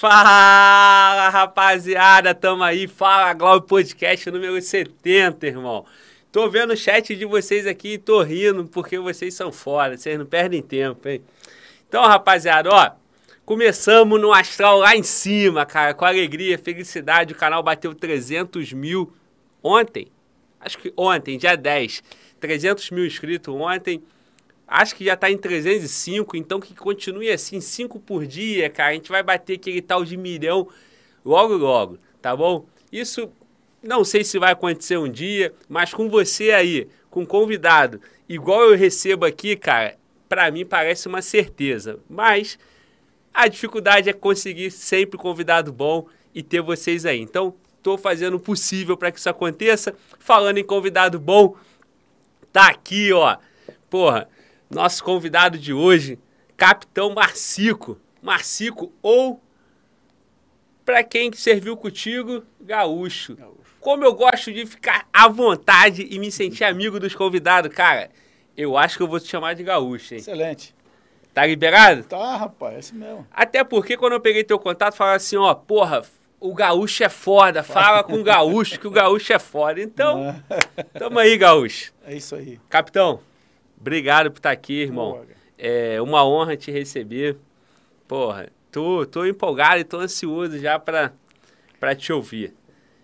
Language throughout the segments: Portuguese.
Fala, rapaziada, tamo aí. Fala, Glauber Podcast número 70, irmão. Tô vendo o chat de vocês aqui e tô rindo porque vocês são foda, vocês não perdem tempo, hein? Então, rapaziada, ó, começamos no astral lá em cima, cara, com alegria, felicidade. O canal bateu 300 mil ontem, acho que ontem, dia 10. 300 mil inscritos ontem. Acho que já está em 305, então que continue assim, 5 por dia, cara. A gente vai bater aquele tal de milhão logo, logo, tá bom? Isso não sei se vai acontecer um dia, mas com você aí, com convidado, igual eu recebo aqui, cara, para mim parece uma certeza. Mas a dificuldade é conseguir sempre convidado bom e ter vocês aí. Então, estou fazendo o possível para que isso aconteça. Falando em convidado bom, tá aqui, ó. Porra, nosso convidado de hoje, Capitão Marcico. Marcico ou para quem serviu contigo, gaúcho. gaúcho. Como eu gosto de ficar à vontade e me sentir amigo dos convidados, cara. Eu acho que eu vou te chamar de gaúcho, hein? Excelente. Tá liberado? Tá, rapaz, é assim mesmo. Até porque quando eu peguei teu contato, falava assim, ó, porra, o gaúcho é foda, fala com o gaúcho que o gaúcho é foda. Então, tamo aí, gaúcho. É isso aí. Capitão, Obrigado por estar aqui, irmão. É uma honra te receber. Porra, tô, tô empolgado e tô ansioso já para pra te ouvir.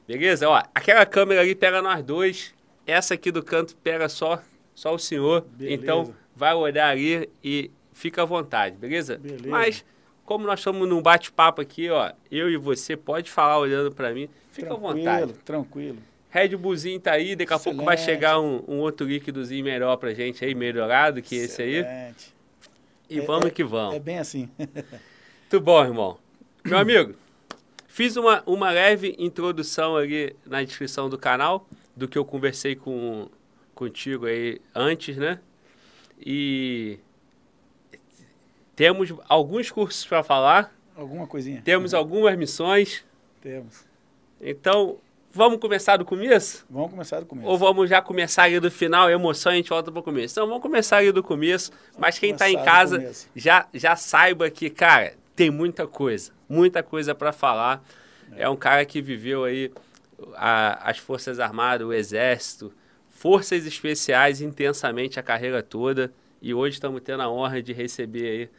Beleza? Ó, aquela câmera ali pega nós dois. Essa aqui do canto pega só, só o senhor. Beleza. Então, vai olhar ali e fica à vontade, beleza? beleza. Mas, como nós estamos num bate-papo aqui, ó, eu e você, pode falar olhando para mim. Fica tranquilo, à vontade. Tranquilo, tranquilo. Red Bullzinho tá aí, daqui a pouco vai chegar um, um, outro líquidozinho melhor pra gente aí, melhorado que Excelente. esse aí. E é, vamos é, que vamos. É bem assim. Muito bom, irmão. Meu amigo, fiz uma, uma leve introdução ali na descrição do canal, do que eu conversei com, contigo aí antes, né? E temos alguns cursos para falar. Alguma coisinha. Temos algumas missões. Temos. Então, Vamos começar do começo? Vamos começar do começo. Ou vamos já começar ali do final, emoção, a gente volta para o começo? Então, vamos começar ali do começo. Vamos mas quem está em casa já, já saiba que, cara, tem muita coisa. Muita coisa para falar. É. é. um cara que viveu aí a, as Forças Armadas, o Exército, Forças Especiais intensamente a carreira toda. E hoje estamos tendo a honra de receber aí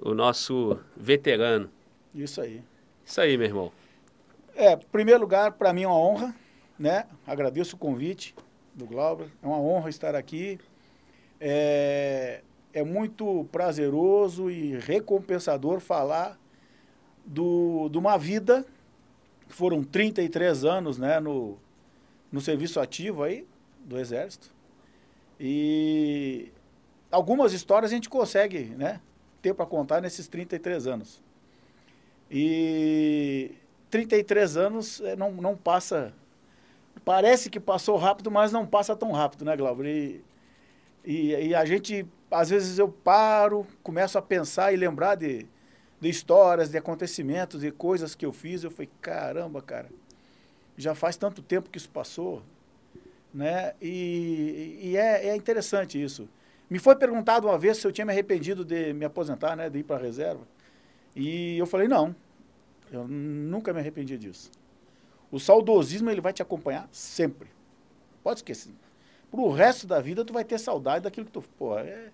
o nosso veterano. Isso aí. Isso aí, meu irmão. É, em primeiro lugar, para mim é uma honra, né? Agradeço o convite do Glauber. É uma honra estar aqui. É, é muito prazeroso e recompensador falar do, de uma vida, que foram 33 anos né, no, no serviço ativo aí, do Exército. E algumas histórias a gente consegue né, ter para contar nesses 33 anos. E 33 anos é, não, não passa. Parece que passou rápido, mas não passa tão rápido, né, Glauber? E, e, e, a gente, às vezes eu paro, começo a pensar e lembrar de, de histórias, de acontecimentos, de coisas que eu fiz. Eu falei, caramba, cara, já faz tanto tempo que isso passou, né? E, e é, é interessante isso. Me foi perguntado uma vez se eu tinha me arrependido de me aposentar, né, de ir para a reserva. E eu falei, não, eu nunca me arrependi disso. O saudosismo ele vai te acompanhar sempre. Pode esquecer. Pro resto da vida tu vai ter saudade daquilo que tu, pô, é,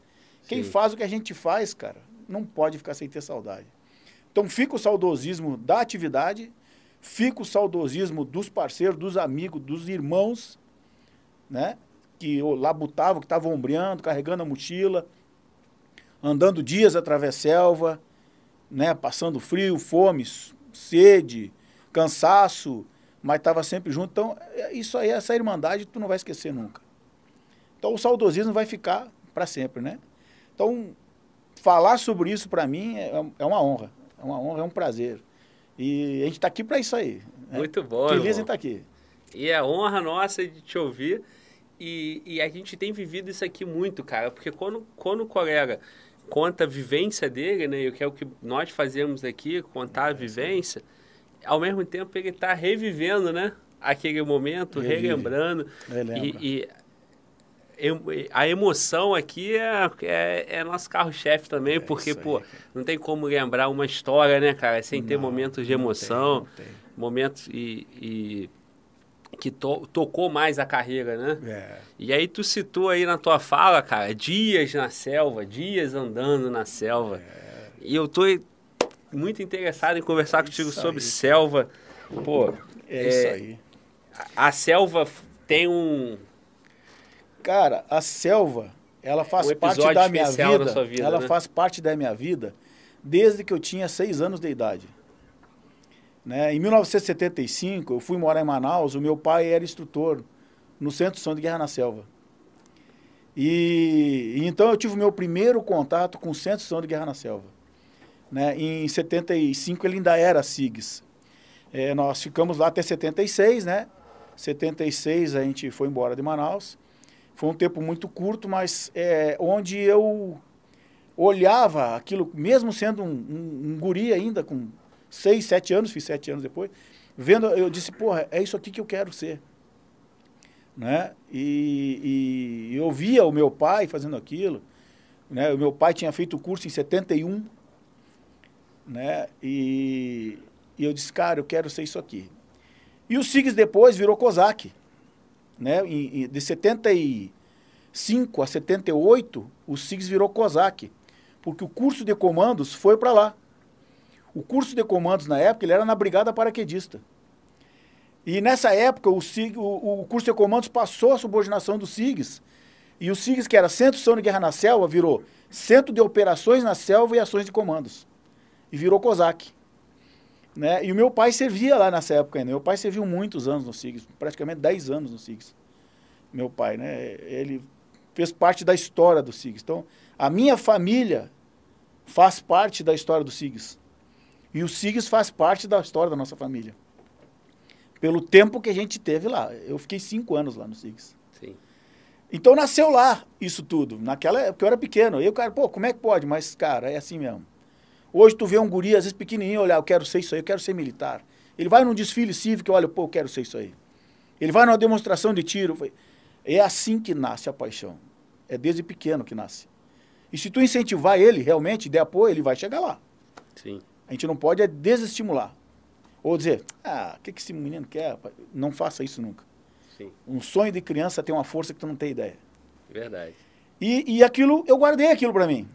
quem faz o que a gente faz, cara, não pode ficar sem ter saudade. Então fica o saudosismo da atividade, fica o saudosismo dos parceiros, dos amigos, dos irmãos, né? Que labutavam, que estavam ombreando, carregando a mochila, andando dias através selva, né? Passando frio, fome, sede, cansaço, mas estava sempre junto. Então, é, isso aí, essa irmandade, tu não vai esquecer nunca. Então, o saudosismo vai ficar para sempre, né? Então, falar sobre isso para mim é, é, uma honra. É uma honra, é um prazer. E a gente está aqui para isso aí. Né? Muito bom. Feliz em estar tá aqui. E é honra nossa de te ouvir. E, e, a gente tem vivido isso aqui muito, cara. Porque quando, quando o colega conta a vivência dele, né? Que é o que nós fazemos aqui, contar a vivência. Ao mesmo tempo ele está revivendo, né? Aquele momento, Revive. relembrando. E, e, a emoção aqui é, é, é nosso carro-chefe também, é porque, pô, aí, não tem como lembrar uma história, né, cara, sem não, ter momentos de emoção, tem, tem. momentos e, e que to, tocou mais a carreira, né? É. E aí tu citou aí na tua fala, cara, dias na selva, dias andando na selva. É. E eu tô muito interessado em conversar é contigo sobre aí. selva. Pô, é, isso aí. A, a selva tem um Cara, a selva, ela faz um parte da minha vida, vida, Ela né? faz parte da minha vida desde que eu tinha seis anos de idade. Né? Em 1975, eu fui morar em Manaus, o meu pai era instrutor no Centro São de Guerra na Selva. E, e, então eu tive o meu primeiro contato com o Centro São de Guerra na Selva. Né? Em 75 ele ainda era SIGS. É, nós ficamos lá até 76, né? 76 a gente foi embora de Manaus. Foi um tempo muito curto, mas é, onde eu olhava aquilo, mesmo sendo um, um, um, guri ainda, com seis, sete anos, fiz sete anos depois, vendo, eu disse, porra, é isso aqui que eu quero ser. Né? E, e eu via o meu pai fazendo aquilo, né? O meu pai tinha feito o curso em 71, né? E, e eu disse, cara, eu quero ser isso aqui. E o SIGS depois virou COSAC né? de 75 a 78, o SIGS virou COSAC, porque o curso de comandos foi para lá. O curso de comandos, na época, ele era na Brigada Paraquedista. E nessa época, o, o, o curso de comandos passou a subordinação do SIGS, e o SIGS, que era Centro de Guerra na Selva, virou Centro de Operações na Selva e Ações de Comandos. E virou COSAC. Né? E o meu pai servia lá nessa época ainda. Meu pai serviu muitos anos no SIGS, praticamente 10 anos no SIGS. Meu pai, né? Ele fez parte da história do SIGS. Então, a minha família faz parte da história do SIGS. E o SIGS faz parte da história da nossa família. Pelo tempo que a gente teve lá. Eu fiquei cinco anos lá no SIGS. Sim. Então nasceu lá isso tudo. Naquela época eu era pequeno. Aí o cara, pô, como é que pode? Mas, cara, é assim mesmo. Hoje tu vê um guri, às vezes pequenininho, olhar, eu quero ser isso aí, eu quero ser militar. Ele vai num desfile cívico e olha, pô, eu quero ser isso aí. Ele vai numa demonstração de tiro. É assim que nasce a paixão. É desde pequeno que nasce. E se tu incentivar ele, realmente, der apoio, ele vai chegar lá. Sim. A gente não pode é desestimular. Ou dizer, ah, o que, que esse menino quer? Não faça isso nunca. Sim. Um sonho de criança tem uma força que tu não tem ideia. Verdade. E, e aquilo, eu guardei aquilo para mim.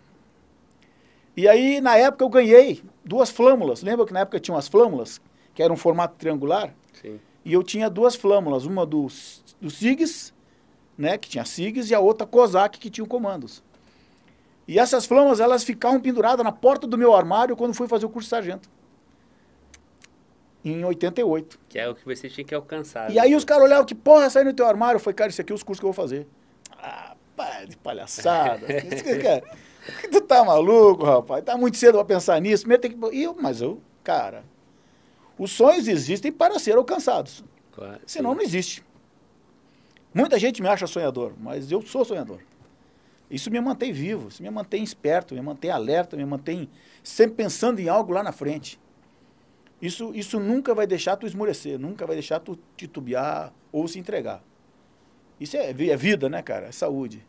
E aí, na época, eu ganhei duas flâmulas. Lembra que na época tinha umas flâmulas, que era um formato triangular? Sim. E eu tinha duas flâmulas, uma do, do SIGS, né, que tinha SIGS, e a outra COSAC, que tinha comandos. E essas flâmulas, elas ficavam penduradas na porta do meu armário quando fui fazer o curso de sargento. Em 88. Que é o que você tinha que alcançar. E né? aí os caras olhavam, que porra sai no teu armário? Eu falei, cara, isso aqui é os cursos que eu vou fazer. Ah, pá, de palhaçada. é. Tu tá maluco, rapaz? Tá muito cedo pra pensar nisso. Tem que... eu, mas eu, cara, os sonhos existem para ser alcançados. Claro, Senão não existe. Muita gente me acha sonhador, mas eu sou sonhador. Isso me mantém vivo, isso me mantém esperto, me mantém alerta, me mantém sempre pensando em algo lá na frente. Isso, isso nunca vai deixar tu esmorecer, nunca vai deixar tu titubear ou se entregar. Isso é, é vida, né, cara? É saúde.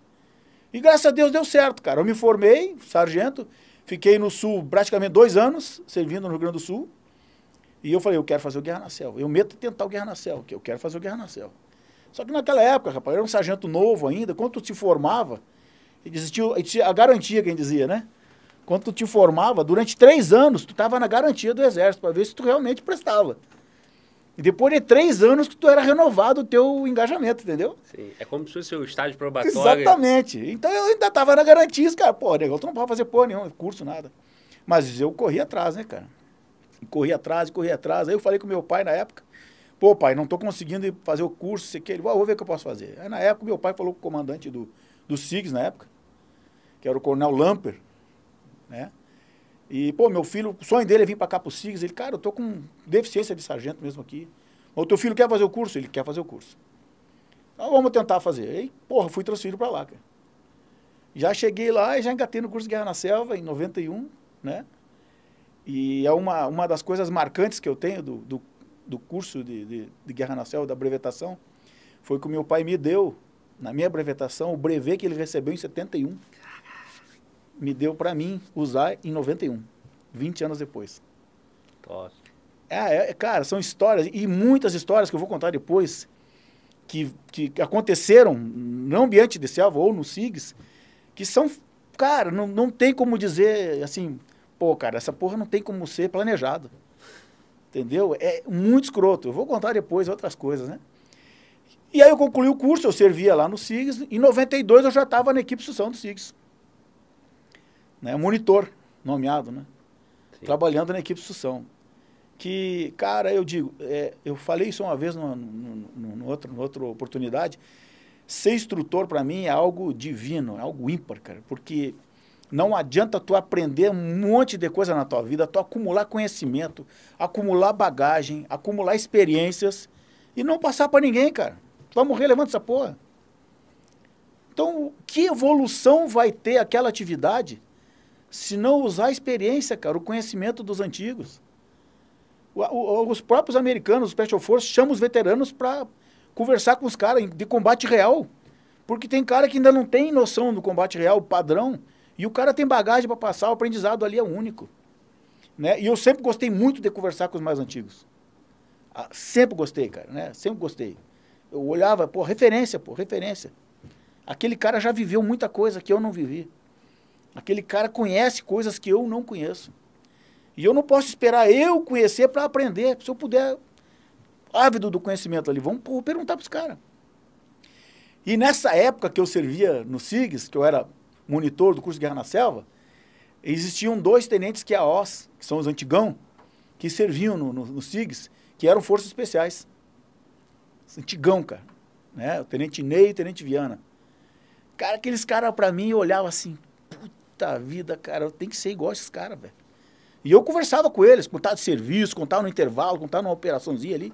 E graças a Deus deu certo, cara. Eu me formei, sargento, fiquei no Sul praticamente dois anos, servindo no Rio Grande do Sul. E eu falei, eu quero fazer o Guerra na Selva. Eu meto tentar o Guerra na Selva, que eu quero fazer o Guerra na Selva. Só que naquela época, rapaz, eu era um sargento novo ainda, quando tu te formava, existia a garantia, quem dizia, né? Quando tu te formava, durante três anos, tu estava na garantia do Exército, para ver se tu realmente prestava. E depois de três anos que tu era renovado o teu engajamento, entendeu? Sim, é como se fosse o estágio probatório. Exatamente. Então eu ainda tava na garantia, cara, pô, negócio, tu não pode fazer porra nenhuma, curso, nada. Mas eu corri atrás, né, cara? Corri atrás, corri atrás. Aí eu falei com meu pai na época, pô, pai, não tô conseguindo fazer o curso, sei que ele, vou ver o que eu posso fazer. Aí na época meu pai falou com o comandante do, do SIGS na época, que era o coronel Lamper, né? E, pô, meu filho, o sonho dele é vir para cá pro SIGS. Ele, cara, eu tô com deficiência de sargento mesmo aqui. O teu filho quer fazer o curso? Ele quer fazer o curso. Então vamos tentar fazer. Aí, porra, fui transferido para lá, cara. Já cheguei lá e já engatei no curso de Guerra na Selva em 91, né? E é uma, uma das coisas marcantes que eu tenho do, do, do curso de, de, de Guerra na Selva, da brevetação, foi que o meu pai me deu na minha brevetação, o brevet que ele recebeu em 71, me deu para mim usar em 91, 20 anos depois. Top. É, é, cara, são histórias, e muitas histórias que eu vou contar depois, que, que aconteceram no ambiente de selva ou no SIGS, que são, cara, não, não tem como dizer assim, pô, cara, essa porra não tem como ser planejado. Entendeu? É muito escroto. Eu vou contar depois outras coisas, né? E aí eu concluí o curso, eu servia lá no SIGS. Em 92 eu já estava na equipe de instrução do SIGS. Né? Monitor, nomeado, né? Sim. Trabalhando na equipe de instrução. Que, cara, eu digo, é, eu falei isso uma vez numa, numa, numa, outra, numa outra oportunidade. Ser instrutor, para mim, é algo divino, é algo ímpar, cara. Porque não adianta tu aprender um monte de coisa na tua vida, tu acumular conhecimento, acumular bagagem, acumular experiências e não passar para ninguém, cara. Tu vai morrer levando essa porra. Então, que evolução vai ter aquela atividade se não usar a experiência, cara, o conhecimento dos antigos? O, o, os próprios americanos, os Special Forces, chamam os veteranos para conversar com os caras de combate real. Porque tem cara que ainda não tem noção do combate real, padrão, e o cara tem bagagem para passar, o aprendizado ali é único. Né? E eu sempre gostei muito de conversar com os mais antigos. Ah, sempre gostei, cara, né? Sempre gostei. Eu olhava, pô, referência, pô, referência. Aquele cara já viveu muita coisa que eu não vivi. Aquele cara conhece coisas que eu não conheço. E eu não posso esperar eu conhecer para aprender. Se eu puder, ávido do conhecimento ali, vamos perguntar para os caras. E nessa época que eu servia no SIGS, que eu era monitor do curso de Guerra na Selva, existiam dois tenentes que é a OS, que são os antigão, que serviam no, no, no SIGS, que eram forças especiais. Antigão, cara. Né? O tenente Ney e o tenente Viana. Cara, aqueles caras para mim olhavam assim, puta vida, cara, eu tenho que ser igual a esses caras, velho. E eu conversava com eles, contava de serviço, contava no intervalo, contava numa operaçãozinha ali.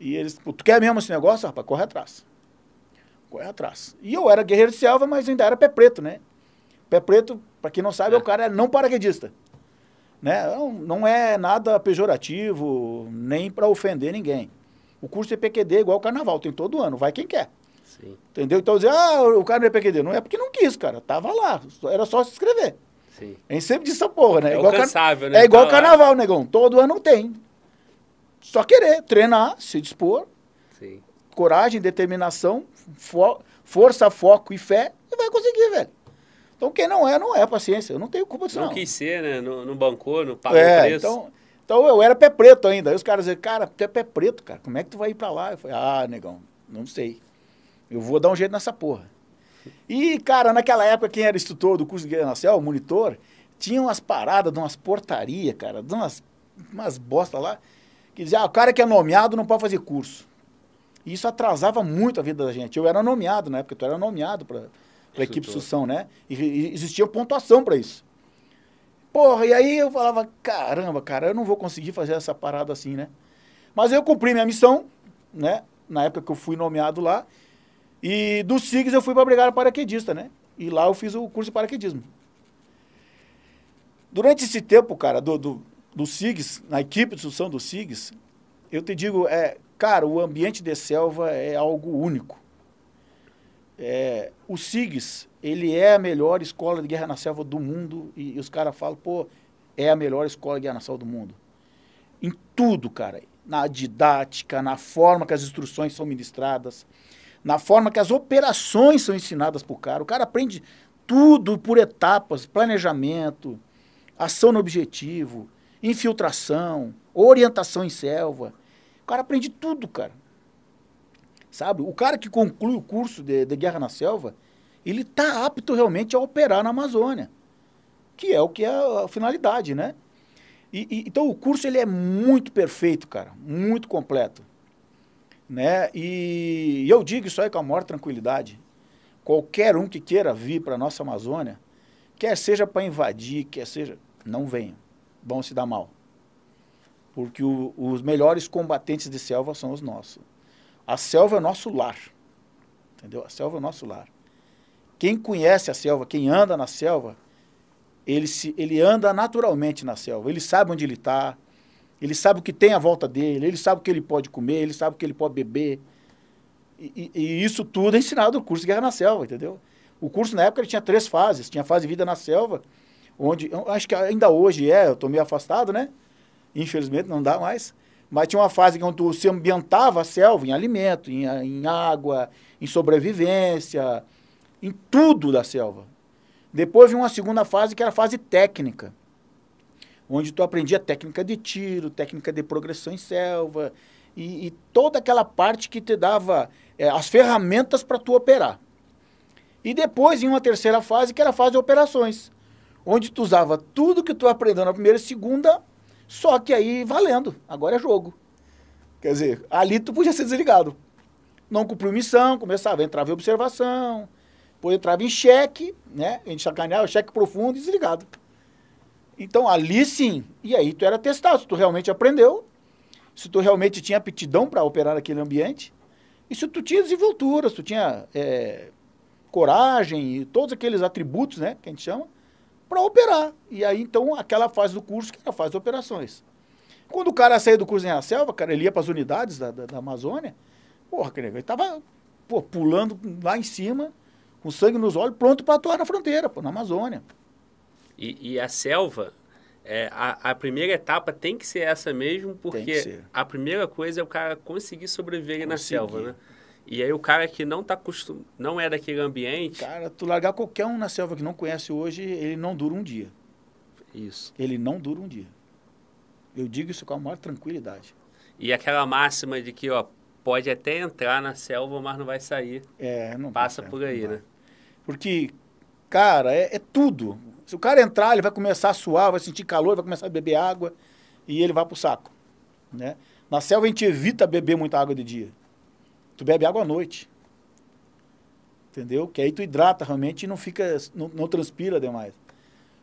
E eles, tu quer mesmo esse negócio? Rapaz, corre atrás corre atrás. E eu era guerreiro de selva, mas ainda era pé preto, né? Pé preto, para quem não sabe, é. o cara é não paraquedista. Né? Não, não é nada pejorativo, nem para ofender ninguém. O curso de PQD é igual o carnaval, tem todo ano, vai quem quer. Sim. Entendeu? Então dizer, ah, o cara não é PQD. Não é porque não quis, cara. Tava lá, era só se inscrever. Sim. A gente sempre disse essa porra, né? É igual cansável, né? É igual então, carnaval, negão. Todo ano tem. Só querer, treinar, se dispor. Sim. Coragem, determinação, fo força, foco e fé, e vai conseguir, velho. Então, quem não é, não é, paciência. Eu não tenho culpa disso, não. Não quis ser, né? Não, não bancou, não pagou é, preço. Então, então, eu era pé preto ainda. Aí os caras diziam, cara, tu é pé preto, cara. Como é que tu vai ir pra lá? Eu falei, ah, negão, não sei. Eu vou dar um jeito nessa porra. E, cara, naquela época, quem era instrutor do curso de Guerra Nacional, o monitor, tinha umas paradas de umas portarias, cara, de umas, umas bosta lá, que dizia, ah, o cara que é nomeado não pode fazer curso. E isso atrasava muito a vida da gente. Eu era nomeado na época, tu era nomeado para a equipe de sução, né? E, e existia pontuação para isso. Porra, e aí eu falava, caramba, cara, eu não vou conseguir fazer essa parada assim, né? Mas eu cumpri minha missão, né? Na época que eu fui nomeado lá. E do SIGS eu fui para brigada paraquedista, né? E lá eu fiz o curso de paraquedismo. Durante esse tempo, cara, do, do, do SIGS, na equipe de instrução do SIGS, eu te digo, é, Cara, o ambiente de selva é algo único. É, o SIGS, ele é a melhor escola de guerra na selva do mundo e, e os caras falam, pô, é a melhor escola de guerra na selva do mundo. Em tudo, cara. Na didática, na forma que as instruções são ministradas, na forma que as operações são ensinadas para o cara. O cara aprende tudo por etapas, planejamento, ação no objetivo, infiltração, orientação em selva cara aprende tudo, cara. Sabe? O cara que conclui o curso de, de Guerra na Selva, ele tá apto realmente a operar na Amazônia. Que é o que é a finalidade, né? E, e, então o curso ele é muito perfeito, cara. Muito completo. Né? E, e eu digo isso aí com a maior tranquilidade. Qualquer um que queira vir para nossa Amazônia, quer seja para invadir, quer seja. Não venha. Vão se dar mal porque o, os melhores combatentes de selva são os nossos. A selva é o nosso lar, entendeu? A selva é o nosso lar. Quem conhece a selva, quem anda na selva, ele, se, ele anda naturalmente na selva. Ele sabe onde ele está, ele sabe o que tem à volta dele, ele sabe o que ele pode comer, ele sabe o que ele pode beber. E, e, isso tudo é ensinado no curso de Guerra na Selva, entendeu? O curso, na época, ele tinha três fases. Tinha a fase vida na selva, onde, acho que ainda hoje é, eu estou meio afastado, né? Infelizmente, não dá mais. Mas tinha uma fase onde tu se ambientava a selva em alimento, em, em água, em sobrevivência, em tudo da selva. Depois vinha uma segunda fase, que era a fase técnica, onde tu aprendia técnica de tiro, técnica de progressão em selva, e, e toda aquela parte que te dava é, as ferramentas para tu operar. E depois em uma terceira fase, que era a fase de operações, onde tu usava tudo que tu aprendeu na primeira e segunda, só que aí valendo, agora é jogo. Quer dizer, ali tu podia ser desligado. Não cumpriu missão, começava, entrava em observação, depois entrava em cheque, né? A gente sacaneava, cheque profundo e desligado. Então ali sim, e aí tu era testado, se tu realmente aprendeu, se tu realmente tinha aptidão para operar naquele ambiente, e se tu tinha desenvoltura, se tu tinha é, coragem e todos aqueles atributos, né, que a gente chama, para operar. E aí, então, aquela fase do curso que era a fase de operações. Quando o cara saía do curso em a selva, cara, ele ia para as unidades da, da, da, Amazônia, porra, ele tava pô, pulando lá em cima, com sangue nos olhos, pronto para atuar na fronteira, pô, na Amazônia. E, e a selva, é, a, a, primeira etapa tem que ser essa mesmo, porque a primeira coisa é o cara conseguir sobreviver conseguir. na selva, né? E aí o cara que não tá acostum... não é daquele ambiente. Cara, tu largar qualquer um na selva que não conhece hoje, ele não dura um dia. Isso. Ele não dura um dia. Eu digo isso com a maior tranquilidade. E aquela máxima de que, ó, pode até entrar na selva, mas não vai sair. É, não Passa por aí, né? Porque, cara, é, é, tudo. Se o cara entrar, ele vai começar a suar, vai sentir calor, vai começar a beber água e ele vai pro saco, né? Na selva a gente evita beber muita água de dia. Tu bebe água à noite. Entendeu? Que aí tu hidrata realmente e não fica, não, não transpira demais.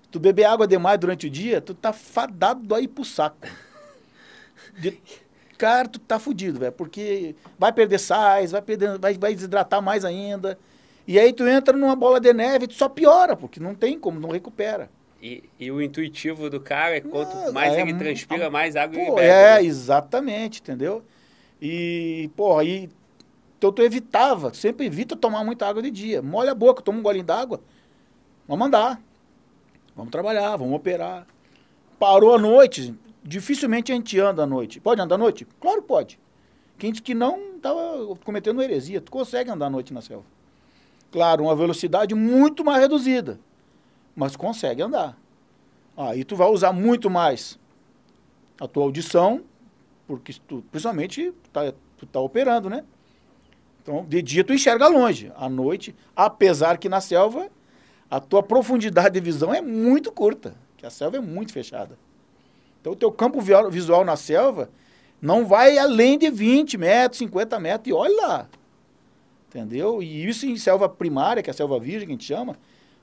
Tu beber água demais durante o dia, tu tá fadado aí pro saco. De, cara, tu tá fudido, velho, porque vai perder sais, vai perder, vai, vai desidratar mais ainda. E aí tu entra numa bola de neve e tu só piora, porque não tem como, não recupera. E, e o intuitivo do cara é quanto ah, mais é, ele transpira, mais água pô, ele bebe. É, né? exatamente, entendeu? E, pô, aí então tu evitava, sempre evita tomar muita água de dia. Molha a boca, toma um golinho d'água. Vamos andar. Vamos trabalhar, vamos operar. Parou a noite, dificilmente a gente anda à noite. Pode andar à noite? Claro que pode. Quem disse que não estava cometendo heresia. Tu consegue andar à noite na selva. Claro, uma velocidade muito mais reduzida. Mas consegue andar. Aí tu vai usar muito mais a tua audição, porque tu, principalmente tá, tu tá operando, né? Então, de dia tu enxerga longe, à noite, apesar que na selva a tua profundidade de visão é muito curta, que a selva é muito fechada. Então, o teu campo visual na selva não vai além de 20 metros, 50 metros, e olha lá. Entendeu? E isso em selva primária, que é a selva virgem que a gente chama,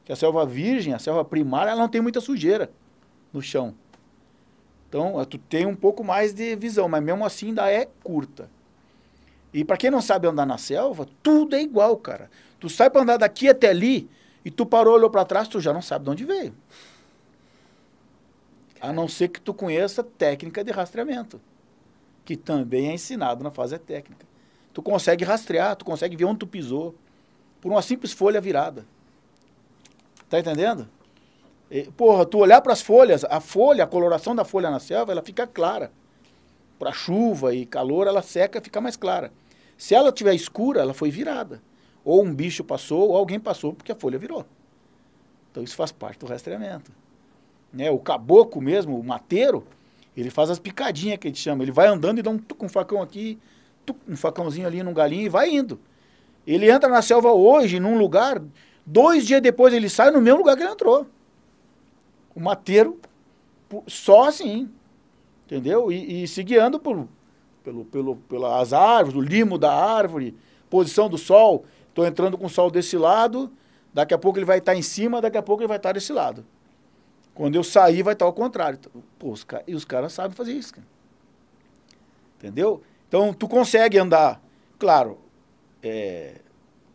que a selva virgem, a selva primária, ela não tem muita sujeira no chão. Então, tu tem um pouco mais de visão, mas mesmo assim ainda é curta. E para quem não sabe andar na selva, tudo é igual, cara. Tu sai para andar daqui até ali e tu parou, olhou para trás, tu já não sabe de onde veio. A não ser que tu conheça técnica de rastreamento, que também é ensinado na fase técnica. Tu consegue rastrear, tu consegue ver onde tu pisou, por uma simples folha virada. Tá entendendo? E, porra, tu olhar para as folhas, a folha, a coloração da folha na selva, ela fica clara. Para chuva e calor, ela seca fica mais clara. Se ela tiver escura, ela foi virada. Ou um bicho passou, ou alguém passou porque a folha virou. Então isso faz parte do rastreamento. Né? O caboclo mesmo, o mateiro, ele faz as picadinhas que a gente chama. Ele vai andando e dá um, um facão aqui, um facãozinho ali num galinho e vai indo. Ele entra na selva hoje, num lugar, dois dias depois ele sai no mesmo lugar que ele entrou. O mateiro, só assim. Entendeu? E, e se guiando por pelo, pelo, pelas árvores, o limo da árvore, posição do sol. Estou entrando com o sol desse lado, daqui a pouco ele vai estar em cima, daqui a pouco ele vai estar desse lado. Quando eu sair, vai estar ao contrário. Pô, os, e os caras sabem fazer isso. Cara. Entendeu? Então, tu consegue andar. Claro, é,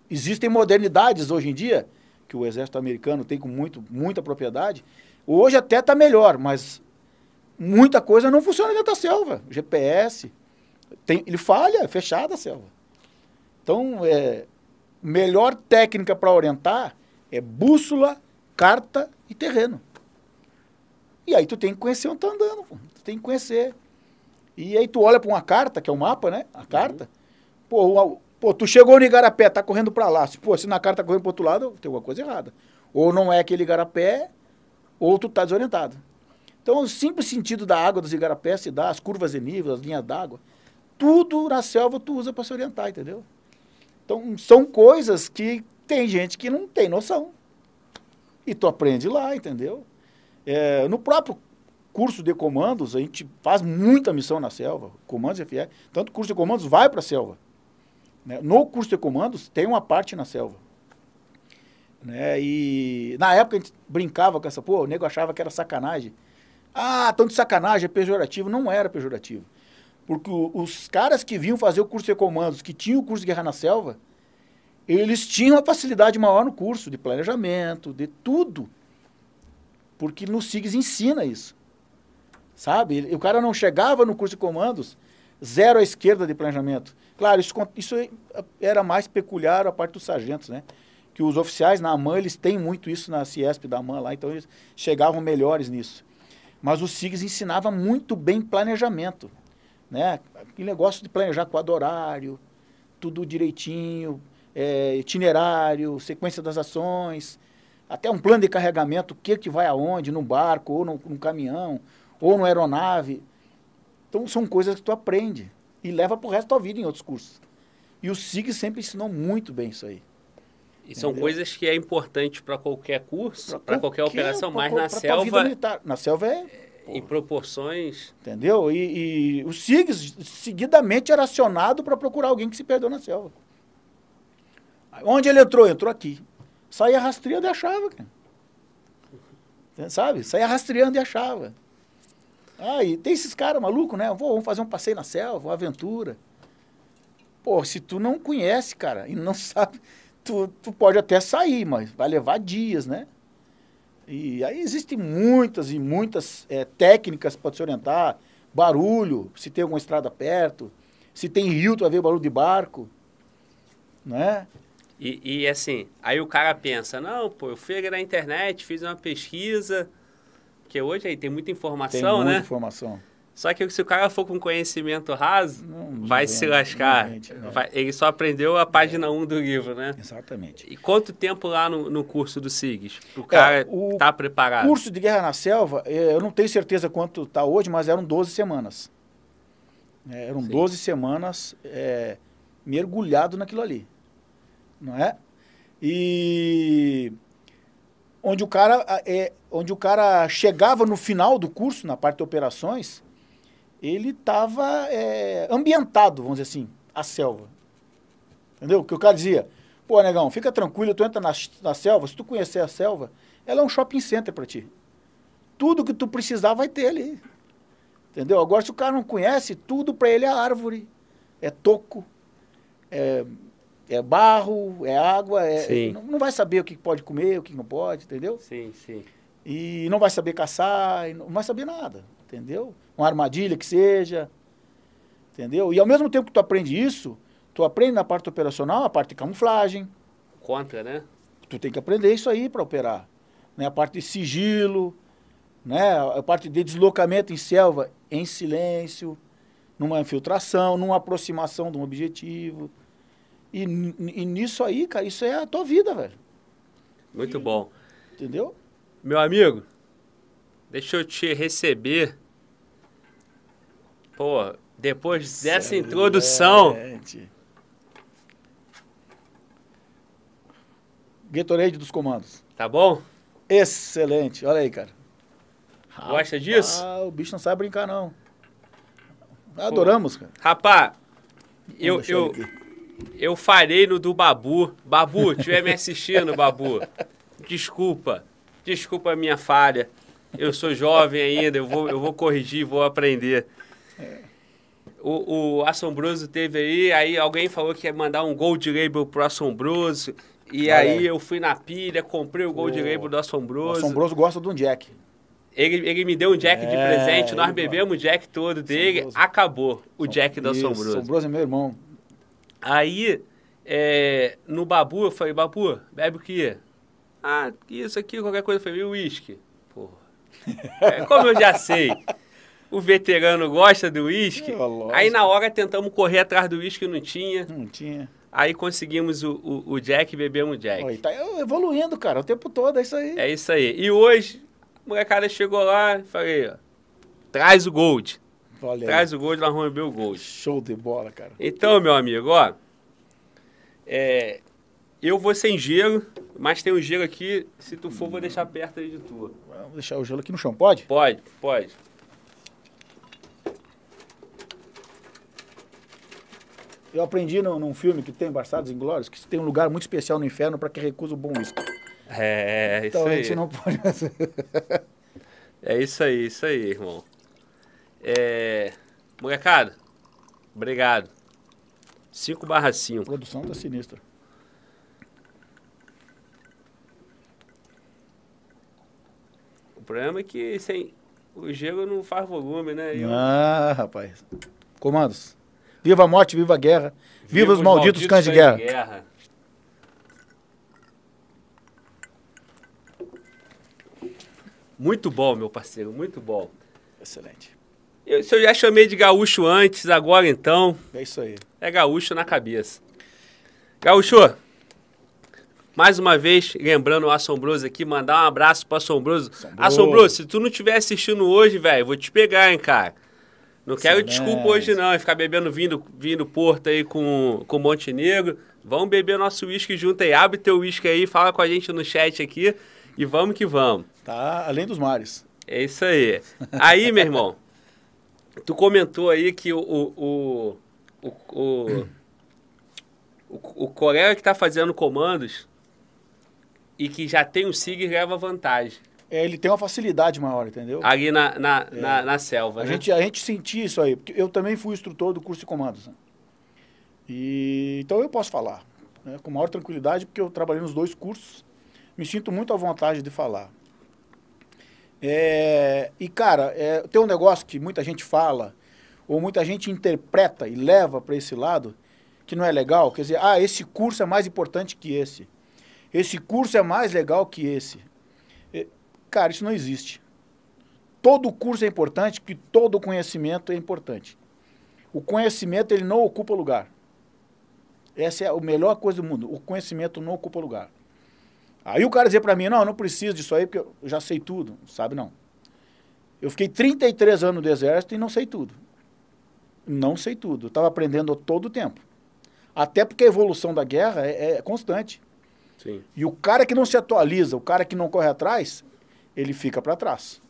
existem modernidades hoje em dia, que o exército americano tem com muito, muita propriedade. Hoje até está melhor, mas muita coisa não funciona dentro da selva. GPS, tem, ele falha, é fechada a selva. Então, é, melhor técnica para orientar é bússola, carta e terreno. E aí tu tem que conhecer onde tá andando, pô. tu tem que conhecer. E aí tu olha para uma carta, que é o mapa, né? A carta. Uhum. Pô, o, pô, tu chegou no Igarapé, tá correndo para lá. Se, pô, se na carta tá correndo pro outro lado, tem alguma coisa errada. Ou não é aquele Igarapé, ou tu tá desorientado. Então, o simples sentido da água dos igarapés se dá, as curvas de nível, as linhas d'água, tudo na selva tu usa para se orientar, entendeu? Então, são coisas que tem gente que não tem noção. E tu aprende lá, entendeu? É, no próprio curso de comandos, a gente faz muita missão na selva, comandos FE. Tanto o curso de comandos vai para a selva. Né? No curso de comandos, tem uma parte na selva. Né? E na época a gente brincava com essa, pô, o nego achava que era sacanagem. Ah, tanto sacanagem, é pejorativo. Não era pejorativo. Porque os caras que vinham fazer o curso de comandos, que tinham o curso de guerra na selva, eles tinham a facilidade maior no curso de planejamento, de tudo. Porque no SIGS ensina isso. Sabe? O cara não chegava no curso de comandos zero à esquerda de planejamento. Claro, isso, isso era mais peculiar a parte dos sargentos, né? Que os oficiais na AMAN, eles têm muito isso na Ciesp da AMAN lá, então eles chegavam melhores nisso. Mas o SIGS ensinava muito bem planejamento, né? Aquele negócio de planejar quadro horário, tudo direitinho, é, itinerário, sequência das ações, até um plano de carregamento, o que, que vai aonde, no barco, ou no, no caminhão, ou numa aeronave. Então, são coisas que tu aprende e leva para o resto da vida em outros cursos. E o SIG sempre ensinou muito bem isso aí. E são Entendeu? coisas que é importante para qualquer curso, para qualquer, qualquer, operação, pra, mas pra, na pra selva. Na selva é. Em proporções. Entendeu? E, e o SIGS seguidamente era acionado para procurar alguém que se perdeu na selva. Onde ele entrou? Entrou aqui. Saía rastreando e achava, cara. Sabe? Saía rastreando e achava. Ah, e tem esses caras malucos, né? Vou, vamos fazer um passeio na selva, uma aventura. Pô, se tu não conhece, cara, e não sabe, tu, tu pode até sair, mas vai levar dias, né? E aí existem muitas e muitas é, técnicas para te orientar. Barulho, se tem alguma estrada perto. Se tem rio, tu vai ver barulho de barco. Né? E, e, assim, aí o cara pensa, não, pô, eu fui na internet, fiz uma pesquisa, porque hoje aí tem muita informação, tem muita né? informação. Só que se o cara for com conhecimento raso, não, vai se lascar. Não, vai, ele só aprendeu a página 1 um do livro, né? Exatamente. E quanto tempo lá no, no curso do SIGS? O cara é, o tá preparado? O curso de Guerra na Selva, é, eu não tenho certeza quanto está hoje, mas eram 12 semanas. É, eram Sim. 12 semanas é, mergulhado naquilo ali não é? E onde o cara é, onde o cara chegava no final do curso, na parte de operações, ele estava é, ambientado, vamos dizer assim, a selva. Entendeu? Que o cara dizia, pô, negão, fica tranquilo, tu entra na, na selva, se tu conhecer a selva, ela é um shopping center para ti. Tudo que tu precisar vai ter ali. Entendeu? Agora, se o cara não conhece, tudo para ele é árvore, é toco, é é barro, é água, é, não, não, vai saber o que pode comer, o que não pode, entendeu? Sim, sim. E não vai saber caçar, não vai saber nada, entendeu? Uma armadilha que seja, entendeu? E ao mesmo tempo que tu aprende isso, tu aprende na parte operacional a parte de camuflagem. Contra, né? Tu tem que aprender isso aí para operar. Né? A parte de sigilo, né? a parte de deslocamento em selva em silêncio, numa infiltração, numa aproximação de um objetivo. E, e nisso aí, cara, isso é a tua vida, velho. Muito bom. Entendeu? Meu amigo, deixa eu te receber. Pô, depois dessa Excelente. introdução. Gatorade dos comandos. Tá bom? Excelente. Olha aí, cara. Gosta disso? Ah, o bicho não sabe brincar, não. Adoramos, cara. Rapaz, eu, eu, eu farei no do Babu. Babu, estiver me assistindo, Babu. Desculpa. Desculpa a minha falha. Eu sou jovem ainda, eu vou, eu vou corrigir, vou aprender. O, o Assombroso teve aí, aí alguém falou que ia mandar um Gold Label pro Assombroso. E ah, aí é. eu fui na pilha, comprei o Gold o... Label do Assombroso. O Assombroso gosta de um Jack. Ele, ele me deu um Jack é, de presente, nós bebemos o Jack todo dele, acabou o Jack do Assombroso. Assombroso é meu irmão. Aí é, no Babu, eu falei, Babu, bebe o quê? Ah, isso aqui, qualquer coisa. Eu falei, uísque. Porra. É, como eu já sei, o veterano gosta do uísque. Aí na hora tentamos correr atrás do uísque, não tinha. Não tinha. Aí conseguimos o, o, o Jack e bebemos o Jack. Olha, tá evoluindo, cara, o tempo todo, é isso aí. É isso aí. E hoje, a molecada chegou lá e falei, ó, traz o Gold. Olha aí. Traz o Gold, nós vamos beber o Gold. Show de bola, cara. Então, meu amigo, ó. É, eu vou sem gelo, mas tem um gelo aqui. Se tu for, vou deixar perto aí de tu. Vamos deixar o gelo aqui no chão, pode? Pode, pode. Eu aprendi num, num filme que tem Bastardos Inglórios que tem um lugar muito especial no inferno para quem recusa o bom uísque. É, isso Então a aí. gente não pode fazer. É isso aí, isso aí, irmão. É. Molecada, obrigado. 5 barra A 5. produção tá sinistra. O problema é que sem o gelo não faz volume, né? Eu- Ah, rapaz. Comandos. Viva a morte, viva a guerra. Viva, os malditos, cães de guerra. Muito bom, meu parceiro, muito bom. Excelente. Eu, se eu já chamei de gaúcho antes, agora então, É isso aí. é gaúcho na cabeça. Gaúcho, mais uma vez, lembrando o Assombroso aqui, mandar um abraço pro Assombroso. Assombroso. Assombroso, se tu não estiver assistindo hoje, velho, vou te pegar, hein, cara. Não quero Excelente. desculpa hoje não, hein, ficar bebendo vinho, vinho do Porto aí com, com Montenegro. Vamos beber nosso uísque junto aí. Abre teu uísque aí, fala com a gente no chat aqui e vamos que vamos. Tá além dos mares. É isso aí. Aí, meu irmão, tu comentou aí que o, o, o, o, o, o, colega que tá fazendo comandos e que já tem o SIG leva vantagem É, ele tem uma facilidade maior, entendeu? ali na, na, na, na selva, A né? gente, a gente sentia isso aí, porque eu também fui instrutor do curso de comandos. né? E, então eu posso falar né, com maior tranquilidade, porque eu trabalhei nos dois cursos, me sinto muito à vontade de falar. É, e, cara, é, tem um negócio que muita gente fala, ou muita gente interpreta e leva para esse lado, que não é legal. Quer dizer, ah, esse curso é mais importante que esse. Esse curso é mais legal que esse. É, cara, isso não existe. Todo curso é importante, que todo conhecimento é importante. O conhecimento, ele não ocupa lugar. Essa é a melhor coisa do mundo. O conhecimento não ocupa lugar. Aí o cara dizer para mim, não, eu não preciso disso aí, porque eu já sei tudo. Sabe, não. Eu fiquei 33 anos no exército e não sei tudo. Não sei tudo. Eu estava aprendendo todo o tempo. Até porque a evolução da guerra é, é constante. Sim. E o cara que não se atualiza, o cara que não corre atrás, ele fica para trás.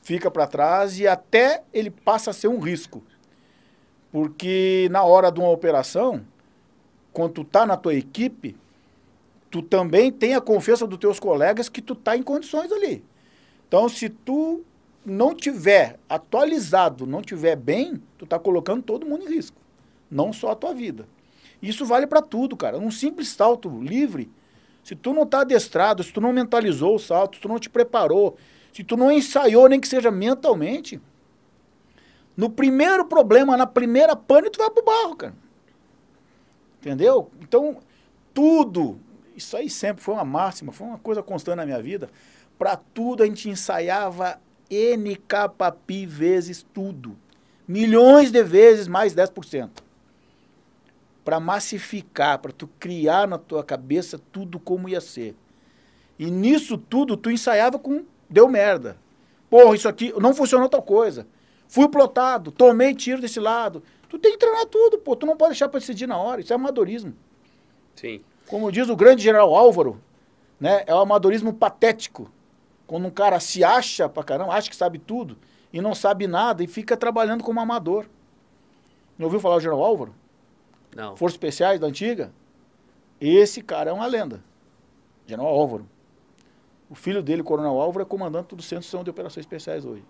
Fica para trás e até ele passa a ser um risco. Porque na hora de uma operação, quando tu tá na tua equipe, tu também tem a confiança dos teus colegas que tu tá em condições ali. Então, se tu não tiver atualizado, não tiver bem, tu tá colocando todo mundo em risco, não só a tua vida. Isso vale para tudo, cara. Um simples salto livre, se tu não tá adestrado, se tu não mentalizou o salto, se tu não te preparou, se tu não ensaiou nem que seja mentalmente, no primeiro problema, na primeira pane, tu vai pro barro, cara. Entendeu? Então, tudo, isso aí sempre foi uma máxima, foi uma coisa constante na minha vida. Para tudo a gente ensaiava NKPI vezes tudo. Milhões de vezes mais 10%. Para massificar, para tu criar na tua cabeça tudo como ia ser. E nisso tudo tu ensaiava com deu merda. Porra, isso aqui não funcionou tal coisa. Fui plotado, tomei tiro desse lado. Tu tem que treinar tudo, pô. Tu não pode deixar para decidir na hora. Isso é amadorismo. Sim. Como diz o grande general Álvaro, né? É o amadorismo patético. Quando um cara se acha pra caramba, acha que sabe tudo e não sabe nada e fica trabalhando como amador. Não ouviu falar do general Álvaro? Não. Forças Especiais da antiga? Esse cara é uma lenda. General Álvaro. O filho dele, Coronel Álvaro, é comandante do Centro de Operações Especiais hoje.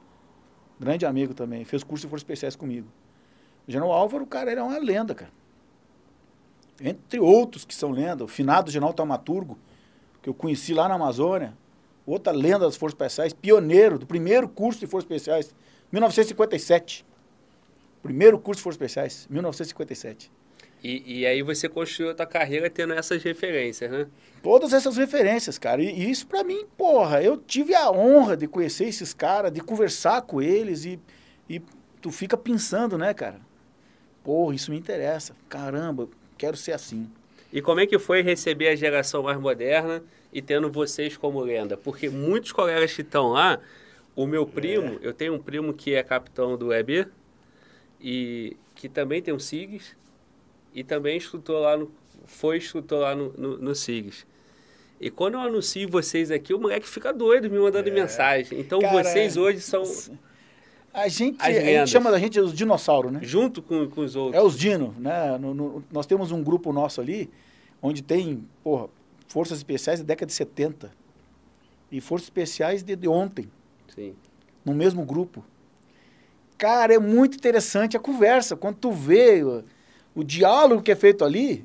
Grande amigo também. Fez curso de Forças Especiais comigo. O General Álvaro, cara, ele é uma lenda, cara. Entre outros que são lenda. O finado General Taumaturgo, que eu conheci lá na Amazônia. Outra lenda das Forças Especiais. Pioneiro do primeiro curso de Forças Especiais. 1957. Primeiro curso de Forças Especiais, 1957. E, e aí você construiu a tua carreira tendo essas referências, né? Todas essas referências, cara. E, e isso para mim, porra, eu tive a honra de conhecer esses caras, de conversar com eles e, e tu fica pensando, né, cara? Porra, isso me interessa. Caramba, quero ser assim. E como é que foi receber a geração mais moderna e tendo vocês como lenda? Porque muitos colegas que estão lá, o meu primo, é. eu tenho um primo que é capitão do EB e que também tem um SIGS e também instrutor lá no, foi instrutor lá no, no, no SIGS. E quando eu anuncio vocês aqui, o moleque fica doido me mandando é. mensagem. Então Cara, vocês hoje são. A gente, a gente chama da gente os dinossauros, né? Junto com, com os outros. É os dino, né? No, no, nós temos um grupo nosso ali, onde tem, porra, forças especiais da década de 70. E forças especiais de, de ontem. Sim. No mesmo grupo. Cara, é muito interessante a conversa. Quando tu vê o, o diálogo que é feito ali,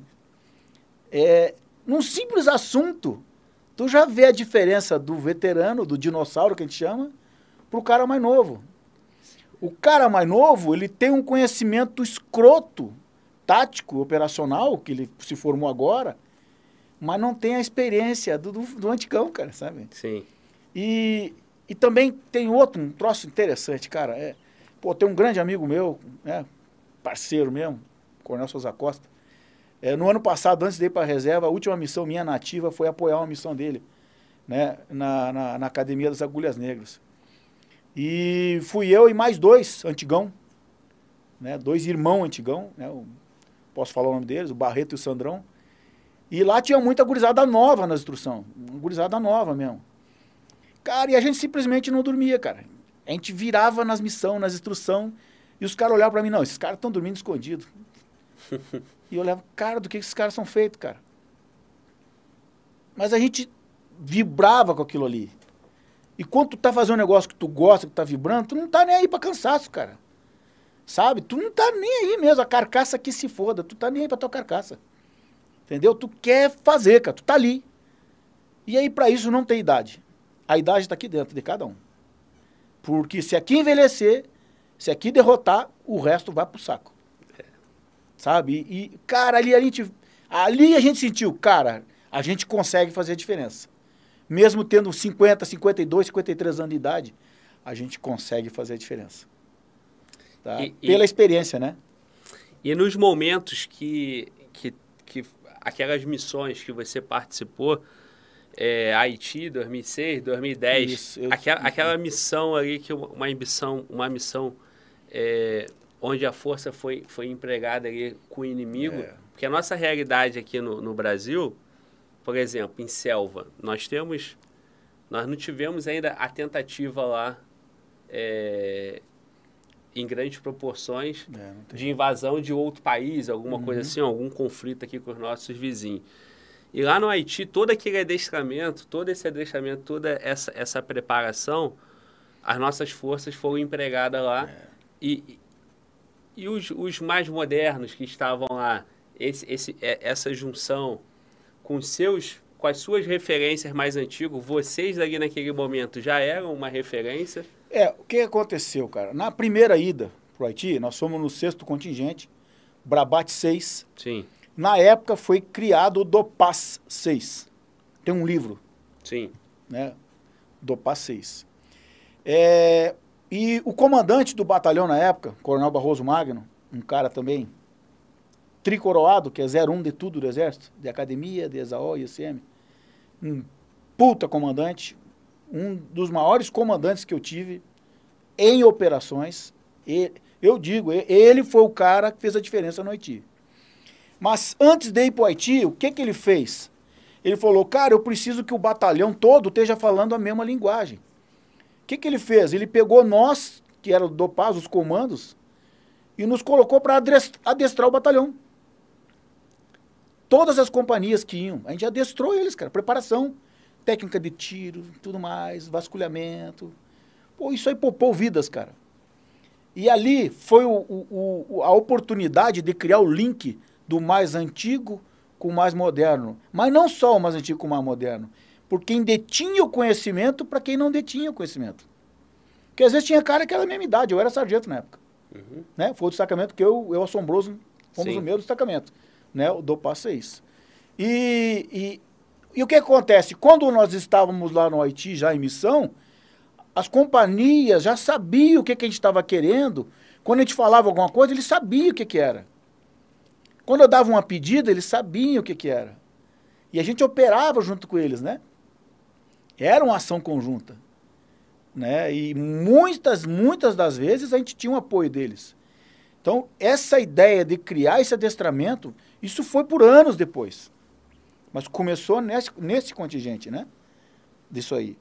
é, num simples assunto, tu já vê a diferença do veterano, do dinossauro que a gente chama, pro cara mais novo. O cara mais novo, ele tem um conhecimento escroto, tático, operacional, que ele se formou agora, mas não tem a experiência do, do, do antigão, cara, sabe? Sim. E, e também tem outro, um troço interessante, cara. É, pô, tem um grande amigo meu, né, parceiro mesmo, Coronel Souza Costa. É, no ano passado, antes de ir para a reserva, a última missão minha nativa foi apoiar uma missão dele, né, na, na, na Academia das Agulhas Negras. E fui eu e mais dois antigão, né, dois irmãos antigão, né, o, posso falar o nome deles, o Barreto e o Sandrão. E lá tinha muita gurizada nova na instrução, uma gurizada nova mesmo. Cara, e a gente simplesmente não dormia, cara. A gente virava nas missões, nas instrução, e os caras olhavam para mim, não, esses caras estão dormindo escondido. e eu olhava, cara, do que esses caras são feitos, cara? Mas a gente vibrava com aquilo ali. E quando tu tá fazendo um negócio que tu gosta, que tu tá vibrando, tu não tá nem aí pra cansaço, cara. Sabe? Tu não tá nem aí mesmo. A carcaça que se foda. Tu tá nem aí pra tua carcaça. Entendeu? Tu quer fazer, cara. Tu tá ali. E aí, para isso, não tem idade. A idade tá aqui dentro de cada um. Porque se aqui envelhecer, se aqui derrotar, o resto vai pro saco. Sabe? E, cara, ali a gente. Ali a gente sentiu, cara, a gente consegue fazer a diferença. Mesmo tendo 50, 52, 53 anos de idade, a gente consegue fazer a diferença. Tá? E, Pela e, experiência, né? E nos momentos que, que, que aquelas missões que você participou, é, Haiti, 2006, 2010, Isso, eu, aquela, aquela missão ali, que uma missão, uma missão é, onde a força foi, foi empregada ali com o inimigo, é. porque a nossa realidade aqui no, no Brasil, por exemplo, em selva, nós temos, nós não tivemos ainda a tentativa lá é, em grandes proporções é, de invasão de outro país, alguma uhum. coisa assim, algum conflito aqui com os nossos vizinhos. E lá no Haiti, todo aquele adestramento, todo esse adestramento, toda essa, essa preparação, as nossas forças foram empregadas lá. É. E, e os, os mais modernos que estavam lá, esse, esse, é, essa junção com seus com as suas referências mais antigas, vocês ali naquele momento já eram uma referência? É, o que aconteceu, cara? Na primeira ida para o Haiti, nós fomos no sexto contingente, Brabate 6. Sim. Na época foi criado o Dopaz 6. Tem um livro. Sim. Né? Dopaz 6. É, e o comandante do batalhão na época, Coronel Barroso Magno, um cara também tricoroado, que é 01 de tudo do Exército, de academia, de ESAO e ICM, um puta comandante, um dos maiores comandantes que eu tive em operações. E, eu digo, ele foi o cara que fez a diferença no Haiti. Mas antes de ir para o Haiti, o que, que ele fez? Ele falou, cara, eu preciso que o batalhão todo esteja falando a mesma linguagem. O que, que ele fez? Ele pegou nós, que eram do Paz, os comandos, e nos colocou para adestrar o batalhão. Todas as companhias que iam, a gente adestrou eles, cara. Preparação, técnica de tiro, tudo mais, vasculhamento. Pô, isso aí poupou vidas, cara. E ali foi o, o, o, a oportunidade de criar o link do mais antigo com o mais moderno. Mas não só o mais antigo com o mais moderno por quem detinha o conhecimento para quem não detinha o conhecimento. Porque às vezes tinha cara que era da mesma idade, eu era sargento na época. Uhum. Né? Foi o destacamento que eu, eu assombroso, Fomos Sim. o mesmo destacamento, né? O do Passo 6. E, e, e o que acontece? Quando nós estávamos lá no Haiti, já em missão, as companhias já sabiam o que, que a gente estava querendo. Quando a gente falava alguma coisa, eles sabiam o que, que era. Quando eu dava uma pedida, eles sabiam o que, que era. E a gente operava junto com eles, né? Era uma ação conjunta. Né? E muitas, muitas das vezes a gente tinha o apoio deles. Então, essa ideia de criar esse adestramento, isso foi por anos depois. Mas começou nesse, nesse contingente, né? Disso aí.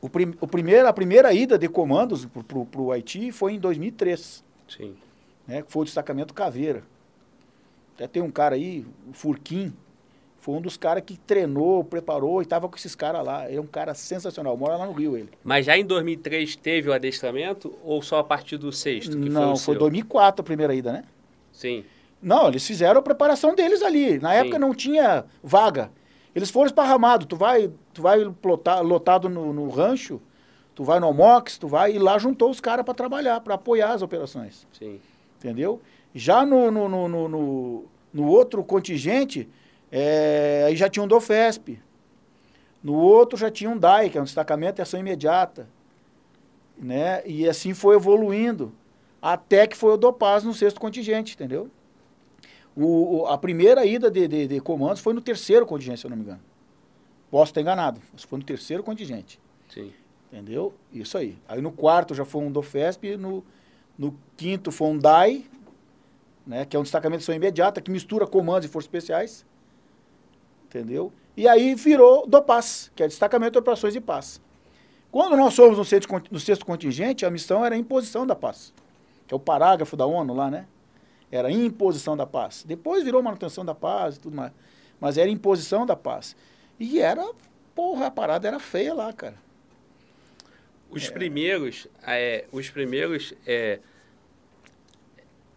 O, prim, o primeiro, a primeira ida de comandos para o Haiti foi em 2003. Sim. Né? Foi o destacamento Caveira. Até tem um cara aí, o Furquim, foi um dos caras que treinou, preparou e estava com esses caras lá. Ele é um cara sensacional, mora lá no Rio ele. Mas já em 2003 teve o adestramento ou só a partir do sexto? Que Não, foi, foi 2004 a primeira ida, né? Sim. Não, eles fizeram a preparação deles ali. Na Sim. época não tinha vaga. Eles foram esparramados. Tu vai, tu vai lotar, lotado no, no rancho, tu vai no Mox, tu vai e lá juntou os caras para trabalhar, para apoiar as operações. Sim. Entendeu? Já no, no, no, no, no, no outro contingente, é, aí já tinha um DOFESP. No outro já tinha um DAI, que é um destacamento de ação imediata. Né? E assim foi evoluindo. Até que foi o DOPAS no sexto contingente, entendeu? O, a primeira ida de, de, de comandos foi no terceiro contingente, se eu não me engano. Posso estar enganado, mas foi no terceiro contingente. Sim. Entendeu? Isso aí. Aí no quarto já foi um DOFESP, no, no quinto foi um DAI, né, que é um destacamento de ação imediata, que mistura comandos e forças especiais. Entendeu? E aí virou DOPAS, que é destacamento de operações de paz. Quando nós fomos no sexto, no sexto contingente, a missão era a imposição da paz, que é o parágrafo da ONU lá, né? Era imposição da paz. Depois virou manutenção da paz e tudo mais. Mas era imposição da paz. E era, porra, a parada era feia lá, cara. Os primeiros, é, os primeiros, é,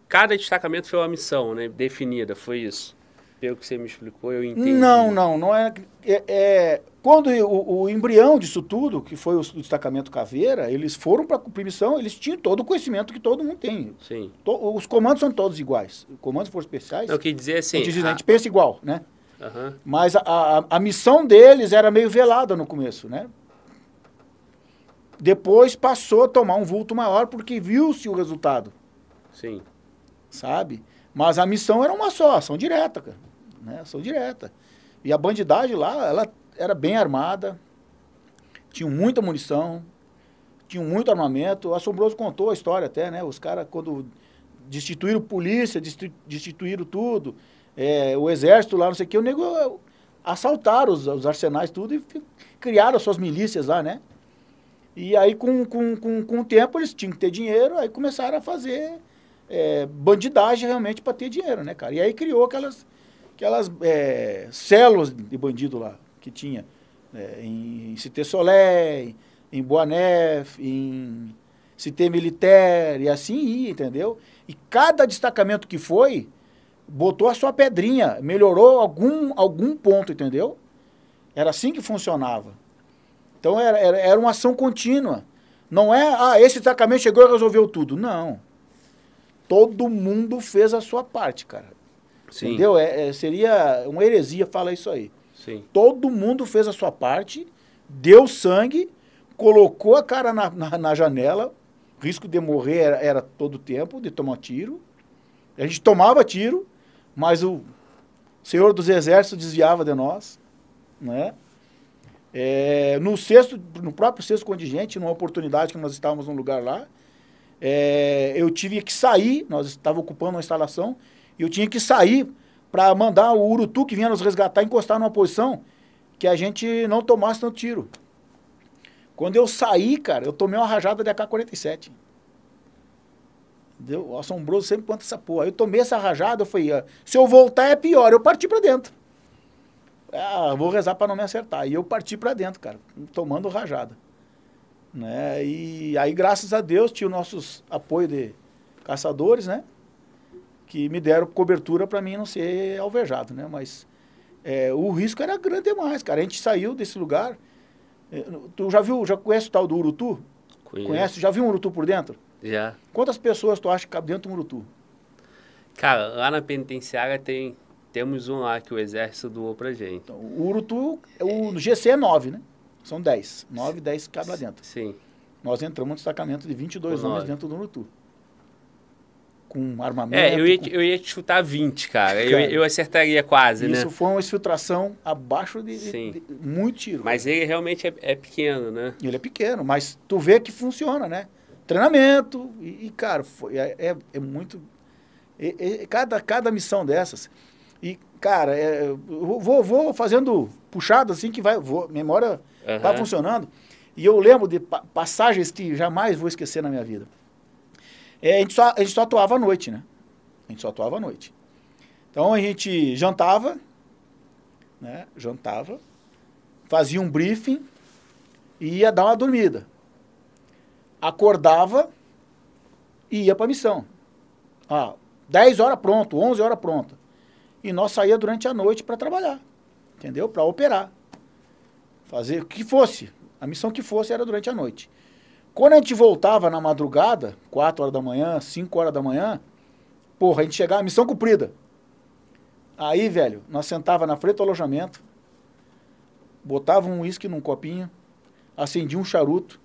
cada destacamento foi uma missão, né, definida, foi isso. Pelo que você me explicou, eu entendi. Não, não, não é. é, é- quando o, o embrião disso tudo, que foi o, destacamento Caveira, eles foram para cumprir missão, eles tinham todo o conhecimento que todo mundo tem. Sim. To- os comandos são todos iguais. Comandos forças especiais, Não, eu quis dizer assim. a, diz, a a- gente pensa igual, né? Aham, Mas a, a, a missão deles era meio velada no começo, né? Depois passou a tomar um vulto maior porque viu-se o resultado, sim. sabe? Mas a missão era uma só, ação direta, cara. Né? Ação direta. E a bandidagem lá, ela era bem armada, tinha muita munição, tinha muito armamento. O Assombroso contou a história até, né? Os caras, quando destituíram polícia, desti- destituíram tudo, é, o exército lá, não sei o que, o nego assaltaram os, os arsenais, tudo, e criaram as suas milícias lá, né? E aí, com, com, com, com o tempo, eles tinham que ter dinheiro, aí começaram a fazer é, bandidagem realmente para ter dinheiro, né, cara? E aí criou aquelas, aquelas é, células de bandido lá que tinha é, em Cité Solé, em Boanef, em Cité Militaire, e assim ia, entendeu? E cada destacamento que foi, botou a sua pedrinha, melhorou algum, algum ponto, entendeu? Era assim que funcionava. Então era, era, era uma ação contínua. Não é, ah, esse destacamento chegou e resolveu tudo. Não. Todo mundo fez a sua parte, cara. Sim. Entendeu? É, é, seria uma heresia falar isso aí. Sim. Todo mundo fez a sua parte, deu sangue, colocou a cara na, na, na janela. O risco de morrer era, era todo tempo, de tomar tiro. A gente tomava tiro, mas o senhor dos exércitos desviava de nós. Né? É, no sexto, no próprio sexto contingente, numa oportunidade que nós estávamos num lugar lá, é, eu tive que sair, nós estávamos ocupando uma instalação, eu tinha que sair para mandar o Urutu que vinha nos resgatar encostar numa posição que a gente não tomasse tanto tiro. Quando eu saí, cara, eu tomei uma rajada de AK-47. Entendeu? O assombroso sempre conta essa porra. Aí eu tomei essa rajada, eu falei, ah, se eu voltar é pior. Eu parti para dentro. Ah, vou rezar para não me acertar. E eu parti para dentro, cara, tomando rajada. Né? E aí, graças a Deus, tinha os nossos apoio de caçadores, né? Que me deram cobertura para mim não ser alvejado, né? Mas é, o risco era grande demais, cara. A gente saiu desse lugar. é, Tu já viu, já conhece o tal do Urutu? Conheço. Conhece? Já viu um Urutu por dentro? Já. Quantas pessoas tu acha que cabe dentro de um Urutu? Cara, lá na penitenciária tem, temos um lá que o exército doou pra gente. Então, o Urutu, o GC é 9, né? São 10. 9, 10 cabe lá dentro. Sim. Nós entramos no destacamento de 22 Com homens dentro do Urutu. Com armamento. É, eu ia, com- eu ia te chutar 20, cara. Eu, Cara, eu acertaria quase, Isso né? foi uma infiltração abaixo de, de- Sim. de- muito tiro. Mas ele realmente é, é pequeno, né? Ele é pequeno, mas tu vê que funciona, né? Treinamento e, e, cara, foi, é, é, é muito... é- é- cada, cada missão dessas... E, cara, é, eu vou, vou fazendo puxado assim que vai... Vou, memória tá Aham. funcionando. E eu lembro de pa- passagens que jamais vou esquecer na minha vida. É, a, gente só, a gente só atuava à noite, né? A gente só atuava à noite. Então a gente jantava, né? Jantava, fazia um briefing e ia dar uma dormida. Acordava e ia para missão. Ah, 10 horas pronto, 11 horas pronto. E nós saía durante a noite para trabalhar, entendeu? Para operar. Fazer o que fosse. A missão que fosse era durante a noite. Quando a gente voltava na madrugada, 4 horas da manhã, 5 horas da manhã, porra, a gente chegava, missão cumprida. Aí, velho, nós sentava na frente do alojamento, botava um uísque num copinho, acendia um charuto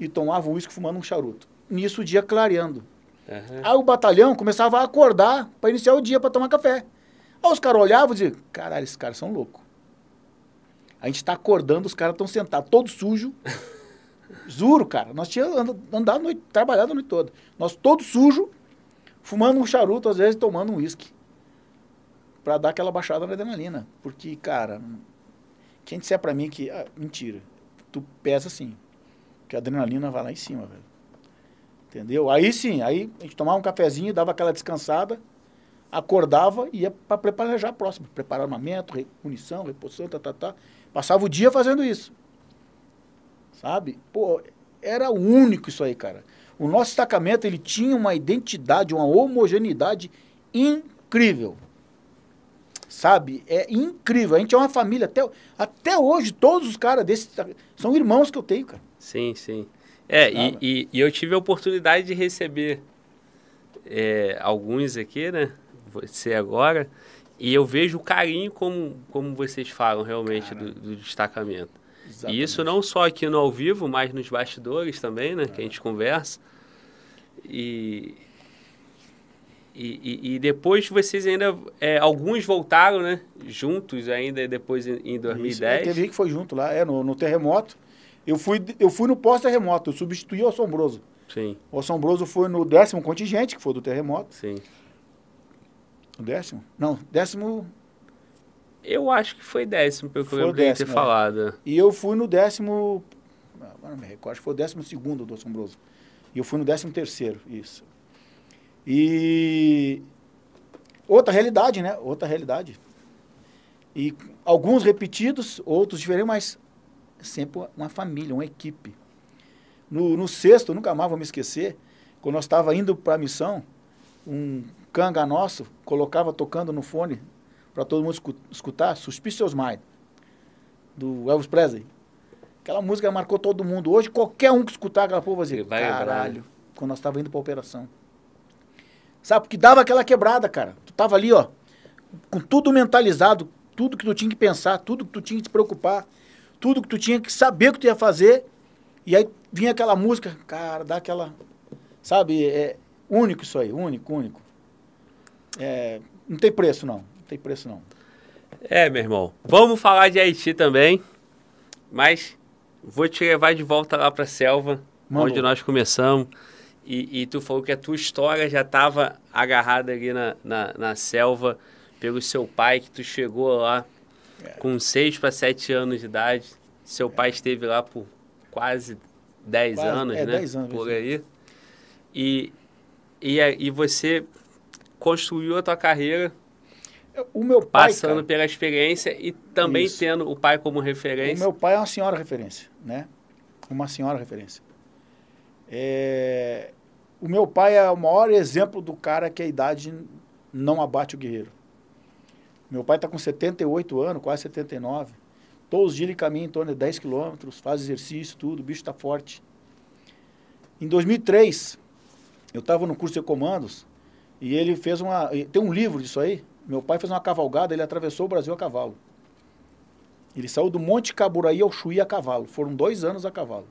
e tomava o uísque fumando um charuto. Nisso o dia clareando. Aham. Aí o batalhão começava a acordar para iniciar o dia para tomar café. Aí os caras olhavam e diziam, caralho, esses caras são loucos. A gente está acordando, os caras estão sentados, todos sujos. Juro, cara, nós tínhamos and- andado, noite, trabalhado a noite toda. Nós todos sujos, fumando um charuto, às vezes tomando um uísque. Para dar aquela baixada na adrenalina. Porque, cara, quem disser para mim que, ah, mentira, tu pesa sim. Que a adrenalina vai lá em cima, velho. Entendeu? Aí sim, aí a gente tomava um cafezinho, dava aquela descansada, acordava e ia para preparar já a próxima. Preparar armamento, munição, reposição, tá, tá, tá. Passava o dia fazendo isso. Sabe? Pô, era único isso aí, cara. O nosso destacamento, ele tinha uma identidade, uma homogeneidade incrível. Sabe? É incrível. A gente é uma família. Até, até hoje, todos os caras desses são irmãos que eu tenho, cara. Sim, sim. É, e, e, e eu tive a oportunidade de receber é, alguns aqui, né? Você agora. E eu vejo o carinho como, como vocês falam realmente do, do destacamento. E isso não só aqui no ao vivo, mas nos bastidores também, né? Que a gente conversa. E, e, e- e depois vocês ainda... é, alguns voltaram, né? Juntos ainda depois em, em Isso, 2010. teve gente que foi junto lá, é, no, no terremoto. Eu fui, eu fui no pós-terremoto, eu substituí o Assombroso. Sim, O Assombroso foi no décimo contingente, que foi do terremoto. sim. O décimo? Não, décimo. Eu acho que foi décimo, pelo que eu Foi o lembro de ter décimo, é. falado. E eu fui no décimo. Agora não me recordo, acho que foi o décimo segundo do Assombroso. E eu fui no décimo terceiro, isso. E. Outra realidade, né? Outra realidade. E alguns repetidos, outros diferentes, mas sempre uma família, uma equipe. No, no sexto, eu nunca mais vou me esquecer, quando nós estávamos indo para a missão, um canga nosso colocava tocando no fone para todo mundo escu- escutar Suspicious Mind, do Elvis Presley. Aquela música marcou todo mundo. Hoje, qualquer um que escutar aquela porra vai dizer, vai caralho, né? quando nós estávamos indo para operação. Sabe, porque dava aquela quebrada, cara. Tu tava ali, ó, com tudo mentalizado, tudo que tu tinha que pensar, tudo que tu tinha que te preocupar, tudo que tu tinha que saber o que tu ia fazer. E aí vinha aquela música, cara, dá aquela. Sabe, é único isso aí, único, único. É, não tem preço, não. Não tem preço, não. É, meu irmão. Vamos falar de Haiti também, mas vou te levar de volta lá pra selva, Mandou. onde nós começamos. E, e tu falou que a tua história já estava agarrada ali na, na, na selva pelo seu pai, que tu chegou lá É. com 6 para 7 anos de idade. Seu pai esteve lá por quase 10 Quase, anos, é, né? 10 anos, por isso. aí. E, e, a- e você construiu a tua carreira O meu pai, passando cara, pela experiência e também Isso. tendo o pai como o referência. meu pai é uma senhora referência, né? Uma senhora referência. É, o meu pai é o maior exemplo do cara que a idade não abate o guerreiro. Meu pai está com 78 anos, quase 79. Todos os dias ele caminha em torno de 10 quilômetros, faz exercício, tudo, o bicho está forte. Em 2003, eu estava no curso de comandos E ele fez uma. Tem um livro disso aí. Meu pai fez uma cavalgada, ele atravessou o Brasil a cavalo. Ele saiu do Monte Caburaí ao Chuí a cavalo. Foram dois anos a cavalo.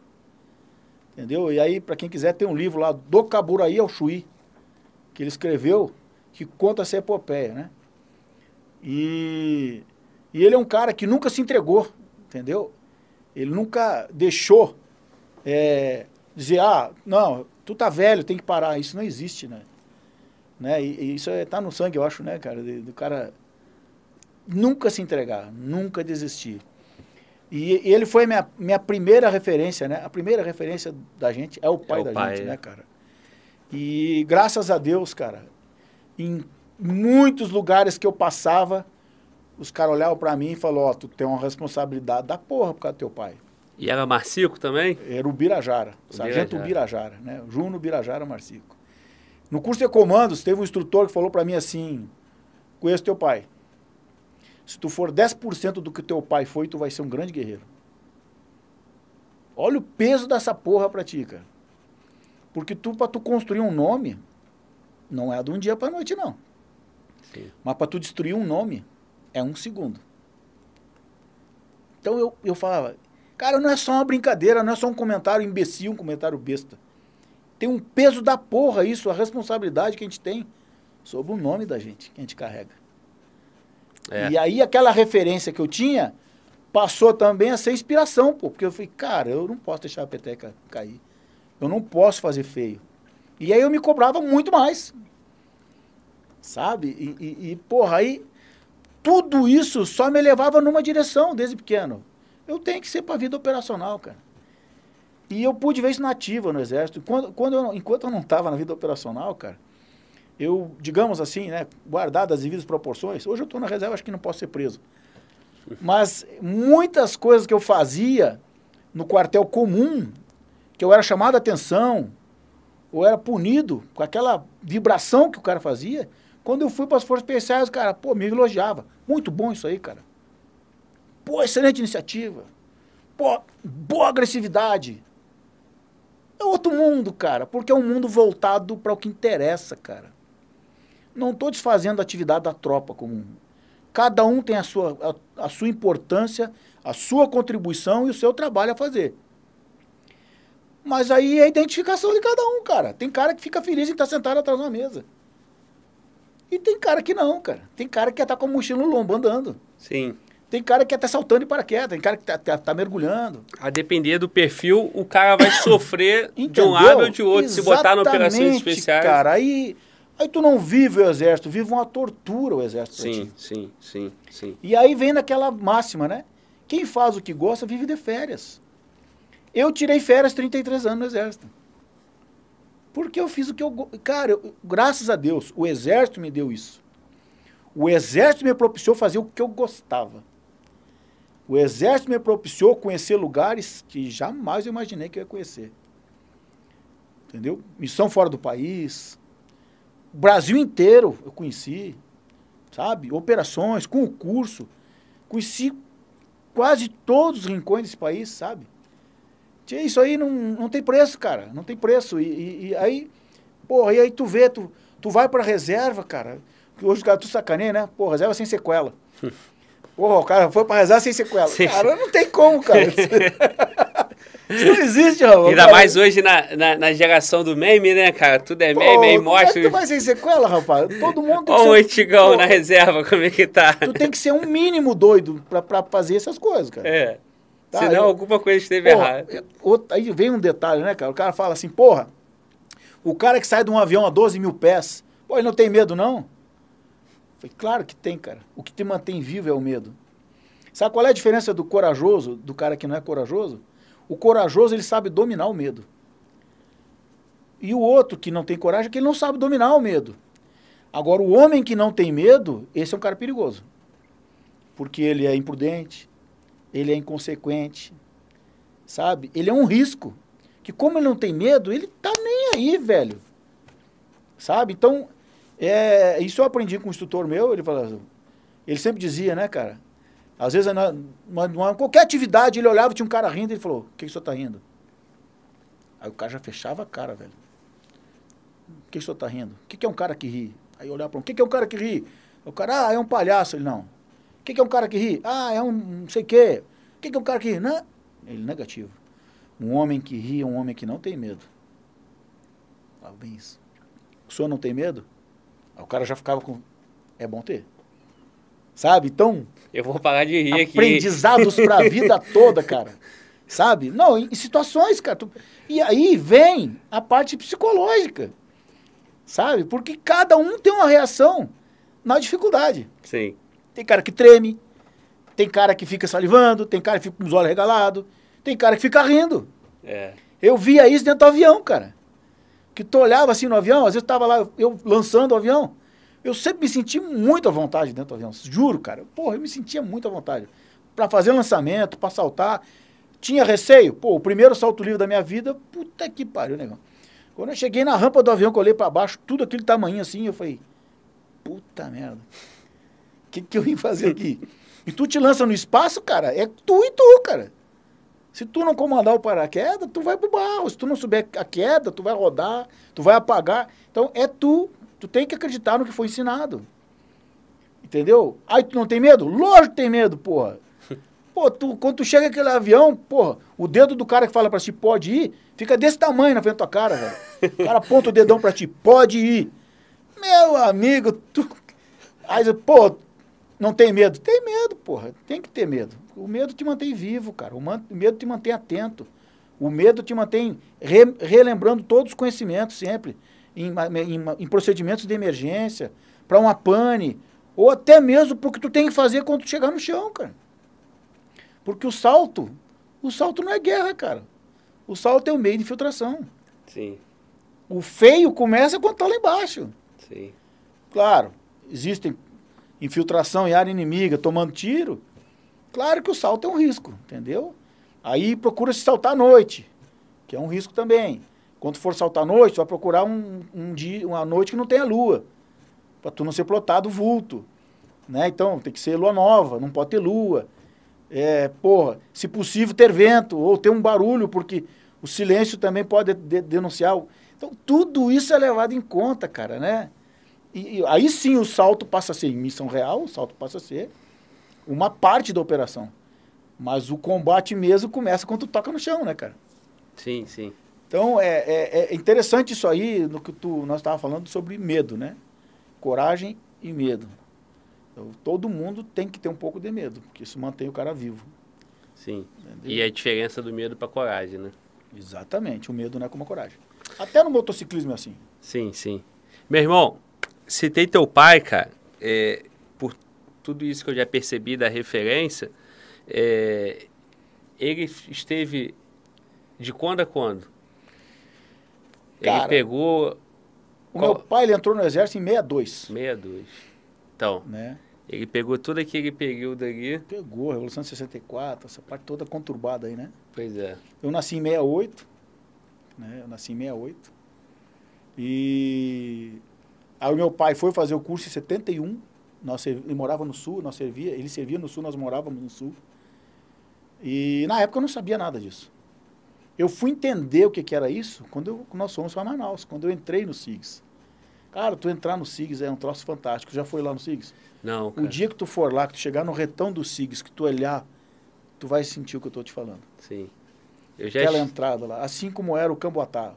Entendeu? E aí, para quem quiser, tem um livro lá, Do Caburaí ao Chuí, que ele escreveu, que conta essa epopeia, né? E, e ele é um cara que nunca se entregou, entendeu? Ele nunca deixou é, dizer, ah, não, tu tá velho, tem que parar. Isso não existe, né? Né? E, e isso é, tá no sangue, eu acho, né, cara? Do cara nunca se entregar, nunca desistir. E, e, ele foi minha, minha primeira referência, né? A primeira referência da gente é o pai é o da pai, gente, é. né, cara? E graças a Deus, cara, em muitos lugares que eu passava, os caras olhavam para mim e falavam, ó, oh, tu tem uma responsabilidade da porra por causa do teu pai. E era Marcico também? Era o Birajara, o Sargento Birajara, né? Juno Birajara Marcico. No curso de comandos, teve um instrutor que falou para mim assim, conheço teu pai. Se tu for 10% do que teu pai foi, tu vai ser um grande guerreiro. Olha o peso dessa porra pra ti, cara. Porque tu, pra tu construir um nome, não é de um dia pra noite, não. Sim. Mas pra tu destruir um nome, é um segundo. Então eu, eu falava, cara, não é só uma brincadeira, não é só um comentário imbecil, um comentário besta. Tem um peso da porra isso, a responsabilidade que a gente tem sobre o nome da gente, que a gente carrega. É. E aí aquela referência que eu tinha passou também a ser inspiração, pô, porque eu falei, cara, eu não posso deixar a peteca cair. Eu não posso fazer feio. E aí eu me cobrava muito mais. Sabe? E, e, e porra, aí tudo isso só me levava numa direção desde pequeno. Eu tenho que ser para a vida operacional, cara. E eu pude ver isso na ativa no Exército. Quando, quando eu, enquanto eu não estava na vida operacional, cara, eu, digamos assim, né, guardado as devidas proporções, hoje eu estou na reserva, acho que não posso ser preso. Mas muitas coisas que eu fazia no quartel comum, que eu era chamado a atenção, ou era punido com aquela vibração que o cara fazia, quando eu fui para as forças especiais, cara, pô, me elogiava. Muito bom isso aí, cara. Pô, excelente iniciativa. Pô, boa agressividade. É outro mundo, cara, porque é um mundo voltado para o que interessa, cara. Não estou desfazendo a atividade da tropa comum. Cada um tem a sua, a, a sua importância, a sua contribuição e o seu trabalho a fazer. Mas aí é a identificação de cada um, cara. Tem cara que fica feliz em estar sentado atrás de uma mesa. E tem cara que não, cara. Tem cara que quer estar com a mochila no lombo andando. Sim. Tem cara que estar saltando de paraquedas, tem cara que está tá, tá mergulhando. A depender do perfil, o cara vai sofrer de um lado ou de outro, Exatamente, se botar na operações especiais. cara. Aí Aí tu não vive o exército, vive uma tortura o exército. Sim, sim, sim, sim. E aí vem naquela máxima, né? Quem faz o que gosta vive de férias. Eu tirei férias 33 anos no exército. Porque eu fiz o que eu. Cara, eu, graças a Deus, o exército me deu isso. O exército me propiciou fazer o que eu gostava. O exército me propiciou conhecer lugares que jamais eu imaginei que eu ia conhecer. Entendeu? Missão fora do país, o Brasil inteiro eu conheci, sabe? Operações, concurso. Conheci quase todos os rincões desse país, sabe? Isso aí não, não tem preço, cara. Não tem preço. E, e, e aí, porra, e aí tu vê, tu, tu vai pra reserva, cara. Que hoje o cara tu sacaneia, né? Pô, reserva sem sequela. Porra, o cara foi pra reserva sem sequela. Sim. Cara, não tem como, cara. Isso não existe, Raul. Ainda cara. mais hoje na, na, na, geração do meme, né, cara? Tudo é meme, aí mostra. É tu vai sem sequela, rapaz? Todo mundo tem Olha o antigão Pô, na reserva, como é que tá? Tu tem que ser um mínimo doido pra, pra fazer essas coisas, cara. É. Tá? Senão eu... alguma coisa esteve errada. Aí vem um detalhe, né, cara? O cara fala assim, porra, o cara que sai de um avião a 12 mil pés, pô, ele não tem medo, não? Falei, claro que tem, cara. O que te mantém vivo é o medo. Sabe qual é a diferença do corajoso, do cara que não é corajoso? O corajoso, ele sabe dominar o medo. E o outro que não tem coragem é que ele não sabe dominar o medo. Agora, o homem que não tem medo, esse é um cara perigoso. Porque ele é imprudente, ele é inconsequente, sabe? Ele é um risco. Que como ele não tem medo, ele tá nem aí, velho. Sabe? Então, é, isso eu aprendi com um instrutor meu, ele fala, ele sempre dizia, né, cara? Às vezes, na, numa, qualquer atividade, ele olhava, tinha um cara rindo, ele falou, o que, que o senhor está rindo? Aí o cara já fechava a cara, velho. O que, que o senhor está rindo? O que, que é um cara que ri? Aí eu olhava para um, o que, que é um cara que ri? O cara, ah, é um palhaço. Ele, não. O que, que é um cara que ri? Ah, é um não sei o quê. O que, que é um cara que ri? Não. Ele, negativo. Um homem que ri é um homem que não tem medo. Fala bem isso. O senhor não tem medo? Aí o cara já ficava com, é bom ter. Sabe? Então. Eu vou parar de rir aqui. Aprendizados para a vida toda, cara. Sabe? Não, em, situações, cara. Tu, e aí vem a parte psicológica. Sabe? Porque cada um tem uma reação na dificuldade. Sim. Tem cara que treme, tem cara que fica salivando, tem cara que fica com os olhos regalados, tem cara que fica rindo. É. Eu via isso dentro do avião, cara. Que tu olhava assim no avião, às vezes tava lá eu lançando o avião. Eu sempre me senti muito à vontade dentro do avião. Juro, cara. Porra, eu me sentia muito à vontade. Para fazer lançamento, para saltar. Tinha receio? Pô, o primeiro salto livre da minha vida, puta que pariu, negão. Quando eu cheguei na rampa do avião, que eu olhei para baixo, tudo aquele tamanho assim, eu falei, puta merda. O que, que eu vim fazer aqui? E tu te lança no espaço, cara, é tu e tu, cara. Se tu não comandar o paraquedas, tu vai pro barro. Se tu não souber a queda, tu vai rodar, tu vai apagar. Então é tu Tu tem que acreditar no que foi ensinado. Entendeu? Aí tu não tem medo? Lógico que tem medo, porra. Pô, tu, quando tu chega aquele avião, porra, o dedo do cara que fala pra ti, pode ir, fica desse tamanho na frente da tua cara, velho. O cara aponta o dedão pra ti, pode ir. Meu amigo, tu. Aí, pô, não tem medo? Tem medo, porra. Tem que ter medo. O medo te mantém vivo, cara. O, medo te mantém atento. O medo te mantém re relembrando todos os conhecimentos sempre em, em, em procedimentos de emergência, para uma pane, ou até mesmo porque tu tem que fazer quando tu chegar no chão, cara. Porque o salto, o salto não é guerra, cara. O salto é o meio de infiltração. Sim. O feio começa quando tá lá embaixo. Sim. Claro, existem infiltração em área inimiga, tomando tiro. Claro que o salto é um risco, entendeu? Aí procura se saltar à noite, que é um risco também. Quando for saltar à noite, vai procurar um, um dia, uma noite que não tenha lua. Para tu não ser plotado vulto. Né? Então, tem que ser lua nova, não pode ter lua. É, porra, se possível, ter vento ou ter um barulho, porque o silêncio também pode de, denunciar. Então, tudo isso é levado em conta, cara, né? E, e, aí sim o salto passa a ser em missão real, o salto passa a ser uma parte da operação. Mas o combate mesmo começa quando tu toca no chão, né, cara? Sim, sim. Então, é, é, é interessante isso aí, no que tu, nós estávamos falando sobre medo, né? Coragem e medo. Então, todo mundo tem que ter um pouco de medo, porque isso mantém o cara vivo. Sim. Entendeu? E a diferença do medo para coragem, né? Exatamente. O medo não é como a coragem. Até no motociclismo é assim. Sim, sim. Meu irmão, citei teu pai, cara, é, tudo isso que eu já percebi da referência, é, ele esteve de quando a quando? Cara, ele pegou. O qual... meu pai ele entrou no exército em 62. 62. Então. Né? Ele pegou tudo aquele período ali. Pegou, Revolução de 64, essa parte toda conturbada aí, né? Pois é. Eu nasci em 68, né? Eu nasci em 68. E aí o meu pai foi fazer o curso em 71. Nós, ele morava no sul, nós servia, ele servia no sul, nós morávamos no sul. E na época eu não sabia nada disso. Eu fui entender o que, que era isso quando eu, nós fomos para Manaus, quando eu entrei no SIGS. Cara, tu entrar no SIGS é um troço fantástico. Já foi lá no SIGS? Não, cara. O dia que tu for lá, que tu chegar no retão do SIGS, que tu olhar, tu vai sentir o que eu estou te falando. Sim. Eu já Aquela entrada lá. Assim como era o Camboatá.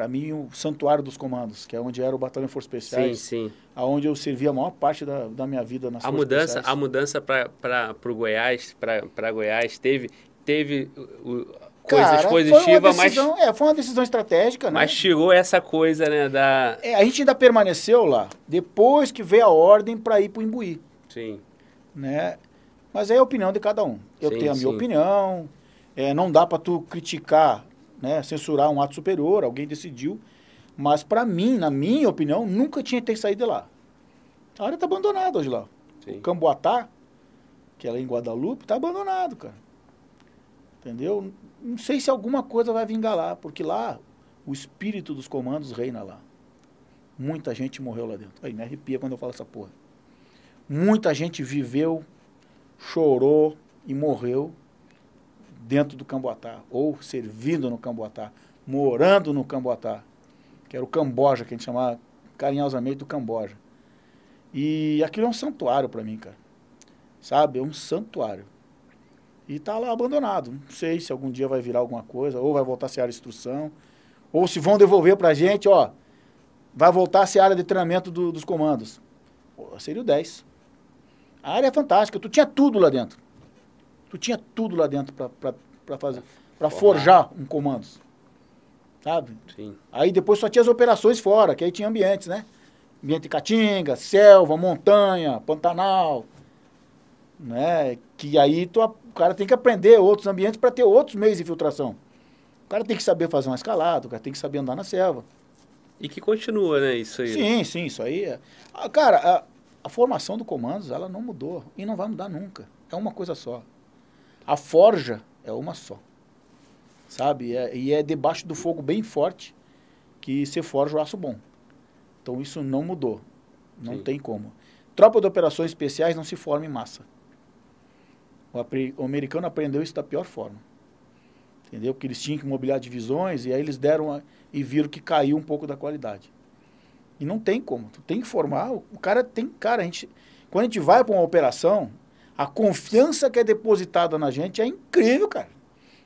Para mim, o Santuário dos Comandos, que é onde era o Batalhão de Forças Especiais. Sim, sim. Aonde eu servi a maior parte da, da minha vida nas a Forças mudança, Especiais. A mudança para o Goiás, para Goiás, teve, teve o, coisas Cara, positivas, mas. É, foi uma decisão estratégica, né? Mas tirou essa coisa, né? Da... É, a gente ainda permaneceu lá, depois que veio a ordem para ir para o Imbuí. Sim. Né? Mas é a opinião de cada um. Eu sim, tenho a minha sim. opinião, é, não dá para tu criticar, né, censurar um ato superior, alguém decidiu. Mas para mim, na minha opinião, nunca tinha que ter saído de lá. A área está abandonada hoje lá. Sim. O Camboatá, que é lá em Guadalupe, está abandonado, cara. Entendeu? Não sei se alguma coisa vai vingar lá, porque lá o espírito dos comandos reina lá. Muita gente morreu lá dentro. Aí me arrepia quando eu falo essa porra. Muita gente viveu, chorou e morreu dentro do Camboatá, ou servindo no Camboatá, morando no Camboatá, que era o Camboja, que a gente chamava carinhosamente do Camboja. E aquilo é um santuário para mim, cara. Sabe? É um santuário. E tá lá abandonado. Não sei se algum dia vai virar alguma coisa, ou vai voltar a ser área de instrução, ou se vão devolver pra gente, ó, vai voltar a ser área de treinamento do, dos comandos. Pô, seria o 10. A área é fantástica, tu tinha tudo lá dentro. Tu tinha tudo lá dentro para fazer, para forjar um comandos. Sabe? Sim. Aí depois só tinha as operações fora, que aí tinha ambientes, né? Ambiente de caatinga, selva, montanha, pantanal, né? Que aí tu, o cara tem que aprender outros ambientes para ter outros meios de infiltração. O cara tem que saber fazer uma escalada, o cara tem que saber andar na selva. E que continua, né, isso aí. Sim, sim, isso aí. É... Ah, cara, a, a formação do comandos, ela não mudou e não vai mudar nunca. É uma coisa só. A forja é uma só. Sabe? É, e é debaixo do fogo bem forte que se forja o aço bom. Então isso não mudou. Não Sim. tem como. Tropa de operações especiais não se forma em massa. O, o, americano aprendeu isso da pior forma. Entendeu? Porque eles tinham que mobiliar divisões e aí eles deram a, e viram que caiu um pouco da qualidade. E não tem como. Tu tem que formar. O cara tem. Cara, a gente. Quando a gente vai para uma operação, a confiança que é depositada na gente é incrível, cara.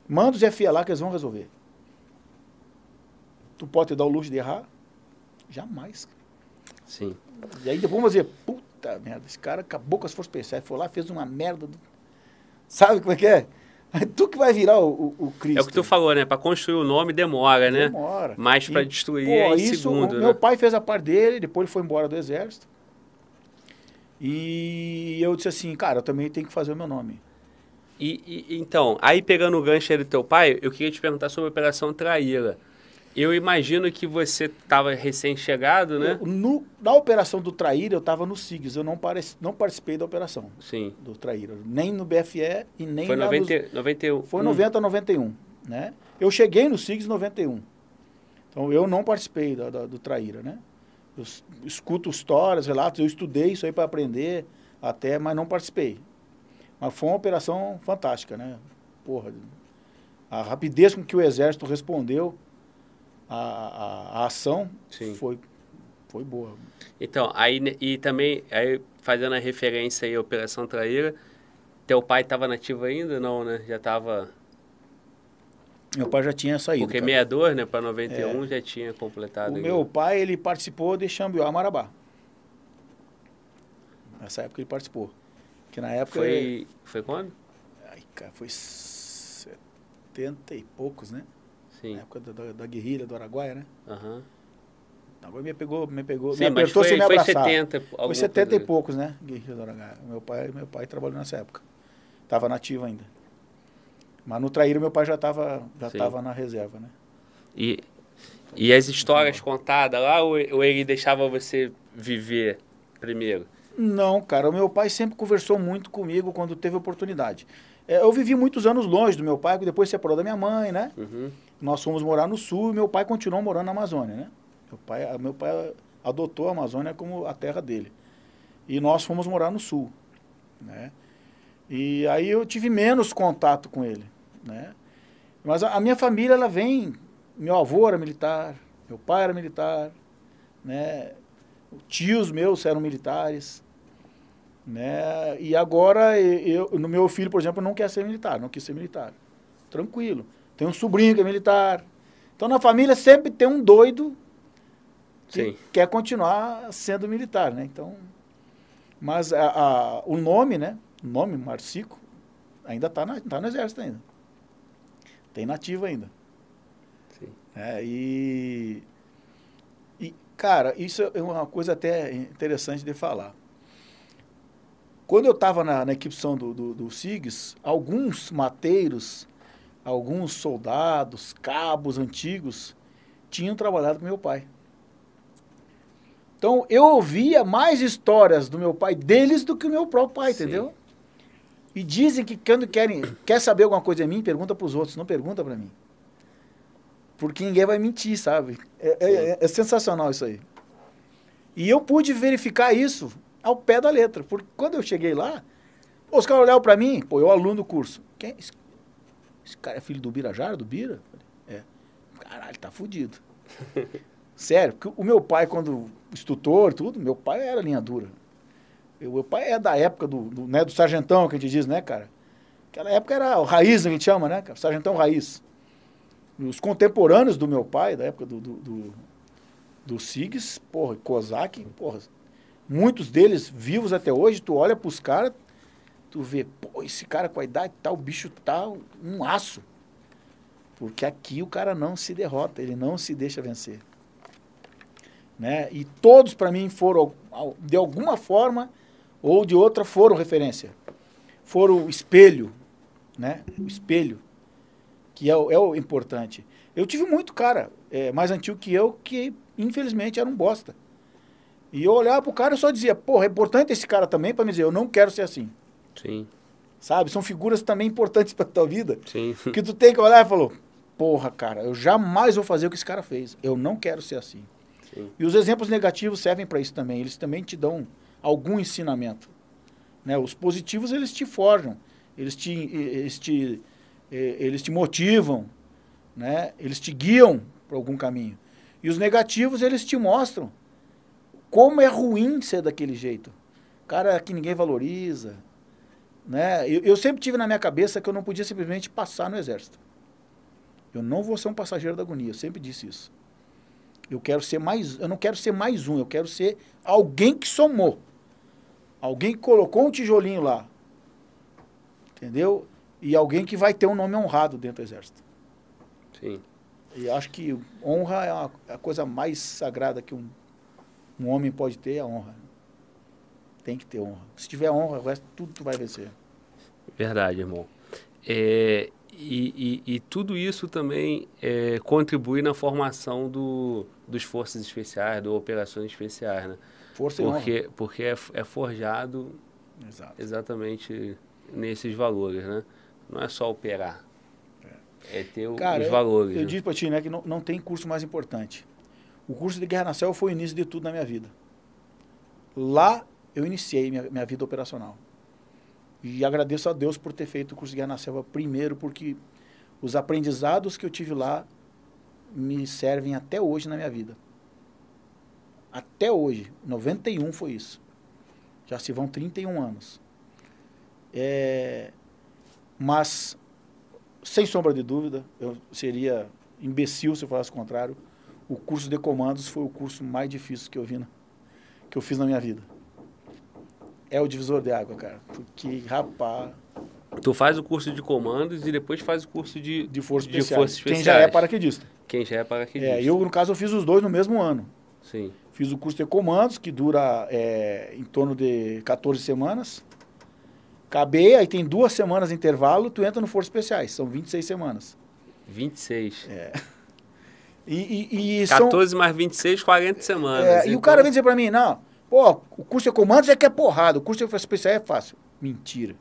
Manda os FIA lá que eles vão resolver. Tu pode te dar o luxo de errar? Jamais. Sim. E aí depois vamos dizer, puta merda, esse cara acabou com as forças especiais, foi lá, fez uma merda. Do... Sabe como é que é? É tu que vai virar o, o, o Cristo. É o que tu falou, né? Para construir o nome demora, né? Demora. Mas para destruir pô, é em isso, segundo, o, né? Meu pai fez a parte dele, depois ele foi embora do exército. E eu disse assim, cara, eu também tenho que fazer o meu nome. E, e então, aí pegando o gancho aí do teu pai, eu queria te perguntar sobre a Operação Traíra. Eu imagino que você estava recém-chegado, né? Eu, no, na operação do Traíra, eu estava no SIGS. Eu não, pareci, não participei da operação Sim. do Traíra. Nem no BFE e nem Foi 90, nos, 91. Foi 90 a 91, né? Eu cheguei no SIGS em 91. Então, eu não participei da, da, do Traíra, né? Eu escuto histórias, relatos, eu estudei isso aí para aprender até, mas não participei. Mas foi uma operação fantástica, né? Porra, a rapidez com que o Exército respondeu a ação Sim. foi foi boa. Então, aí e também aí fazendo a referência aí à Operação Traíra, teu pai estava nativo ainda não, né? Já estava meu pai já tinha saído. Porque cara. 62, né, para 91 é. já tinha completado. O aí. meu pai, ele participou de Xambió Marabá. Nessa época ele participou. Que na época foi ele... foi quando? Ai, cara, foi 70 e poucos, né? Sim. Na época da, da, da guerrilha do Araguaia, né? Aham. Uhum. Agora me pegou, me pegou, Sim, me apertou foi, sem me abraçar. Foi 70, foi 70 e poucos, né? Guerrilha do Araguaia. Meu pai, meu pai trabalhou nessa época. Tava nativo ainda. Mas no Traíra meu pai já estava já tava na reserva, né? E, e as histórias contadas lá ou, ou ele deixava você viver primeiro? Não, cara. O meu pai sempre conversou muito comigo quando teve oportunidade. É, eu vivi muitos anos longe do meu pai, depois separou da minha mãe, né? Uhum. Nós fomos morar no sul e meu pai continuou morando na Amazônia, né? Meu pai, meu pai adotou a Amazônia como a terra dele. E nós fomos morar no sul, né? E aí eu tive menos contato com ele, né? Mas a, a minha família, ela vem... Meu avô era militar, meu pai era militar, né? Tios meus eram militares, né? E agora, eu, no meu filho, por exemplo, não quer ser militar, não quis ser militar. Tranquilo. Tem um sobrinho que é militar. Então, na família sempre tem um doido que Sim. quer continuar sendo militar, né? Então, mas a, a, o nome, né? O nome, Marcico, ainda está tá no exército ainda. Tem nativo ainda. Sim. É, e, e, cara, isso é uma coisa até interessante de falar. Quando eu estava na, na equipação do, do, do SIGS, alguns mateiros, alguns soldados, cabos antigos, tinham trabalhado com meu pai. Então, eu ouvia mais histórias do meu pai deles do que o meu próprio pai, Sim. entendeu? E dizem que quando querem, quer saber alguma coisa de mim, pergunta para os outros, não pergunta para mim. Porque ninguém vai mentir, sabe? É, é, é, é sensacional isso aí. E eu pude verificar isso ao pé da letra. Porque quando eu cheguei lá, os caras olharam para mim, pô, eu aluno do curso. Quem é esse, esse cara é filho do Birajara, do Bira? É. Caralho, tá fudido. Sério, porque o meu pai, quando instrutor, tudo, meu pai era linha dura. Eu, meu pai é da época do, do, né, do sargentão, que a gente diz, né, cara? Aquela época era o raiz, a gente chama, né, cara? Sargentão raiz. Os contemporâneos do meu pai, da época do, do, do, do SIGS, porra, Kozak, porra, muitos deles vivos até hoje, tu olha pros caras, tu vê, pô, esse cara com a idade tal, o bicho tá um aço. Porque aqui o cara não se derrota, ele não se deixa vencer. Né? E todos, para mim, foram, de alguma forma ou de outra, foram referência. Foram o espelho, né? O espelho, que é o, é o importante. Eu tive muito cara é, mais antigo que eu que, infelizmente, era um bosta. E eu olhava pro cara e só dizia, porra, é importante esse cara também para me dizer, eu não quero ser assim. Sim. Sabe? São figuras também importantes para tua vida. Sim. Que tu tem que olhar e falou, porra, cara, eu jamais vou fazer o que esse cara fez. Eu não quero ser assim. Sim. E os exemplos negativos servem para isso também. Eles também te dão algum ensinamento. Né? Os positivos, eles te forjam. Eles te, eles te, eles te motivam. Né? Eles te guiam para algum caminho. E os negativos, eles te mostram como é ruim ser daquele jeito. Cara que ninguém valoriza. Né? Eu, eu sempre tive na minha cabeça que eu não podia simplesmente passar no exército. Eu não vou ser um passageiro da agonia, eu sempre disse isso. Eu quero ser mais, eu não quero ser mais um, eu quero ser alguém que somou. Alguém que colocou um tijolinho lá. Entendeu? E alguém que vai ter um nome honrado dentro do exército. Sim. E acho que honra é a, é a coisa mais sagrada que um, um homem pode ter, é a honra. Tem que ter honra. Se tiver honra, o resto tudo tu vai vencer. Verdade, irmão. É, e, e, e, tudo isso também é, contribui na formação do, dos Forças Especiais, do Operações Especiais, né? Força porque, e honra. Porque é, é forjado Exato. exatamente nesses valores, né? Não é só operar. É, é ter Cara, os valores. Eu, eu né? disse para ti, né, que não, não tem curso mais importante. O curso de Guerra na Selva foi o início de tudo na minha vida. Lá eu iniciei minha, minha vida operacional. E agradeço a Deus por ter feito o curso de Guerra na Selva primeiro, porque os aprendizados que eu tive lá me servem até hoje na minha vida. Até hoje. 91 foi isso. Já se vão 31 anos. É, mas, sem sombra de dúvida, eu seria imbecil se eu falasse o contrário. O curso de comandos foi o curso mais difícil que eu vi, na, que eu fiz na minha vida é o divisor de água, cara. Porque, rapaz. Tu faz o curso de comandos e depois faz o curso de, de forças de especiais. forças especiais. Quem já é paraquedista. Quem já é paraquedista. É, eu, no caso, eu fiz os dois no mesmo ano. Sim. Fiz o curso de comandos, que dura é, em torno de 14 semanas. Acabei, aí tem duas semanas de intervalo, tu entra no Forças Especiais. São 26 semanas. 26. É. E, e, e 14 são, mais 26, 40 semanas. É, então... E o cara vem dizer pra mim, não, Pô, o curso de comandos é que é porrada, o curso de especial é fácil. Mentira.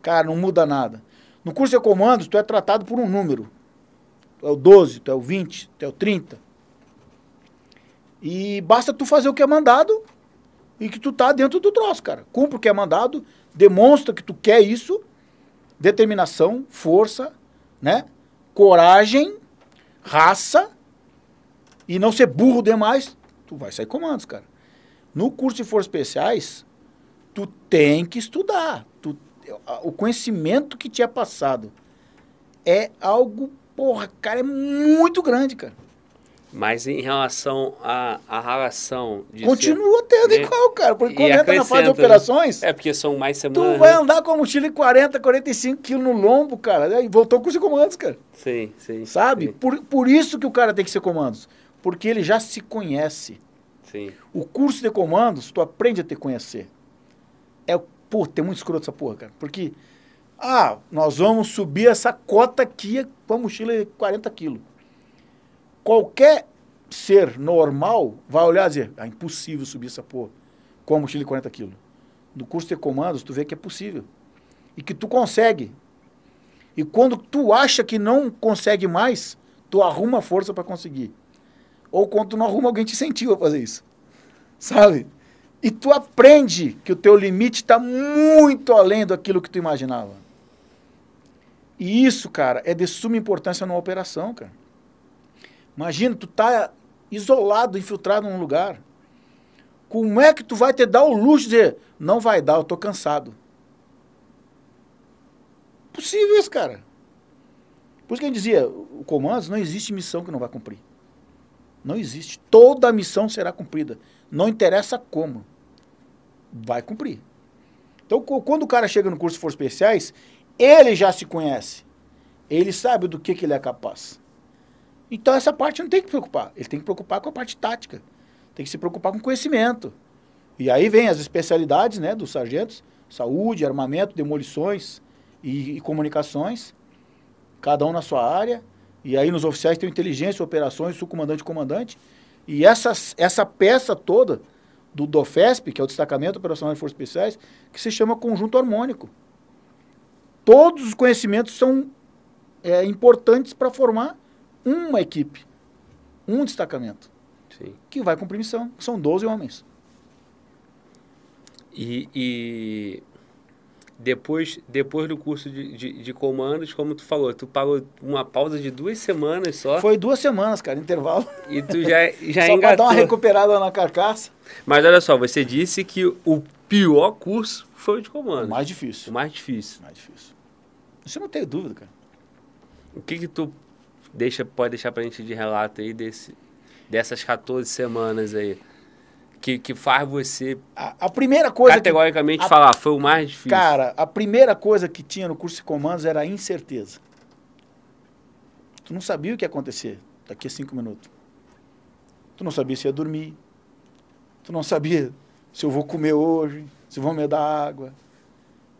Cara, não muda nada. No curso de comandos, tu é tratado por um número. Tu é o 12, tu é o 20, tu é o 30. E basta tu fazer o que é mandado e que tu tá dentro do troço, cara. Cumpre o que é mandado, demonstra que tu quer isso, determinação, força, né? Coragem, raça e não ser burro demais, tu vai sair comandos, cara. No curso de forças especiais, tu tem que estudar. Tu, o conhecimento que te é passado é algo, porra, cara, é muito grande, cara. Mas em relação à, à relação de Continua ser, tendo né? igual, cara. Porque quando entra na fase de né? operações. É porque são mais semanas. Tu vai andar com a mochila de 40, 45 quilos no lombo, cara. E voltou com os comandos, cara. Sim, sim. Sabe? Sim. Por, por isso que o cara tem que ser comandos. Porque ele já se conhece. Sim. O curso de comandos, tu aprende a te conhecer. É, pô, tem muito escroto essa porra, cara. Porque, ah, nós vamos subir essa cota aqui com a mochila de 40 quilos. Qualquer ser normal vai olhar e dizer, ah, impossível subir essa porra com a mochila de 40 quilos. No curso de comandos, tu vê que é possível. E que tu consegue. E quando tu acha que não consegue mais, tu arruma força para conseguir. Ou quando tu não arruma, alguém te incentiva a fazer isso. Sabe? E tu aprende que o teu limite está muito além daquilo que tu imaginava. E isso, cara, é de suma importância numa operação, cara. Imagina, tu tá isolado, infiltrado num lugar. Como é que tu vai te dar o luxo de dizer, não vai dar, eu tô cansado? Possível isso, cara. Por isso que a gente dizia, o comandos não existe missão que não vai cumprir. Não existe. Toda missão será cumprida. Não interessa como. Vai cumprir. Então, quando o cara chega no curso de Forças Especiais, ele já se conhece. Ele sabe do que, que ele é capaz. Então, essa parte não tem que preocupar. Ele tem que preocupar com a parte tática. Tem que se preocupar com conhecimento. E aí vem as especialidades né, dos sargentos. Saúde, armamento, demolições e, e comunicações. Cada um na sua área. E aí nos oficiais tem inteligência, operações, subcomandante e comandante. E essa, essa peça toda do DOFESP, que é o Destacamento Operacional de Forças Especiais, que se chama conjunto harmônico. Todos os conhecimentos são é, importantes para formar uma equipe, um destacamento, Sim. que vai cumprir missão. São 12 homens. E, e depois, depois do curso de, de, de, comandos, como tu falou, tu pagou uma pausa de duas semanas só. Foi duas semanas, cara, intervalo. E tu já, já só engatou. pra dar uma recuperada na carcaça. Mas olha só, você disse que o pior curso foi o de comandos. O mais difícil. O mais difícil. O mais difícil. Isso eu não tenho dúvida, cara. O que que tu deixa, pode deixar pra gente de relato aí desse, dessas 14 semanas aí? Que, que faz você A, a primeira coisa. categoricamente que, a, falar, foi o mais difícil. Cara, a primeira coisa que tinha no curso de comandos era a incerteza. Tu não sabia o que ia acontecer daqui a cinco minutos. Tu não sabia se ia dormir. Tu não sabia se eu vou comer hoje, se vão me dar água.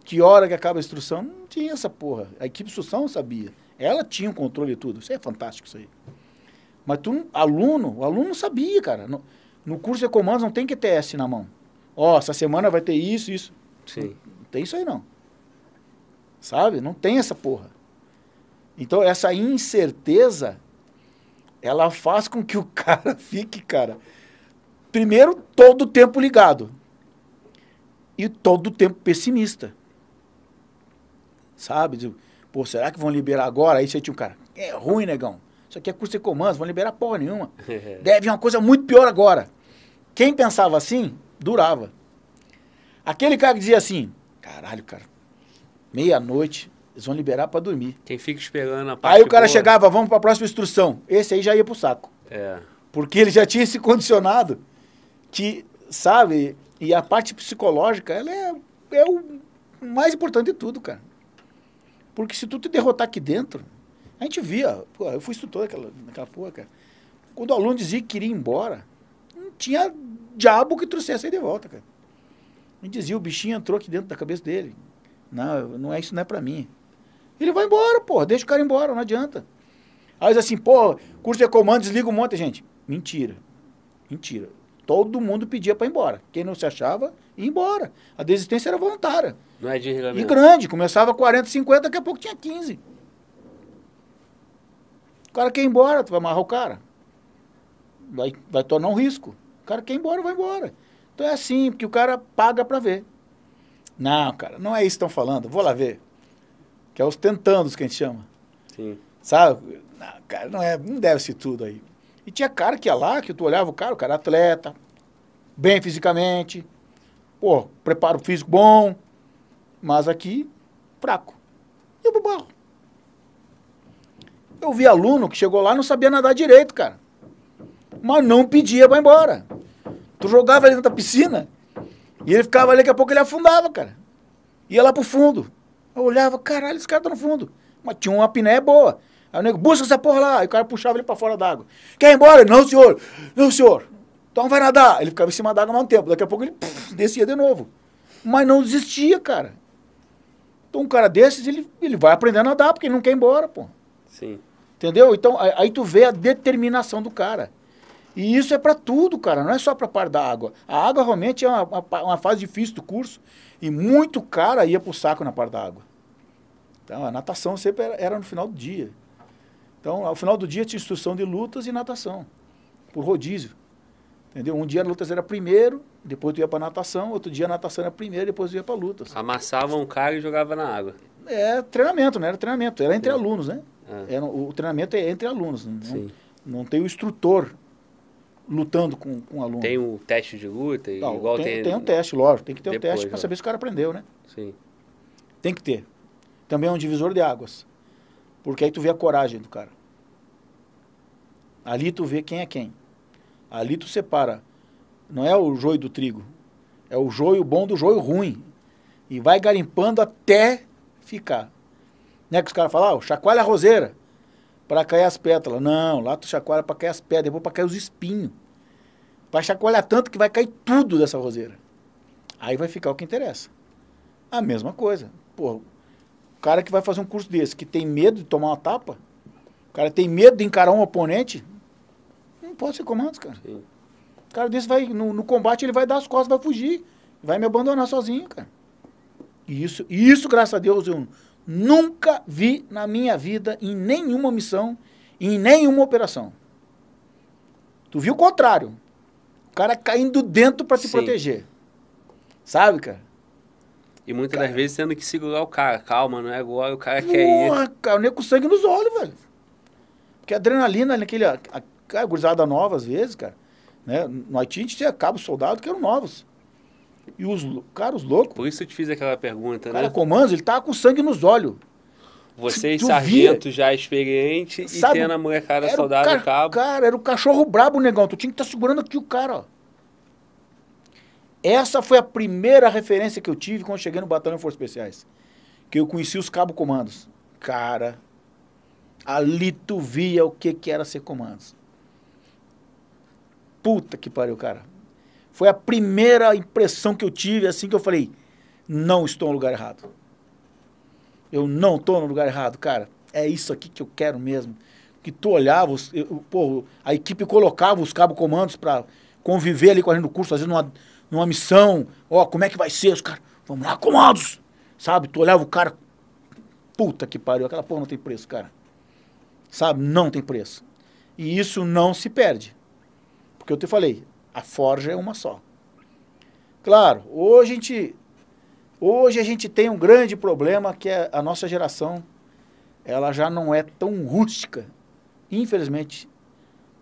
Que hora que acaba a instrução? Não tinha essa porra. A equipe de instrução sabia. Ela tinha o controle de tudo. Isso é fantástico, isso aí. Mas tu, aluno, o aluno não sabia, cara. No, no curso de comandos não tem QTS na mão. Ó, oh, essa semana vai ter isso, isso. Sim. Não, não tem isso aí, não. Sabe? Não tem essa porra. Então, essa incerteza, ela faz com que o cara fique, cara, primeiro, todo o tempo ligado. E todo o tempo pessimista. Sabe? Pô, será que vão liberar agora? Aí você tinha um cara, é ruim, negão. Isso aqui é curso de comandos, vão liberar porra nenhuma. Deve uma coisa muito pior agora. Quem pensava assim, durava. Aquele cara que dizia assim, caralho, cara, meia-noite, eles vão liberar para dormir. Quem fica esperando a parte Aí o cara boa. chegava, vamos para a próxima instrução. Esse aí já ia pro saco. É. Porque ele já tinha se condicionado que, sabe, e a parte psicológica, ela é, é o mais importante de tudo, cara. Porque se tu te derrotar aqui dentro, a gente via, pô, eu fui instrutor naquela, naquela porra, cara. Quando o aluno dizia que queria ir embora, não tinha diabo que trouxesse aí de volta, cara. Gente dizia, o bichinho entrou aqui dentro da cabeça dele. Não, não é isso, não é pra mim. Ele vai embora, pô, deixa o cara embora, não adianta. Aí assim, pô, curso de comando, desliga um monte, gente. Mentira. Mentira. Todo mundo pedia para ir embora. Quem não se achava, ia embora. A desistência era voluntária. Não é de regulamento. E grande, começava 40, 50, daqui a pouco tinha 15. O cara quer ir embora, tu vai amarrar o cara. Vai, vai tornar um risco. O cara quer ir embora, vai embora. Então é assim, porque o cara paga para ver. Não, cara, não é isso que estão falando. Vou lá ver. Que é os tentandos que a gente chama. Sim. Sabe? Não, cara, não, é, não deve ser tudo aí. E tinha cara que ia lá, que tu olhava o cara, o cara atleta, bem fisicamente, pô, preparo físico bom, mas aqui, fraco. E pro barro. Eu vi aluno que chegou lá e não sabia nadar direito, cara. Mas não pedia pra ir embora. Tu jogava ele dentro da piscina e ele ficava ali, daqui a pouco ele afundava, cara. Ia lá pro fundo. Eu olhava, caralho, esse cara tá no fundo. Mas tinha uma piné boa. Aí o nego, busca essa porra lá. Aí o cara puxava ele pra fora d'água. Quer ir embora? Não, senhor. Não, senhor. Então vai nadar. Ele ficava em cima d'água há um tempo. Daqui a pouco ele descia de novo. Mas não desistia, cara. Então um cara desses, ele, ele vai aprender a nadar, porque ele não quer ir embora, pô. Sim. Entendeu? Então aí, aí tu vê a determinação do cara. E isso é para tudo, cara, não é só para parte da água. A água realmente é uma, uma, uma, fase difícil do curso e muito cara ia pro saco na parte da água. Então a natação sempre era, era no final do dia. Então, ao final do dia tinha instrução de lutas e natação, por rodízio. Entendeu? Um dia a lutas era primeiro, depois tu ia para natação, outro dia a natação era primeiro, depois tu ia para lutas. Amassava um cara e jogava na água. É treinamento, não era treinamento, era entre Sim. alunos, né? Ah. Era, o treinamento é entre alunos, não, Sim. não tem o instrutor. lutando com, com o aluno. Tem um teste de luta, Não, igual tem, tem... tem um teste, lógico. Tem que ter o Depois, teste para ó. saber se o cara aprendeu, né? Sim. Tem que ter. Também é um divisor de águas. Porque aí tu vê a coragem do cara. Ali tu vê quem é quem. Ali tu separa. Não é o joio do trigo. É o joio bom do joio ruim. E vai garimpando até ficar. Não é que os caras falam, ah, chacoalha a roseira para cair as pétalas. Não, lá tu chacoalha para cair as pedras, depois para cair os espinhos. Vai chacoalhar tanto que vai cair tudo dessa roseira. Aí vai ficar o que interessa. A mesma coisa. Pô, o cara que vai fazer um curso desse, que tem medo de tomar uma tapa, o cara tem medo de encarar um oponente, não pode ser comandos, cara. Sim. O cara desse vai, no, no combate, ele vai dar as costas, vai fugir, vai me abandonar sozinho, cara. E isso, isso, graças a Deus, eu nunca vi na minha vida, em nenhuma missão, em nenhuma operação. Tu viu o contrário. O cara caindo dentro para te Sim. proteger. Sabe, cara? E muitas Cara. das vezes tendo que segurar o cara. Calma, não é agora, o cara quer ir. Porra, cara, o nego com sangue nos olhos, velho. Porque a adrenalina naquele. A, a, a gurizada nova, às vezes, cara. Né? No Haiti a gente tinha cabos soldados que eram novos. E os caras loucos, Por isso eu te fiz aquela pergunta, o cara né? comandos, ele tava com sangue nos olhos. Vocês, sargento já experiente, Sabe, e tendo a molecada soldado ca- cabo. Cara, era o cachorro brabo, negão. Tu tinha que estar segurando aqui o cara, ó. Essa foi a primeira referência que eu tive quando cheguei no Batalhão de Forças Especiais. Que eu conheci os cabo comandos. Cara, ali tu via o que, que era ser comandos. Puta que pariu, cara. Foi a primeira impressão que eu tive, assim que eu falei, não estou no lugar errado. Eu não estou no lugar errado, cara. É isso aqui que eu quero mesmo. Que tu olhava, eu- pô, a equipe colocava os cabo comandos para conviver ali com a gente no curso, vezes numa, numa missão. Ó, como é que vai ser? Os caras, vamos lá, comandos! Sabe? Tu olhava o cara, puta que pariu, aquela porra não tem preço, cara. Sabe? Não tem preço. E isso não se perde. Porque eu te falei, a forja é uma só. Claro, hoje a gente hoje a gente tem um grande problema que é a nossa geração ela já não é tão rústica, infelizmente,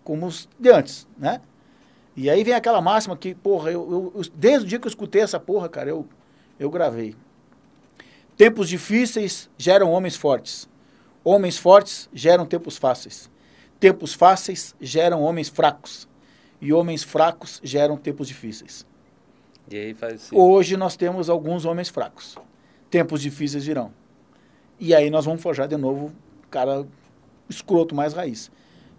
como os de antes, né? E aí vem aquela máxima que, porra, eu, eu- desde o dia que eu escutei essa porra, cara, eu, eu gravei. Tempos difíceis geram homens fortes. Homens fortes geram tempos fáceis. Tempos fáceis geram homens fracos. E homens fracos geram tempos difíceis. E aí faz assim. Hoje nós temos alguns homens fracos. Tempos difíceis virão. E aí nós vamos forjar de novo cara escroto mais raiz.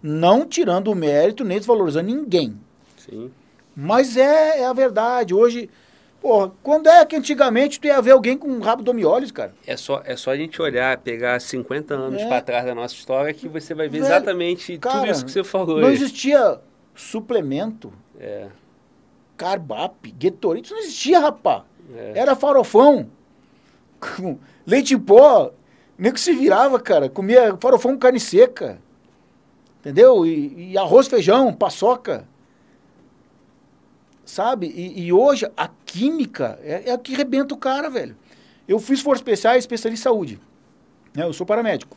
Não tirando o mérito nem desvalorizando ninguém. Sim. Mas é, é a verdade. Hoje, porra, quando é que antigamente tu ia ver alguém com um rabo de miolhos, cara? É só, é só a gente olhar, pegar 50 anos É. pra trás da nossa história que você vai ver Velho, exatamente tudo cara, isso que você falou. Não aí. existia suplemento, É, carbap, Gatorade, isso não existia, rapá. é. Era farofão. Leite em pó. Nem que se virava, cara. Comia farofão com carne seca. Entendeu? E, e arroz, feijão, paçoca. Sabe? E, e hoje a química é, é a que rebenta o cara, velho. Eu fiz força especiais, especialista em saúde. Né? Eu sou paramédico.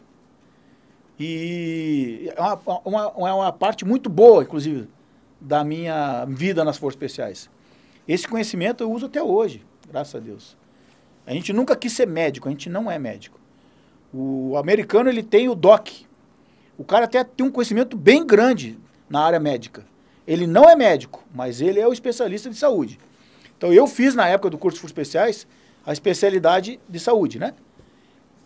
E é uma, uma, uma parte muito boa, inclusive, da minha vida nas forças especiais. Esse conhecimento eu uso até hoje, graças a Deus. A gente nunca quis ser médico, a gente não é médico. O americano ele tem o DOC. O cara até tem um conhecimento bem grande na área médica. Ele não é médico, mas ele é o especialista de saúde. Então eu fiz na época do curso de forças especiais a especialidade de saúde, né?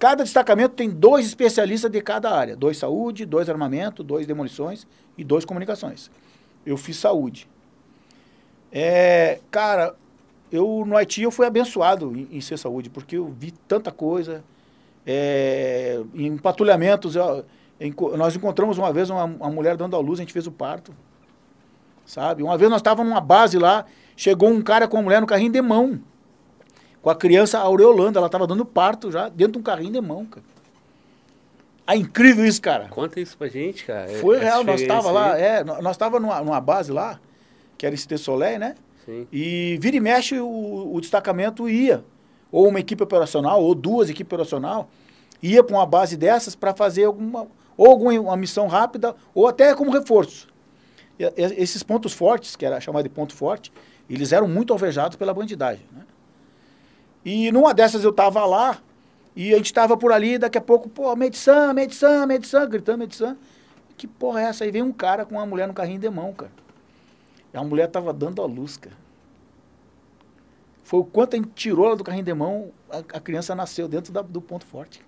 Cada destacamento tem dois especialistas de cada área: dois saúde, dois armamento, dois demolições e dois comunicações. Eu fiz saúde. É, cara, eu no Haiti eu fui abençoado em, em ser saúde, porque eu vi tanta coisa. É, em patrulhamentos, eu- enco- nós encontramos uma vez uma, uma mulher dando à luz, a gente fez o parto. Sabe? Uma vez nós estávamos numa base lá, chegou um cara com a mulher no carrinho de mão. Com a criança aureolando, ela estava dando parto já, dentro de um carrinho de mão, cara. É incrível isso, cara. Conta isso pra gente, cara. Foi essa real, nós estava lá, é, nó- nós estava numa, numa base lá, que era Cité Soleil, né? Sim. E vira e mexe o, o destacamento ia, ou uma equipe operacional, ou duas equipes operacional, ia para uma base dessas para fazer alguma, ou alguma uma missão rápida, ou até como reforço. E, esses pontos fortes, que era chamado de ponto forte, eles eram muito alvejados pela bandidagem. Né? E numa dessas eu estava lá, e a gente estava por ali, daqui a pouco, pô, medição, medição, medição, gritando medição. Que porra é essa? Aí vem um cara com uma mulher no carrinho de mão, cara. E a mulher tava dando a luz, cara. Foi o quanto a gente tirou ela do carrinho de mão, a, a criança nasceu dentro da, do ponto forte.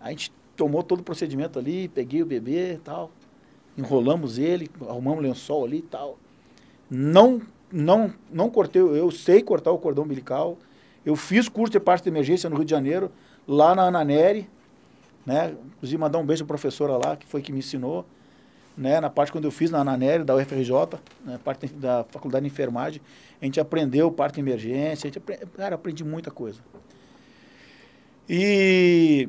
A gente tomou todo o procedimento ali, peguei o bebê e tal, enrolamos ele, arrumamos lençol ali e tal. Não, não, não cortei, eu sei cortar o cordão umbilical, eu fiz curso de parte de emergência no Rio de Janeiro, lá na Ananeri, né? Inclusive mandar um beijo à professora lá, que foi que me ensinou, né? Na parte quando eu fiz na Ananeri, da UFRJ, né? parte da Faculdade de Enfermagem, a gente aprendeu parte de emergência, a gente aprend... cara, aprendi muita coisa. E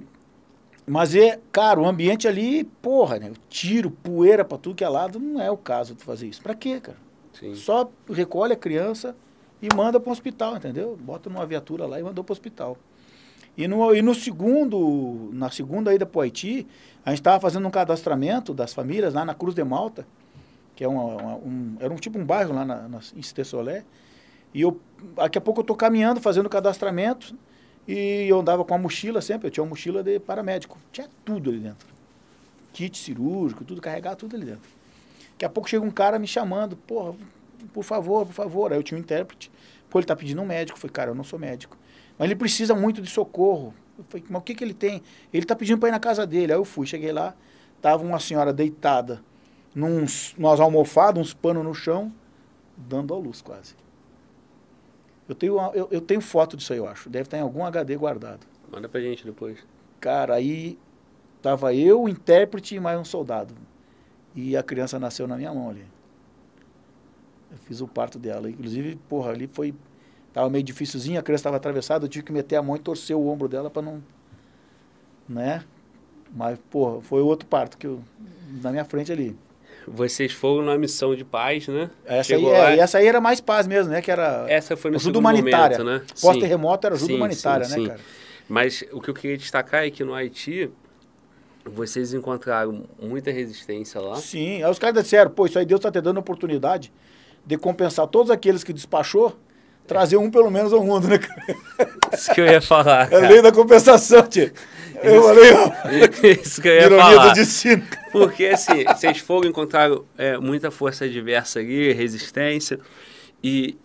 mas é, cara, o ambiente ali, porra, né? Tiro, poeira para tudo que é lado, não é o caso de fazer isso. Para quê, cara? Sim. Só recolhe a criança, e manda para o hospital, entendeu? Bota numa viatura lá e mandou para o hospital. E no, e no segundo, na segunda ida para o Haiti, a gente estava fazendo um cadastramento das famílias lá na Cruz de Malta, que é uma, uma, um, era um tipo um bairro lá na, na, em Cité-Solé. E eu, daqui a pouco eu estou caminhando, fazendo cadastramento, e eu andava com a mochila sempre, eu tinha uma mochila de paramédico. Tinha tudo ali dentro. Kit cirúrgico, tudo, carregar tudo ali dentro. Daqui a pouco chega um cara me chamando, porra, por favor, por favor. Aí eu tinha um intérprete. Pô, ele tá pedindo um médico. Eu falei, cara, eu não sou médico. Mas ele precisa muito de socorro. Eu falei, mas o que, que ele tem? Ele tá pedindo para ir na casa dele. Aí eu fui, cheguei lá, tava uma senhora deitada num, umas almofadas, uns panos no chão, dando à luz quase. Eu tenho, eu, eu tenho foto disso aí, eu acho. Deve estar em algum HD guardado. Manda pra gente depois. Cara, aí tava eu, o intérprete e mais um soldado. E a criança nasceu na minha mão ali. Eu fiz o parto dela. Inclusive, porra, ali foi. Tava meio dificilzinho, a criança estava atravessada, eu tive que meter a mão e torcer o ombro dela para não. Né? Mas, porra, foi outro parto que eu. Na minha frente ali. Vocês foram na missão de paz, né? Essa aí, é, essa aí era mais paz mesmo, né? Que era essa foi no ajuda humanitária. Momento, né? Pós-terremoto era ajuda sim, humanitária, sim, né, sim. cara? Mas o que eu queria destacar é que no Haiti, vocês encontraram muita resistência lá. Sim, aí os caras disseram, pô, isso aí Deus está te dando oportunidade de compensar todos aqueles que despachou, trazer um pelo menos ao mundo, né, cara? Isso que eu ia falar. Cara. É lei da compensação, tio. Eu falei, ó. Isso que eu ia Ironia falar. do destino. Porque, assim, vocês foram encontrar é, muita força diversa ali, resistência, e,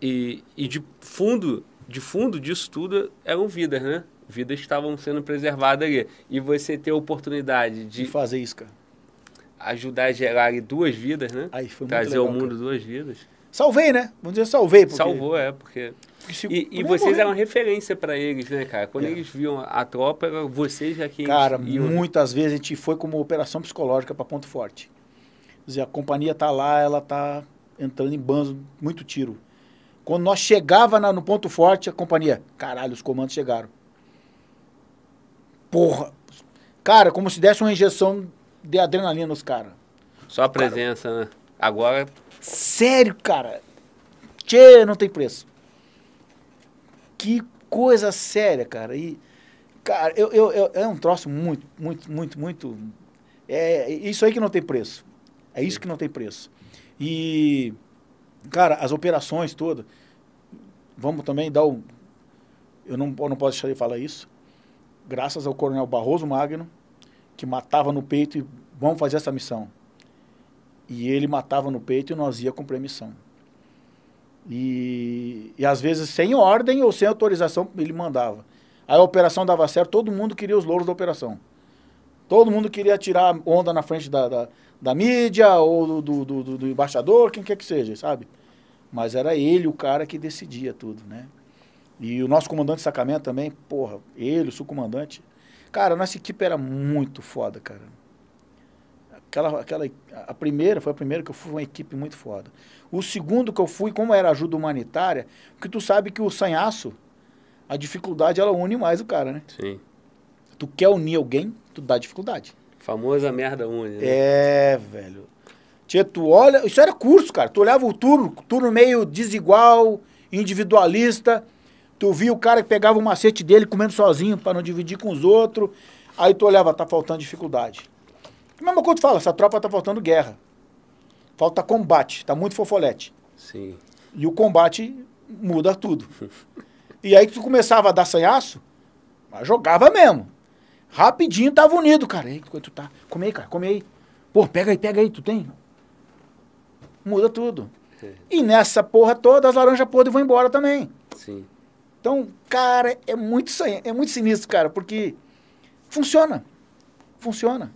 e, e de fundo, de fundo disso tudo eram vidas, né? Vidas estavam sendo preservadas ali. E você ter a oportunidade de... de fazer isso, cara ajudar a gerar duas vidas, né? Aí foi Trazer ao mundo cara. duas vidas. Salvei, né? Vamos dizer salvei. Porque... Salvou, é, porque... Se... E, e vocês eram referência para eles, né, cara? Quando é. eles viam a tropa, era vocês já que Cara, iam... muitas vezes a gente foi como operação psicológica para Ponto Forte. Quer dizer, a companhia tá lá, ela tá entrando em banzo, muito tiro. Quando nós chegava na, no Ponto Forte, a companhia, caralho, os comandos chegaram. Porra. Cara, como se desse uma injeção de adrenalina nos caras. Só a presença, cara, né? Agora. Sério, cara. Tchê, não tem preço. Que coisa séria, cara. E, cara, eu, eu, eu, é um troço muito, muito, muito, muito. É isso aí que não tem preço. É isso que não tem preço. E, cara, as operações todas. Vamos também dar o. Eu não, eu não posso deixar de falar isso. Graças ao Coronel Barroso Magno, que matava no peito e vamos fazer essa missão. E ele matava no peito e nós ia cumprir a missão. E, e às vezes sem ordem ou sem autorização ele mandava. Aí a operação dava certo, todo mundo queria os louros da operação. Todo mundo queria tirar onda na frente da, da, da mídia ou do, do, do, do embaixador, quem quer que seja, sabe? Mas era ele o cara que decidia tudo, né? E o nosso comandante de sacamento também, porra, ele, o subcomandante, Cara, nossa equipe era muito foda, cara. Aquela, aquela, a primeira, foi a primeira que eu fui uma equipe muito foda. O segundo que eu fui, como era ajuda humanitária, porque tu sabe que o sanhaço, a dificuldade, ela une mais o cara, né? Sim. Tu quer unir alguém, tu dá dificuldade. Famosa merda une, né? É, velho. Tia, tu olha, isso era curso, cara. Tu olhava o turno, turno meio desigual, individualista. Tu via o cara que pegava o macete dele comendo sozinho para não dividir com os outros. Aí tu olhava, tá faltando dificuldade. A mesma coisa tu fala, essa tropa tá faltando guerra. Falta combate, tá muito fofolete. Sim. E o combate muda tudo. e aí tu começava a dar sanhaço, mas jogava mesmo. Rapidinho tava unido, cara. Ei, tu tá? Come aí, cara, come aí. Pô, pega aí, pega aí, tu tem? Muda tudo. É. E nessa porra toda, as laranjas podres vão embora também. Sim. Então, cara, é muito, é muito sinistro, cara, porque funciona. Funciona.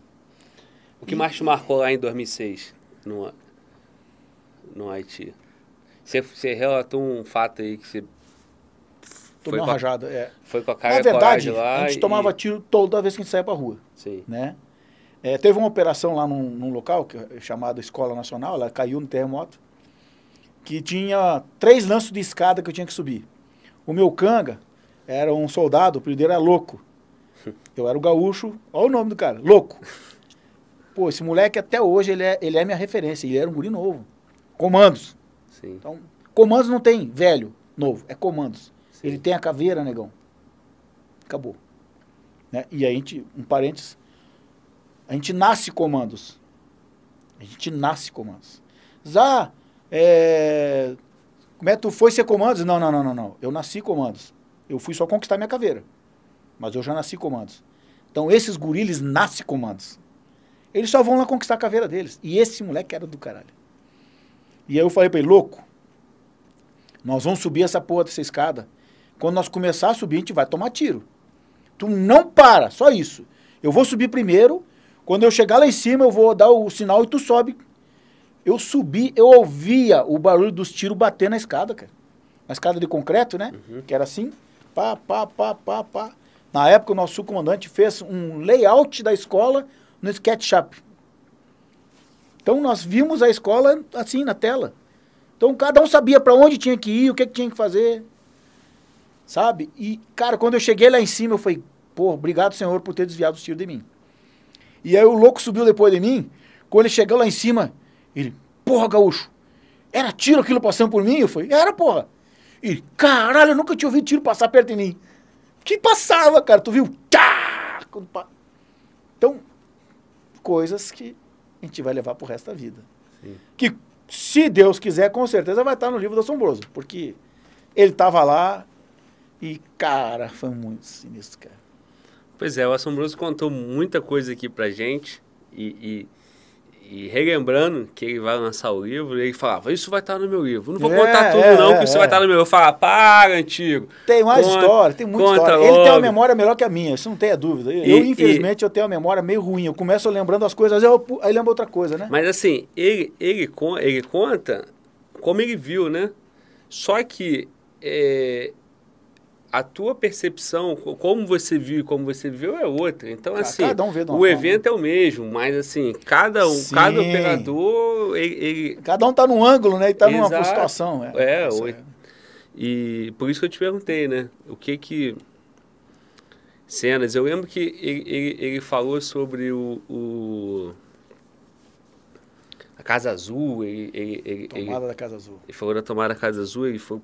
O que mais te marcou lá em 2006 no, no Haiti? Você, você relatou um fato aí que você Tomei Foi uma a- rajada. É. foi com a cara Na e a verdade, lá. a gente e- tomava tiro toda vez que a gente saía pra rua. Sim. né? É, teve uma operação lá num, num local que chamado Escola Nacional, ela caiu no terremoto, que tinha três lanços de escada que eu tinha que subir. O meu canga era um soldado, o dele era Louco. Eu era o gaúcho, olha o nome do cara, Louco. Pô, esse moleque até hoje ele é, ele é minha referência, ele era um guri novo. Comandos. Sim. Então, comandos não tem velho, novo, é comandos. Sim. Ele tem a caveira, negão. Acabou. Né? E a gente, um parênteses, a gente nasce comandos. A gente nasce comandos. Zá, é... como é que tu foi ser comandos? Não, não, não, não, não. Eu nasci comandos. Eu fui só conquistar minha caveira. Mas eu já nasci comandos. Então esses guriles nascem comandos. Eles só vão lá conquistar a caveira deles. E esse moleque era do caralho. E aí eu falei pra ele, louco, nós vamos subir essa porra dessa escada. Quando nós começar a subir, a gente vai tomar tiro. Tu não para, só isso. Eu vou subir primeiro. Quando eu chegar lá em cima, eu vou dar o sinal e tu sobe. Eu subi, eu ouvia o barulho dos tiros bater na escada, cara. Na escada de concreto, né? Que era assim. Pá, pá, pá, pá, pá. Na época, o nosso comandante fez um layout da escola no SketchUp. Então, nós vimos a escola assim, na tela. Então, cada um sabia para onde tinha que ir, o que, que tinha que fazer. Sabe? E, cara, quando eu cheguei lá em cima, eu falei, pô, obrigado, Senhor, por ter desviado os tiros de mim. E aí o louco subiu depois de mim. Quando ele chegou lá em cima, ele, porra, gaúcho, era tiro aquilo passando por mim? Eu falei, era, porra. E, caralho, eu nunca tinha ouvido tiro passar perto de mim. Que passava, cara, tu viu? Tchá! Então, coisas que a gente vai levar pro resto da vida. Sim. Que, se Deus quiser, com certeza vai estar no livro do Assombroso. Porque ele tava lá e, cara, foi muito sinistro, cara. Pois é, o Assombroso contou muita coisa aqui pra gente e, e, e relembrando que ele vai lançar o livro, ele falava, isso vai estar no meu livro. Não vou É, contar tudo é, não, é, que isso é. vai estar no meu livro. Eu falava, para, antigo. Tem mais Conta- história, tem muita história. Ele tem uma logo. memória melhor que a minha, isso não tenha dúvida. Eu, E- eu, infelizmente, eu tenho uma memória meio ruim. Eu começo lembrando as coisas, eu aí lembro outra coisa, né? Mas assim, ele, ele, ele conta como ele viu, né? Só que é, a tua percepção, co- como você viu e como você viu é outra. Então, assim, um o forma. evento é o mesmo, mas assim, cada um, Sim. cada operador, ele, ele- Cada um tá num ângulo, né? E tá numa situação. É, Isso o- E por isso que eu te perguntei, né? O que que. Cenas. Eu lembro que ele, ele, ele falou sobre o, o- A Casa Azul. Ele, ele, ele, ele- Tomada da Casa Azul. ele falou da tomada da Casa Azul, ele foi,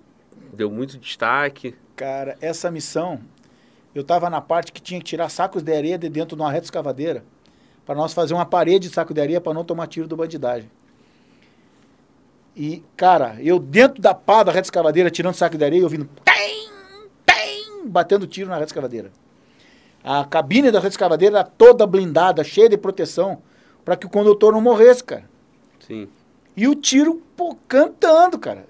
deu muito destaque. Cara, essa missão, eu tava na parte que tinha que tirar sacos de areia de dentro de uma reta escavadeira para nós fazer uma parede de saco de areia para não tomar tiro do bandidagem. E, cara, eu dentro da pá da reta escavadeira, tirando saco de areia, ouvindo tem, tem, batendo tiro na reta escavadeira. A cabine da reta escavadeira era toda blindada, cheia de proteção, para que o condutor não morresse, cara. Sim. E o tiro, pô, cantando, cara.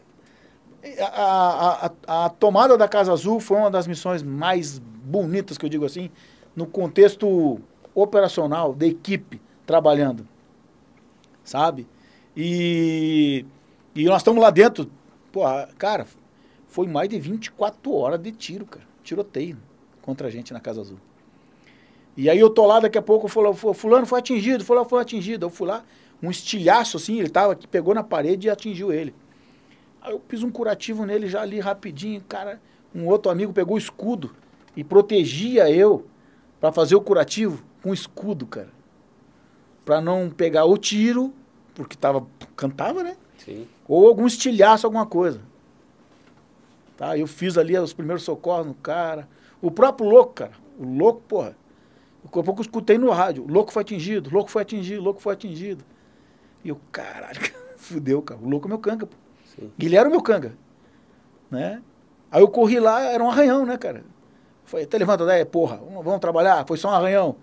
A, a, a, tomada da Casa Azul foi uma das missões mais bonitas, que eu digo assim, no contexto operacional, da equipe trabalhando. Sabe? E, e nós estamos lá dentro. Pô, cara, foi mais de 24 horas de tiro, cara. Tiroteio contra a gente na Casa Azul. E aí eu tô lá, daqui a pouco, falou, fulano foi atingido, fulano foi atingido. Eu fui lá, um estilhaço assim, ele tava aqui, pegou na parede e atingiu ele. Aí eu fiz um curativo nele já ali rapidinho, cara. Um outro amigo pegou o escudo e protegia eu para fazer o curativo com escudo, cara. Para não pegar o tiro, porque tava cantava, né? Sim. Ou algum estilhaço, alguma coisa. Tá? Eu fiz ali os primeiros socorros no cara. O próprio louco, cara. O louco, porra. Daqui a pouco eu escutei no rádio. O louco foi atingido, o louco foi atingido, o louco foi atingido. E eu, caralho, fudeu, cara. O louco é meu canga, pô. Sim. Ele era o meu canga. Né? Aí eu corri lá, era um arranhão, né, cara? Falei, até levanta daí, porra, vamos trabalhar, foi só um arranhão.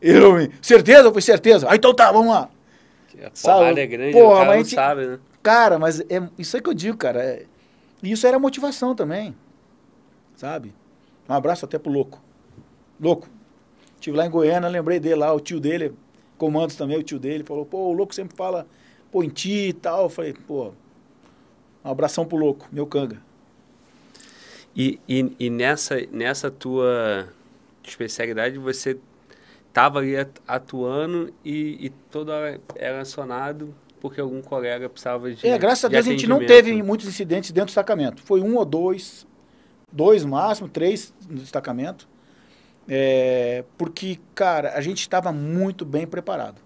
Eu, certeza? Foi certeza. Aí então tá, vamos lá. A sabe? é grande, porra, mas gente, sabe, né? Cara, mas é, isso é que eu digo, cara. É, isso era motivação também, sabe? Um abraço até pro Louco. Louco. Estive lá em Goiânia, lembrei dele lá, o tio dele, comandos também, o tio dele, falou, pô, o Louco sempre fala, pô, em ti e tal. Eu falei, pô, um abração pro Louco, meu canga. E, e, e nessa, nessa tua especialidade, você estava ali atuando e, e todo era acionado porque algum colega precisava de. É, graças a Deus a gente não teve muitos incidentes dentro do destacamento. Foi um ou dois, dois máximo, três no destacamento. É, porque, cara, a gente estava muito bem preparado.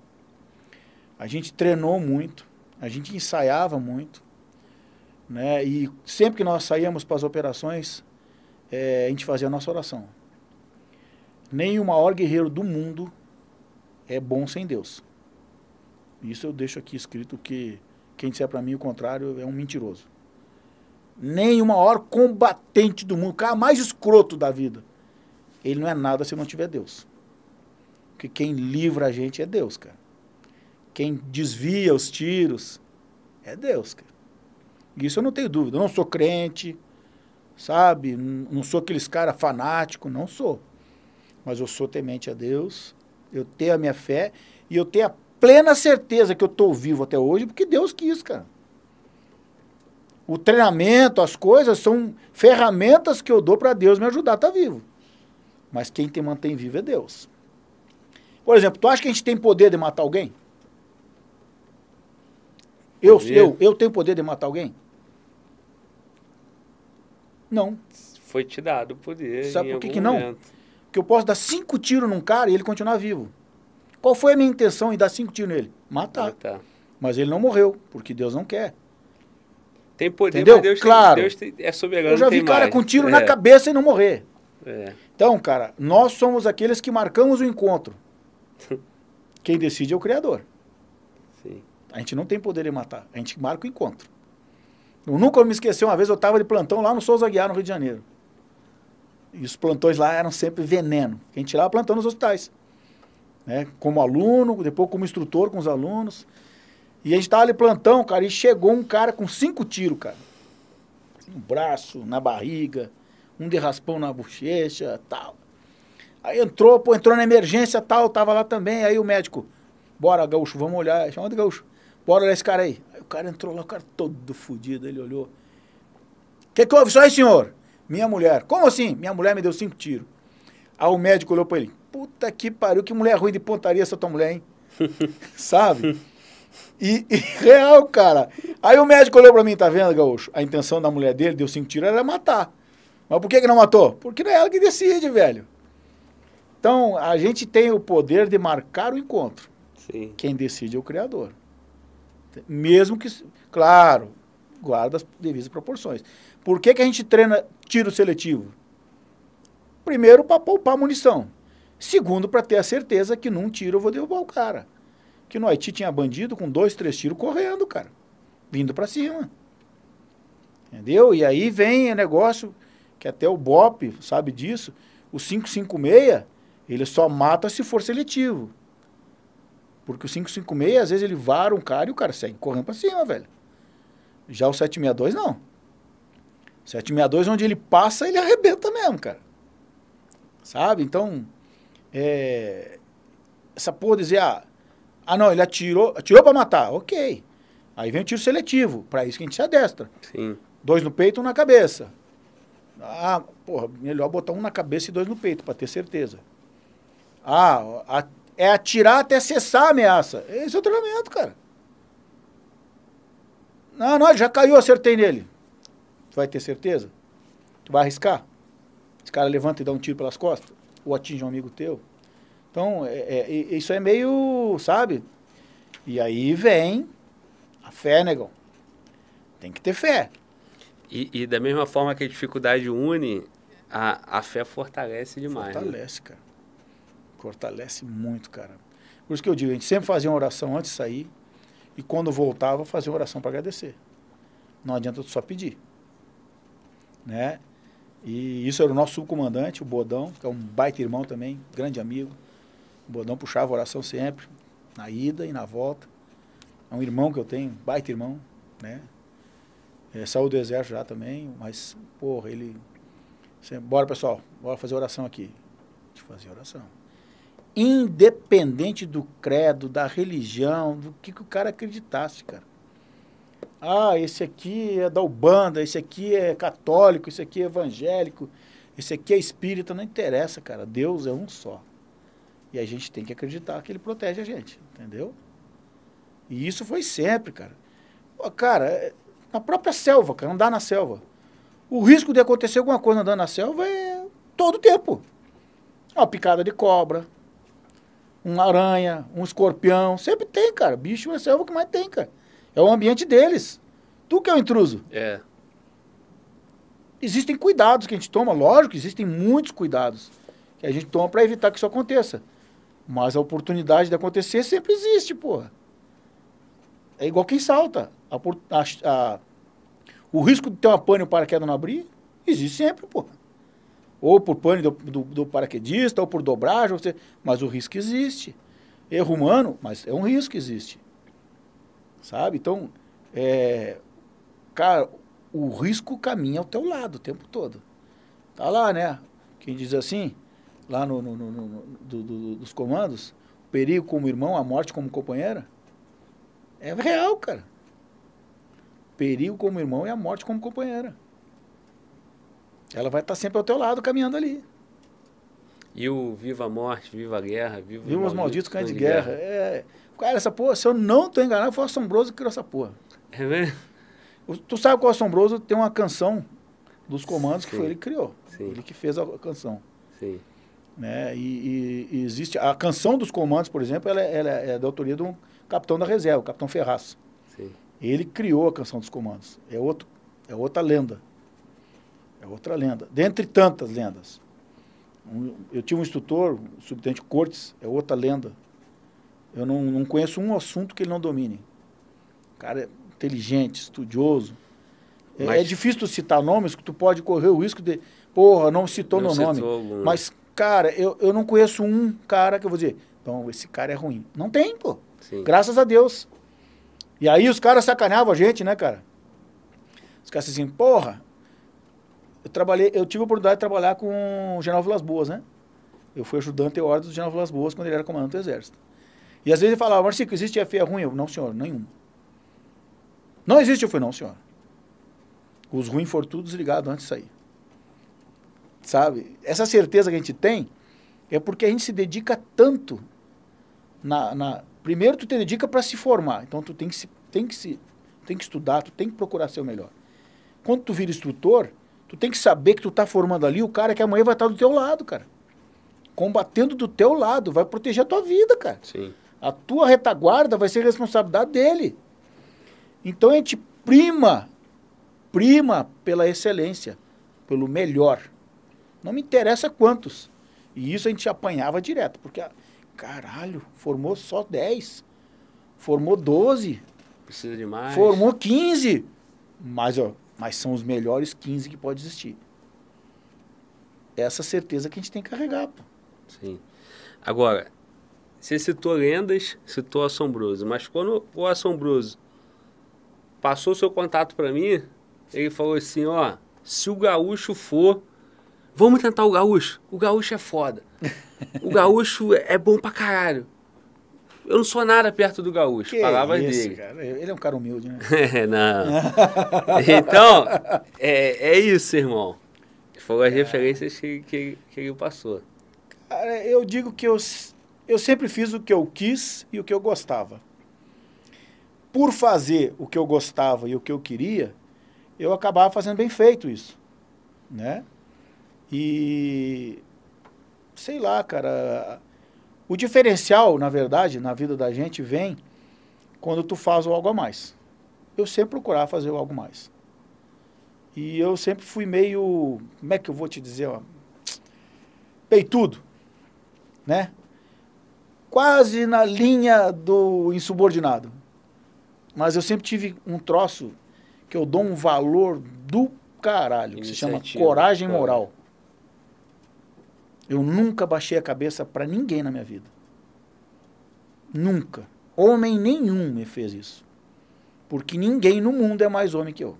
A gente treinou muito, a gente ensaiava muito. Né? E sempre que nós saíamos para as operações, é, a gente fazia a nossa oração. O maior guerreiro do mundo é bom sem Deus. Isso eu deixo aqui escrito que quem disser para mim o contrário é um mentiroso. O maior combatente do mundo, o cara mais escroto da vida, ele não é nada se não tiver Deus. Porque quem livra a gente é Deus, cara. Quem desvia os tiros é Deus, cara. Isso eu não tenho dúvida. Eu não sou crente, sabe? Não sou aqueles cara fanático, não sou. Mas eu sou temente a Deus, eu tenho a minha fé e eu tenho a plena certeza que eu estou vivo até hoje porque Deus quis, cara. O treinamento, as coisas são ferramentas que eu dou para Deus me ajudar a estar tá vivo. Mas quem te mantém vivo é Deus. Por exemplo, tu acha que a gente tem poder de matar alguém? Eu, eu, eu tenho poder de matar alguém? Não. Foi te dado o poder. Sabe por que, que não? Porque eu posso dar cinco tiros num cara e ele continuar vivo. Qual foi a minha intenção em dar cinco tiros nele? Matar. Matar. Mas ele não morreu, porque Deus não quer. Tem poder, Entendeu? Deus, claro. Tem, Deus tem, é soberano. Eu já vi cara mais. com tiro é. na cabeça e não morrer. É. Então, cara, nós somos aqueles que marcamos o encontro. Quem decide é o Criador. Sim. A gente não tem poder de matar, a gente marca o encontro. Eu nunca me esqueci, uma vez eu estava de plantão lá no Souza Guiar, no Rio de Janeiro. E os plantões lá eram sempre veneno. A gente tirava plantão nos hospitais. Né? Como aluno, depois como instrutor com os alunos. E a gente estava ali plantão, cara, e chegou um cara com cinco tiros, cara. No braço, na barriga, um derraspão na bochecha, tal. Aí entrou, pô, entrou na emergência, tal, tava lá também. Aí o médico, bora, Gaúcho, vamos olhar. Chama de Gaúcho, bora olhar esse cara aí. Aí o cara entrou lá, o cara todo fodido, ele olhou. O que, que houve? Só aí, senhor? Minha mulher. Como assim? Minha mulher me deu cinco tiros. Aí o médico olhou pra ele. Puta que pariu, que mulher ruim de pontaria essa tua mulher, hein? Sabe? E, e, real, cara. Aí o médico olhou pra mim, tá vendo, Gaúcho? A intenção da mulher dele, deu cinco tiros, era matar. Mas por que, que não matou? Porque não é ela que decide, velho. Então, a gente tem o poder de marcar o encontro. Sim. Quem decide é o Criador. Mesmo que, claro, guarda as devidas proporções. Por que, que a gente treina tiro seletivo? Primeiro, para poupar munição. Segundo, para ter a certeza que num tiro eu vou derrubar o cara. Que no Haiti tinha bandido com dois, três tiros correndo, cara. Vindo para cima. Entendeu? E aí vem o negócio que até o BOP sabe disso. O 556, ele só mata se for seletivo. Porque o 556, às vezes, ele vara um cara e o cara segue correndo para cima, velho. Já o 762, não. 762, onde ele passa, ele arrebenta mesmo, cara. Sabe? Então, é, essa porra dizer, ah, ah, não, ele atirou, atirou para matar, ok. Aí vem o tiro seletivo, para isso que a gente se adestra. Sim. Dois no peito, um na cabeça. Ah, porra, melhor botar um na cabeça e dois no peito, para ter certeza. Ah, a, é atirar até cessar a ameaça. Esse é o treinamento, cara. Não, não, já caiu, acertei nele. Tu vai ter certeza? Tu vai arriscar? Esse cara levanta e dá um tiro pelas costas? Ou atinge um amigo teu? Então, é, é, isso é meio, sabe? E aí vem a fé, negão. Tem que ter fé. E, e da mesma forma que a dificuldade une, a, a fé fortalece demais. Né? Fortalece, né? cara. Fortalece muito, cara. Por isso que eu digo, a gente sempre fazia uma oração antes de sair. E quando voltava, fazia uma oração para agradecer. Não adianta só pedir. Né? E isso era o nosso subcomandante, o Bodão, que é um baita irmão também, grande amigo. O Bodão puxava a oração sempre, na ida e na volta. É um irmão que eu tenho, baita irmão, né? É, saiu do exército já também, mas, porra, ele... Bora, pessoal, bora fazer oração aqui. De fazer oração. Independente do credo, da religião, do que, que o cara acreditasse, cara. Ah, esse aqui é da Ubanda, esse aqui é católico, esse aqui é evangélico, esse aqui é espírita, não interessa, cara. Deus é um só. E a gente tem que acreditar que ele protege a gente, entendeu? E isso foi sempre, cara. Pô, cara, é, na própria selva, cara, andar na selva. O risco de acontecer alguma coisa andando na selva é todo tempo. Uma picada de cobra, uma aranha, um escorpião. Sempre tem, cara. Bicho é selva que mais tem, cara. É o ambiente deles. Tu que é o intruso. É. Existem cuidados que a gente toma, lógico, existem muitos cuidados que a gente toma para evitar que isso aconteça. Mas a oportunidade de acontecer sempre existe, porra. É igual quem salta. A, a, a, o risco de ter uma pane ou paraquedas não abrir, existe sempre, porra. Ou por pane do, do, do paraquedista, ou por dobragem, você, mas o risco existe. Erro humano, mas é um risco que existe. Sabe? Então, é, cara, o risco caminha ao teu lado o tempo todo. Tá lá, né? Quem diz assim, lá no, no, no, no do, do, dos comandos, o perigo como irmão, a morte como companheira. É real, cara. Perigo como irmão e a morte como companheira. Ela vai estar sempre ao teu lado, caminhando ali. E o Viva a Morte, Viva a Guerra, Viva, viva os Malditos Cães de, Guerra. guerra. É, Cara, essa porra, se eu não tô enganado, foi o Assombroso que criou essa porra. É mesmo? Tu sabe que o Assombroso tem uma canção dos comandos Sim. que foi ele que criou. Sim. Ele que fez a canção. Sim. Né? E, e, e, existe... A canção dos comandos, por exemplo, ela, ela é da autoria de um capitão da reserva, o capitão Ferraz. Sim. Ele criou a canção dos comandos. É, outro, é outra lenda. É outra lenda. Dentre tantas lendas. Um, eu tive um instrutor, o subtenente Cortes, é outra lenda. Eu não, não conheço um assunto que ele não domine. O cara é inteligente, estudioso. É, Mas... É, difícil tu citar nomes que tu pode correr o risco de, porra, não citou não meu nome. Algum... Mas, cara, eu, eu não conheço um cara que eu vou dizer, então esse cara é ruim. Não tem, pô. Sim. Graças a Deus. E aí os caras sacaneavam a gente, né, cara? Os caras assim, porra, eu trabalhei, eu tive a oportunidade de trabalhar com o General Vilas Boas, né? Eu fui ajudante e ordem do General Vilas Boas quando ele era comandante do Exército. E às vezes ele falava, Marcico, existe FA ruim? Eu, não, senhor, nenhum. Não existe, eu falei, não, senhor. Os ruins foram todos ligados antes de sair. Sabe? Essa certeza que a gente tem é porque a gente se dedica tanto na, na... primeiro tu te dedica para se formar. Então tu tem que se, tem que se tem que estudar, tu tem que procurar ser o melhor. Quando tu vira instrutor, tu tem que saber que tu tá formando ali o cara que amanhã vai estar do teu lado, cara. Combatendo do teu lado, vai proteger a tua vida, cara. Sim. A tua retaguarda vai ser responsabilidade dele. Então a gente prima, prima pela excelência, pelo melhor. Não me interessa quantos. E isso a gente apanhava direto, porque, caralho, formou só 10, formou 12. Precisa de mais. Formou 15. Mas, ó, mas são os melhores 15 que pode existir. Essa certeza que a gente tem que carregar, pô. Sim. Agora, você citou lendas, citou Assombroso, mas quando o Assombroso passou seu contato para mim, ele falou assim, ó, se o gaúcho for, vamos tentar o gaúcho. O gaúcho é foda. O gaúcho é bom pra caralho. Eu não sou nada perto do gaúcho, que palavras isso, dele. Cara? Ele é um cara humilde, né? é, não. então, é, é isso, irmão. Foram as é. referências que, que, que ele passou. Cara, eu digo que eu eu sempre fiz o que eu quis e o que eu gostava. Por fazer o que eu gostava e o que eu queria, eu acabava fazendo bem feito isso, né? E sei lá, cara, o diferencial, na verdade, na vida da gente vem quando tu faz algo a mais. Eu sempre procurava fazer algo mais. E eu sempre fui meio, como é que eu vou te dizer, ó, peitudo, né? quase na linha do insubordinado. Mas eu sempre tive um troço que eu dou um valor do caralho, que se chama Iniciativa, coragem coragem. moral. Eu nunca baixei a cabeça pra ninguém na minha vida. Nunca. Homem nenhum me fez isso. Porque ninguém no mundo é mais homem que eu.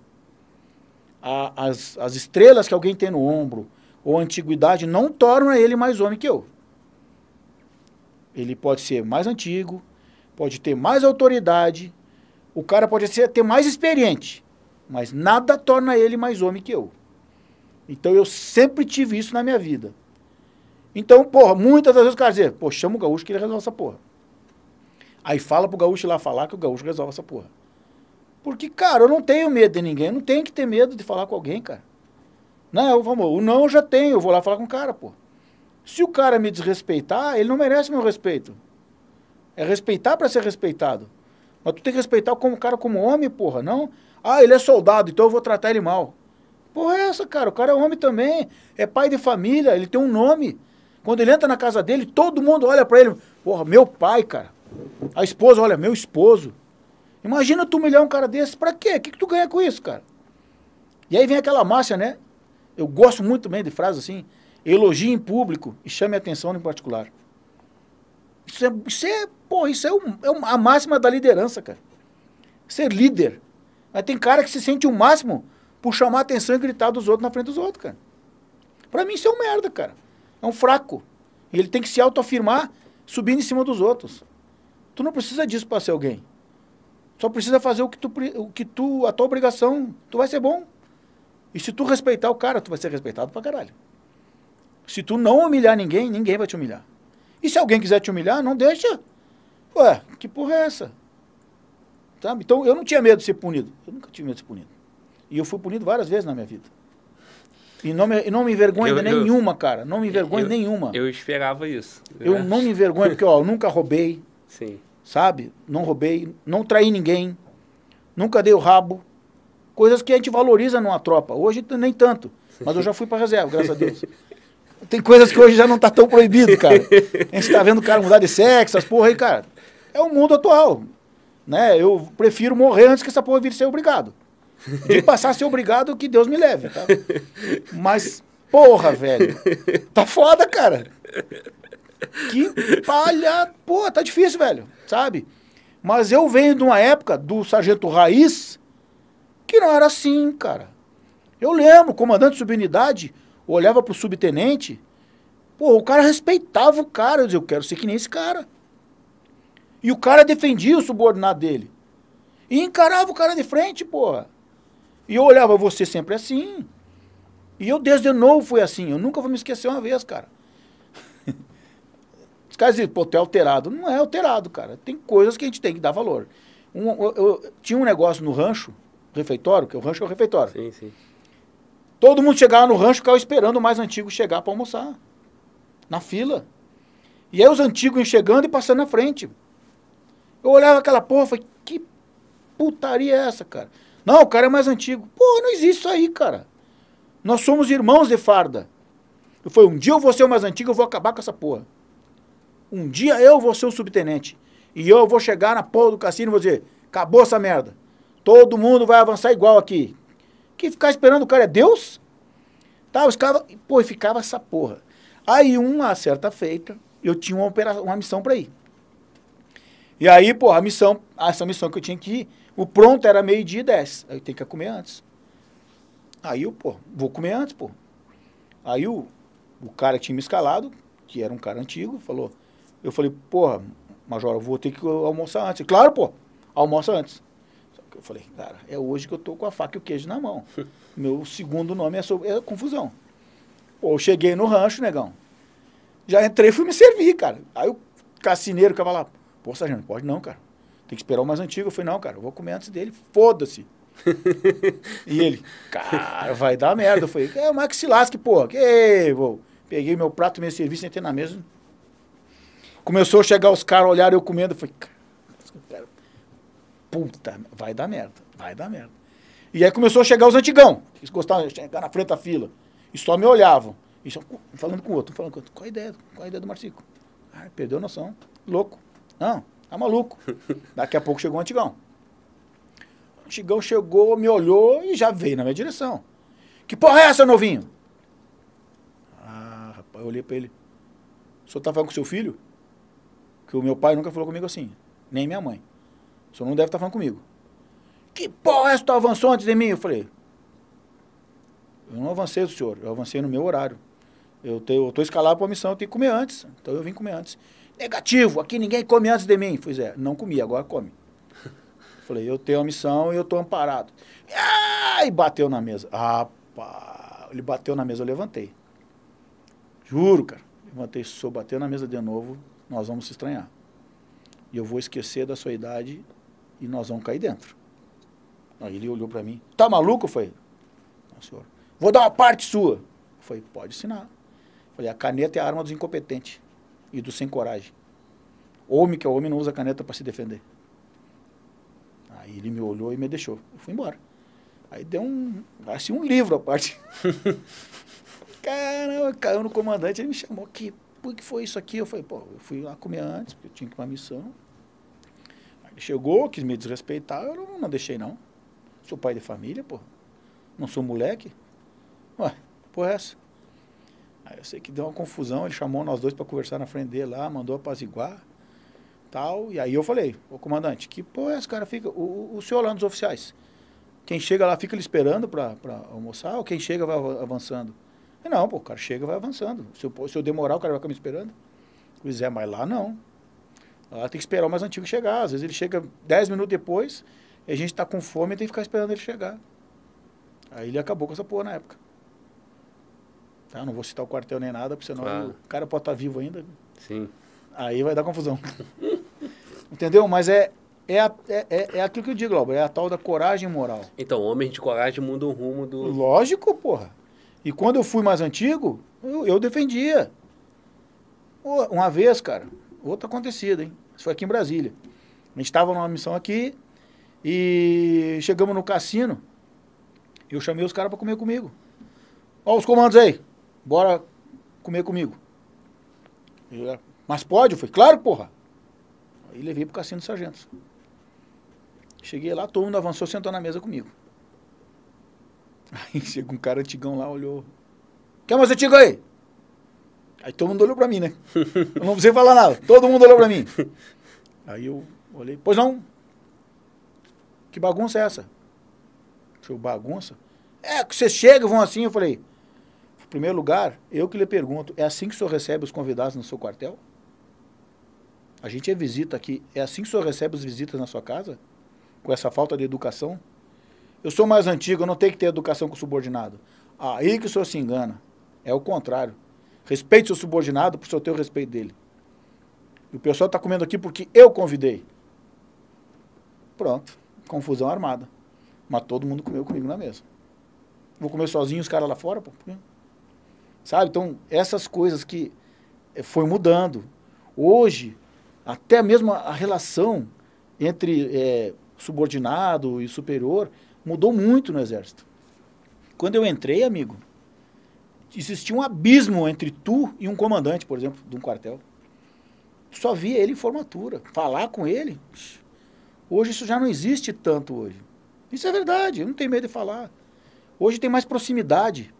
As, as estrelas que alguém tem no ombro, ou a antiguidade, não torna ele mais homem que eu. Ele pode ser mais antigo, pode ter mais autoridade, o cara pode ser, ter mais experiente, mas nada torna ele mais homem que eu. Então eu sempre tive isso na minha vida. Então, porra, muitas das vezes o cara dizer, pô, chama o gaúcho que ele resolve essa porra. Aí fala pro gaúcho ir lá falar que o gaúcho resolve essa porra. Porque, cara, eu não tenho medo de ninguém, eu não tenho que ter medo de falar com alguém, cara. Não, eu, vamos, o não eu já tenho, eu vou lá falar com o cara, pô. Se o cara me desrespeitar, ele não merece meu respeito. É respeitar para ser respeitado. Mas tu tem que respeitar como cara como homem, porra, não? Ah, ele é soldado, então eu vou tratar ele mal. Porra, é essa, cara? O cara é homem também, é pai de família, ele tem um nome. Quando ele entra na casa dele, todo mundo olha para ele, porra, meu pai, cara. A esposa olha, meu esposo. Imagina tu humilhar um cara desse, pra quê? O que, que tu ganha com isso, cara? E aí vem aquela máxima, né? Eu gosto muito bem de frase assim, elogie em público e chame atenção em particular. Isso é, isso é, isso é, um- é uma- a máxima da liderança, cara. Ser líder. Mas tem cara que se sente o máximo por chamar atenção e gritar dos outros na frente dos outros, cara. Pra mim isso é um merda, cara. É um fraco. Ele tem que se autoafirmar subindo em cima dos outros. Tu não precisa disso pra ser alguém. Só precisa fazer o que tu, o que tu, a tua obrigação, tu vai ser bom. E se tu respeitar o cara, tu vai ser respeitado pra caralho. Se tu não humilhar ninguém, ninguém vai te humilhar. E se alguém quiser te humilhar, não deixa. Ué, que porra é essa? Sabe? Então eu não tinha medo de ser punido. Eu nunca tive medo de ser punido. E eu fui punido várias vezes na minha vida. E não me, e não me envergonho Eu- de eu- nenhuma, cara. Não me envergonho Eu- nenhuma. Eu, Eu esperava isso. né? não me envergonho, porque ó, eu nunca roubei, Sim. sabe? Não roubei, não traí ninguém, nunca dei o rabo. Coisas que a gente valoriza numa tropa. Hoje nem tanto. Mas eu já fui pra reserva, graças a Deus. Tem coisas que hoje já não tá tão proibido, cara. A gente tá vendo o cara mudar de sexo, essas porra aí, cara. É o mundo atual. Né? Eu prefiro morrer antes que essa porra vir ser obrigado. De passar ser obrigado, que Deus me leve, tá? Mas, porra, velho. Tá foda, cara. Que palha. Pô, tá difícil, velho. Sabe? Mas eu venho de uma época do sargento Raiz que não era assim, cara. Eu lembro, o comandante de subunidade olhava pro subtenente, pô, o cara respeitava o cara. Eu dizia, eu quero ser que nem esse cara. E o cara defendia o subordinado dele. E encarava o cara de frente, porra. E eu olhava, você sempre assim. E eu desde novo fui assim. Eu nunca vou me esquecer uma vez, cara. Os caras dizem, pô, tu é alterado. Não é alterado, cara. Tem coisas que a gente tem que dar valor. Um, eu, eu- tinha um negócio no rancho, refeitório, que o rancho é o refeitório. Sim, sim. Todo mundo chegava no rancho e ficava esperando o mais antigo chegar para almoçar. Na fila. E aí os antigos iam chegando e passando na frente. Eu olhava aquela porra e falei, que putaria é essa, cara? Não, o cara é mais antigo. Pô, não existe isso aí, cara. Nós somos irmãos de farda. Falei, um dia eu vou ser o mais antigo, eu vou acabar com essa porra. Um dia eu vou ser o subtenente. E eu vou chegar na porra do cassino e vou dizer, acabou essa merda. Todo mundo vai avançar igual aqui. Que ficar esperando o cara é Deus? Tá, os caras. Pô, e ficava essa porra. Aí, uma certa feita, eu tinha uma, opera- uma missão pra ir. E aí, pô, a missão, essa missão que eu tinha que ir, o pronto era meio-dia e dez. Aí tenho que comer antes. Aí eu, pô, vou comer antes, pô. Aí o, o cara que tinha me escalado, que era um cara antigo, falou. Eu falei, porra, Major, eu vou ter que almoçar antes. Claro, pô, almoça antes. Só que eu falei, cara, é hoje que eu tô com a faca e o queijo na mão. Meu segundo nome é, sobre, é confusão. Pô, eu cheguei no rancho, negão. Já entrei e fui me servir, cara. Aí o cassineiro ficava lá, pô, sargento, não pode não, cara. Tem que esperar o mais antigo. Eu falei, não, cara, eu vou comer antes dele, foda-se. e ele, cara, vai dar merda. Eu falei, é, que se lasque, porra. Que, vou. Peguei meu prato, meu serviço, sentei na mesa. Começou a chegar os caras, olharam eu comendo. Eu falei, cara, puta, vai dar merda, vai dar merda. E aí começou a chegar os antigão, que gostavam de chegar na frente da fila. E só me olhavam. E só, falando com o outro, falando com o outro. Qual a ideia? Qual a ideia do Marcico? Ah, perdeu a noção. Louco. Não, tá maluco. Daqui a pouco chegou um antigão. O antigão chegou, me olhou e já veio na minha direção. Que porra é essa, novinho? Ah, rapaz, eu olhei pra ele. O senhor tá falando com seu filho? Que o meu pai nunca falou comigo assim, nem minha mãe. O senhor não deve estar tá falando comigo. Que porra é essa? Tu avançou antes de mim? Eu falei, eu não avancei senhor, eu avancei no meu horário. Eu estou escalado para a missão, eu tenho que comer antes. Então eu vim comer antes. Negativo, aqui ninguém come antes de mim. Pois é, não comi, agora come. Falei, eu tenho a missão e eu estou amparado. Ah, e bateu na mesa. Ah, pá. Ele bateu na mesa, eu levantei. Juro, cara. Levantei, sou, bateu na mesa de novo, nós vamos se estranhar. E eu vou esquecer da sua idade e nós vamos cair dentro. Aí ele olhou para mim. Tá maluco? Foi? Senhor. Vou dar uma parte sua. Foi, pode assinar. Falei, a caneta é a arma dos incompetentes e dos sem coragem. Homem que é homem não usa caneta para se defender. Aí ele me olhou e me deixou. Eu fui embora. Aí deu um, assim, um livro a parte. Caramba, caiu no comandante, ele me chamou, que, por que foi isso aqui? Eu falei, pô, eu fui lá comer antes, porque eu tinha que ir pra missão. Aí ele chegou, quis me desrespeitar, eu não, não deixei não. Sou pai de família, pô. Não sou moleque. Ué, porra é essa? Aí eu sei que deu uma confusão, ele chamou nós dois para conversar na frente dele lá, mandou apaziguar, tal. E aí eu falei, ô comandante, que porra é esse cara fica? O, o senhor lá nos oficiais, quem chega lá fica ele esperando para almoçar ou quem chega vai avançando? E não, pô, o cara chega vai avançando. Se eu, se eu demorar, o cara vai ficar me esperando. Pois é, mas lá não. Lá tem que esperar o mais antigo chegar. Às vezes ele chega 10 minutos depois, e a gente está com fome e tem que ficar esperando ele chegar. Aí ele acabou com essa porra na época. Tá? Não vou citar o quartel nem nada, porque senão claro. o cara pode estar tá vivo ainda. Sim. Aí vai dar confusão. Entendeu? Mas é, é, é, é, é aquilo que eu digo, Glauber, é a tal da coragem moral. Então, homem de coragem muda o rumo do. Lógico, porra. E quando eu fui mais antigo, eu, eu defendia. Uma vez, cara, outra acontecida, hein? Isso foi aqui em Brasília. A gente estava numa missão aqui e chegamos no cassino. Eu chamei os caras para comer comigo. Ó, os comandos aí bora comer comigo. Eu, Mas pode? Eu falei, claro, porra. Aí levei pro cassino dos sargentos. Cheguei lá, todo mundo avançou, sentou na mesa comigo. Aí chega um cara antigão lá, olhou. Quer mais antigo aí? Aí todo mundo olhou pra mim, né? Eu não precisei falar nada. Todo mundo olhou pra mim. Aí eu olhei, pois não. Que bagunça é essa? Deixa eu bagunça. É, que vocês chegam vão assim. Eu falei, primeiro lugar, eu que lhe pergunto, é assim que o senhor recebe os convidados no seu quartel? A gente é visita aqui, é assim que o senhor recebe as visitas na sua casa? Com essa falta de educação? Eu sou mais antigo, eu não tenho que ter educação com o subordinado. Aí que o senhor se engana. É o contrário. Respeite seu subordinado por o senhor ter o respeito dele. E o pessoal está comendo aqui porque eu convidei. Pronto. Confusão armada. Mas todo mundo comeu comigo na mesa. Vou comer sozinho os caras lá fora? Pô. Sabe? Então, essas coisas que eh, foi mudando. Hoje, até mesmo a relação entre é, subordinado e superior mudou muito no Exército. Quando eu entrei, amigo, existia um abismo entre tu e um comandante, por exemplo, de um quartel. Tu só via ele em formatura. Falar com ele. Hoje isso já não existe tanto hoje. Isso é verdade, eu não tenho medo de falar. Hoje tem mais proximidade.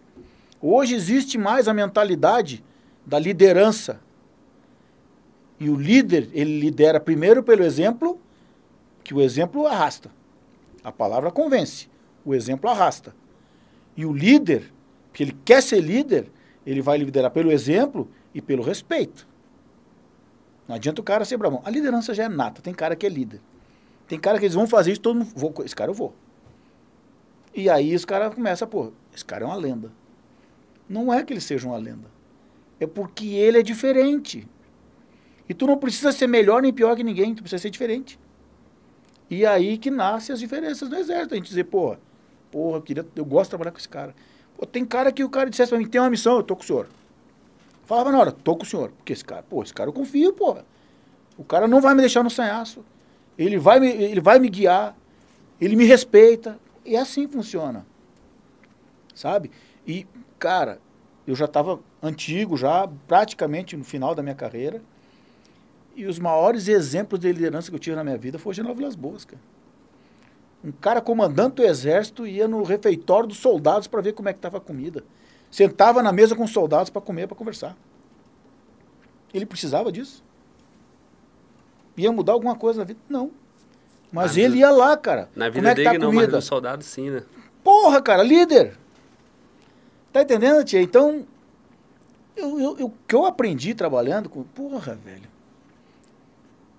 Hoje existe mais a mentalidade da liderança. E o líder, ele lidera primeiro pelo exemplo, que o exemplo arrasta. A palavra convence, o exemplo arrasta. E o líder, que ele quer ser líder, ele vai liderar pelo exemplo e pelo respeito. Não adianta o cara ser bravão. A liderança já é nata, tem cara que é líder. Tem cara que eles vão fazer isso, todo mundo. Vou, esse cara eu vou. E aí os caras começam, pô, esse cara é uma lenda. Não é que ele seja uma lenda. É porque ele é diferente. E tu não precisa ser melhor nem pior que ninguém, tu precisa ser diferente. E aí que nasce as diferenças no exército. A gente dizer, porra, porra, eu, queria, eu gosto de trabalhar com esse cara. Pô, tem cara que o cara dissesse pra mim, tem uma missão, eu tô com o senhor. Falava na hora, tô com o senhor. Porque esse cara, pô, esse cara eu confio, porra. O cara não vai me deixar no sanhaço. Ele vai me, ele vai me guiar. Ele me respeita. E é assim funciona. Sabe? E cara, eu já estava antigo, já praticamente no final da minha carreira. E os maiores exemplos de liderança que eu tive na minha vida foi o General Vilas Boas, cara. Um cara comandante do exército ia no refeitório dos soldados para ver como é que estava a comida. Sentava na mesa com os soldados para comer, para conversar. Ele precisava disso? Ia mudar alguma coisa na vida? Não. Mas ele ia lá, cara. Na vida como é que dele tá a não, mas comida? do soldado sim, né? Porra, cara, líder. Tá entendendo, tia? Então, eu, eu, eu- o que eu aprendi trabalhando com. Porra, velho.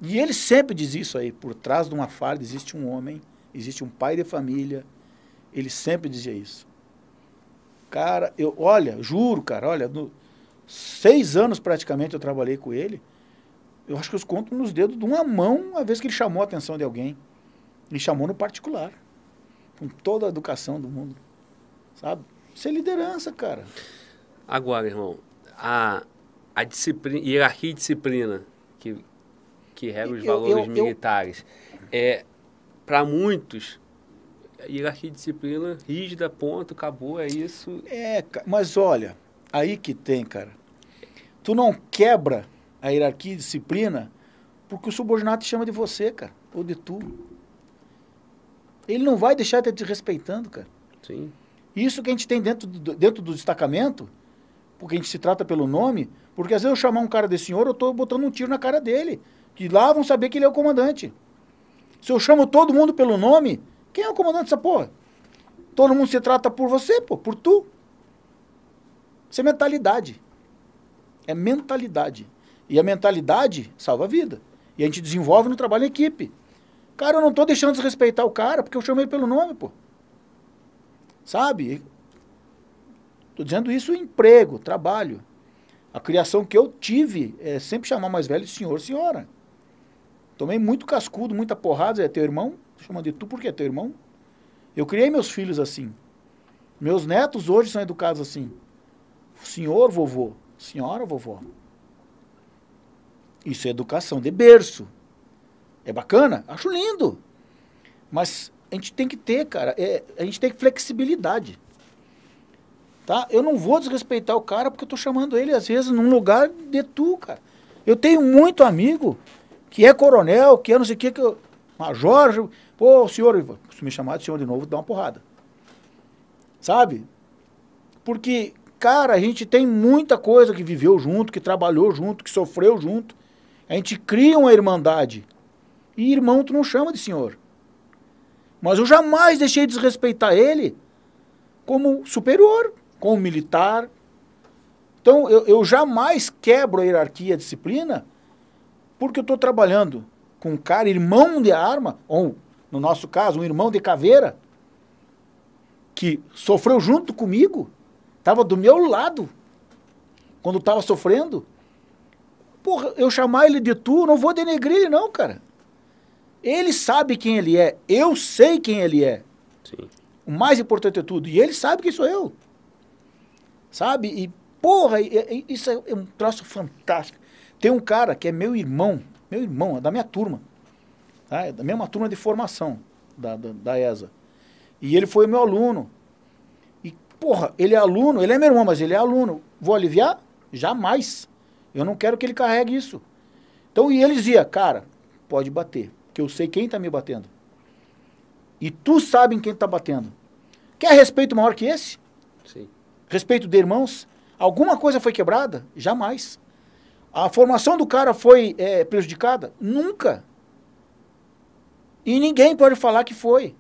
E ele sempre diz isso aí. Por trás de uma farda existe um homem, existe um pai de família. Ele sempre dizia isso. Cara, eu, olha, juro, cara, olha, no, seis anos praticamente eu trabalhei com ele. Eu acho que eu conto nos dedos de uma mão a vez que ele chamou a atenção de alguém. Ele chamou no particular com toda a educação do mundo. Sabe? Isso é liderança, cara. Agora, irmão, a, a disciplina, hierarquia e disciplina que, que rega os Eu- valores eu- eu- militares, é para muitos, hierarquia e disciplina rígida, ponto, acabou, é isso. É, mas olha, aí que tem, cara. Tu não quebra a hierarquia e disciplina porque o subordinado te chama de você, cara, ou de tu. Ele não vai deixar de te respeitando, cara. Sim. Isso que a gente tem dentro do, dentro do destacamento, porque a gente se trata pelo nome, porque às vezes eu chamar um cara de senhor, eu estou botando um tiro na cara dele. Que lá vão saber que ele é o comandante. Se eu chamo todo mundo pelo nome, quem é o comandante dessa porra? Todo mundo se trata por você, pô, por tu. Isso é mentalidade. É mentalidade. E a mentalidade salva a vida. E a gente desenvolve no trabalho em equipe. Cara, eu não estou deixando de respeitar o cara porque eu chamo ele pelo nome, pô. Sabe? Estou dizendo isso em emprego, trabalho. A criação que eu tive é sempre chamar mais velho de senhor, senhora. Tomei muito cascudo, muita porrada. É teu irmão? Chamando de tu porque é teu irmão. Eu criei meus filhos assim. Meus netos hoje são educados assim. Senhor, vovô. Senhora, vovó. Isso é educação de berço. É bacana? Acho lindo. Mas a gente tem que ter, cara, é, a gente tem flexibilidade. Tá? Eu não vou desrespeitar o cara porque eu tô chamando ele, às vezes, num lugar de tu, cara. Eu tenho muito amigo que é coronel, que é não sei o que, que eu, major, pô, senhor, se me chamar de senhor de novo, dá uma porrada. Sabe? Porque, cara, a gente tem muita coisa que viveu junto, que trabalhou junto, que sofreu junto. A gente cria uma irmandade. E irmão tu não chama de senhor. Mas eu jamais deixei de desrespeitar ele como superior, como militar. Então, eu, eu jamais quebro a hierarquia e a disciplina porque eu estou trabalhando com um cara, irmão de arma, ou, no nosso caso, um irmão de caveira, que sofreu junto comigo, estava do meu lado, quando estava sofrendo. Porra, eu chamar ele de tu, não vou denegrir ele não, cara. Ele sabe quem ele é, eu sei quem ele é. Sim. O mais importante é tudo. E ele sabe quem sou eu. Sabe? E, porra, isso é é um troço fantástico. Tem um cara que é meu irmão, meu irmão, é da minha turma. Tá? É da mesma turma de formação da, da, da ESA. E ele foi meu aluno. E, porra, ele é aluno, ele é meu irmão, mas ele é aluno. Vou aliviar? Jamais. Eu não quero que ele carregue isso. Então, e ele dizia, cara, pode bater, que eu sei quem está me batendo. E tu sabe em quem está batendo. Quer respeito maior que esse? Sim. Respeito de irmãos? Alguma coisa foi quebrada? Jamais. A formação do cara foi é, prejudicada? Nunca. E ninguém pode falar que foi.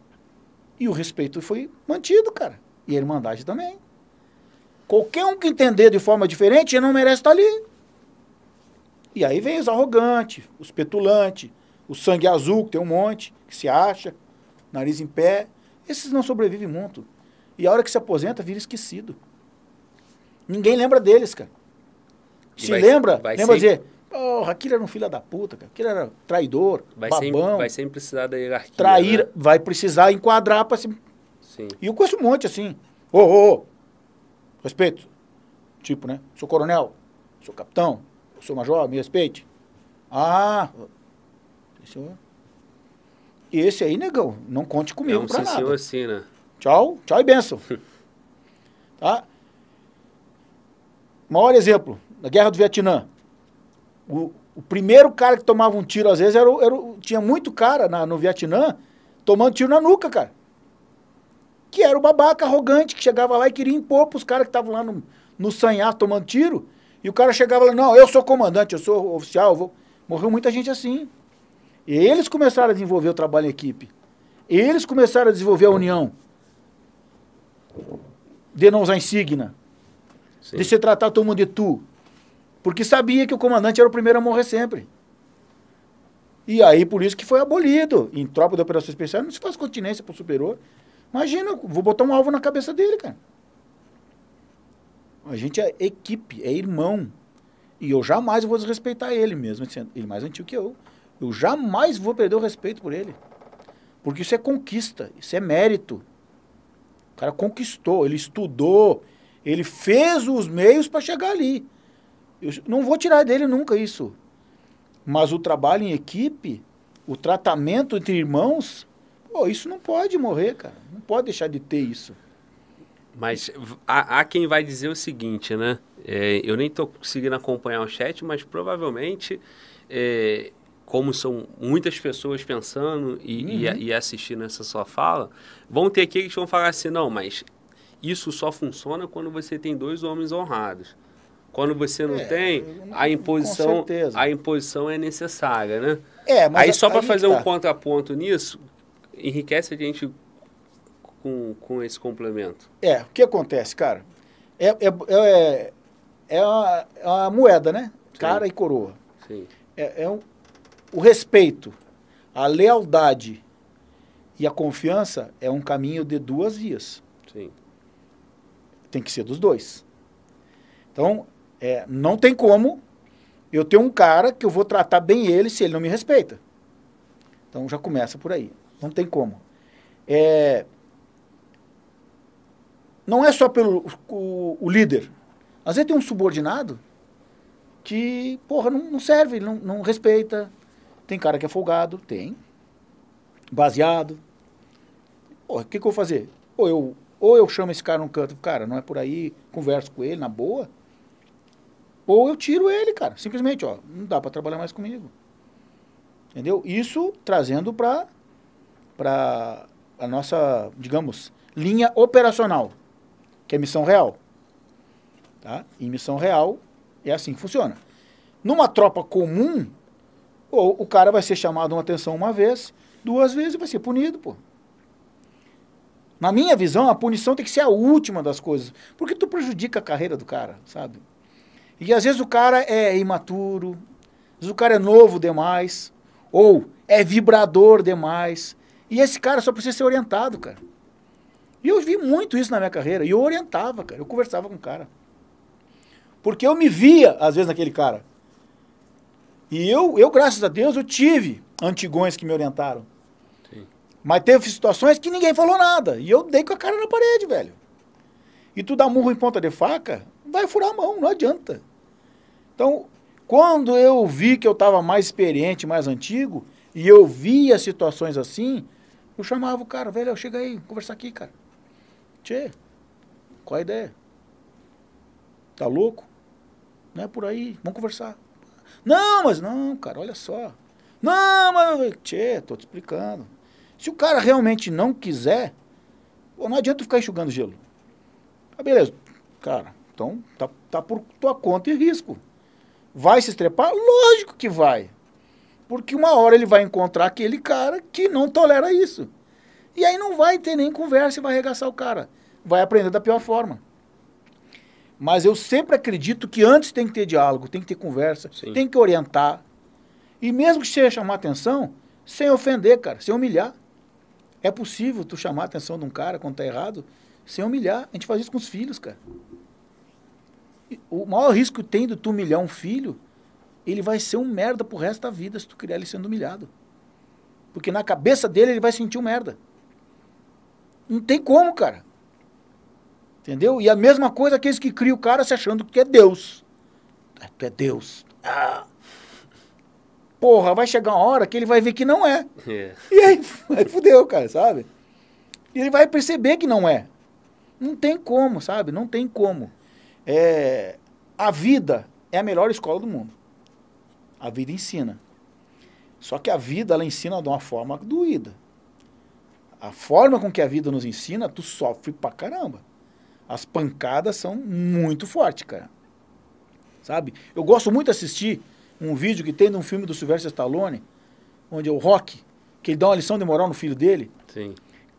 E o respeito foi mantido, cara. E a irmandade também. Qualquer um que entender de forma diferente, já não merece estar ali. E aí vem os arrogantes, os petulantes, o sangue azul, que tem um monte, que se acha, nariz em pé. Esses não sobrevivem muito. E a hora que se aposenta, vira esquecido. Ninguém lembra deles, cara. Se vai- lembra, vai lembra sempre- dizer, porra, aquele era um filho da puta, cara. Aquele era traidor, Vai babão, sempre, vai sempre precisar da hierarquia. trair, né? vai precisar enquadrar para se... Sim. E eu conheço um monte assim. Ô, ô, ô, respeito. Tipo, né? Sou coronel, sou capitão, sou major, me respeite. Ah, esse, é- esse aí, negão, não conte É comigo pra sim, nada. senhor, sim, né? Tchau, tchau e benção. tá? Maior exemplo, na Guerra do Vietnã. O, o primeiro cara que tomava um tiro, às vezes, era, era tinha muito cara na- no Vietnã tomando tiro na nuca, cara. Que era o babaca arrogante que chegava lá e queria impor pros caras que estavam lá no, no sanhar tomando tiro. E o cara chegava lá, não, eu sou comandante, eu sou oficial, eu vou. Morreu muita gente assim. E eles começaram a desenvolver o trabalho em equipe. Eles começaram a desenvolver a união. De não usar insígnia. Sim. De se tratar todo mundo de tu. Porque sabia que o comandante era o primeiro a morrer sempre. E aí, por isso que foi abolido. Em tropa de operação especial, não se faz continência pro superior. Imagina, vou botar um alvo na cabeça dele, cara. A gente é equipe, é irmão. E eu jamais vou desrespeitar ele mesmo, ele mais antigo que eu. Eu jamais vou perder o respeito por ele. Porque isso é conquista, isso é mérito. O cara conquistou, ele estudou, ele fez os meios para chegar ali. Eu não vou tirar dele nunca isso. Mas o trabalho em equipe, o tratamento entre irmãos, pô, isso não pode morrer, cara. Não pode deixar de ter isso. Mas há, há quem vai dizer o seguinte, né? É, eu nem estou conseguindo acompanhar o chat, mas provavelmente, é, como são muitas pessoas pensando e, Uhum. e, e assistindo essa sua fala, vão ter aqui que vão falar assim, não, mas isso só funciona quando você tem dois homens honrados. Quando você não É, tem, a imposição, a imposição é necessária, né? É, mas Aí só para fazer tá. um contraponto nisso, enriquece a gente com, com esse complemento. É, o que acontece, cara? É, é, é, é, uma, é uma moeda, né? Cara e coroa. Sim, É, é um- o respeito, a lealdade e a confiança é um caminho de duas vias. sim. Tem que ser dos dois. Então, é, não tem como eu ter um cara que eu vou tratar bem ele se ele não me respeita. Então já começa por aí. Não tem como. É, não é só pelo o, o líder. Às vezes tem um subordinado que, porra, não, não serve, não, não respeita. Tem cara que é folgado, tem. Baseado. O que, que eu vou fazer? Ou eu, ou eu chamo esse cara num canto, cara, não é por aí, converso com ele na boa. Ou eu tiro ele, cara. Simplesmente, ó, não dá para trabalhar mais comigo. Entendeu? Isso trazendo para para a nossa, digamos, linha operacional, que é missão real. Tá? Em missão real é assim que funciona. Numa tropa comum, ou o cara vai ser chamado uma atenção uma vez, duas vezes e vai ser punido, pô. Na minha visão, a punição tem que ser a última das coisas, porque tu prejudica a carreira do cara, sabe? E às vezes o cara é imaturo, às vezes o cara é novo demais, ou é vibrador demais, e esse cara só precisa ser orientado, cara. E eu vi muito isso na minha carreira, e eu orientava, cara, eu conversava com o cara. Porque eu me via, às vezes, naquele cara. E eu, eu graças a Deus, eu tive antigões que me orientaram. Sim. Mas teve situações que ninguém falou nada. E eu dei com a cara na parede, velho. E tu dá murro em ponta de faca, vai furar a mão, não adianta. Então, quando eu vi que eu estava mais experiente, mais antigo, e eu via situações assim, eu chamava o cara, velho, chega aí, conversar aqui, cara. Tchê, qual a ideia? Tá louco? Não é por aí, vamos conversar. Não, mas não, cara, olha só. Não, mas, tchê, tô te explicando. Se o cara realmente não quiser, pô, não adianta ficar enxugando gelo. Ah, beleza. Cara, então tá, tá por tua conta e risco. Vai se estrepar? Lógico que vai. Porque uma hora ele vai encontrar aquele cara que não tolera isso. E aí não vai ter nem conversa e vai arregaçar o cara. Vai aprender da pior forma. Mas eu sempre acredito que antes tem que ter diálogo, tem que ter conversa, Sim. tem que orientar. E mesmo que seja chamar atenção, sem ofender, cara, sem humilhar. É possível tu chamar a atenção de um cara quando tá errado, sem humilhar. A gente faz isso com os filhos, cara. E O maior risco que tem de tu humilhar um filho, ele vai ser um merda pro resto da vida se tu criar ele sendo humilhado. Porque na cabeça dele ele vai sentir um merda. Não tem como, cara. Entendeu? E a mesma coisa aqueles que criam o cara se achando que é Deus. Ah, Tu é Deus. Ah. Porra, vai chegar uma hora que ele vai ver que não é. É. E aí, aí fudeu, cara, sabe? E ele vai perceber que não é. Não tem como, sabe? Não tem como. É, a vida é a melhor escola do mundo. A vida ensina. Só que a vida, ela ensina de uma forma doída. a forma com que a vida nos ensina, tu sofre pra caramba. As pancadas são muito fortes, cara. Sabe? Eu gosto muito de assistir um vídeo que tem de um filme do Sylvester Stallone, onde é o Rock, que ele dá uma lição de moral no filho dele. Sim.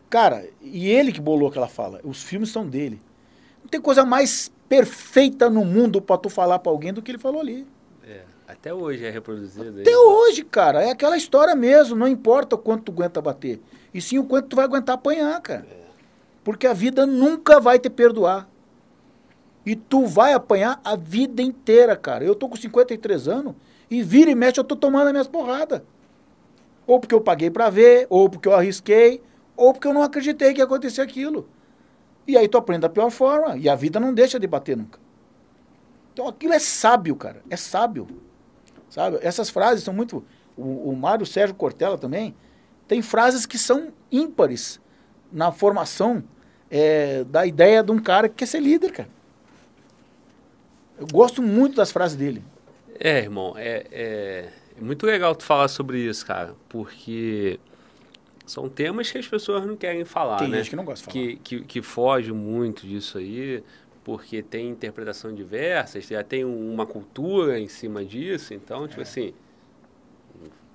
Cara, e ele que bolou aquela fala. Os filmes são dele. Não tem coisa mais perfeita no mundo para tu falar para alguém do que ele falou ali. É, até hoje é reproduzido. Até aí. hoje, cara. É aquela história mesmo. Não importa o quanto tu aguenta bater. E sim o quanto tu vai aguentar apanhar, cara. É. Porque a vida nunca vai te perdoar. E tu vai apanhar a vida inteira, cara. Eu tô com 53 anos e vira e mexe eu tô tomando as minhas porradas. Ou porque eu paguei para ver, ou porque eu arrisquei, ou porque eu não acreditei que ia acontecer aquilo. E aí tu aprende da pior forma. E a vida não deixa de bater nunca. Então aquilo é sábio, cara. É sábio. Sabe? Essas frases são muito. O, o Mário Sérgio Cortella também tem frases que são ímpares na formação é, da ideia de um cara que quer ser líder, cara. Eu gosto muito das frases dele. É, irmão, é, é, é muito legal tu falar sobre isso, cara, porque são temas que as pessoas não querem falar, tem né? gente que não gosta de falar. Que, que, que foge muito disso aí, porque tem interpretação diversas, já tem uma cultura em cima disso, então, tipo é. assim,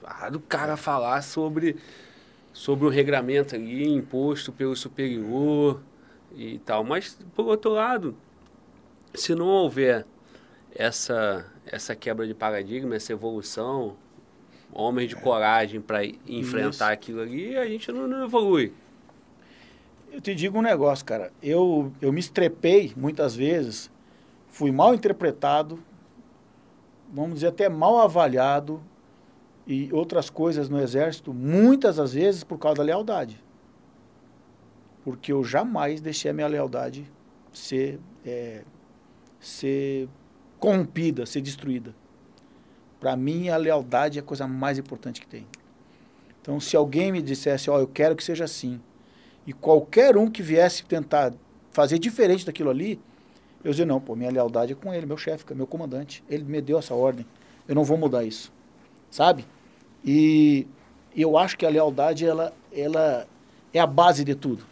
ah, do cara falar sobre, sobre o regramento ali, imposto pelo superior e tal. Mas, por outro lado, se não houver essa, essa quebra de paradigma, essa evolução, homens de coragem para enfrentar Isso. aquilo ali, a gente não, não, evolui. Eu te digo um negócio, cara. Eu, eu me estrepei muitas vezes, fui mal interpretado, vamos dizer até mal avaliado e outras coisas no exército, muitas das vezes por causa da lealdade. Porque eu jamais deixei a minha lealdade ser, é, ser corrompida, ser destruída. Para mim, a lealdade é a coisa mais importante que tem. Então, se alguém me dissesse, ó, oh, eu quero que seja assim, e qualquer um que viesse tentar fazer diferente daquilo ali, eu dizia, não, pô, minha lealdade é com ele, meu chefe, meu comandante. Ele me deu essa ordem. Eu não vou mudar isso. Sabe? E eu acho que a lealdade, ela, ela é a base de tudo.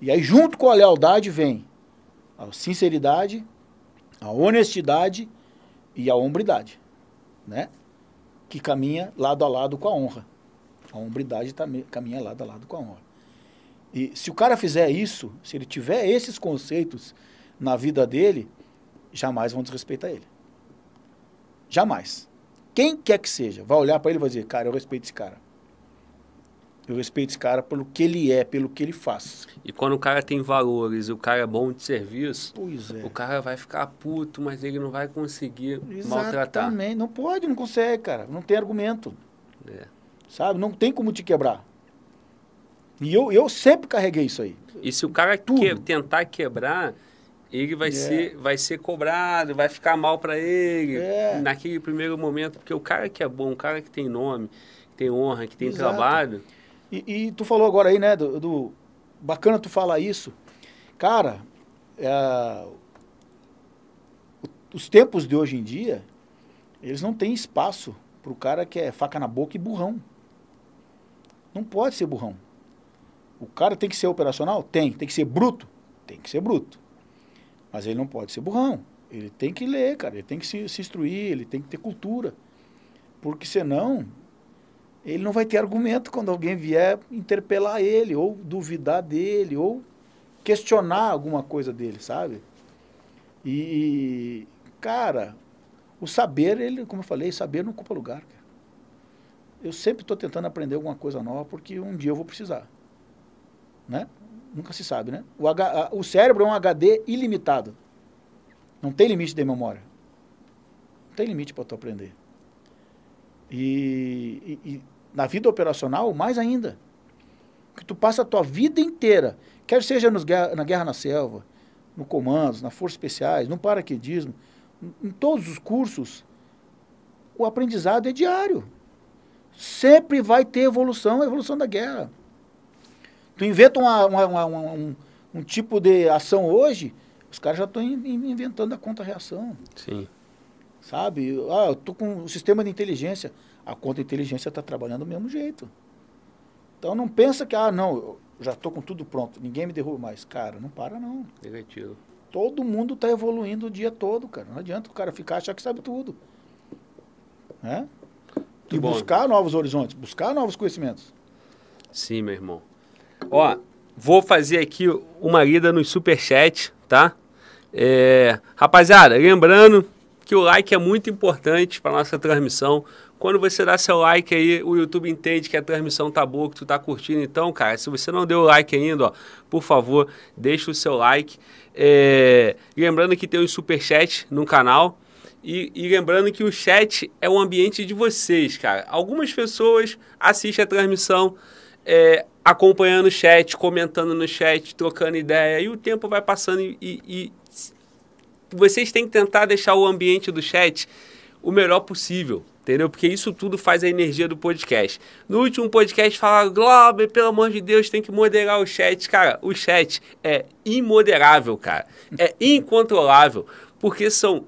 E aí, junto com a lealdade, vem a sinceridade, a honestidade e a hombridade né? Que caminha lado a lado com a honra. A hombridade também caminha lado a lado com a honra. E se o cara fizer isso, se ele tiver esses conceitos na vida dele, jamais vão desrespeitar ele. Jamais. Quem quer que seja, vai olhar para ele e vai dizer, cara, eu respeito esse cara. Eu respeito esse cara pelo que ele é, pelo que ele faz. E quando o cara tem valores e o cara é bom de serviço, é. o cara vai ficar puto, mas ele não vai conseguir Exatamente. maltratar. Não pode, não consegue, cara. Não tem argumento. É. Sabe? Não tem como te quebrar. E eu, eu sempre carreguei isso aí. E se o cara que, tentar quebrar, ele vai, é. ser, vai ser cobrado, vai ficar mal para ele é. naquele primeiro momento. Porque o cara que é bom, o cara que tem nome, que tem honra, que tem Exato. trabalho e, e, tu falou agora aí, né, do, do, Bacana tu falar isso. Cara, é, os tempos de hoje em dia, eles não têm espaço para o cara que é faca na boca e burrão. Não pode ser burrão. O cara tem que ser operacional? Tem. Tem que ser bruto? Tem que ser bruto. Mas ele não pode ser burrão. Ele tem que ler, cara. Ele tem que se, se instruir, ele tem que ter cultura. Porque senão ele não vai ter argumento quando alguém vier interpelar ele, ou duvidar dele, ou questionar alguma coisa dele, sabe? E, cara, o saber, ele, como eu falei, saber não ocupa lugar. Cara. Eu sempre estou tentando aprender alguma coisa nova porque um dia eu vou precisar. Né? Nunca se sabe, né? O, H, o cérebro é um HD ilimitado. Não tem limite de memória. Não tem limite para tu aprender. E, e, na vida operacional, mais ainda. Que tu passa a tua vida inteira, quer seja nos, na guerra na selva, no comandos, na forças especiais, no paraquedismo, em todos os cursos, o aprendizado é diário. Sempre vai ter evolução, a evolução da guerra. Tu inventa uma, uma, uma, um, um, tipo de ação hoje, os caras já estão inventando a contra-reação. Sim. Sabe? Ah, eu tô com o sistema de inteligência a contra-inteligência está trabalhando do mesmo jeito. Então não pensa que, ah, não, eu já estou com tudo pronto, ninguém me derruba mais. Cara, não para não. Negativo. Todo mundo está evoluindo o dia todo, cara. Não adianta o cara ficar achar que sabe tudo. Né? E bom. buscar novos horizontes, buscar novos conhecimentos. Sim, meu irmão. Ó, vou fazer aqui uma lida no superchat, tá? É, rapaziada, lembrando que o like é muito importante para nossa transmissão. Quando você dá seu like aí, o YouTube entende que a transmissão tá boa, que tu tá curtindo. Então, cara, se você não deu like ainda, ó, por favor, deixa o seu like. É, lembrando que tem o superchat no canal. E, e, lembrando que o chat é o ambiente de vocês, cara. Algumas pessoas assistem a transmissão é, acompanhando o chat, comentando no chat, trocando ideia, e o tempo vai passando e, e, e vocês têm que tentar deixar o ambiente do chat o melhor possível, entendeu? Porque isso tudo faz a energia do podcast. No último podcast falaram, Glauber, pelo amor de Deus, tem que moderar o chat. Cara, o chat é imoderável, cara. É incontrolável, porque são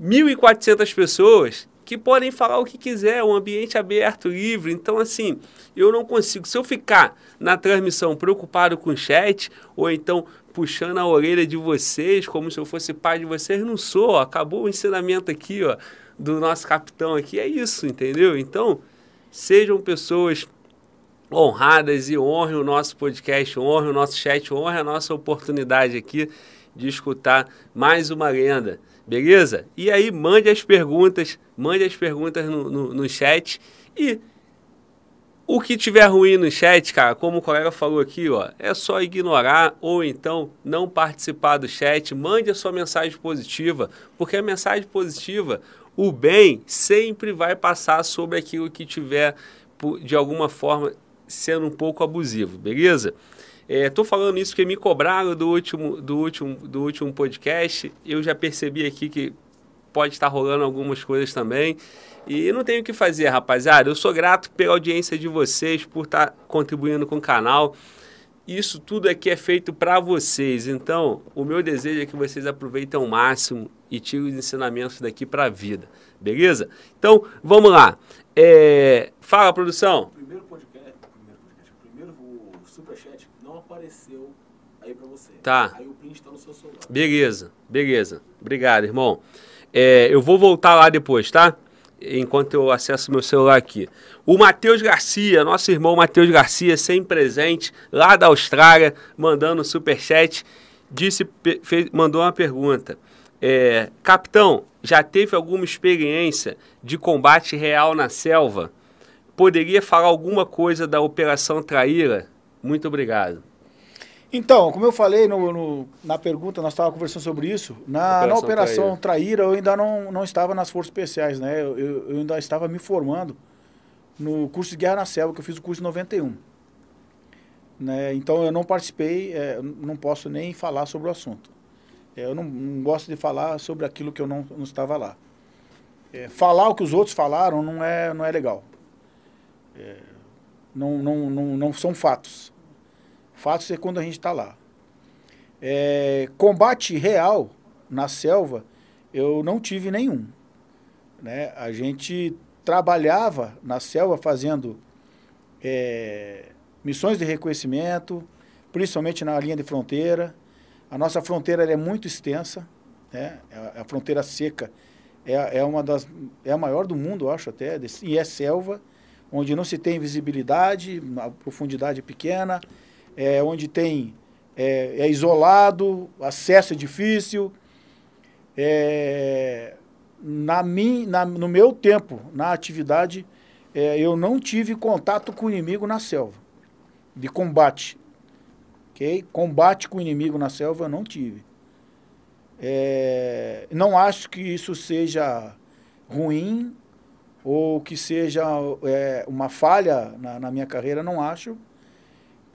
1.400 pessoas que podem falar o que quiser, um ambiente aberto, livre. Então, assim, eu não consigo. Se eu ficar na transmissão preocupado com o chat, ou então puxando a orelha de vocês, como se eu fosse pai de vocês, não sou. Acabou o ensinamento aqui, ó, do nosso capitão aqui. É isso, entendeu? Então, sejam pessoas honradas e honrem o nosso podcast, honrem o nosso chat, honrem a nossa oportunidade aqui de escutar mais uma lenda. Beleza? E aí, mande as perguntas, mande as perguntas no, no, no chat. E o que tiver ruim no chat, cara, como o colega falou aqui, ó, é só ignorar ou então não participar do chat. Mande a sua mensagem positiva, porque a mensagem positiva, o bem sempre vai passar sobre aquilo que tiver de alguma forma sendo um pouco abusivo, beleza? Estou é, falando isso porque me cobraram do último, do, último, do último podcast. Eu já percebi aqui que pode estar rolando algumas coisas também. E não tenho o que fazer, rapaziada. Eu sou grato pela audiência de vocês, por estar contribuindo com o canal. Isso tudo aqui é feito para vocês. Então, o meu desejo é que vocês aproveitem ao máximo e tirem os ensinamentos daqui para a vida. Beleza? Então, vamos lá. É... Fala, produção. Primeiro podcast, primeiro podcast, primeiro superchat não apareceu aí para você. Tá. Aí o print tá no seu celular. Beleza, beleza. Obrigado, irmão. É, eu vou voltar lá depois, tá? Enquanto eu acesso meu celular aqui. O Matheus Garcia, nosso irmão Matheus Garcia, sem presente, lá da Austrália, mandando superchat, disse, fez, mandou uma pergunta. É, Capitão, já teve alguma experiência de combate real na selva? Poderia falar alguma coisa da Operação Traíra? Muito obrigado. Então, como eu falei no, no, na pergunta, nós estávamos conversando sobre isso. Na Operação, na Operação Traíra. Traíra, eu ainda não, não estava nas Forças Especiais, né? Eu, eu, ainda estava me formando no curso de Guerra na Selva, que eu fiz o curso em 91. Né? Então, eu não participei, é, não posso nem falar sobre o assunto. É, eu não, não, gosto de falar sobre aquilo que eu não, não estava lá. É, falar o que os outros falaram não é, não é legal. É, não, não, não, não são fatos. Fatos é quando a gente está lá. É, combate real na selva, eu não tive nenhum. Né? A gente trabalhava na selva fazendo é, missões de reconhecimento, principalmente na linha de fronteira. A nossa fronteira é muito extensa, né? A, fronteira seca é, é, uma das é a maior do mundo, acho até, e é selva, onde não se tem visibilidade, a profundidade é pequena, é, onde tem é, é, isolado, acesso é difícil. É, na mim, na, no meu tempo, na atividade, é, eu não tive contato com o inimigo na selva, de combate. Okay? Combate com o inimigo na selva eu não tive. É, não acho que isso seja ruim ou que seja é, uma falha na, na minha carreira, não acho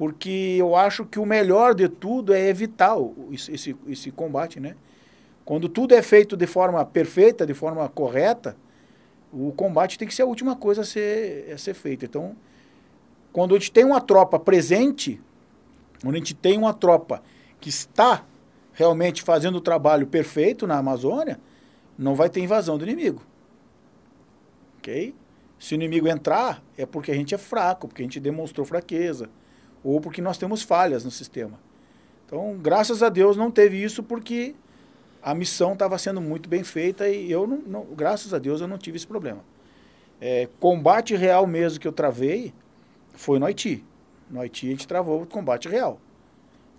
porque eu acho que o melhor de tudo é evitar esse, esse combate, né? Quando tudo é feito de forma perfeita, de forma correta, o combate tem que ser a última coisa a ser, a ser feita. Então, quando a gente tem uma tropa presente, quando a gente tem uma tropa que está realmente fazendo o trabalho perfeito na Amazônia, não vai ter invasão do inimigo. Ok? Se o inimigo entrar, é porque a gente é fraco, porque a gente demonstrou fraqueza, ou porque nós temos falhas no sistema. Então, graças a Deus não teve isso porque a missão estava sendo muito bem feita e eu não, não, graças a Deus eu não tive esse problema. É, combate real mesmo que eu travei foi no Haiti. No Haiti a gente travou o combate real,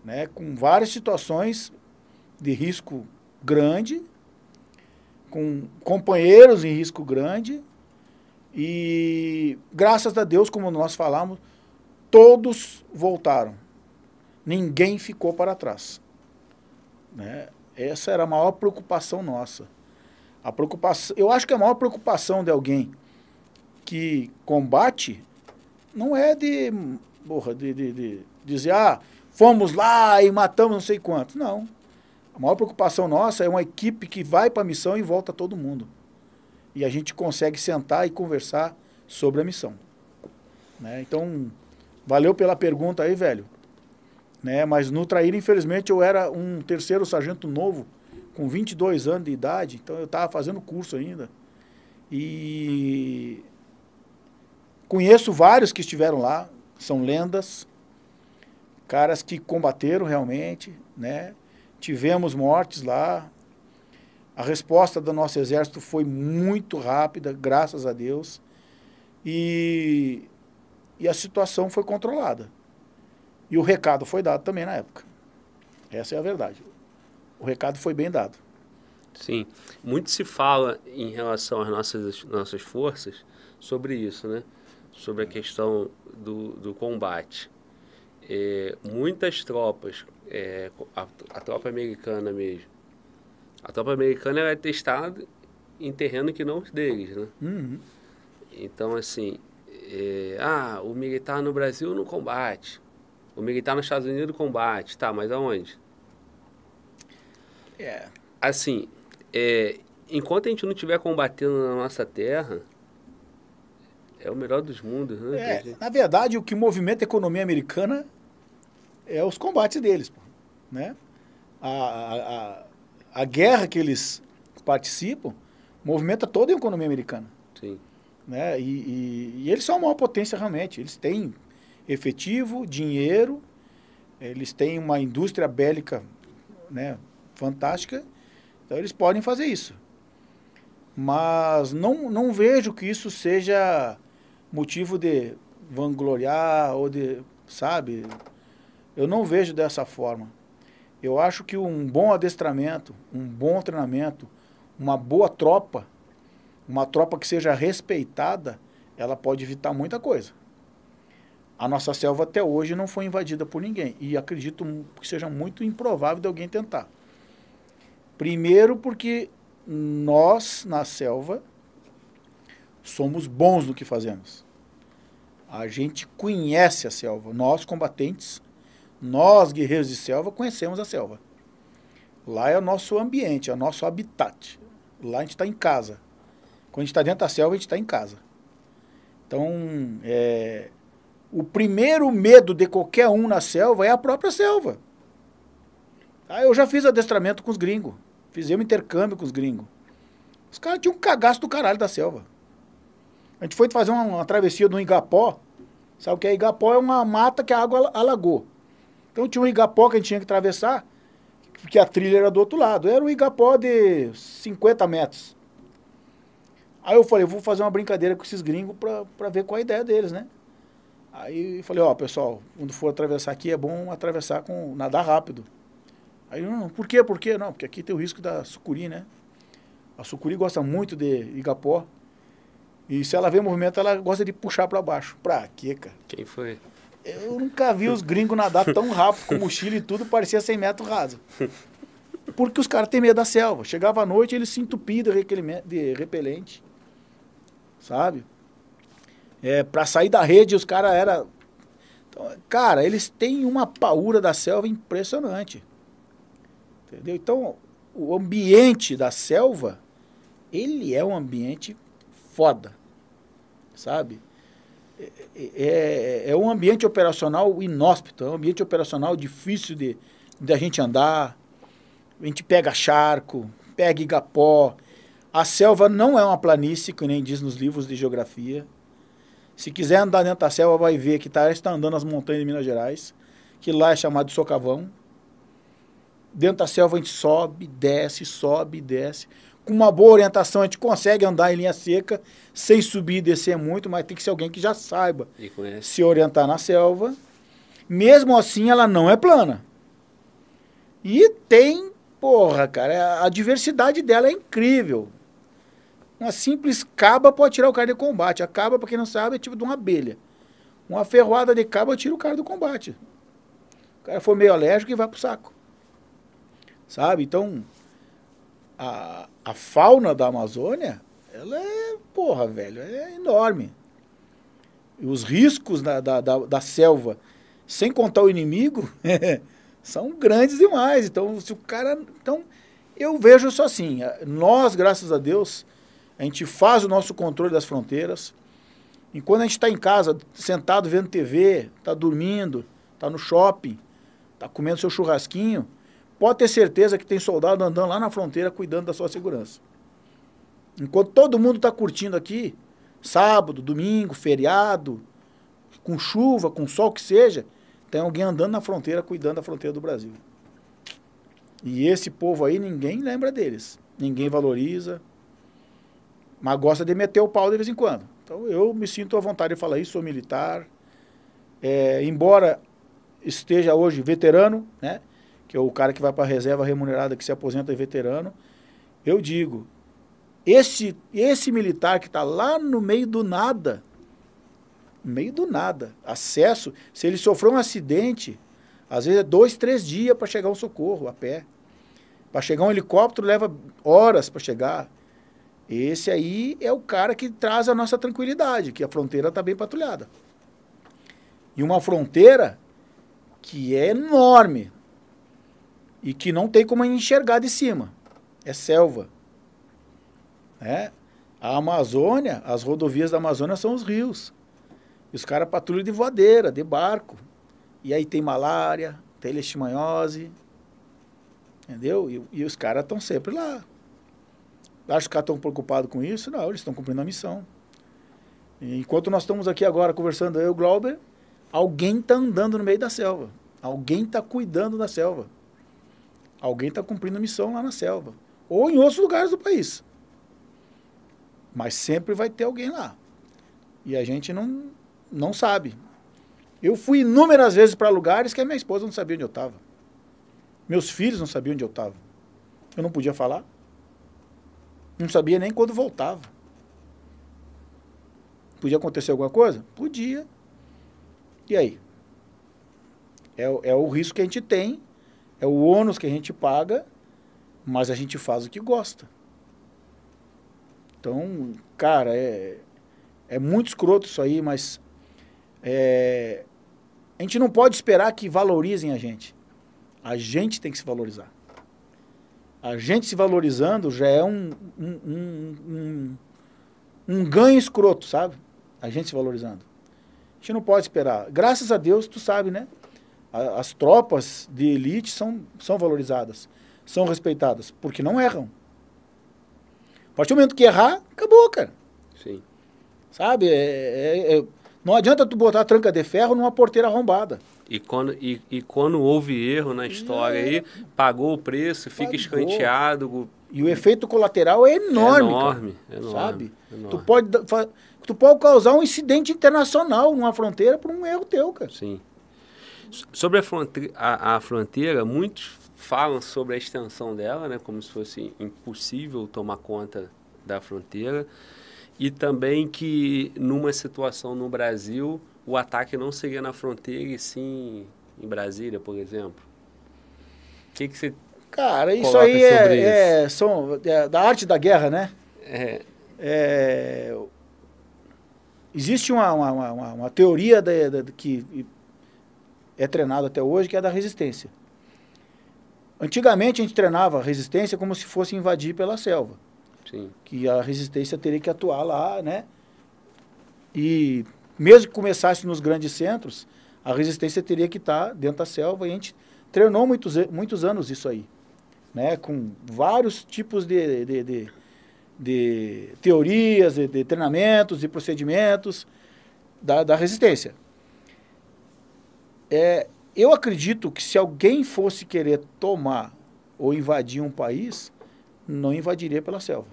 né? Com várias situações de risco grande, com companheiros em risco grande e graças a Deus, como nós falamos, todos voltaram. Ninguém ficou para trás. Né? Essa era a maior preocupação nossa. A preocupação, eu acho que a maior preocupação de alguém que combate não é de, porra, de, de, de dizer, ah, fomos lá e matamos não sei quantos. Não. A maior preocupação nossa é uma equipe que vai para a missão e volta todo mundo. E a gente consegue sentar e conversar sobre a missão. Né? Então, valeu pela pergunta aí, velho. Né? Mas no Traíra, infelizmente, eu era um terceiro sargento novo, com 22 anos de idade, então eu estava fazendo curso ainda. E conheço vários que estiveram lá, são lendas, caras que combateram realmente, né? Tivemos mortes lá. A resposta do nosso exército foi muito rápida, graças a Deus. E, e a situação foi controlada. E o recado foi dado também na época. Essa é a verdade. O recado foi bem dado. Sim. Muito se fala em relação às nossas, nossas forças sobre isso, né? Sobre a questão do, do combate. É, muitas tropas, é, a, a, tropa americana mesmo, a tropa americana é testada em terreno que não os deles, né? Uhum. Então, assim, é, ah, o militar no Brasil não combate. O militar nos Estados Unidos combate, tá, mas aonde? É. Assim, é, enquanto a gente não estiver combatendo na nossa terra, é o melhor dos mundos, né? É, na verdade, o que movimenta a economia americana é os combates deles, né? A, a, a, a guerra que eles participam movimenta toda a economia americana. Sim. Né? E, e, e eles são a maior potência realmente. Eles têm efetivo, dinheiro, eles têm uma indústria bélica né, fantástica, então eles podem fazer isso. Mas não, não vejo que isso seja motivo de vangloriar ou de, sabe? Eu não vejo dessa forma. Eu acho que um bom adestramento, um bom treinamento, uma boa tropa, uma tropa que seja respeitada, ela pode evitar muita coisa. A nossa selva até hoje não foi invadida por ninguém. E acredito que seja muito improvável de alguém tentar. Primeiro, porque nós, na selva, somos bons no que fazemos. A gente conhece a selva. Nós, combatentes, nós, guerreiros de selva, conhecemos a selva. Lá é o nosso ambiente, é o nosso habitat. Lá a gente está em casa. Quando a gente está dentro da selva, a gente está em casa. Então, é, o primeiro medo de qualquer um na selva é a própria selva. Ah, eu já fiz adestramento com os gringos. Fizemos intercâmbio com os gringos. Os caras tinham um cagaço do caralho da selva. A gente foi fazer uma, uma travessia no Igapó. Sabe o que é Igapó? É uma mata que a água alagou. Então tinha um Igapó que a gente tinha que atravessar, porque a trilha era do outro lado. Era um Igapó de 50 metros. Aí eu falei, eu vou fazer uma brincadeira com esses gringos pra ver qual é a ideia deles, né? Aí falei, ó, pessoal, quando for atravessar aqui é bom atravessar com nadar rápido. Aí, não, por quê? Por quê? Não, porque aqui tem o risco da sucuri, né? A sucuri gosta muito de igapó. E se ela vê movimento, ela gosta de puxar para baixo. Pra quê, cara? Quem foi? Eu nunca vi os gringos nadar tão rápido com mochila e tudo, parecia 100 metros raso. Porque os caras têm medo da selva. Chegava à noite, eles se entupiam de repelente. Sabe? é, para sair da rede, os caras era então, Cara, eles têm uma paura da selva impressionante. Entendeu? Então, o ambiente da selva, ele é um ambiente foda. Sabe? É, é, é um ambiente operacional inóspito, é um ambiente operacional difícil de, de a gente andar. A gente pega charco, pega igapó. A selva não é uma planície, que nem diz nos livros de geografia Se quiser andar dentro da selva, vai ver que tá, está andando nas montanhas de Minas Gerais, que lá é chamado de socavão. Dentro da selva a gente sobe, desce, sobe, desce. Com uma boa orientação a gente consegue andar em linha seca, sem subir e descer muito, mas tem que ser alguém que já saiba se orientar na selva. Mesmo assim, ela não é plana. E tem, porra, cara, a diversidade dela é incrível. Uma simples caba pode tirar o cara de combate. A caba, pra quem não sabe, é tipo de uma abelha. Uma ferroada de caba tira o cara do combate. O cara for meio alérgico e vai pro saco. Sabe? Então, a, a fauna da Amazônia, ela é, porra, velho, é enorme. E os riscos da, da, da, da selva, sem contar o inimigo, são grandes demais. Então, se o cara. Então, eu vejo isso assim. Nós, graças a Deus, a gente faz o nosso controle das fronteiras. E quando a gente está em casa, sentado vendo TV, está dormindo, está no shopping, está comendo seu churrasquinho, pode ter certeza que tem soldado andando lá na fronteira cuidando da sua segurança. Enquanto todo mundo está curtindo aqui, sábado, domingo, feriado, com chuva, com sol que seja, tem alguém andando na fronteira cuidando da fronteira do Brasil. E esse povo aí, ninguém lembra deles. Ninguém valoriza, mas gosta de meter o pau de vez em quando. Então eu me sinto à vontade de falar isso, sou militar. É, embora esteja hoje veterano, né? Que é o cara que vai para a reserva remunerada, que se aposenta e veterano. Eu digo, esse, esse militar que está lá no meio do nada, no meio do nada, acesso, se ele sofreu um acidente, às vezes é dois, três dias para chegar um socorro a pé. Para chegar um helicóptero leva horas para chegar. Esse aí é o cara que traz a nossa tranquilidade, que a fronteira está bem patrulhada. E uma fronteira que é enorme e que não tem como enxergar de cima. É selva. É. A Amazônia, as rodovias da Amazônia são os rios. E os caras patrulham de voadeira, de barco. E aí tem malária, tem leishmaniose. Entendeu? E, e os caras estão sempre lá. Acho que estão preocupados com isso? Não, eles estão cumprindo a missão. E enquanto nós estamos aqui agora conversando, eu e o Glauber, alguém está andando no meio da selva. Alguém está cuidando da selva. Alguém está cumprindo a missão lá na selva. Ou em outros lugares do país. Mas sempre vai ter alguém lá. E a gente não, não sabe. Eu fui inúmeras vezes para lugares que a minha esposa não sabia onde eu estava. Meus filhos não sabiam onde eu estava. Eu não podia falar. Não sabia nem quando voltava. Podia acontecer alguma coisa? Podia. E aí? É, é o risco que a gente tem, é o ônus que a gente paga, mas a gente faz o que gosta. Então, cara, é, é muito escroto isso aí, mas é, a gente não pode esperar que valorizem a gente. A gente tem que se valorizar. A gente se valorizando já é um, um, um, um, um ganho escroto, sabe? A gente se valorizando. A gente não pode esperar. Graças a Deus, tu sabe, né? As tropas de elite são, são valorizadas, são respeitadas, porque não erram. A partir do momento que errar, acabou, cara. Sim. Sabe? É, é, é, não adianta tu botar tranca de ferro numa porteira arrombada. E quando, e, e quando houve erro na história aí, pagou o preço, fica Pagou. escanteado. E o efeito colateral é enorme, é cara. enorme, enorme, sabe? enorme. Tu pode, tu pode causar um incidente internacional numa fronteira por um erro teu, cara. Sim. So- Sobre a fronteira, a, a fronteira, muitos falam sobre a extensão dela, né, como se fosse impossível tomar conta da fronteira, e também que numa situação no Brasil, o ataque não seria na fronteira e sim em Brasília, por exemplo. O que, que você. Cara, isso aí é, é, são, é da arte da guerra, né? É, É, existe uma, uma, uma, uma- teoria da- da- que é treinada até hoje, que é da resistência. Antigamente a gente treinava resistência como se fosse invadir pela selva. Sim, que a resistência teria que atuar lá, né? E mesmo que começasse nos grandes centros, a resistência teria que estar dentro da selva e a gente treinou muitos, muitos anos isso aí, né? Com vários tipos de, de, de- de teorias, de, de treinamentos e procedimentos. da, da resistência. É, eu acredito que se alguém fosse querer tomar ou invadir um país, não invadiria pela selva.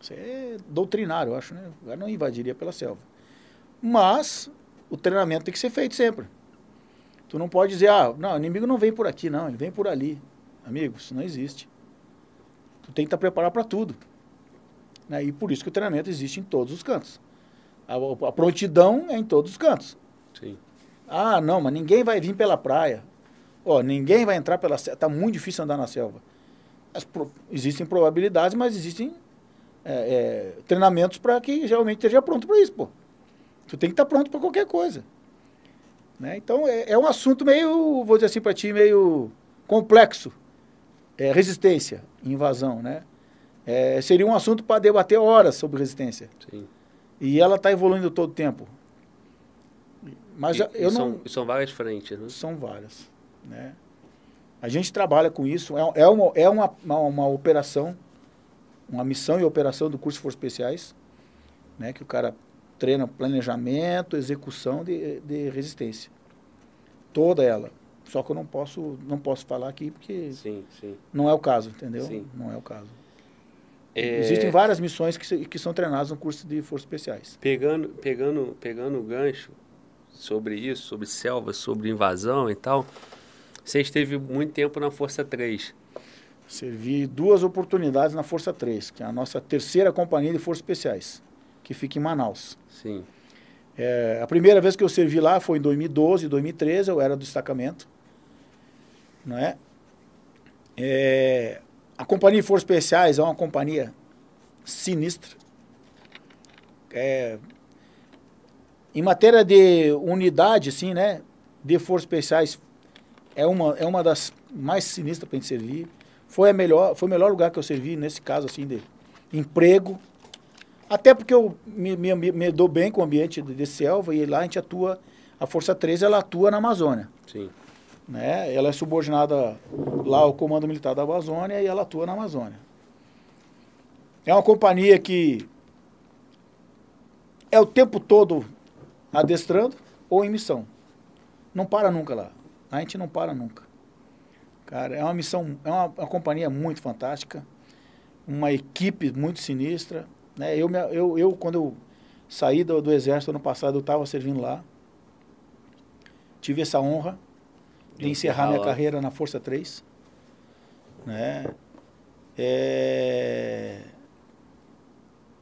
Isso é doutrinário, eu acho, né? Não invadiria pela selva. Mas o treinamento tem que ser feito sempre. Tu não pode dizer, ah, não, o inimigo não vem por aqui, não, ele vem por ali. Amigo, isso não existe. Tu tem que estar preparado para tudo. Né? E por isso que o treinamento existe em todos os cantos. A, a prontidão é em todos os cantos. Sim. Ah, não, mas ninguém vai vir pela praia. Ó, ninguém vai entrar pela selva. Está muito difícil andar na selva. Pro, existem probabilidades, mas existem é, é, treinamentos para que realmente esteja pronto para isso, pô. Tu tem que estar tá pronto para qualquer coisa. Né? Então, é, é, um assunto meio, vou dizer assim para ti, meio complexo. É, resistência, invasão, né? É, seria um assunto para debater horas sobre resistência. Sim. E ela está evoluindo todo o tempo. Mas e, eu e não... São, são várias frentes, né? São várias, né? A gente trabalha com isso. É, é, uma, é uma, uma, uma operação, uma missão e operação do curso de Forças Especiais, né? Que o cara treina planejamento, execução de, de resistência. Toda ela. Só que eu não posso, não posso falar aqui porque sim, sim. não é o caso, entendeu? Sim. Não é o caso. É... Existem várias missões que, que são treinadas no curso de forças especiais. Pegando, pegando, pegando o gancho sobre isso, sobre selva, sobre invasão e tal, você esteve muito tempo na Força 3. Servi duas oportunidades na Força 3, que é a nossa terceira companhia de forças especiais, que fica em Manaus. Sim. É, a primeira vez que eu servi lá foi em 2012, 2013, eu era do destacamento. Não é? é a Companhia de Forças Especiais é uma companhia sinistra. É, em matéria de unidade, assim, né? De Forças Especiais, é uma, é uma das mais sinistras para a gente servir. Foi, a melhor, foi o melhor lugar que eu servi, nesse caso, assim, de emprego, até porque eu me, me, me dou bem com o ambiente de, de, selva e lá a gente atua, a Força 13 ela atua na Amazônia. Sim. Né? Ela é subordinada lá ao Comando Militar da Amazônia e ela atua na Amazônia. É uma companhia que é o tempo todo adestrando ou em missão. Não para nunca lá. A gente não para nunca. Cara, é uma missão, é uma, uma companhia muito fantástica, uma equipe muito sinistra, né? Eu, eu, eu, quando eu saí do, do exército ano passado, eu estava servindo lá. Tive essa honra de encerrar minha carreira na Força 3. Né? É...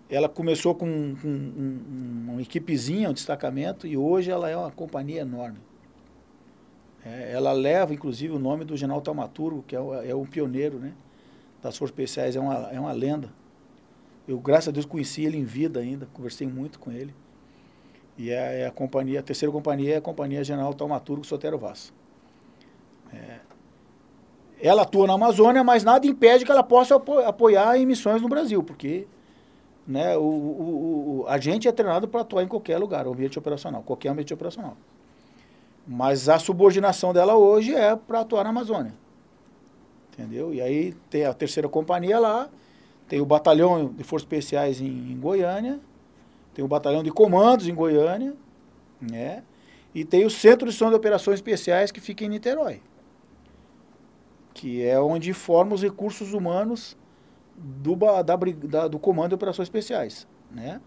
Ela começou com, com um, uma equipezinha, um destacamento, e hoje ela é uma companhia enorme. É, ela leva, inclusive, o nome do general Taumaturgo, que é, é um pioneiro né, das Forças Especiais, é uma, é uma lenda. Eu, graças a Deus, conheci ele em vida ainda, conversei muito com ele. E é, é a companhia, a terceira companhia é a Companhia General Taumaturgo Sotero Vaz. É, ela atua na Amazônia, mas nada impede que ela possa apoiar em missões no Brasil, porque né, o, o, o a gente é treinado para atuar em qualquer lugar, ambiente operacional, qualquer ambiente operacional. Mas a subordinação dela hoje é para atuar na Amazônia. Entendeu? E aí tem a terceira companhia lá, tem o batalhão de forças especiais em, em Goiânia, tem o batalhão de comandos em Goiânia, né? E tem o Centro de Som de Operações Especiais que fica em Niterói, que é onde forma os recursos humanos do, da, da, do Comando de Operações Especiais, né?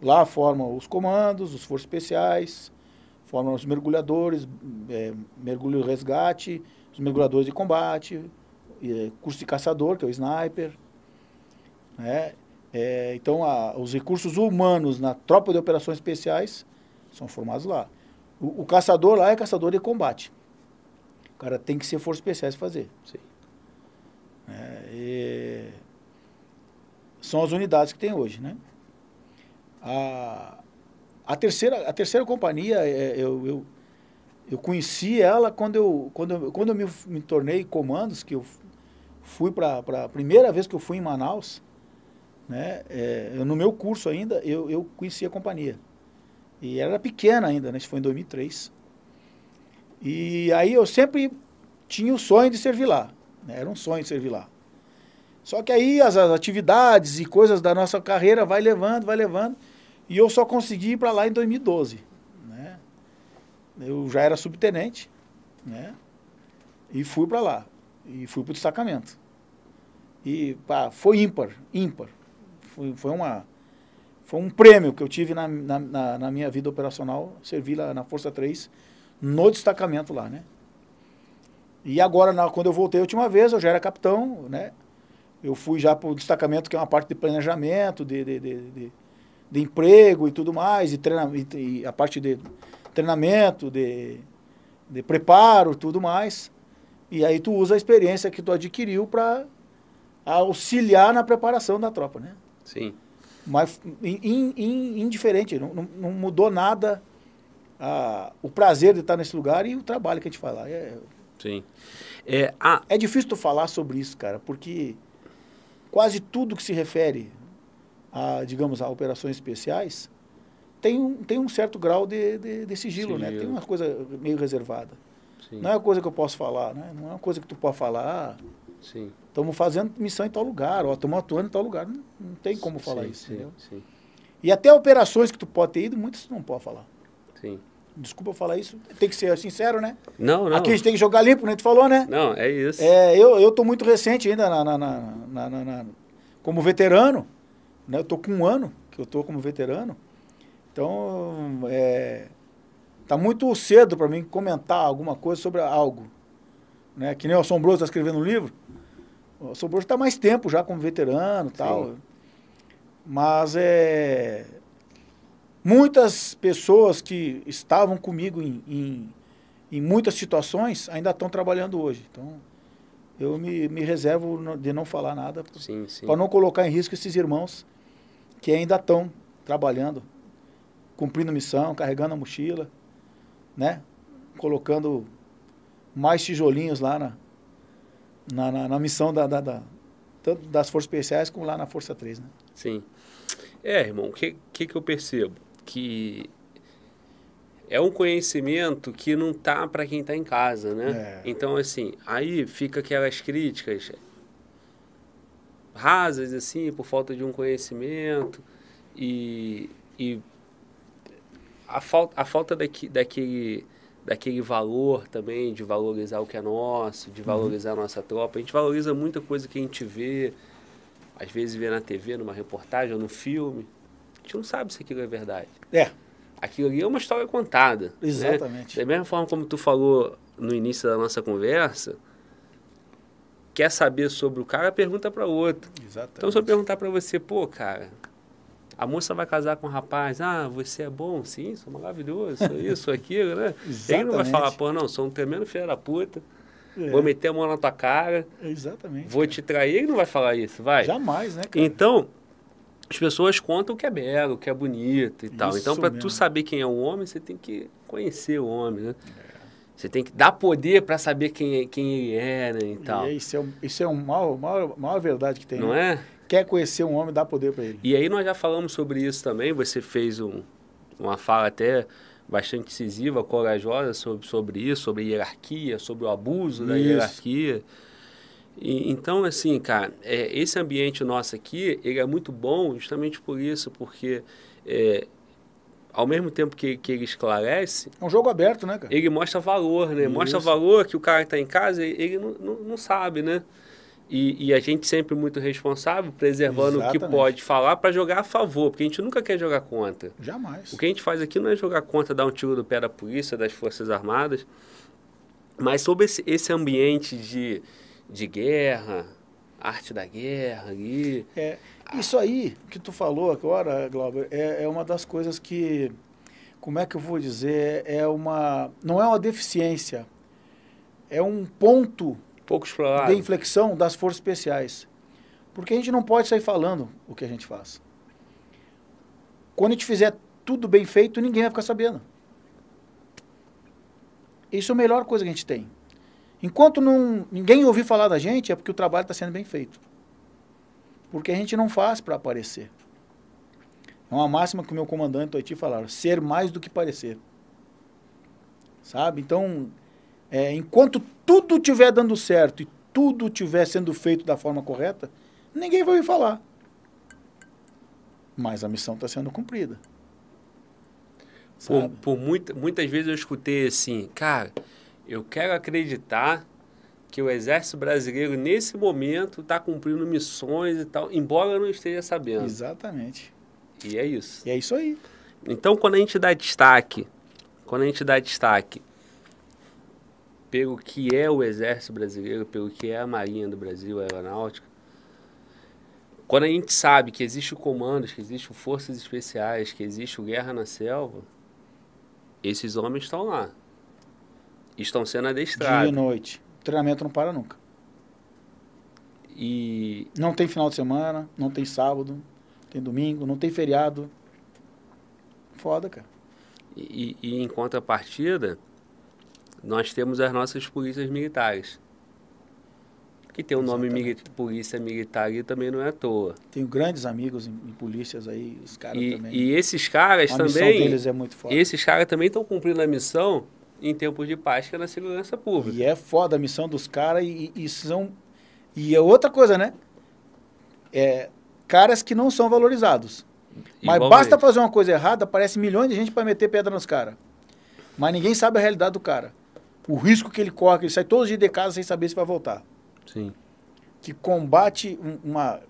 Lá formam os comandos, os forças especiais, formam os mergulhadores, é, mergulho e resgate, os mergulhadores de combate, é, curso de caçador, que é o sniper, né? É, então, a, os recursos humanos na tropa de operações especiais são formados lá. O, o, caçador lá é caçador de combate. O cara tem que ser força especiais fazer. É, são as unidades que tem hoje, né? A, a, terceira, a terceira companhia, é, eu, eu, eu conheci ela quando eu, quando eu, quando eu me, me tornei comandos, que eu fui para a primeira vez que eu fui em Manaus, né? É, no meu curso ainda, eu, eu conheci a companhia. E era pequena ainda, né? Isso foi em 2003. E aí eu sempre tinha o sonho de servir lá. Né? Era um sonho de servir lá. Só que aí as, as, atividades e coisas da nossa carreira vai levando, vai levando. E eu só consegui ir para lá em 2012. Né? Eu já era subtenente, né? E fui para lá. E fui para o destacamento. E pá, foi ímpar, ímpar. Foi, foi, uma, foi um prêmio que eu tive na, na, na, minha vida operacional, servi lá na Força 3, no destacamento lá, né? E agora, na, quando eu voltei a última vez, eu já era capitão, né? Eu fui já para o destacamento, que é uma parte de planejamento, de, de, de, de, de emprego e tudo mais, e, treina, e, e, a parte de treinamento, de, de preparo tudo mais. E aí tu usa a experiência que tu adquiriu para auxiliar na preparação da tropa, né? Sim. Mas in, in, indiferente, não, não, não, mudou nada a, o prazer de estar nesse lugar e o trabalho que a gente faz lá. É, Sim. É, a... é difícil tu falar sobre isso, cara, porque quase tudo que se refere a, digamos, a operações especiais tem um, tem um certo grau de, de, de sigilo, sigilo, né? Tem uma coisa meio reservada. Sim. Não é uma coisa que eu posso falar, né? Não é uma coisa que tu pode falar. Sim. Estamos fazendo missão em tal lugar, ou estamos atuando em tal lugar. Não, não tem como falar sim, isso, entendeu? Sim. E até operações que tu pode ter ido, muitas tu não pode falar. Sim. Desculpa falar isso, tem que ser sincero, né? Não, não. Aqui a gente tem que jogar limpo, né? Tu falou, né? Não, é isso. É, eu, tô muito recente ainda na, na, na, na como veterano, né? Eu tô com um ano que eu tô como veterano. Então, é, tá muito cedo para mim comentar alguma coisa sobre algo. Né? Que nem o Assombroso está escrevendo um livro. O Assombroso está mais tempo já como veterano tal. Mas é, muitas pessoas que estavam comigo em, em, em muitas situações ainda estão trabalhando hoje. Então, eu me, me reservo de não falar nada para não colocar em risco esses irmãos que ainda estão trabalhando cumprindo missão, carregando a mochila, né? Colocando mais tijolinhos lá na, na, na, na missão da, da, da, tanto das Forças Especiais como lá na Força 3, né? Sim. É, irmão, o que, que, que eu percebo? Que é um conhecimento que não tá para quem está em casa, né? É. Então, assim, aí fica aquelas críticas rasas, assim, por falta de um conhecimento e, e a falta, a falta daqui, daquele, daquele valor também, de valorizar o que é nosso, de valorizar uhum. a nossa tropa. A gente valoriza muita coisa que a gente vê, às vezes vê na TV, numa reportagem ou no filme. A gente não sabe se aquilo é verdade. É. Aquilo ali é uma história contada. Né? Exatamente. Né? Da mesma forma como tu falou no início da nossa conversa, quer saber sobre o cara, pergunta para outro. Exatamente. Então, se eu perguntar para você, pô, cara, a moça vai casar com um rapaz, ah, você é bom, sim, sou maravilhoso, sou isso, sou aquilo, né? Ele não vai falar, pô, não, sou um tremendo filho da puta, é. vou meter a mão na tua cara, Exatamente, vou cara. te trair, ele não vai falar isso, vai? Jamais, né, cara? Então, as pessoas contam o que é belo, o que é bonito e tal. Então, para tu saber quem é o homem, você tem que conhecer o homem, né? É. Você tem que dar poder para saber quem, é, quem ele é, né, e tal. E isso é, isso é uma maior, maior, maior verdade que tem. Não né? é? quer conhecer um homem, dá poder para ele. E aí nós já falamos sobre isso também. Você fez um, uma fala até bastante decisiva, corajosa sobre, sobre isso, sobre hierarquia, sobre o abuso isso. da hierarquia. E, então, assim, cara, é, esse ambiente nosso aqui, ele é muito bom justamente por isso, porque é, ao mesmo tempo que, que ele esclarece... É um jogo aberto, né, cara? Ele mostra valor, né? Isso. Mostra valor que o cara que está em casa, ele não, não, não sabe, né? E, e, a gente sempre muito responsável, preservando Exatamente. o que pode falar para jogar a favor, porque a gente nunca quer jogar contra. Jamais. O que a gente faz aqui não é jogar contra, dar um tiro do pé da polícia, das Forças Armadas, mas sobre esse, esse ambiente de, de guerra, arte da guerra ali. É, isso aí que tu falou agora, Glauber, é, é uma das coisas que, como é que eu vou dizer, é uma, não é uma deficiência, é um ponto pouco explorado. de inflexão das forças especiais. Porque a gente não pode sair falando o que a gente faz. Quando a gente fizer tudo bem feito, ninguém vai ficar sabendo. Isso é a melhor coisa que a gente tem. Enquanto não, ninguém ouvir falar da gente, é porque o trabalho está sendo bem feito. Porque a gente não faz para aparecer. É uma máxima que o meu comandante do Haiti falaram, ser mais do que parecer. Sabe? Então, é, enquanto tudo estiver dando certo e tudo estiver sendo feito da forma correta, ninguém vai ouvir falar. Mas a missão está sendo cumprida. Por, por muita, muitas vezes eu escutei assim, cara, eu quero acreditar que o Exército Brasileiro, nesse momento, está cumprindo missões e tal, embora eu não esteja sabendo. Exatamente. E é isso. E é isso aí. Então, quando a gente dá destaque, quando a gente dá destaque pelo que é o Exército Brasileiro, pelo que é a Marinha do Brasil, a Aeronáutica, quando a gente sabe que existe o comandos, que existe o Forças Especiais, que existe o Guerra na Selva, esses homens estão lá. Estão sendo Dia e adestrados. noite. O treinamento não para nunca. E Não tem final de semana, não tem sábado, não tem domingo, não tem feriado. Foda, cara. E, e em contrapartida, nós temos as nossas polícias militares. Que tem o nome mili- Polícia Militar e também não é à toa. Tenho grandes amigos em, em polícias aí, os caras E, também. e esses caras a missão também, deles é muito foda. esses caras também estão cumprindo a missão em tempos de paz, que é na segurança pública. E é foda a missão dos caras e, e são. E é outra coisa, né? É, caras que não são valorizados. Mas Igualmente. basta fazer uma coisa errada, aparece milhões de gente para meter pedra nos caras. Mas ninguém sabe a realidade do cara. O risco que ele corre, que ele sai todos os dias de casa sem saber se vai voltar. Sim, Que combate um- uma.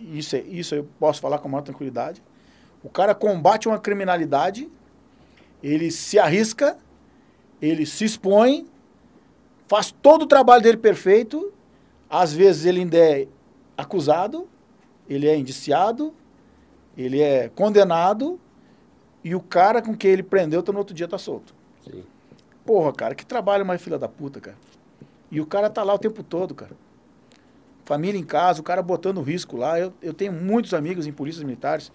Isso, é- isso eu posso falar com maior tranquilidade. O cara combate uma criminalidade, ele se arrisca, ele se expõe, faz todo o trabalho dele perfeito. Às vezes ele ainda é acusado, ele é indiciado, ele é condenado, e o cara com quem ele prendeu tá no outro dia tá solto. sim. Porra, cara, que trabalho mais filha da puta, cara. E o cara tá lá o tempo todo, cara. Família em casa, o cara botando risco lá. Eu, eu tenho muitos amigos em polícias militares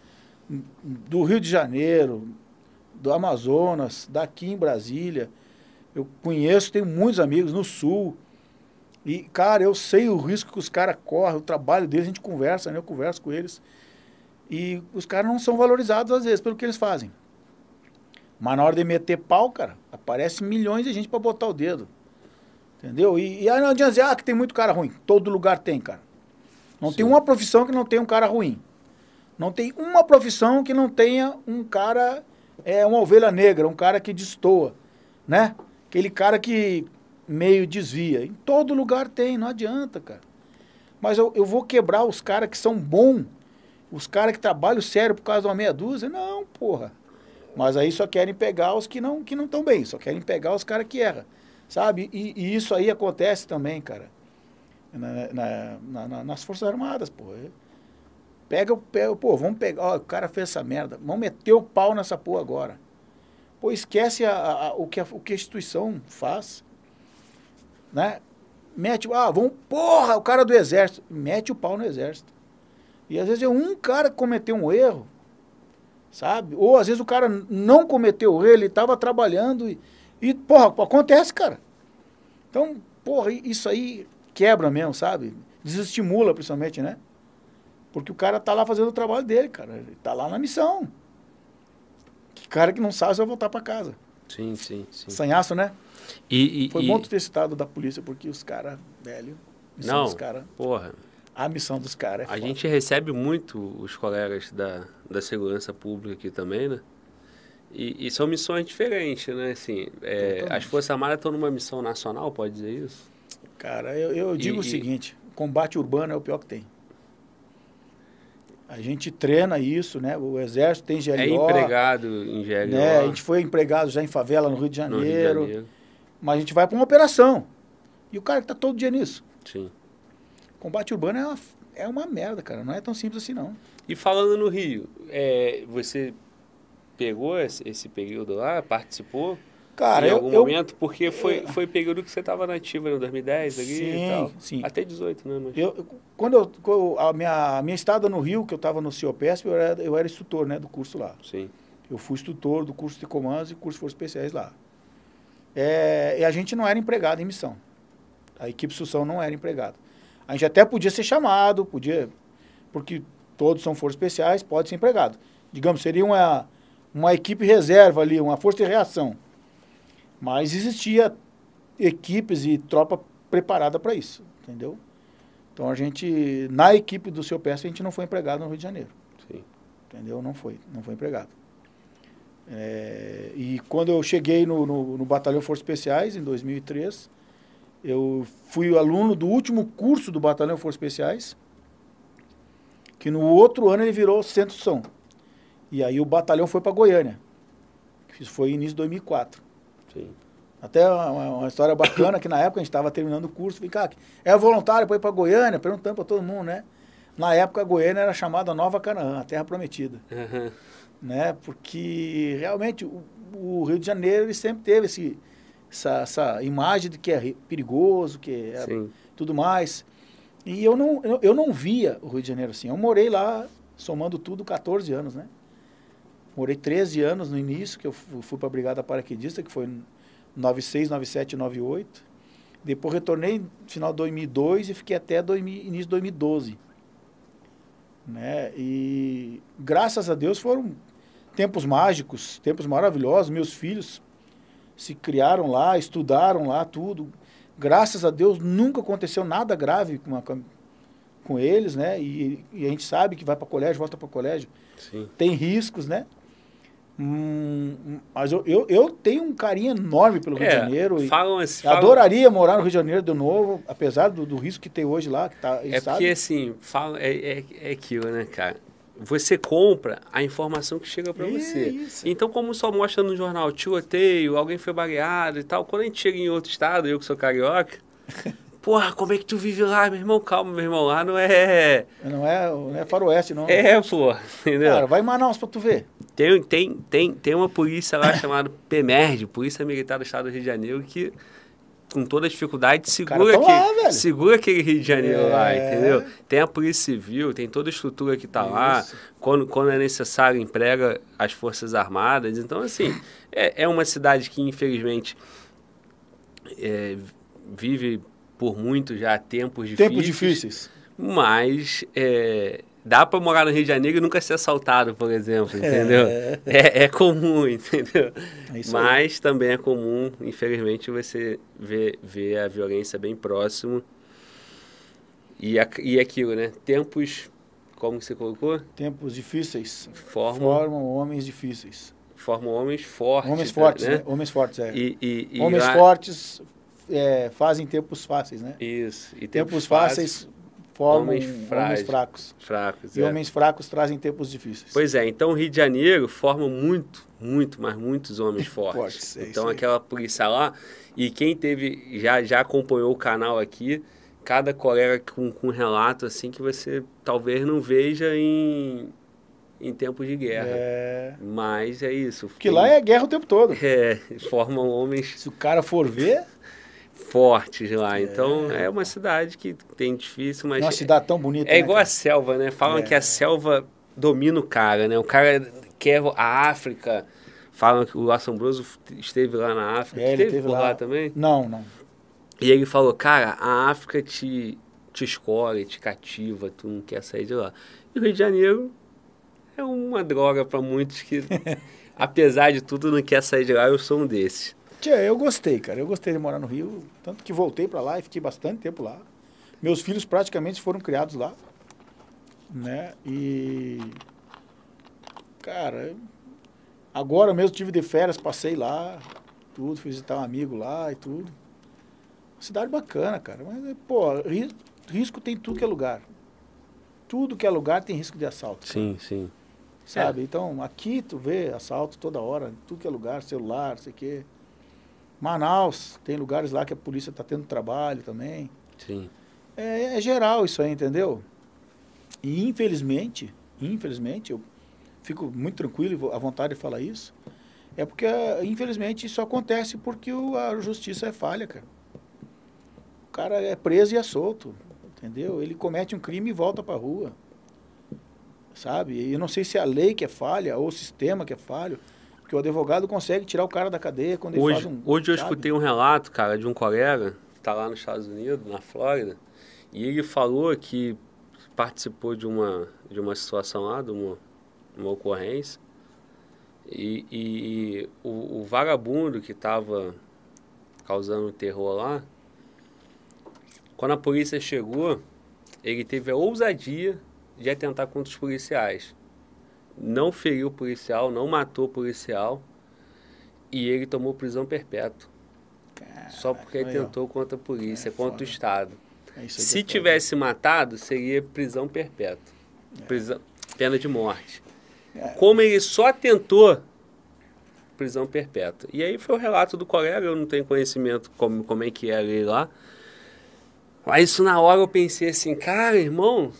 m- do Rio de Janeiro, do Amazonas, daqui em Brasília. Eu conheço, tenho muitos amigos no Sul. E, cara, eu sei o risco que os caras correm, o trabalho deles, a gente conversa, né? Eu converso com eles. E os caras não são valorizados, às vezes, pelo que eles fazem. Mas na hora de meter pau, cara, aparece milhões de gente pra botar o dedo. Entendeu? E, e aí não adianta dizer, ah, que tem muito cara ruim. Todo lugar tem, cara. Não tem Sim. uma profissão que não tenha um cara ruim. Não tem uma profissão que não tenha um cara, é uma ovelha negra, um cara que destoa, né? Aquele cara que meio desvia. Em todo lugar tem, não adianta, cara. Mas eu, eu vou quebrar os caras que são bons, os caras que trabalham sério por causa de uma meia dúzia? Não, porra. Mas aí só querem pegar os que não que não estão bem, só querem pegar os caras que erram, sabe? E, e isso aí acontece também, cara, na- na- na- na- nas Forças Armadas, pô. Pega, o- pô, vamos pegar, ó, o cara fez essa merda, vamos meter o pau nessa porra agora. Pô, esquece a- a- o, que a, o que a instituição faz, né? Mete, ah, vamos, porra, o cara do exército, mete o pau no exército. E às vezes é um cara que cometeu um erro, sabe? Ou às vezes o cara não cometeu o erro, ele estava trabalhando e, e, porra, acontece, cara. Então, porra, isso aí quebra mesmo, sabe? Desestimula, principalmente, né? Porque o cara tá lá fazendo o trabalho dele, cara. Ele tá lá na missão. Cara que não sabe vai voltar para casa. Sim, sim, sim. Sanhaço, né? E, e, Foi e- bom tu ter citado da polícia, porque os caras, velho, missão Não, dos caras, porra, a missão dos caras é a foda. gente recebe muito os colegas da, da segurança pública aqui também, né? E, e são missões diferentes, né? Assim, é, as Forças Armadas estão numa missão nacional, pode dizer isso? Cara, eu, eu digo o seguinte, combate urbano é o pior que tem. A gente treina isso, né? O exército tem GLO, É empregado em GLO né? A gente foi empregado já em favela no Rio de no Rio de Janeiro, Janeiro. mas a gente vai para uma operação. E o cara que tá todo dia nisso. Sim. Combate urbano é uma, é uma merda, cara. Não é tão simples assim, não. E falando no Rio, é, você pegou esse, esse período lá, participou Cara, em eu, algum eu- momento? Porque foi, foi período que você estava nativa em 2010 ali Sim, e tal. sim. Até 18, né? Mas... Eu, eu- quando eu, quando a minha, minha estada no Rio, que eu estava no CIOPESP, eu era, eu era instrutor né, do curso lá. Sim, Eu fui instrutor do curso de comandos e curso de forças especiais lá. É, e a gente não era empregado em missão. A equipe Sução não era empregado. A gente até podia ser chamado, podia, porque todos são forças especiais, pode ser empregado. Digamos, seria uma, uma equipe reserva ali, uma força de reação. Mas existia equipes e tropa preparada para isso, entendeu? Então a gente, na equipe do seu PS, a gente não foi empregado no Rio de Janeiro sim. entendeu? Não foi, não foi empregado. É, e quando eu cheguei no, no, no Batalhão Forças Especiais, em 2003, eu fui aluno do último curso do Batalhão Forças Especiais, que no outro ano ele virou Centro São. E aí o batalhão foi para Goiânia. Isso foi início de 2004. Sim. Até uma, uma história bacana que na época a gente estava terminando o curso, falei, cara, é voluntário para ir para Goiânia, perguntando para todo mundo, né? Na época a Goiânia era chamada Nova Canaã, a Terra Prometida. Uhum. Né? Porque realmente o, o, Rio de Janeiro ele sempre teve esse, essa, essa imagem de que é perigoso, que é Sim. tudo mais. E eu não, eu, eu não via o Rio de Janeiro assim. Eu morei lá, somando tudo, 14 anos, né? Morei 13 anos no início, que eu fui, para a Brigada Paraquedista, que foi 96, 97, 98. Depois retornei no final de 2002 e fiquei até 2000, início de 2012. Né? E graças a Deus foram tempos mágicos, tempos maravilhosos. Meus filhos se criaram lá, estudaram lá, tudo. Graças a Deus nunca aconteceu nada grave com, a, com eles, né? E, e, a gente sabe que vai para colégio, volta para colégio. Sim. Tem riscos, né? Hum, mas eu, eu, eu, tenho um carinho enorme pelo Rio é, de Janeiro. Falam assim, falam... Adoraria morar no Rio de Janeiro de novo, apesar do, do risco que tem hoje lá. Que tá, é sabe. porque, assim, falam, é, é, é aquilo, né, cara? Você compra a informação que chega para você. Isso. Então, como só mostra no jornal tiroteio, alguém foi baleado e tal, quando a gente chega em outro estado, eu que sou carioca, porra, como é que tu vive lá, meu irmão? Calma, meu irmão, lá não é. Não é, não é faroeste, não. É, pô, entendeu? Cara, vai em Manaus pra tu ver. Tem, tem, tem, tem uma polícia lá chamada PEMERD, Polícia Militar do Estado do Rio de Janeiro, que com toda a dificuldade segura, que, lá, segura aquele Rio de Janeiro é. lá, entendeu? Tem a Polícia Civil, tem toda a estrutura que está lá. Quando, quando é necessário, emprega as Forças Armadas. Então, assim, é, é uma cidade que, infelizmente, é, vive por muito já tempos difíceis. Tempos difíceis. Mas é, dá para morar no Rio de Janeiro e nunca ser assaltado, por exemplo, entendeu? É, é, é comum, entendeu? É Mas também é comum, infelizmente, você ver, ver a violência bem próximo. E, a, e aquilo, né? Tempos, como você colocou? Tempos difíceis formam, formam homens difíceis. Formam homens fortes. Homens fortes, né? né? Homens fortes, é. E, e, e homens lá... fortes é, fazem tempos fáceis, né? Isso. E tempos, tempos fáceis formam homens, homens fracos. Fracos, e é. homens fracos trazem tempos difíceis. Pois é, então o Rio de Janeiro forma muito, muito, mas muitos homens fortes. fortes é então aquela polícia lá, e quem teve, já, já acompanhou o canal aqui, cada colega com, com relato assim que você talvez não veja em, em tempos de guerra. É... Mas é isso. Porque lá é guerra o tempo todo. É, formam homens... Se o cara for ver... Fortes lá. É. Então, é uma cidade que tem difícil, mas... Uma cidade tão bonita, É né, igual cara? a selva, né? Falam É. que a selva domina o cara, né? O cara quer a África... Falam que o Assombroso esteve lá na África. É, ele esteve teve por lá. lá. também? Não, não. E ele falou, cara, a África te, te escolhe, te cativa, tu não quer sair de lá. E o Rio de Janeiro é uma droga para muitos que, apesar de tudo, não quer sair de lá. Eu sou um desses. Tia, eu gostei, cara. Eu gostei de morar no Rio. Tanto que voltei para lá e fiquei bastante tempo lá. Meus filhos praticamente foram criados lá. Né? E. Cara, agora mesmo tive de férias, passei lá, tudo, fui visitar um amigo lá e tudo. Cidade bacana, cara. Mas, pô, ri- risco tem tudo que é lugar. Tudo que é lugar tem risco de assalto. Sim, sim. Sabe? Então, aqui tu vê assalto toda hora, tudo que é lugar, celular, sei o quê. Manaus, tem lugares lá que a polícia está tendo trabalho também. Sim. É, é geral isso aí, entendeu? E infelizmente, infelizmente, eu fico muito tranquilo à vontade de falar isso, é porque, infelizmente, isso acontece porque o- a justiça é falha, cara. O cara é preso e é solto, entendeu? Ele comete um crime e volta pra rua. Sabe? E eu não sei se é a lei que é falha ou o sistema que é falho, porque o advogado consegue tirar o cara da cadeia quando ele Hoje, faz um... hoje eu sabe? escutei um relato, cara, de um colega que está lá nos Estados Unidos, na Flórida, e ele falou que participou de uma, de uma situação lá, de uma, uma ocorrência, e, e o, o vagabundo que estava causando terror lá, quando a polícia chegou, ele teve a ousadia de atentar contra os policiais. Não feriu o policial, não matou o policial e ele tomou prisão perpétua. Só porque ele tentou contra a polícia, É contra foda. o Estado. É Se é foda. tivesse matado, seria prisão perpétua. Prisão, pena de morte. É. Como ele só tentou, prisão perpétua. E aí foi o relato do colega, eu não tenho conhecimento como, como é que era ele lá. Mas isso na hora eu pensei assim, cara, irmão.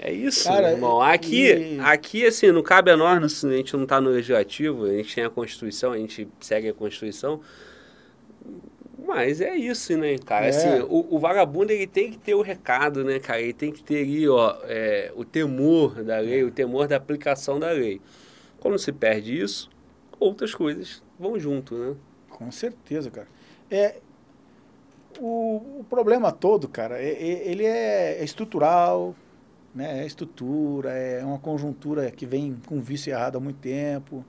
É isso, Cara, irmão. Aqui, e- aqui, assim, não cabe a nós, a gente não está no legislativo, a gente tem a Constituição, a gente segue a Constituição. Mas é isso, né, cara? É. Assim, o, o vagabundo ele tem que ter o recado, né, cara? Ele tem que ter ali, ó, é, o temor da lei, o temor da aplicação da lei. Quando se perde isso, outras coisas vão junto, né? Com certeza, cara. É, o, o problema todo, cara, é- é- ele é estrutural, né? É estrutura, é uma conjuntura que vem com vício errado há muito tempo.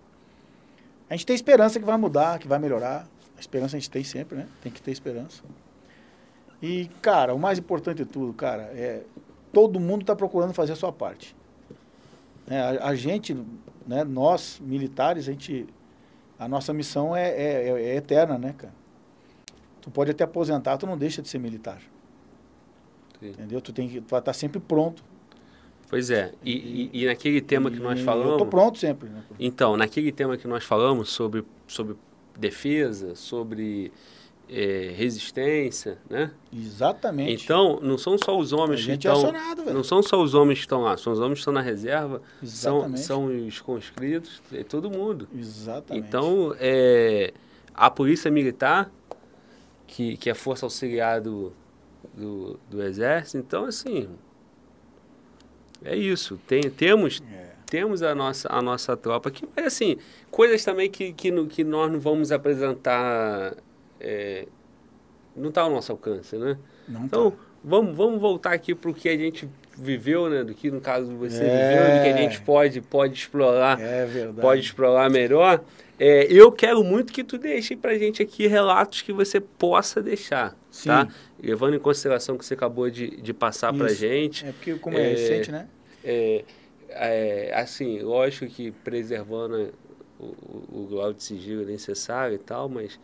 A gente tem esperança que vai mudar, que vai melhorar. A esperança a gente tem sempre, né? Tem que ter esperança. E, cara, o mais importante de tudo, cara, é todo mundo está procurando fazer a sua parte. Né, a, a gente, né, nós, militares, a gente a nossa missão é, é, é- é eterna, né, cara? Tu pode até aposentar, tu não deixa de ser militar. Sim. Entendeu? Tu tem que tu vai estar sempre pronto. Pois é. E, e, e naquele tema que nós E falamos. Eu tô pronto sempre. Né? Então, naquele tema que nós falamos sobre, sobre defesa, sobre eh, resistência, né? Exatamente. Então, não são só os homens que é estão. acionado, velho. Não são só os homens que estão lá, são os homens que estão na reserva, são, são os conscritos, é todo mundo. Exatamente. Então, é, a polícia militar, que, que é força auxiliar do, do, do exército, então, assim, é isso. Tem, temos, É. temos a nossa, a nossa tropa aqui, mas, assim, coisas também que, que, no- que nós não vamos apresentar, é, não está ao nosso alcance, né? Não Então, tá. vamos, vamos voltar aqui para o que a gente viveu, né? Do que, no caso, você É. viveu, do que a gente pode, pode explorar É verdade. pode explorar melhor. É, eu quero muito que tu deixe pra gente aqui relatos que você possa deixar, Sim. tá? Levando em consideração que você acabou de, de passar Isso. gente. É porque como é, É, recente, né? É, é, assim, lógico que preservando o, o, o grau de sigilo necessário e tal, mas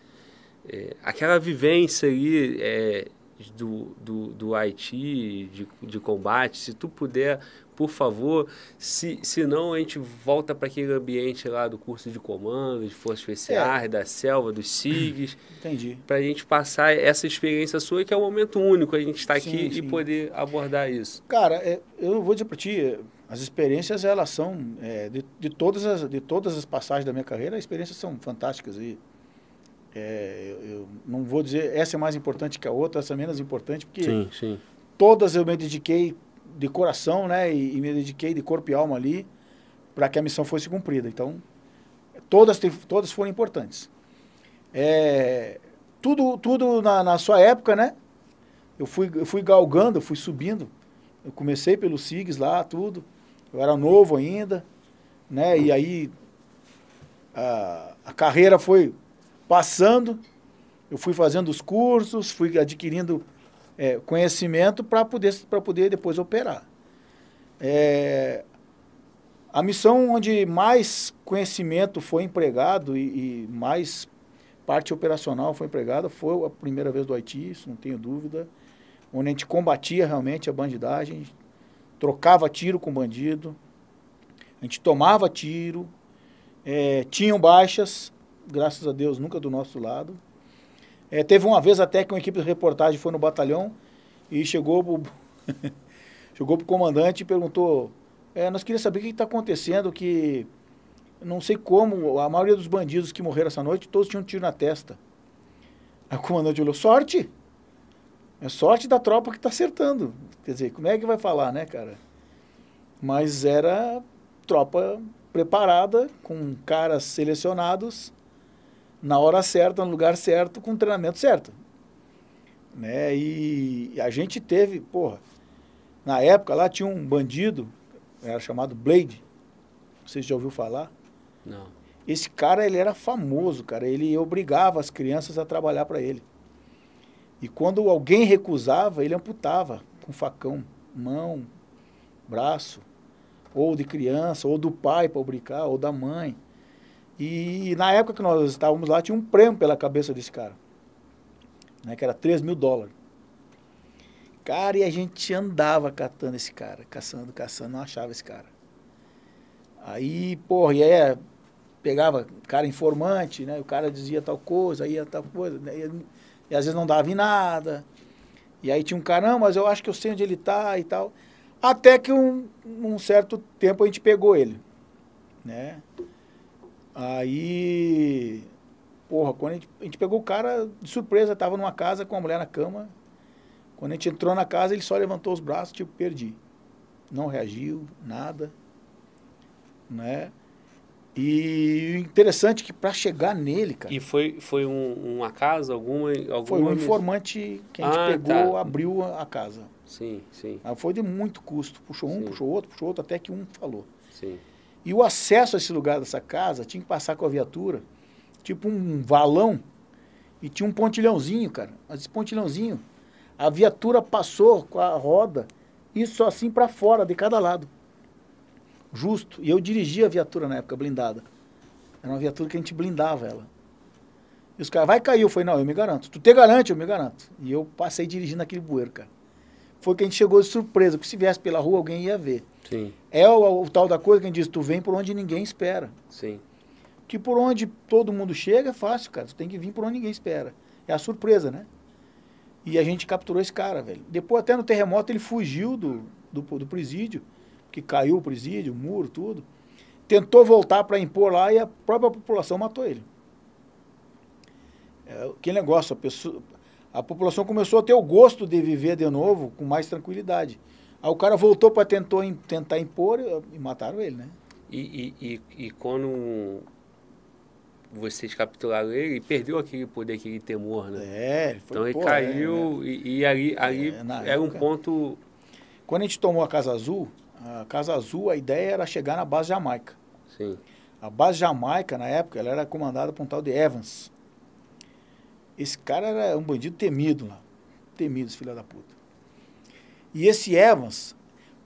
é, aquela vivência ali é, do, do, do Haiti, de, de combate, se tu puder, por favor, se, se não a gente volta para aquele ambiente lá do curso de comando, de Forças Especiais, da selva, dos SIGs, Entendi. para a gente passar essa experiência sua, que é um momento único, a gente estar Sim, aqui e sim. poder abordar isso. Cara, é, eu vou dizer para ti, é, as experiências elas são é, de, de todas as de todas as passagens da minha carreira, as experiências são fantásticas e é, eu, eu não vou dizer essa é mais importante que a outra, essa é menos importante, porque Sim, sim. todas eu me dediquei de coração, né, e, e me dediquei de corpo e alma ali para que a missão fosse cumprida. Então, todas todas foram importantes. É, tudo tudo na, na sua época, né? Eu fui eu fui galgando, eu fui subindo. Eu comecei pelo SIGS lá, tudo. Eu era novo ainda, né? E aí a, a carreira foi passando. Eu fui fazendo os cursos, fui adquirindo é, conhecimento para poder, poder depois operar. É, a missão onde mais conhecimento foi empregado e, e mais parte operacional foi empregada foi a primeira vez do Haiti, isso não tenho dúvida, onde a gente combatia realmente a bandidagem, trocava tiro com bandido, a gente tomava tiro, é, tinham baixas, graças a Deus nunca do nosso lado. É, teve uma vez até que uma equipe de reportagem foi no batalhão e chegou pro, chegou pro comandante e perguntou: é, Nós queríamos saber o que está acontecendo, que não sei como, a maioria dos bandidos que morreram essa noite, todos tinham um tiro na testa. Aí o comandante olhou: Sorte! É sorte da tropa que está acertando. Quer dizer, como é que vai falar, né, cara? Mas era tropa preparada, com caras selecionados na hora certa, no lugar certo, com o treinamento certo. Né? E a gente teve, porra, na época lá tinha um bandido, era chamado Blade, não sei se já ouviu falar. Não. Esse cara, ele era famoso, cara, ele obrigava as crianças a trabalhar para ele. E quando alguém recusava, ele amputava com facão, mão, braço. ou de criança, ou do pai para brincar, ou da mãe. E na época que nós estávamos lá, tinha um prêmio pela cabeça desse cara, né, que era 3 mil dólares. Cara, e a gente andava catando esse cara, caçando, caçando, não achava esse cara. Aí, porra, e aí pegava cara informante, né? O cara dizia tal coisa, ia tal coisa, né? e, e às vezes não dava em nada. E aí tinha um cara, não, mas eu acho que eu sei onde ele tá e tal. Até que um, um certo tempo a gente pegou ele, né? Aí, porra, quando a gente, a gente pegou o cara de surpresa, tava numa casa com a mulher na cama. Quando a gente entrou na casa, ele só levantou os braços, tipo, perdi. Não reagiu, nada, né? E interessante é que para chegar nele, cara. E foi, foi um, uma casa, alguma, alguma. Foi um informante que a gente ah, pegou, tá. abriu a casa. Sim, sim. Aí foi de muito custo. Puxou um, sim. puxou outro, puxou outro, até que um falou. Sim. E o acesso a esse lugar dessa casa tinha que passar com a viatura, tipo um valão, e tinha um pontilhãozinho, cara. Mas esse pontilhãozinho, a viatura passou com a roda, isso assim para fora, de cada lado justo. E eu dirigia a viatura na época, blindada. Era uma viatura que a gente blindava ela. E os caras, vai cair. Eu falei, não, eu me garanto. Tu te garante, eu me garanto. E eu passei dirigindo aquele bueiro, cara. Foi que a gente chegou de surpresa, porque se viesse pela rua, alguém ia ver. Sim. É o, o tal da coisa que a gente diz, tu vem por onde ninguém espera. Sim. Que por onde todo mundo chega é fácil, cara. Tu tem que vir por onde ninguém espera. É a surpresa, né? E a gente capturou esse cara, velho. Depois, até no terremoto, ele fugiu do, do, do presídio que caiu o presídio, o muro, tudo. Tentou voltar para impor lá e a própria população matou ele. É, que negócio, a, pessoa, a população começou a ter o gosto de viver de novo com mais tranquilidade. Aí o cara voltou para tentar impor e mataram ele, né? E, e, e, e quando vocês capturaram ele, perdeu aquele poder, aquele temor, né? É, foi, Então ele caiu é, e, e, ali, ali é, era época, um ponto... Quando a gente tomou a Casa Azul, a Casa Azul, a ideia era chegar na base Jamaica. Sim. A base Jamaica, na época, ela era comandada por um tal de Evans. Esse cara era um bandido temido lá. Temido, filho da puta. E esse Evans,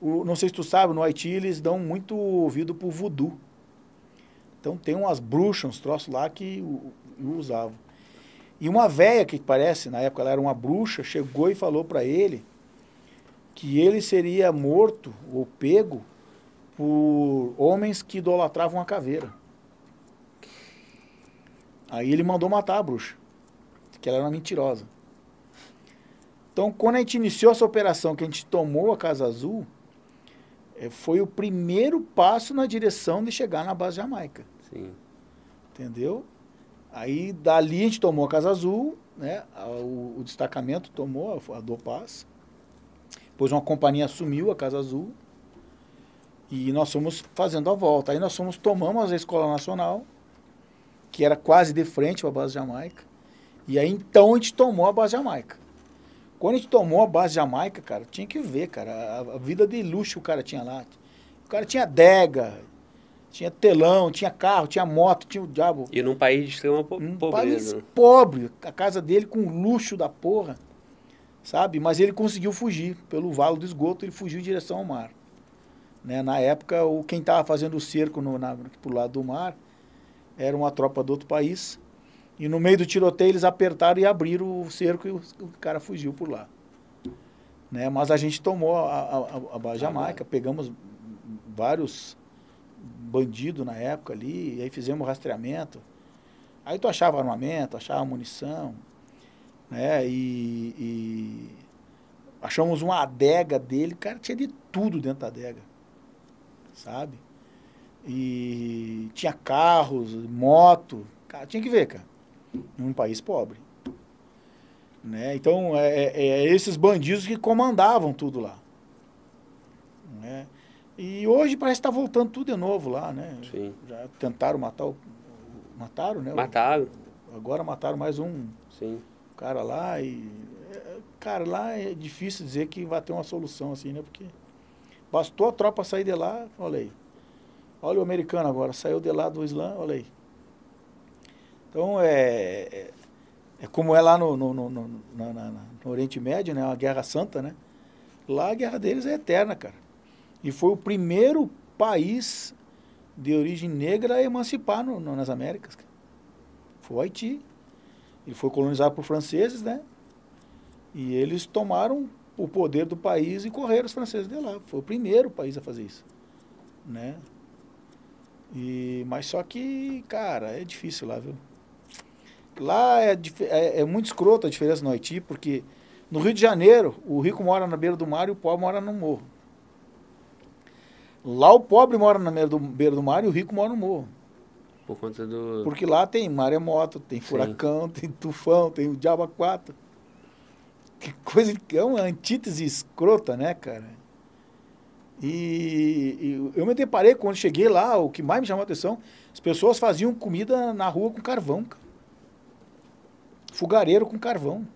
o, não sei se tu sabe, no Haiti eles dão muito ouvido pro voodoo. Então tem umas bruxas, uns troços lá que o, o usavam. E uma velha que parece, na época ela era uma bruxa, chegou e falou para ele que ele seria morto ou pego por homens que idolatravam a caveira. Aí ele mandou matar a bruxa, que ela era mentirosa. Então, quando a gente iniciou essa operação, que a gente tomou a Casa Azul, eh, foi o primeiro passo na direção de chegar na base Jamaica. Sim. Entendeu? Aí, dali a gente tomou a Casa Azul, né? o, o destacamento tomou a, a Dopaz. Depois uma companhia assumiu a Casa Azul e nós fomos fazendo a volta. Aí nós fomos, tomamos a Escola Nacional, que era quase de frente para a base Jamaica. E aí então a gente tomou a base Jamaica. Quando a gente tomou a base Jamaica, cara, tinha que ver, cara, a, a vida de luxo que o cara tinha lá. O cara tinha adega, tinha telão, tinha carro, tinha moto, tinha o diabo. E num país de extrema po um pobreza. país pobre, a casa dele com luxo da porra sabe? Mas ele conseguiu fugir pelo valo do esgoto, ele fugiu em direção ao mar. Né? Na época, o, quem estava fazendo o cerco no, na, pro lado do mar era uma tropa do outro país. E no meio do tiroteio eles apertaram e abriram o cerco e o, o cara fugiu por lá. Né? Mas a gente tomou a, a, a, Jamaica, pegamos vários bandidos na época ali, e aí fizemos rastreamento. Aí tu achava armamento, achava munição, né? E, e, achamos uma adega dele, cara, tinha de tudo dentro da adega, sabe? E tinha carros, moto, cara, tinha que ver, cara, em um país pobre. Né? Então, é, é, é esses bandidos que comandavam tudo lá. Né? E hoje parece que está voltando tudo de novo lá, né? Sim. Já tentaram matar o... Mataram, né? Mataram. Agora mataram mais um. Sim cara lá e. É, cara, lá é difícil dizer que vai ter uma solução assim, né? Porque bastou a tropa sair de lá, olha aí. Olha o americano agora, saiu de lá do Islã, olha aí. Então é, é, é como é lá no, no, no, no, no Oriente Médio, né? Uma guerra santa, né? Lá a guerra deles é eterna, cara. E foi o primeiro país de origem negra a emancipar no, no, nas Américas. Foi o Haiti. Ele foi colonizado por franceses, né? E eles tomaram o poder do país e correram os franceses de lá. Foi o primeiro país a fazer isso, né? E, mas só que, cara, é difícil lá, viu? Lá é, é, é muito escroto a diferença no Haiti, porque no Rio de Janeiro, o rico mora na beira do mar e o pobre mora no morro. Lá o pobre mora na beira do, beira do mar e o rico mora no morro. Por conta do. Porque lá tem maremoto, tem furacão, Sim. tem tufão, tem o diabo 4. Que coisa que é uma antítese escrota, né, cara? E, e, eu me deparei quando cheguei lá, o que mais me chamou a atenção, as pessoas faziam comida na rua com carvão, cara. Fogareiro com carvão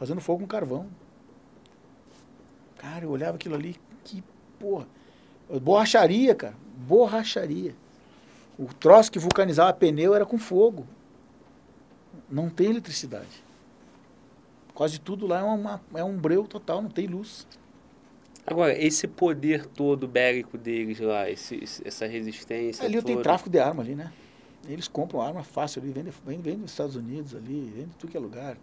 fazendo fogo com carvão. Cara, eu olhava aquilo ali, que porra. Borracharia, cara. Borracharia. O troço que vulcanizava pneu era com fogo. Não tem eletricidade. Quase tudo lá é, uma, é um breu total, não tem luz. Agora, esse poder todo bélico deles lá, esse, essa resistência. Ali toda... tem tráfico de arma ali, né? Eles compram arma fácil ali, vendem vende, vende nos Estados Unidos ali, vende tudo que é lugar.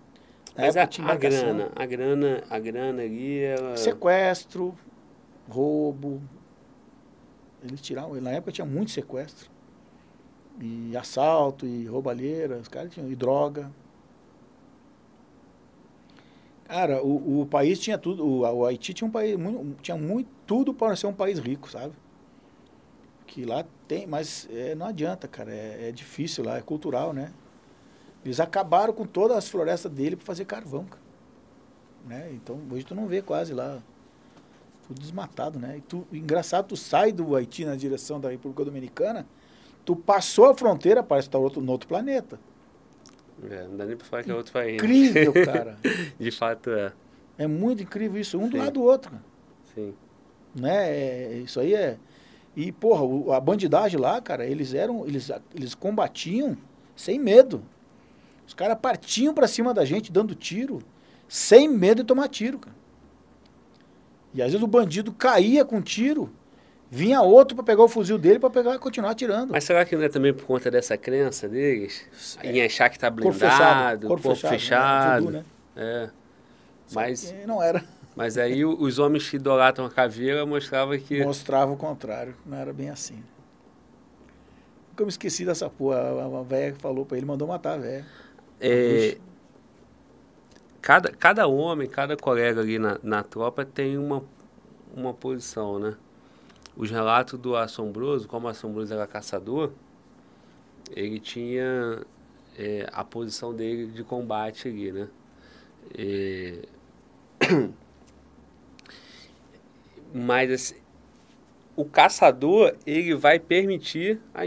Mas a, a grana, a grana, a grana ali ela... Sequestro, roubo. Eles tiravam, na época tinha muito sequestro. E assalto, e roubalheira, os caras tinham, e droga. Cara, o, o país tinha tudo, o, o Haiti tinha um país, muito, tinha muito, tudo para ser um país rico, sabe? Que lá tem, mas é, não adianta, cara, é, é difícil lá, é cultural, né? Eles acabaram com todas as florestas dele para fazer carvão. Né? Então, hoje tu não vê quase lá. Tudo desmatado, né? E tu, engraçado, tu sai do Haiti na direção da República Dominicana, tu passou a fronteira, parece que tá outro, no outro planeta. É, não dá nem para falar que é outro país. Incrível, cara. De fato é. É muito incrível isso, um Sim. do lado do outro. Cara. Sim. Né? É, isso aí é. E, porra, a bandidagem lá, cara, eles eram. Eles, eles combatiam sem medo. Os caras partiam para cima da gente, dando tiro, sem medo de tomar tiro, cara. E às vezes o bandido caía com tiro, vinha outro para pegar o fuzil dele para pegar e continuar atirando. Mas será que não é também por conta dessa crença deles? É. Em achar que tá blindado, corpo fechado, corpo, corpo fechado. fechado. Né? É. Mas não era. Mas aí os homens que idolatram a caveira mostravam que mostrava o contrário, não era bem assim. Nunca me esqueci dessa porra, a velha falou para ele, mandou matar a velha. É, cada, cada homem, cada colega ali na, na tropa tem uma, uma posição, né? Os relatos do Assombroso, como o Assombroso era caçador, ele tinha é, a posição dele de combate ali, né? É... Mas assim, o caçador, ele vai permitir a,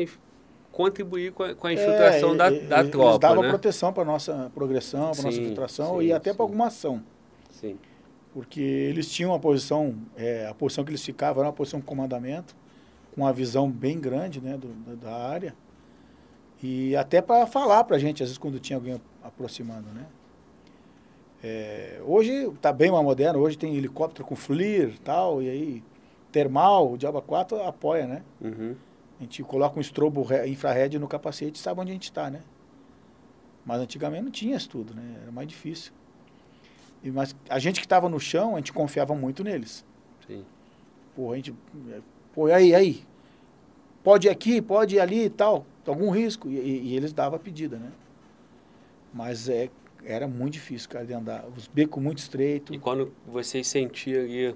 contribuir com a, com a infiltração é, da, da eles tropa. Eles davam né? proteção para nossa progressão, para nossa infiltração sim, e até para alguma ação. Sim. Porque eles tinham uma posição, é, a posição que eles ficavam era uma posição de comandamento, com uma visão bem grande né, do, da, da área. E até para falar para a gente, às vezes, quando tinha alguém aproximando, né? É, hoje está bem mais moderno, hoje tem helicóptero com FLIR e tal, e aí termal, o Diaba 4 apoia, né? Uhum. A gente coloca um estrobo infrared no capacete e sabe onde a gente está, né? Mas antigamente não tinha isso tudo, né? Era mais difícil. E, mas a gente que estava no chão, a gente confiava muito neles. Sim. Pô, a gente... Pô, aí, aí. Pode ir aqui, pode ir ali e tal. Algum risco. E, e eles davam a pedida, né? Mas é, era muito difícil, cara, de andar. Os becos muito estreitos. E quando vocês sentiam ali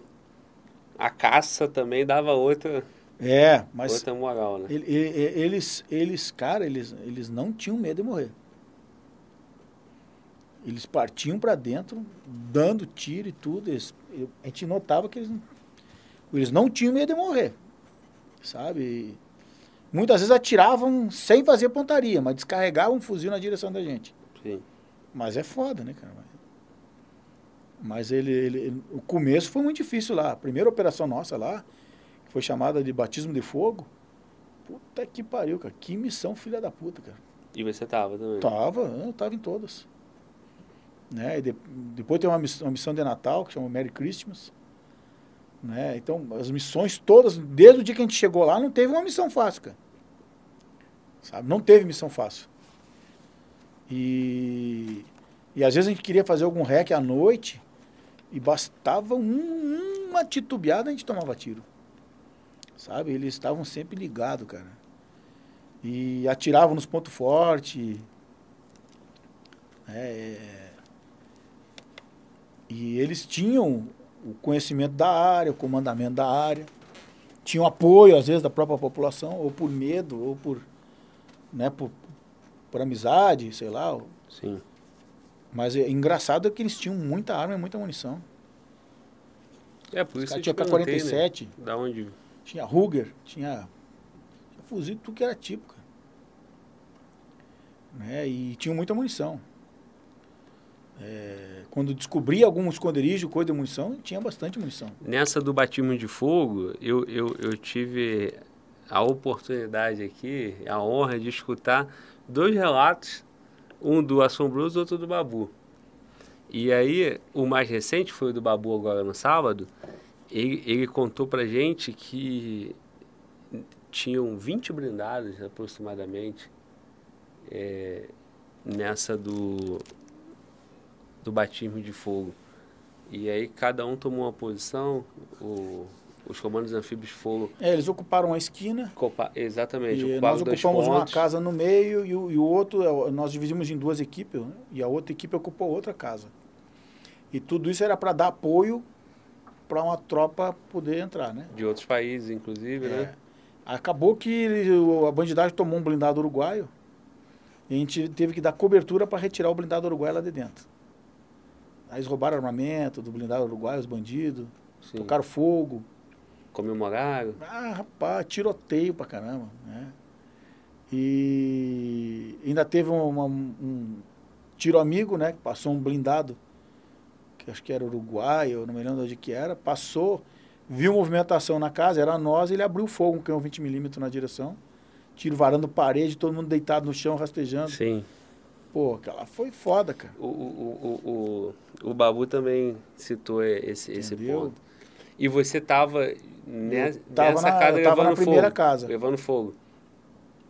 a caça também dava outra... É, mas. Outra moral, né? Eles, eles, cara, eles, eles não tinham medo de morrer. Eles partiam para dentro, dando tiro e tudo. Eles, a gente notava que eles, eles não tinham medo de morrer. Sabe? E muitas vezes atiravam sem fazer pontaria, mas descarregavam um fuzil na direção da gente. Mas é foda, né, cara? Mas ele, ele, o começo foi muito difícil lá. A primeira operação nossa lá, foi chamada de batismo de fogo. Puta que pariu, cara. Que missão filha da puta, cara. E você tava também? Tava, eu tava em todas. Né? De, depois tem uma missão, uma missão de Natal, que chama Merry Christmas. Né? Então, as missões todas, desde o dia que a gente chegou lá, não teve uma missão fácil, cara. Sabe? Não teve missão fácil. E, e às vezes a gente queria fazer algum rec à noite e bastava um, uma titubeada a gente tomava tiro. Sabe? Eles estavam sempre ligados, cara. E atiravam nos pontos fortes. É, e eles tinham o conhecimento da área, o comandamento da área. Tinham apoio, às vezes, da própria população, ou por medo, ou por, né, por, por amizade, sei lá. Sim. Mas é engraçado é que eles tinham muita arma e muita munição. É, por isso que tinha eu te perguntei, P-47, né? Da onde... tinha Ruger, tinha, tinha fuzil, tudo que era tipo, cara. Né? E tinham muita munição. É, quando descobria algum esconderijo, coisa de munição, tinha bastante munição. Nessa do batismo de fogo, eu, eu, eu tive a oportunidade aqui, a honra de escutar dois relatos, um do Assombroso e outro do Babu. E aí, o mais recente foi o do Babu agora no sábado, ele, ele contou pra gente que tinham 20 blindados aproximadamente é, nessa do, do batismo de fogo. E aí cada um tomou uma posição, o, os comandos anfíbios fogo... É, eles ocuparam a esquina. Copa, exatamente, E nós ocupamos uma casa no meio e o, e o outro, é, nós dividimos em duas equipes, né? e a outra equipe ocupou outra casa. E tudo isso era para dar apoio para uma tropa poder entrar, né? De outros países, inclusive, É. né? Acabou que a bandidagem tomou um blindado uruguaio e a gente teve que dar cobertura para retirar o blindado uruguaio lá de dentro. Aí eles roubaram armamento do blindado uruguaio, os bandidos, Sim. tocaram fogo. Comemoraram. Ah, rapaz, tiroteio pra caramba, né? E ainda teve um, uma- um tiro amigo, né? Que passou um blindado, que acho que era Uruguai, eu não me lembro onde que era, passou, viu movimentação na casa, era nós, ele abriu fogo, um canhão 20mm na direção, tiro varando parede, todo mundo deitado no chão, rastejando. Sim. Pô, aquela foi foda, cara. O, o, o, o, o Babu também citou esse, esse ponto. E você estava tava nessa na- casa eu tava na primeira fogo. casa. Levando fogo.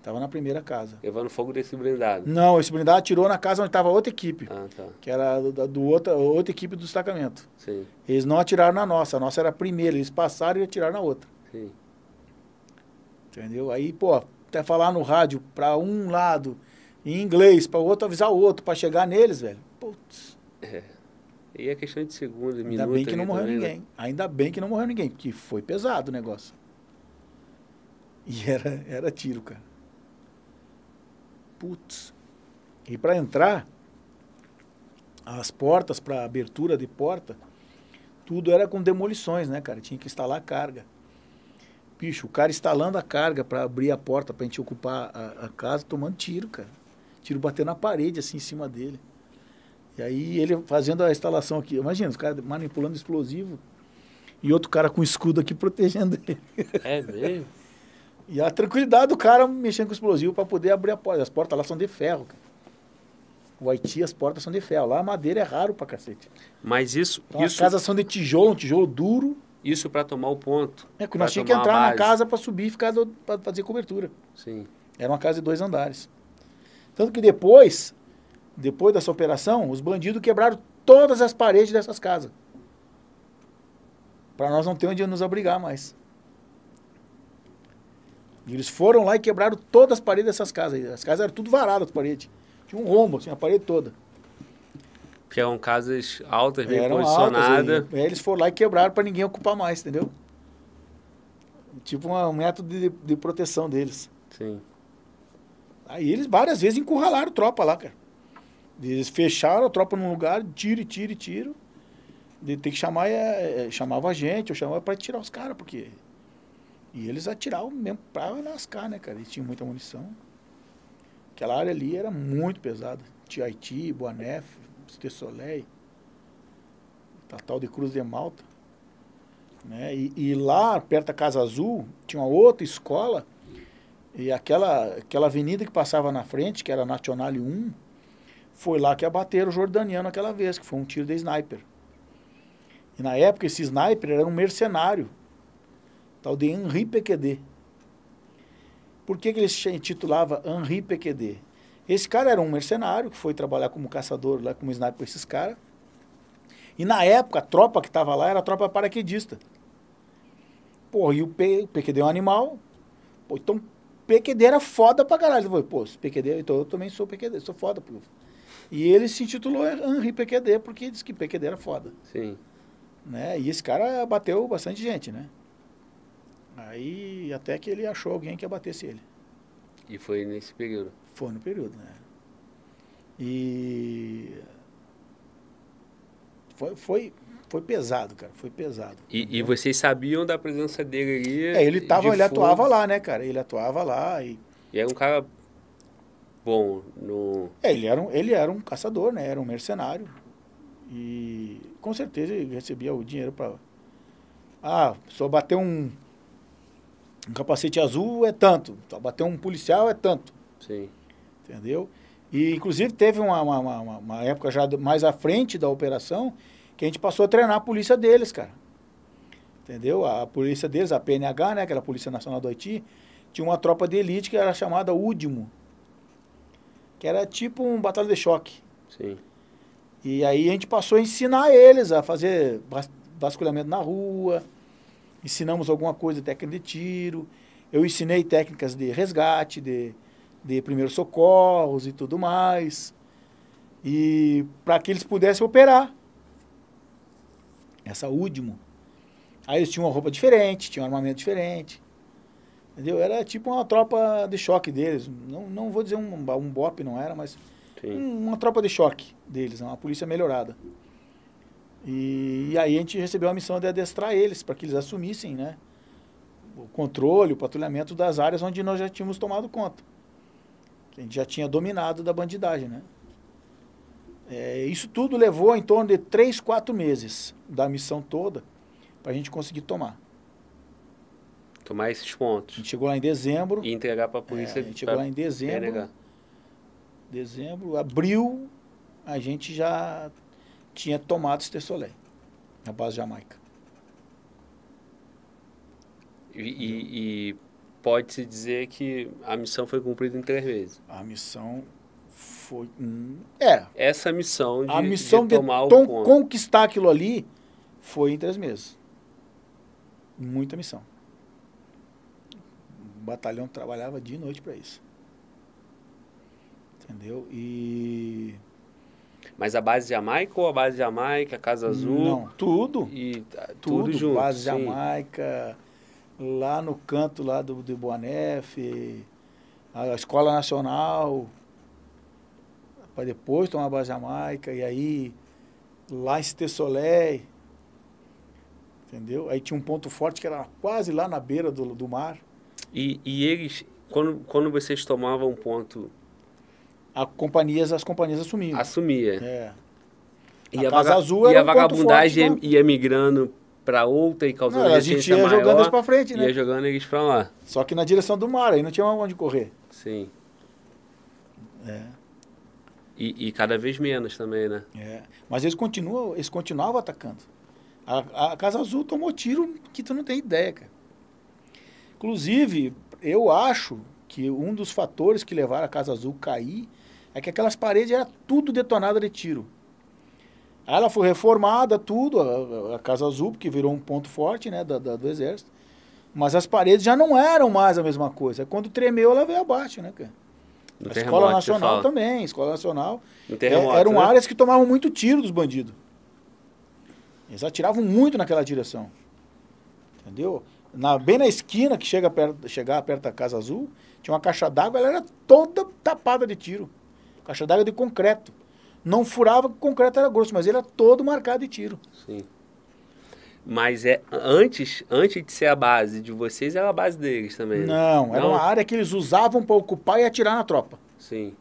Tava na primeira casa. Levando fogo desse blindado. Não, esse blindado atirou na casa onde tava outra equipe, Ah, tá. que era do, do outra, outra equipe do destacamento. Sim, Eles não atiraram na nossa, a nossa era a primeira, eles passaram e atiraram na outra. sim. Entendeu? Aí, pô, até falar no rádio pra um lado em inglês, pra o outro avisar o outro, pra chegar neles, velho. Putz, E é questão de segundos, minutos. ainda bem que não ali morreu também, né? ninguém. Ainda bem que não morreu ninguém, porque foi pesado o negócio. E era, era tiro, cara. Putz. E pra entrar, as portas pra abertura de porta, tudo era com demolições, né, cara? Tinha que instalar carga. Bicho, o cara instalando a carga pra abrir a porta pra gente ocupar a, a casa, tomando tiro, cara. Tiro batendo na parede, assim, em cima dele. E aí ele fazendo a instalação aqui. Imagina, os caras manipulando explosivo e outro cara com escudo aqui protegendo ele. É mesmo? E a tranquilidade do cara mexendo com explosivo para poder abrir a porta. As portas lá são de ferro, cara. O Haiti, as portas são de ferro. Lá a madeira é raro pra cacete. Mas isso, Então as isso, casas são de tijolo, um tijolo duro. isso para tomar o ponto. É que nós tínhamos que entrar na casa para subir e ficar pra fazer cobertura. Sim. Era uma casa de dois andares. Tanto que depois, depois dessa operação, os bandidos quebraram todas as paredes dessas casas. Para nós não ter onde nos abrigar mais. E eles foram lá e quebraram todas as paredes dessas casas. As casas eram tudo varadas, as paredes. Tinha um rombo, assim, a parede toda. Que eram casas altas, bem Eram posicionadas. altas. Eles foram lá e quebraram para ninguém ocupar mais, entendeu? Tipo um método de, de proteção deles. Sim. Aí eles várias vezes encurralaram tropa lá, cara. Eles fecharam a tropa num lugar, tiro tiro tiro. De ter que chamar, é, é, chamava a gente, eu chamava pra tirar os caras, porque. E eles atiravam mesmo pra lascar, né, cara? Eles tinham muita munição. Aquela área ali era muito pesada. Tinha Haiti, Boanef, Soleil, Tatal de Cruz de Malta. Né? E, e lá, perto da Casa Azul, tinha uma outra escola e aquela, aquela avenida que passava na frente, que era Nacional 1, foi lá que abateram o jordaniano aquela vez, que foi um tiro de sniper. E na época esse sniper era um mercenário, tal de Henri PQD. Por que, que ele se intitulava Henri PQD? Esse cara era um mercenário que foi trabalhar como caçador lá, como sniper com esses caras. E na época, a tropa que estava lá era a tropa paraquedista. Pô, e o, P, o PQD é um animal. Pô, então PQD era foda pra caralho. Pô, PQD, então eu também sou PQD, sou foda. Pô. E ele se intitulou Henri PQD porque disse que PQD era foda. Sim. Né? E esse cara bateu bastante gente, né? Aí até que ele achou alguém que abatesse ele. E foi nesse período. Foi no período, né? E foi, foi, foi pesado, cara. Foi pesado. E, e vocês sabiam da presença dele ali? É, ele tava, ele fogo? atuava lá, né, cara? Ele atuava lá e E era um cara bom no. É, ele era, um, ele era um caçador, né? Era um mercenário. E com certeza ele recebia o dinheiro para. Ah, só bater um, um capacete azul é tanto. Só bater um policial é tanto. Sim. Entendeu? E inclusive teve uma, uma, uma, uma época já mais à frente da operação que a gente passou a treinar a polícia deles, cara. Entendeu? A polícia deles, a PNH, né? Que era a Polícia Nacional do Haiti, tinha uma tropa de elite que era chamada UDMO. Que era tipo um batalha de choque. Sim. E aí a gente passou a ensinar eles a fazer vas- vasculhamento na rua, ensinamos alguma coisa, técnica de tiro, eu ensinei técnicas de resgate, de, de primeiros socorros e tudo mais, e para que eles pudessem operar essa último. Aí eles tinham uma roupa diferente, tinham um armamento diferente, entendeu? Era tipo uma tropa de choque deles, não, não vou dizer um, um BOP, não era, mas um- uma tropa de choque deles, uma polícia melhorada. E, e aí a gente recebeu a missão de adestrar eles para que eles assumissem, né, o controle, o patrulhamento das áreas onde nós já tínhamos tomado conta. Que a gente já tinha dominado da bandidagem, né? É, isso tudo levou em torno de três, quatro meses da missão toda para a gente conseguir tomar. Tomar esses A pontos. gente chegou lá em dezembro. E entregar pra é, polícia. a gente chegou lá em dezembro. Dezembro, abril, a gente já tinha tomado Ester Soleil, na base Jamaica. E, e- e pode-se dizer que a missão foi cumprida em três meses. A missão foi. hum, é, Essa missão de, a missão de, tomar o tom- ponto. conquistar aquilo ali foi em três meses. Muita missão. O batalhão trabalhava dia e noite para isso. Entendeu? E. Mas a base Jamaica ou a base Jamaica, a Casa Azul? Não, tudo. E tá, tudo, tudo, junto. base sim. Jamaica, lá no canto lá do, do Boanef, a Escola Nacional, para depois tomar a base Jamaica, e aí lá em Cité Soleil, entendeu? Aí tinha um ponto forte que era quase lá na beira do, do mar. E, e eles, quando, quando vocês tomavam um ponto, A companhias, as companhias assumiam. assumia. É. E A a, vaga- Azul e a um vagabundagem forte, ia, ia migrando para outra e causando Não, a gente ia maior, jogando eles para frente, né? ia jogando eles para lá. Só que na direção do mar, aí não tinha onde correr. Sim. É. E, e cada vez menos também, né? É, mas eles continuam, eles continuavam atacando. A, a Casa Azul tomou tiro que tu não tem ideia, cara. Inclusive, eu acho que um dos fatores que levaram a Casa Azul cair é que aquelas paredes eram tudo detonadas de tiro. Aí ela foi reformada, tudo, a, a- Casa Azul, porque virou um ponto forte né, da, da- do Exército. Mas as paredes já não eram mais a mesma coisa. Quando tremeu, ela veio abaixo, né, cara? No a Escola Nacional também, Escola Nacional. É, eram né? áreas que tomavam muito tiro dos bandidos. Eles atiravam muito naquela direção. Entendeu? Na, bem na esquina que chega perto, chegar perto da Casa Azul, tinha uma caixa d'água, ela era toda tapada de tiro. Caixa d'água de concreto. Não furava, o concreto era grosso, mas ele era todo marcado de tiro. Sim. Mas é antes, antes de ser a base de vocês, era a base deles também. né? Não, era Não? uma área que eles usavam para ocupar e atirar na tropa. Sim.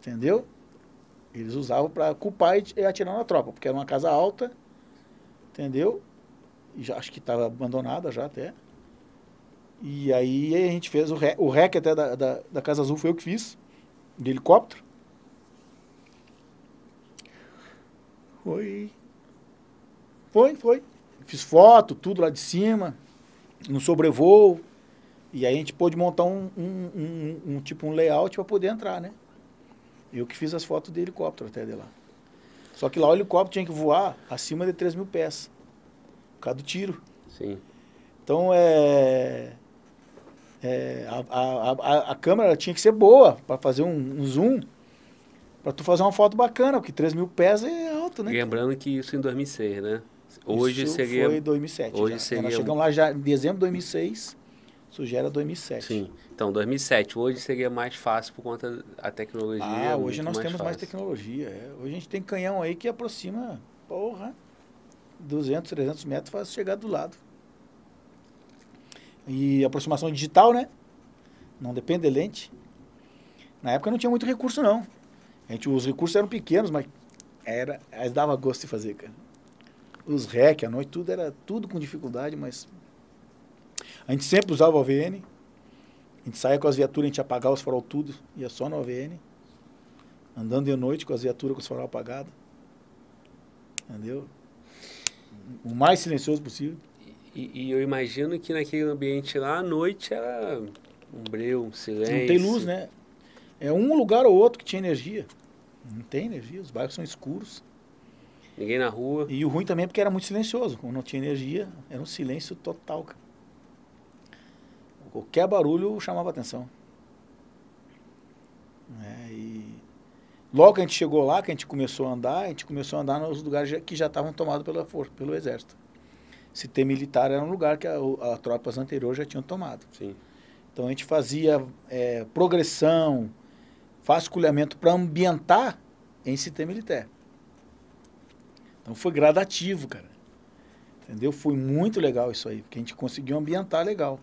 Entendeu? Eles usavam para ocupar e atirar na tropa, porque era uma casa alta, entendeu? Já, acho que estava abandonada já até. E aí a gente fez o o rec até da, da, da Casa Azul foi eu que fiz, de helicóptero. Foi. Foi, foi. Fiz foto, tudo lá de cima, no sobrevoo. E aí a gente pôde montar um, um, um, um tipo um layout para poder entrar, né? Eu que fiz as fotos de helicóptero até de lá. Só que lá o helicóptero tinha que voar acima de 3 mil pés. Por causa do tiro. Sim. Então é. é a, a, a, a, câmera tinha que ser boa para fazer um, um zoom. Para tu fazer uma foto bacana, porque 3 mil pés é alto, né? Lembrando que isso em 2006, né? Hoje isso seria. Foi 2007. Hoje já. seria. Nós chegamos lá já em dezembro de 2006. Isso já era 2007. Sim. Então, 2007. Hoje seria mais fácil por conta da tecnologia. Ah, hoje nós mais temos fácil. mais tecnologia. É. Hoje a gente tem canhão aí que aproxima, porra, 200, 300 metros faz chegar do lado. E aproximação digital, né? Não depende de lente. Na época não tinha muito recurso, não. A gente, os recursos eram pequenos, mas era, dava gosto de fazer, cara. Os REC, a noite, tudo era tudo com dificuldade, mas a gente sempre usava o OVN. A gente saía com as viaturas, a gente apagava os farol tudo, ia só no OVN. Andando de noite com as viaturas com os farol apagados. Entendeu? O mais silencioso possível. E, e, eu imagino que naquele ambiente lá, à noite era um breu, um silêncio. Não tem luz, né? É um lugar ou outro que tinha energia. Não tem energia, os bairros são escuros. Ninguém na rua. E o ruim também é porque era muito silencioso. Como não tinha energia, era um silêncio total, cara. Qualquer barulho chamava atenção. É, e logo que a gente chegou lá, que a gente começou a andar, a gente começou a andar nos lugares que já estavam tomados pela força, pelo exército. Se ter militar era um lugar que as tropas anteriores já tinham tomado. Sim. Então a gente fazia é, progressão, vasculhamento para ambientar em CT militar. Então foi gradativo, cara. Entendeu? Foi muito legal isso aí, porque a gente conseguiu ambientar legal.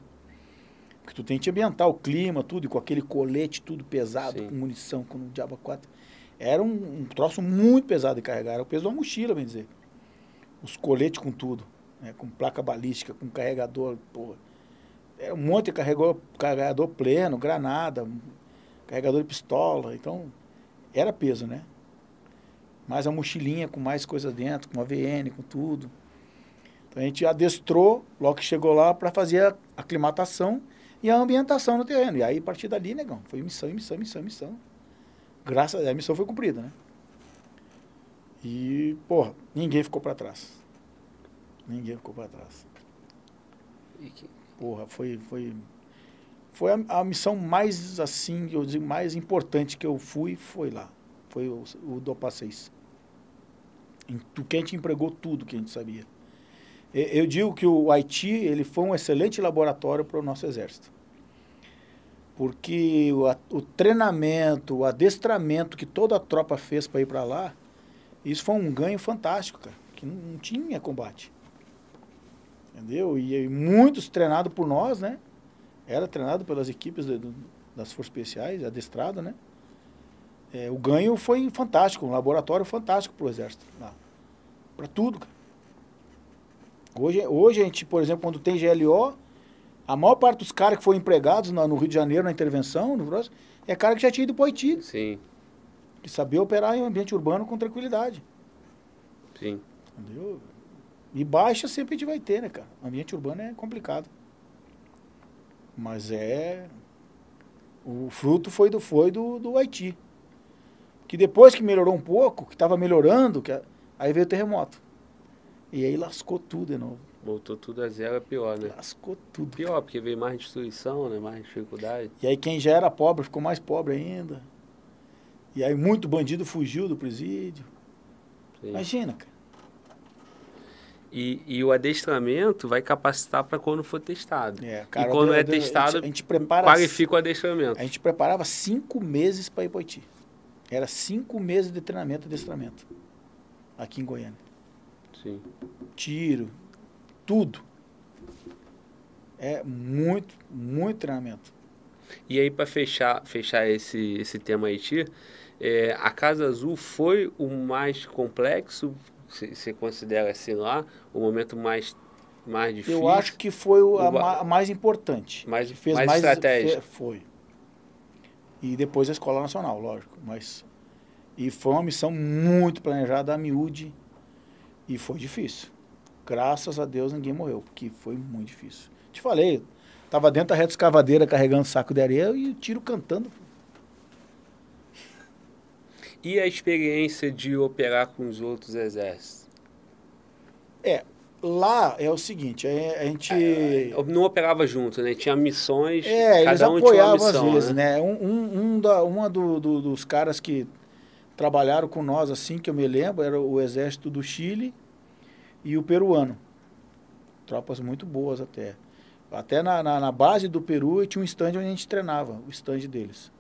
Porque tu tem que ambientar o clima, tudo, e com aquele colete tudo pesado, Sim. com munição, com o diabo 4. Era um, um, troço muito pesado de carregar, era o peso de uma mochila, bem dizer. Os coletes com tudo, né? com placa balística, com carregador, porra. Era um monte de carregador, carregador pleno, granada, carregador de pistola, então era peso, né? Mais a mochilinha com mais coisas dentro, com AVN, com tudo. Então a gente adestrou, logo que chegou lá, para fazer a aclimatação e a ambientação no terreno. E aí, a partir dali, negão, foi missão, missão, missão, missão. Graças a Deus, a missão foi cumprida, né? E, porra, ninguém ficou para trás. Ninguém ficou para trás. Que... Porra, foi, foi, foi a, a, missão mais, assim, eu digo, mais importante que eu fui, foi lá. Foi o, o Dopa 6. Em, que a gente empregou tudo que a gente sabia. Eu digo que o Haiti ele foi um excelente laboratório para o nosso exército. Porque o, o, treinamento, o adestramento que toda a tropa fez para ir para lá, isso foi um ganho fantástico, cara. Que não, não tinha combate. Entendeu? E, e, muitos treinados por nós, né? Era treinado pelas equipes de, de, das Forças Especiais, adestrado, né? É, o ganho foi fantástico, um laboratório fantástico para o exército. Para tudo, cara. Hoje, hoje a gente, por exemplo, quando tem GLO, a maior parte dos caras que foram empregados na, no Rio de Janeiro na intervenção, no próximo, é cara que já tinha ido para o Haiti. Sim. Que sabia operar em ambiente urbano com tranquilidade. Sim. Entendeu? E baixa sempre a gente vai ter, né, cara? Ambiente urbano é complicado. Mas é. O fruto foi do, foi do, do Haiti. Que depois que melhorou um pouco, que estava melhorando, que, aí veio o terremoto. E aí lascou tudo de novo. Voltou tudo a zero, é pior, né? Lascou tudo. Pior, porque veio mais destruição, né? Mais dificuldade. E aí quem já era pobre ficou mais pobre ainda. E aí muito bandido fugiu do presídio. Sim. Imagina, cara. E, e, o adestramento vai capacitar para quando for testado. É, cara, e quando eu, é eu, testado, a gente, a gente prepara, qualifica o adestramento. A gente preparava cinco meses para ir para Haiti. Era cinco meses de treinamento e adestramento. Aqui em Goiânia. Sim. Tiro, tudo. É muito, muito treinamento. E aí, para fechar, fechar esse, esse tema Haiti, é, a Casa Azul foi o mais complexo, você considera assim lá, o momento mais, mais difícil? Eu acho que foi o, a, o, a, mais importante. Mais, fez mais, mais estratégia. Foi. E depois a Escola Nacional, lógico. Mas, e foi uma missão muito planejada, a miúde, e foi difícil. Graças a Deus ninguém morreu, porque foi muito difícil. Te falei, tava dentro da reta escavadeira carregando saco de areia e o tiro cantando. E a experiência de operar com os outros exércitos? É, lá é o seguinte, a, a gente... Não operava junto, né? Tinha missões, É, eles cada um tinha uma apoiavam missão, às vezes, né? né? Um, um, um da, uma do, do- dos caras que trabalharam com nós, assim, que eu me lembro, era o exército do Chile e o peruano. Tropas muito boas até. Até na, na, na base do Peru tinha um stand onde a gente treinava, o stand deles.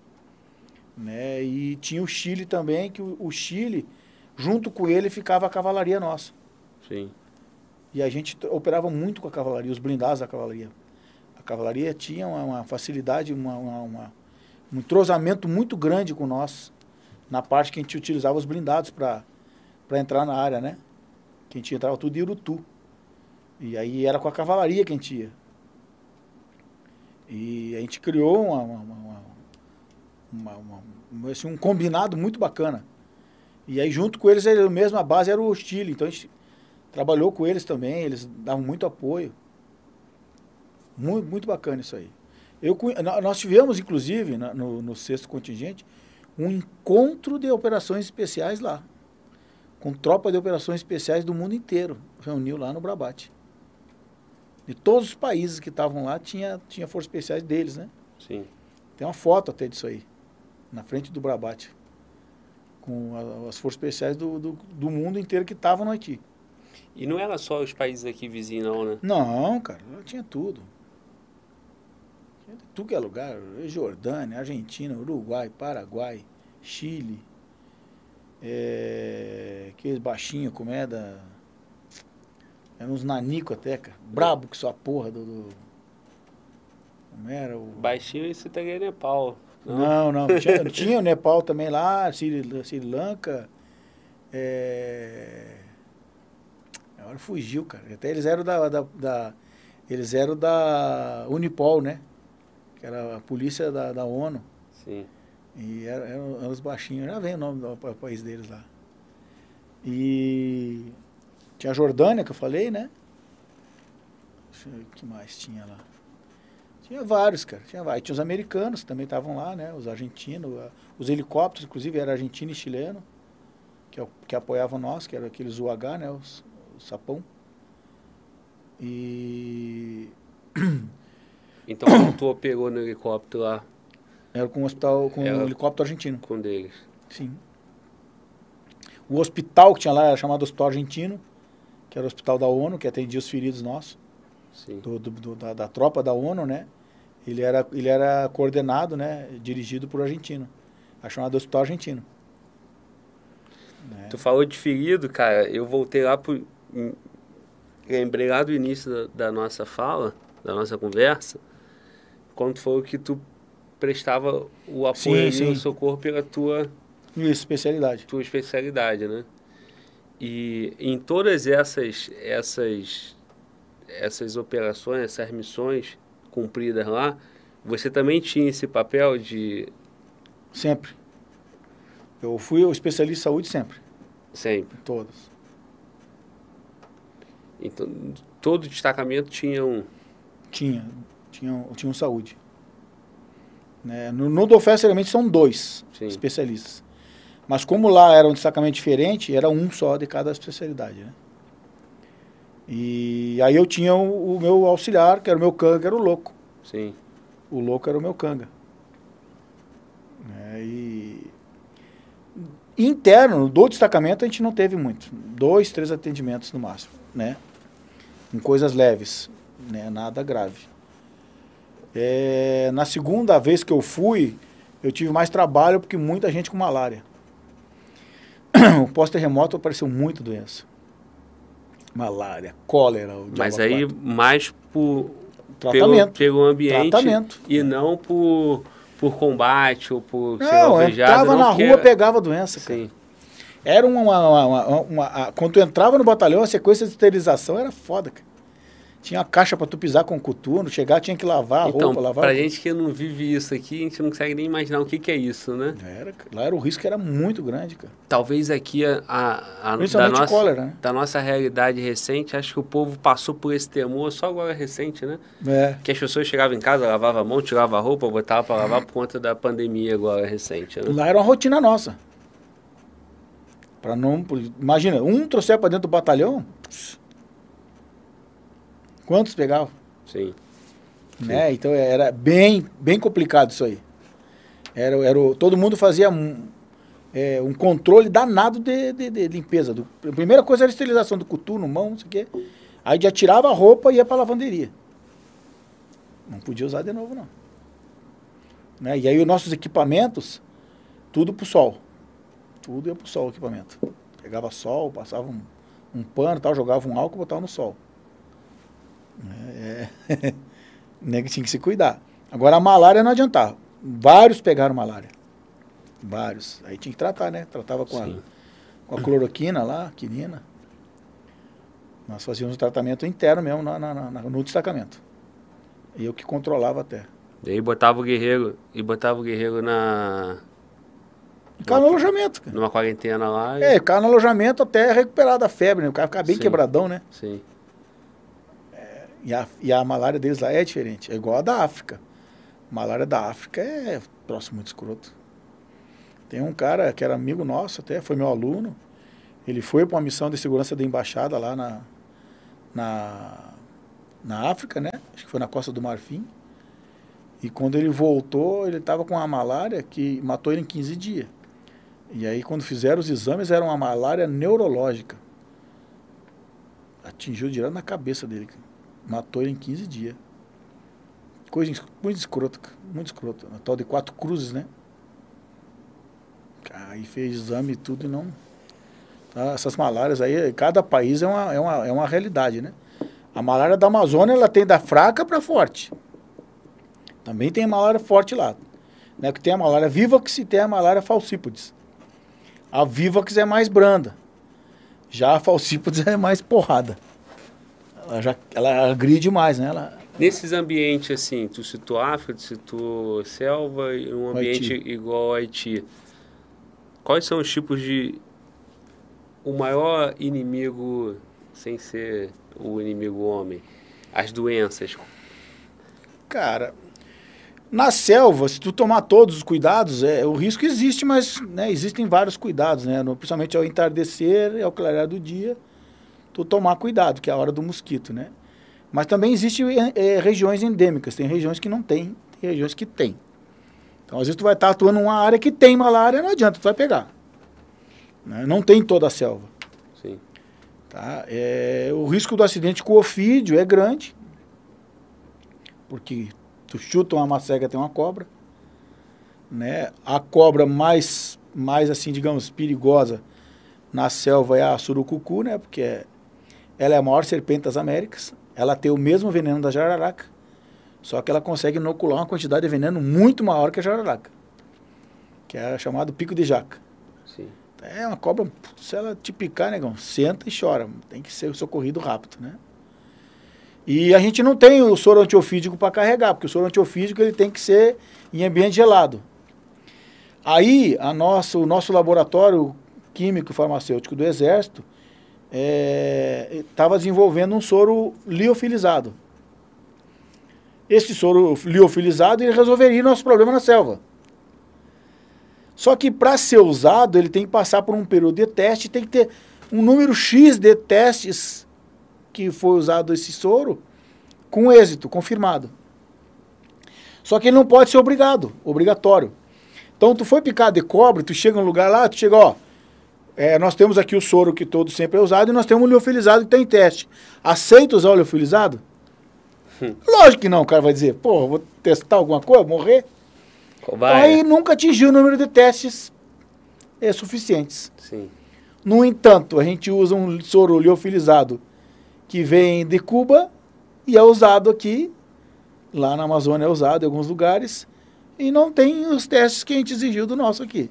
Né? E tinha o Chile também, que o, o Chile, junto com ele, ficava a cavalaria nossa. Sim. E a gente operava muito com a cavalaria, os blindados da cavalaria. A cavalaria tinha uma, uma facilidade, uma, uma- uma- um entrosamento muito grande com nós, na parte que a gente utilizava os blindados para entrar na área, né? Que a gente entrava tudo em Urutu. E aí era com a cavalaria que a gente ia. E a gente criou uma, uma- uma- uma- assim, um combinado muito bacana. E aí junto com eles, a base era o Chile. Então a gente trabalhou com eles também, eles davam muito apoio. Muito, muito bacana isso aí. Eu, nós tivemos, inclusive, no, no sexto contingente, um encontro de operações especiais lá. Com tropa de operações especiais do mundo inteiro. Reuniu lá no Brabate. De todos os países que estavam lá, tinha, tinha forças especiais deles, né? Sim. Tem uma foto até disso aí, na frente do Brabate. Com a- as forças especiais do, do, do mundo inteiro que estavam no Haiti. E não era só os países aqui vizinhos, não, né? Não, cara, tinha tudo. Tinha tudo que é lugar. Jordânia, Argentina, Uruguai, Paraguai, Chile. É, aqueles baixinhos como é da. Eram uns nanico até, cara. Brabo que sua porra do. do como era? O... Baixinho e você em Nepal. Não, não. Tinha, tinha o Nepal também lá, Sri, Sri Lanka. É... Agora fugiu, cara. Até eles eram da, da, da- Eles eram da Unipol, né? Que era a polícia da, da ONU. Sim. E eram, eram, os baixinhos. Já vem o nome do pa- país deles lá. E tinha a Jordânia, que eu falei, né? Deixa eu ver o que mais tinha lá. Tinha vários, cara. Tinha vários. Tinha os americanos que também estavam lá, né? Os argentinos, a- os helicópteros, inclusive, era argentino e chileno, que, é que apoiavam nós, que eram aqueles UH, né? Os, o sapão. E Então, quando tu operou no helicóptero lá era com o hospital, com o helicóptero argentino. com deles. Sim. O hospital que tinha lá era chamado Hospital Argentino, que era o hospital da ONU, que atendia os feridos nossos, Sim. do, do- do- da, da tropa da ONU, né? Ele era, ele era coordenado, né? Dirigido por argentino. É chamado Hospital Argentino. Tu falou de ferido, cara. Eu voltei lá pro. em- Lembrei lá do início da, da nossa fala, da nossa conversa, quando foi que tu prestava o apoio Sim, ali, sim. o socorro pela tua, Isso, especialidade. tua especialidade, né? E em todas essas, essas, essas operações, essas missões cumpridas lá, você também tinha esse papel de Sempre. Eu fui o especialista em saúde sempre. sempre. Em todas. Então, todo destacamento tinha um. Tinha. Tinha, tinha um saúde. Né? No, no Dofes, geralmente, são dois Sim. especialistas. Mas como lá era um destacamento diferente, era um só de cada especialidade, né? E aí eu tinha o, o meu auxiliar, que era o meu canga, que era o louco. Sim. O louco era o meu canga. Né? E interno, do destacamento, a gente não teve muito. Dois, três atendimentos no máximo, né? Com coisas leves, né? Nada grave. É, na segunda vez que eu fui, eu tive mais trabalho porque muita gente com malária. O pós-terremoto apareceu muita doença. Malária, cólera. o Mas aí quatro. mais por pelo, tratamento. pelo ambiente Tratamento. e não por, por combate ou por ser Não, eu alvejado. entrava não, na rua, era- pegava doença, cara. Sim, Era uma, uma- uma- uma- Quando tu entrava no batalhão, a sequência de esterilização era foda, cara. Tinha caixa para tu pisar com coturno, chegar tinha que lavar a então, roupa, lavar. pra gente que não vive isso aqui, a gente não consegue nem imaginar o que, que é isso, né? Era, lá era o risco era muito grande, cara. Talvez aqui a, a, a da, nossa, cólera, né? da nossa realidade recente, acho que o povo passou por esse temor só agora recente, né? É. Que as pessoas chegavam em casa, lavavam a mão, tiravam a roupa, botavam pra lavar por conta da pandemia agora recente, né? Lá era uma rotina nossa. Para não, imagina, um trouxer para dentro do batalhão, pss, quantos pegavam? Sim. né? Então era bem, bem complicado isso aí. Era, era o- todo mundo fazia um, é, um controle danado de, de- de limpeza. Do- a primeira coisa era a esterilização do coturno, mão, não sei o quê. Aí já tirava a roupa e ia para lavanderia. Não podia usar de novo, não. Né? E aí os nossos equipamentos, tudo pro sol. Tudo ia pro sol o equipamento. Pegava sol, passava um, um pano, tal, jogava um álcool e botava no sol. É, né, que tinha que se cuidar. Agora a malária não adiantava. Vários pegaram malária. Vários. Aí tinha que tratar, né? Tratava com, a, com a cloroquina lá, quinina. Nós fazíamos o tratamento interno mesmo na, na- na- no destacamento. E eu que controlava até. E aí botava o guerreiro, e botava o guerreiro na Ficava no alojamento, cara. numa quarentena lá. e- É, ficava no alojamento até recuperar da febre, né? O cara ficava bem Sim. quebradão, né? Sim. E a, e a malária deles lá é diferente. É igual a da África. A malária da África é próximo muito escroto. Tem um cara que era amigo nosso até, foi meu aluno. Ele foi para uma missão de segurança da embaixada lá na, na, na África, né? Acho que foi na Costa do Marfim. E quando ele voltou, ele estava com uma malária que matou ele em 15 dias. E aí, quando fizeram os exames, era uma malária neurológica. Atingiu direto na cabeça dele. Matou ele em 15 dias. Coisa muito escrota, muito escrota. A tal de quatro cruzes, né? Aí fez exame e tudo e não. Tá? Essas malárias aí, cada país é uma, é, uma, é uma realidade, né? A malária da Amazônia, ela tem da fraca para forte. Também tem malária forte lá. Né? Que tem a malária vivax e tem a malária falcipodes. A vivax é mais branda. Já a falcipodes é mais porrada. Ela, já, ela agride mais, né? Ela, Nesses ambientes assim, tu citou África, tu citou selva e um ambiente Haiti. igual ao Haiti. Quais são os tipos de o maior inimigo sem ser o inimigo homem? As doenças. Cara, na selva, se tu tomar todos os cuidados, é, o risco existe, mas né, existem vários cuidados, né? Principalmente ao entardecer e ao clarear do dia, tu tomar cuidado, que é a hora do mosquito, né? Mas também existem é, regiões endêmicas, tem regiões que não tem, tem regiões que tem. Então, às vezes tu vai estar atuando numa área que tem malária, não adianta, tu vai pegar. Né? Não tem em toda a selva. Sim. Tá? É, o risco do acidente com ofídio é grande, porque tu chuta uma macega, tem uma cobra. Né? A cobra mais, mais assim, digamos, perigosa na selva é a surucucu, né? porque é- ela é a maior serpente das Américas. Ela tem o mesmo veneno da jararaca, só que ela consegue inocular uma quantidade de veneno muito maior que a jararaca, que é chamado pico de jaca. Sim. É uma cobra, se ela te picar, negão, senta e chora. Tem que ser socorrido rápido, né? E a gente não tem o soro antiofídico para carregar, porque o soro antiofídico ele tem que ser em ambiente gelado. Aí, a nossa, o nosso laboratório químico e farmacêutico do Exército estava desenvolvendo um soro liofilizado. Esse soro liofilizado ele resolveria nosso problema na selva. Só que para ser usado, ele tem que passar por um período de teste, tem que ter um número X de testes que foi usado esse soro com êxito, confirmado. Só que ele não pode ser obrigado, obrigatório. Então, tu foi picado de cobre, tu chega num lugar lá, tu chega, ó, é, nós temos aqui o soro que todo sempre é usado e nós temos o liofilizado que tem em teste. Aceita usar o liofilizado? Lógico que não, o cara vai dizer, pô, vou testar alguma coisa, morrer? Então, Cobaia. aí nunca atingiu o número de testes é, suficientes. Sim. No entanto, a gente usa um soro liofilizado que vem de Cuba e é usado aqui, lá na Amazônia é usado em alguns lugares, e não tem os testes que a gente exigiu do nosso aqui.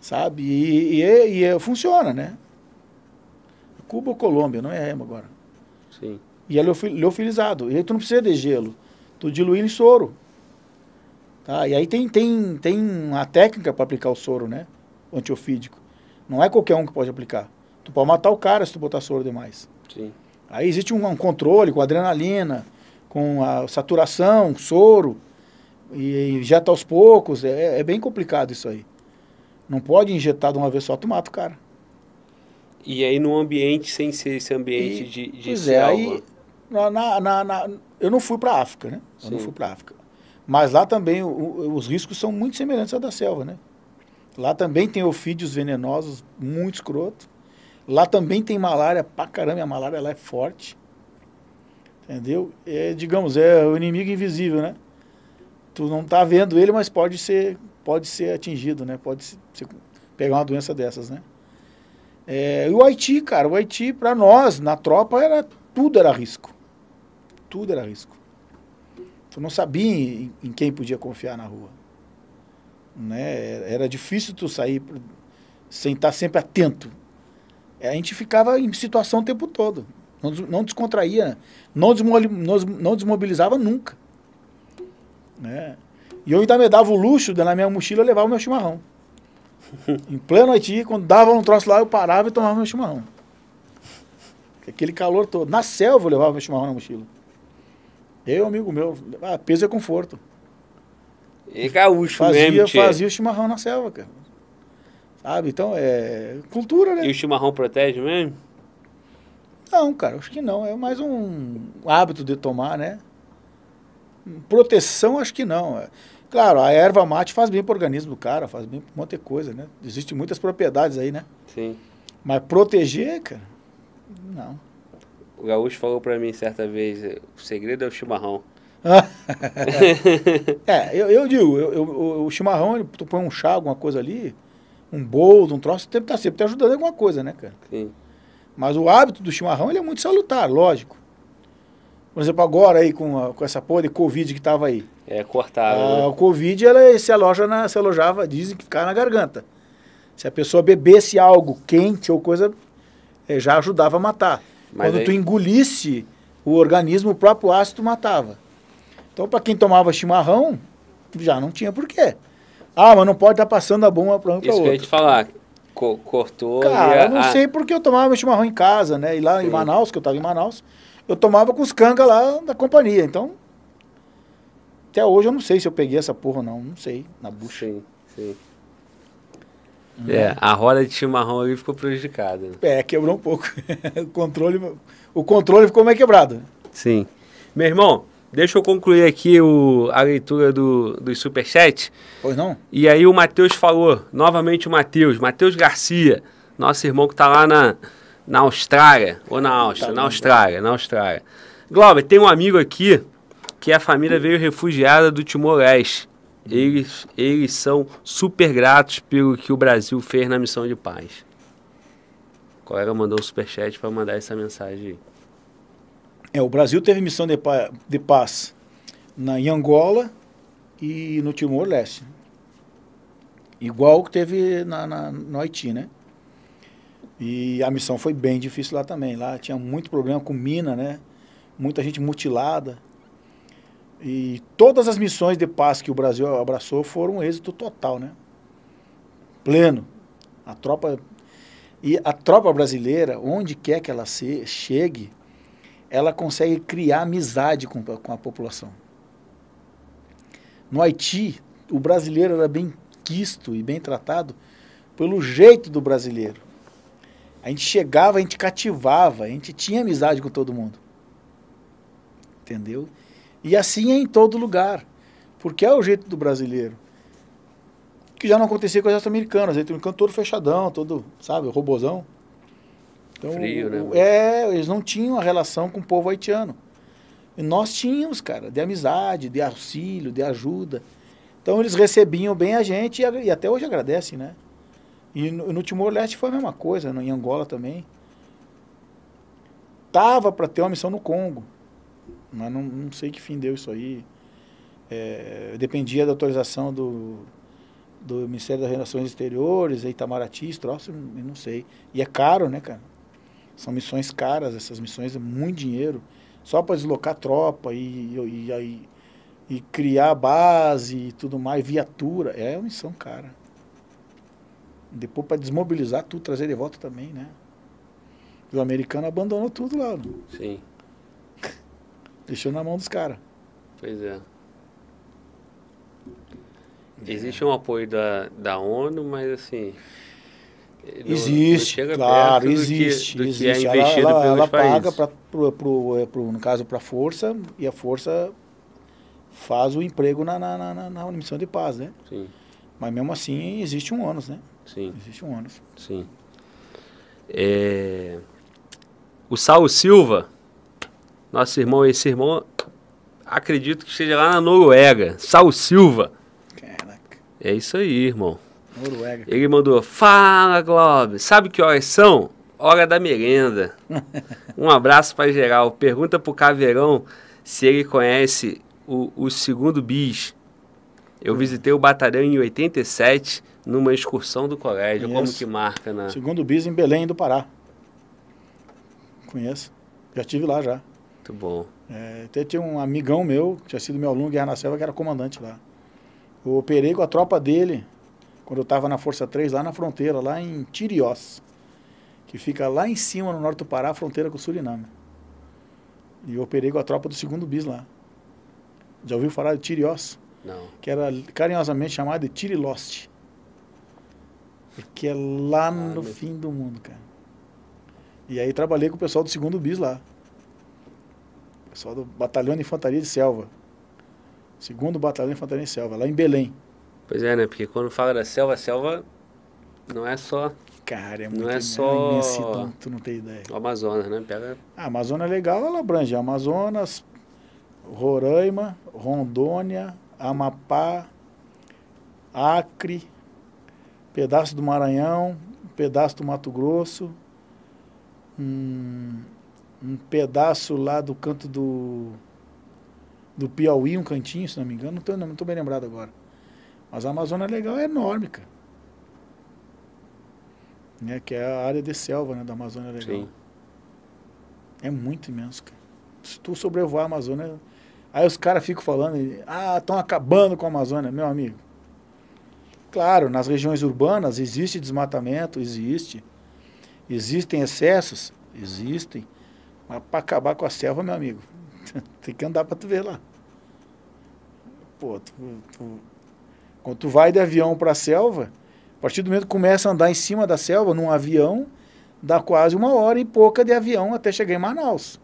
Sabe? E, e, e é- funciona, né? Cuba ou Colômbia, não é agora. Sim. e é liofilizado. E aí tu não precisa de gelo, tu dilui em soro. Tá? E aí tem, tem, tem uma técnica para aplicar o soro, né? O antiofídico. Não é qualquer um que pode aplicar. Tu pode matar o cara se tu botar soro demais. Sim. Aí existe um, um controle com adrenalina, com a saturação, soro, e injeta aos poucos. É, é bem complicado isso aí. Não pode injetar de uma vez só, tu mata o cara. E aí num ambiente sem ser esse ambiente E, de, de pois é, selva. aí na, na, na- eu não fui para África, né? Eu não Sim. fui para África. Mas lá também o- os riscos são muito semelhantes ao da selva, né? Lá também tem ofídeos venenosos, muito escroto. Lá também tem malária pra caramba, a malária lá é forte. Entendeu? É, digamos, é o inimigo invisível, né? Tu não tá vendo ele, mas pode ser, pode ser atingido, né? Pode pegar uma doença dessas, né? É, e o Haiti, cara, o Haiti, para nós, na tropa, era tudo era risco. Tudo era risco. Tu não sabia em, em quem podia confiar na rua. Né? Era difícil tu sair sem estar sempre atento. É, A gente ficava em situação o tempo todo. Não, não descontraía, não, nos- não desmobilizava nunca. Né? E eu ainda me dava o luxo, de, na minha mochila, eu levava o meu chimarrão. Em pleno Haiti, quando dava um troço lá, eu parava e tomava meu chimarrão. Aquele calor todo. Na selva eu levava meu chimarrão na mochila. Eu e amigo meu, ah, peso é conforto. É gaúcho Fazia, mesmo, tchê. fazia o chimarrão na selva, cara. Sabe? Então é cultura, né? E o chimarrão protege mesmo? Não, cara, acho que não. É mais um hábito de tomar, né? Proteção, acho que não. Claro, a erva mate faz bem pro organismo do cara, faz bem pra um monte de coisa, né? Existem muitas propriedades aí, né? Sim. Mas proteger, cara, não. O gaúcho falou pra mim certa vez, o segredo é o chimarrão. É, eu, eu digo, eu, eu- o- o chimarrão, tu põe um chá, alguma coisa ali, um bolo, um troço, sempre tá sempre te ajudando em alguma coisa, né, cara? Sim. Mas o hábito do chimarrão, ele é muito salutar, lógico. Por exemplo, agora aí com, a- com essa porra de Covid que tava aí. É cortável. Ah, né? o Covid, ela se aloja na, se alojava, dizem que ficava na garganta. Se a pessoa bebesse algo quente ou coisa, eh, já ajudava a matar. Mas Quando aí- tu engolisse o organismo, o próprio ácido matava. Então, para quem tomava chimarrão, já não tinha porquê. Ah, mas não pode estar passando a bomba para um para Isso que eu ia outro. te falar. Co- cortou. Cara, a- eu não sei porque eu tomava meu chimarrão em casa, né? E lá Sim. em Manaus, que eu estava em Manaus, eu tomava com os canga lá da companhia. Então, até hoje eu não sei se eu peguei essa porra ou não. Não sei, na bucha. Sim, sim. Hum. É, a roda de chimarrão ali ficou prejudicada. né? É, quebrou um pouco. o, controle, o controle ficou meio quebrado. Sim. Meu irmão, deixa eu concluir aqui o, a leitura do, do superchat. Pois não? E aí o Matheus falou, novamente o Matheus, Matheus Garcia, nosso irmão que tá lá na, na Austrália, ou na Áustria, Tá na. Austrália, na Austrália. Glauber, tem um amigo aqui que a família veio refugiada do Timor-Leste. Eles, eles são super gratos pelo que o Brasil fez na missão de paz. O colega mandou o superchat para mandar essa mensagem aí. É, o Brasil teve missão de, pa- de paz na, em Angola e no Timor-Leste. Igual que teve na, na- no Haiti, né? E a missão foi bem difícil lá também. Lá tinha muito problema com mina, né? Muita gente mutilada. E todas as missões de paz que o Brasil abraçou foram um êxito total, né? Pleno. A tropa e a tropa brasileira, onde quer que ela se, chegue, ela consegue criar amizade com, com a população. No Haiti, o brasileiro era bem quisto e bem tratado pelo jeito do brasileiro. A gente chegava, a gente cativava, a gente tinha amizade com todo mundo. Entendeu? E assim é em todo lugar. Porque é o jeito do brasileiro. Que já não acontecia com o exército americano. O exército americano todo fechadão, todo, sabe, robozão. Então, Frio, né, o- mano? É, eles não tinham a relação com o povo haitiano. E nós tínhamos, cara, de amizade, de auxílio, de ajuda. Então eles recebiam bem a gente e, e até hoje agradecem, né? E no, no Timor-Leste foi a mesma coisa, no, em Angola também. Tava para ter uma missão no Congo, mas não, não sei que fim deu isso aí. É, dependia da autorização do, do Ministério das Relações Exteriores, Itamaraty, esse troço, não sei. E é caro, né, cara? São missões caras, essas missões é muito dinheiro. Só para deslocar tropa e, e, e, e criar base e tudo mais, viatura. É uma missão, cara. Depois para desmobilizar tudo, trazer de volta também, né? O americano abandonou tudo lá. Sim. Deixou na mão dos caras. Pois é. Existe um apoio da, da ONU, mas assim. não- Existe, não claro, existe. que, existe. é Ela- ela, ela paga, pra, pro, pro, é, pro- no caso, para a força, e a força faz o emprego na, na, na, na- na missão de paz, né? Sim, Mas mesmo assim, existe um ônus, né? Sim, Existe um ônus. sim. É, O Saulo Silva, nosso irmão, esse irmão, acredito que esteja lá na Noruega. Saulo Silva. Caraca, É isso aí, irmão. Noruega. Ele mandou: Fala, Globo. Sabe que horas são? Hora da merenda. Um abraço para geral. Pergunta pro Caveirão se ele conhece o, o segundo bis. Eu visitei o batalhão em 87 numa excursão do colégio. Como Conheço. que marca na. Segundo bis em Belém do Pará. Conheço. Já estive lá já. Muito bom. É, até tinha um amigão meu, que tinha sido meu aluno, Guerra na Selva, que era comandante lá. Eu operei com a tropa dele, quando eu estava na Força 3, lá na fronteira, lá em Tiriós, que fica lá em cima, no norte do Pará, fronteira com o Suriname. E eu operei com a tropa do segundo bis lá. Já ouviu falar de Tiriós? Não. Que era carinhosamente chamado de Tirilost. Que é lá no meu- fim do mundo, cara. E aí trabalhei com o pessoal do segundo bis lá. Pessoal do Batalhão de Infantaria de Selva. Segundo Batalhão de Infantaria de Selva, lá em Belém. Pois é, né? Porque quando fala da selva, a selva não é só Cara, é Não muito é uma só- imensidão, tu não tem ideia. o Amazonas, né? Pega. A Amazônia é legal, ela abrange Amazonas, Roraima, Rondônia, Amapá, Acre, pedaço do Maranhão, um pedaço do Mato Grosso, um, um pedaço lá do canto do, do Piauí, um cantinho, se não me engano, não estou não tô bem lembrado agora. Mas a Amazônia é legal, é enorme, cara. Né, que é a área de selva né, da Amazônia legal. Sim. É muito imenso, cara. Se tu sobrevoar a Amazônia. Aí os caras ficam falando, ah, estão acabando com a Amazônia, meu amigo. Claro, nas regiões urbanas existe desmatamento, existe. Existem excessos, existem. Mas para acabar com a selva, meu amigo, tem que andar para tu ver lá. Pô, tu, tu- quando tu vai de avião para a selva, a partir do momento que começa a andar em cima da selva, num avião, dá quase uma hora e pouca de avião até chegar em Manaus.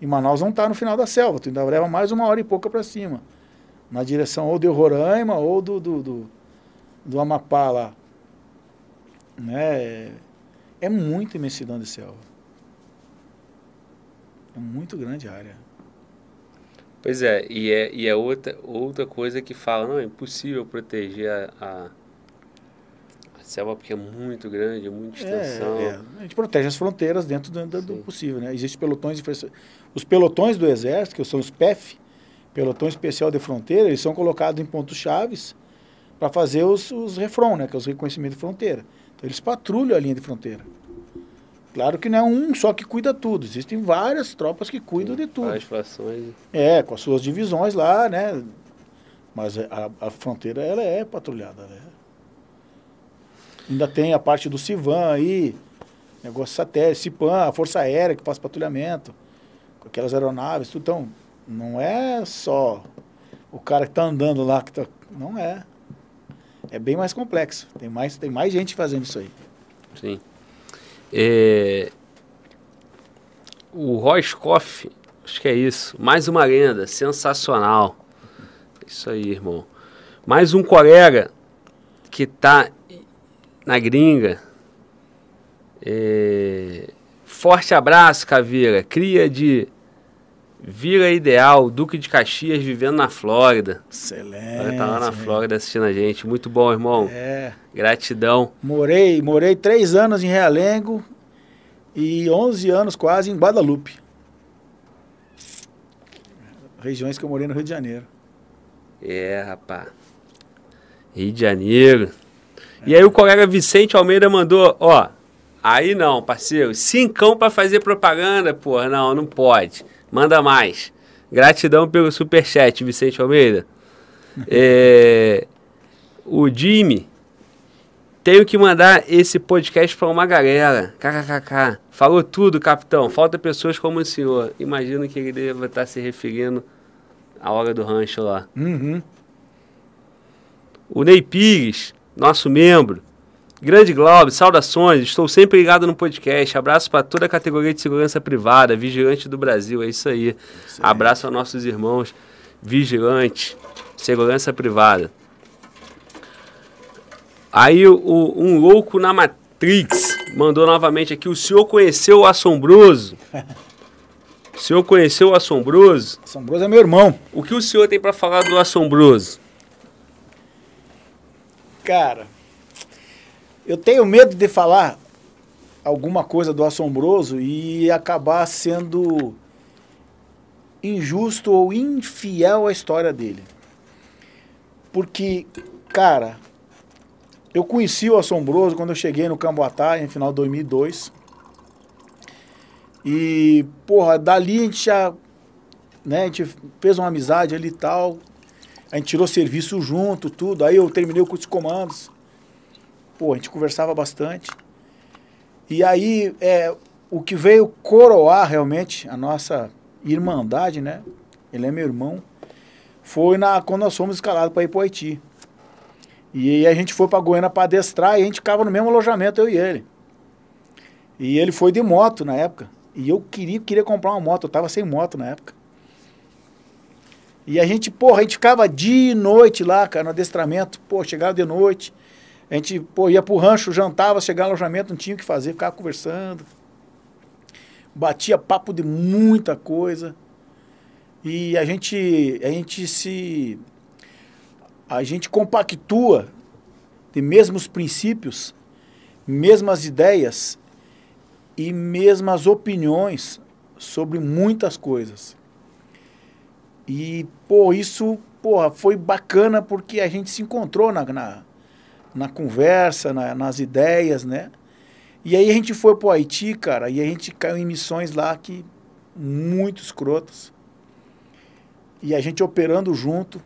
E Manaus não está no final da selva, tu ainda leva mais uma hora e pouca para cima. Na direção ou de Roraima ou do, do, do, do Amapá lá. Né? É muita imensidão de selva. É muito grande a área. Pois é, e é, e é outra, outra coisa que fala, não, é impossível proteger a, a, a selva porque é muito grande, muita extensão. É, é. A gente protege as fronteiras dentro do, do- do possível, né? Existem pelotões de Os pelotões do Exército, que são os PEF, Pelotão Especial de Fronteira, eles são colocados em pontos chaves para fazer os, os refrão, né? Que é os reconhecimentos de fronteira. Então eles patrulham a linha de fronteira. Claro que não é um só que cuida tudo. Existem várias tropas que cuidam de tudo. Várias frações. É, com as suas divisões lá, né? Mas a, a fronteira, ela é patrulhada, né? Ainda tem a parte do CIVAN aí, negócio satélite, CIPAM, a Força Aérea que faz patrulhamento, com aquelas aeronaves, tudo. Então, não é só o cara que está andando lá, que tá, não é. É bem mais complexo. Tem mais, tem mais gente fazendo isso aí. Sim. É, o Roscoff, acho que é isso. Mais uma lenda, sensacional. Isso aí, irmão. Mais um colega que tá na gringa. É, forte abraço, Caveira. Cria de Vila Ideal, Duque de Caxias, vivendo na Flórida. Excelente. Olha, tá lá na Flórida assistindo a gente. Muito bom, irmão. É. Gratidão. Morei, morei três anos em Realengo e 11 anos quase em Guadalupe. Regiões que eu morei no Rio de Janeiro. É, rapaz. Rio de Janeiro. E aí o colega Vicente Almeida mandou, ó, aí não, parceiro, cincão pra fazer propaganda, porra, não, não pode. Manda mais. Gratidão pelo superchat, Vicente Almeida. É, o Jimmy. Tenho que mandar esse podcast para uma galera. KKKK. Falou tudo, capitão. Falta pessoas como o senhor. Imagino que ele deva estar se referindo à hora do rancho lá. Uhum. O Ney Pires, nosso membro. Grande Globo, saudações. Estou sempre ligado no podcast. Abraço para toda a categoria de segurança privada, vigilante do Brasil. É isso aí. Abraço aos nossos irmãos vigilantes, segurança privada. Aí o, um louco na Matrix mandou novamente aqui. O senhor conheceu o assombroso? O senhor conheceu o assombroso? Assombroso é meu irmão. O que o senhor tem para falar do assombroso? Cara, eu tenho medo de falar alguma coisa do assombroso e acabar sendo injusto ou infiel à história dele. Porque, cara, eu conheci o assombroso quando eu cheguei no Camboatá, em final de 2002. E, porra, dali a gente já, né, a gente fez uma amizade ali e tal. A gente tirou serviço junto, tudo. Aí eu terminei o curso de comandos. Pô, a gente conversava bastante. E aí, é, o que veio coroar realmente a nossa irmandade, né? Ele é meu irmão. Foi na, quando nós fomos escalados para ir para o Haiti. E a gente foi para Goiânia para adestrar e a gente ficava no mesmo alojamento, eu e ele. E ele foi de moto na época. E eu queria, queria comprar uma moto, eu tava sem moto na época. E a gente, porra, a gente ficava dia e noite lá, cara, no adestramento. Pô, chegava de noite. A gente, pô, ia pro rancho, jantava, chegava no alojamento, não tinha o que fazer, ficava conversando. Batia papo de muita coisa. E a gente, a gente se... A gente compactua de mesmos princípios, mesmas ideias e mesmas opiniões sobre muitas coisas. E, pô, isso porra, foi bacana porque a gente se encontrou na, na, na conversa, na, nas ideias, né? E aí a gente foi pro Haiti, cara, e a gente caiu em missões lá que muito escrotas. E a gente operando junto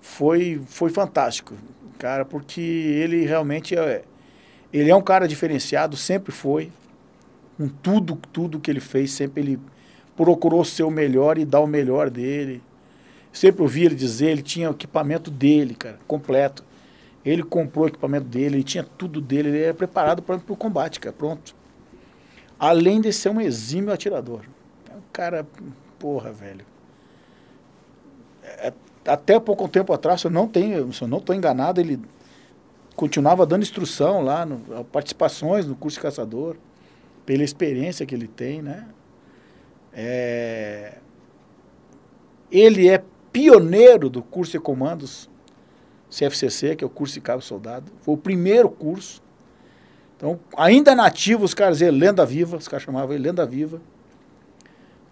foi, foi fantástico, cara, porque ele realmente é, ele é um cara diferenciado, sempre foi. Com tudo, tudo que ele fez, sempre ele procurou ser o melhor e dar o melhor dele. Sempre ouvi ele dizer, ele tinha o equipamento dele, cara, completo. Ele comprou o equipamento dele, ele tinha tudo dele, ele era preparado para o combate, cara, pronto. Além de ser um exímio atirador. É um cara, porra, velho. É, até pouco tempo atrás, eu não tenho, se eu não estou enganado, ele continuava dando instrução lá, no, participações no curso de caçador, pela experiência que ele tem, né? É, ele é pioneiro do curso de comandos CFCC, que é o curso de cabo soldado. Foi o primeiro curso. Então, ainda nativo, os caras diziam lenda viva, os caras chamavam ele lenda viva.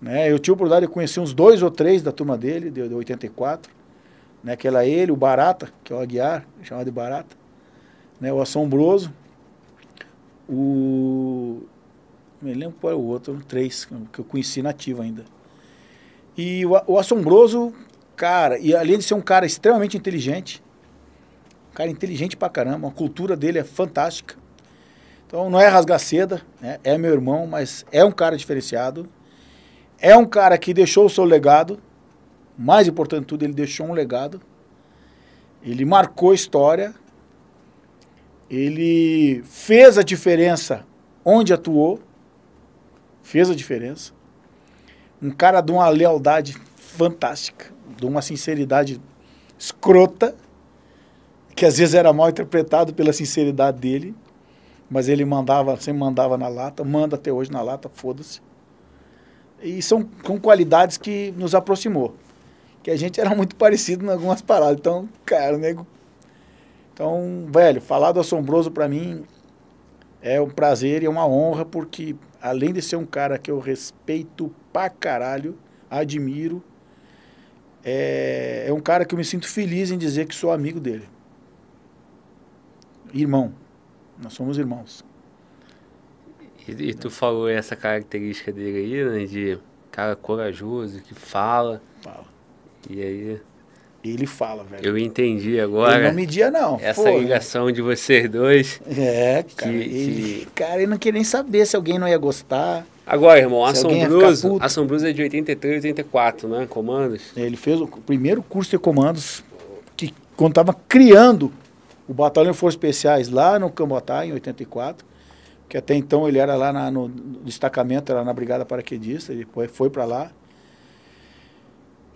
Né? Eu tive a oportunidade de conhecer uns dois ou três da turma dele, de, de 84. Né? Que era ele, o Barata, que é o Aguiar, chamado de Barata. Né? O Assombroso. O me lembro qual é o outro, três, que eu conheci nativo ainda. E o, o assombroso, cara, e além de ser um cara extremamente inteligente, um cara inteligente pra caramba, a cultura dele é fantástica. Então não é rasgar seda, né? é meu irmão, mas é um cara diferenciado. É um cara que deixou o seu legado, mais importante de tudo, ele deixou um legado. Ele marcou história. Ele fez a diferença onde atuou fez a diferença. Um cara de uma lealdade fantástica, de uma sinceridade escrota, que às vezes era mal interpretado pela sinceridade dele, mas ele mandava, sempre mandava na lata, manda até hoje na lata, foda-se. E são, são qualidades que nos aproximou. Que a gente era muito parecido em algumas paradas. Então, cara, nego. Então, velho, falar do assombroso para mim é um prazer e é uma honra, porque além de ser um cara que eu respeito pra caralho, admiro, é, é um cara que eu me sinto feliz em dizer que sou amigo dele. Irmão. Nós somos irmãos. E, e tu falou essa característica dele aí, né, de cara corajoso, que fala. Fala. E aí, Ele fala, velho. eu entendi agora não media, não. essa Pô, ligação de vocês dois. É, cara. Que- ele, que- cara, ele não queria nem saber se alguém não ia gostar. Agora, irmão, Assombroso. Assombroso é de 83 84, né? Comandos. Ele fez o primeiro curso de comandos que quando estava criando o Batalhão de Forças Especiais lá no Cambotá, em 84, que até então ele era lá na- no, no destacamento, era na Brigada Paraquedista, ele foi, foi para lá.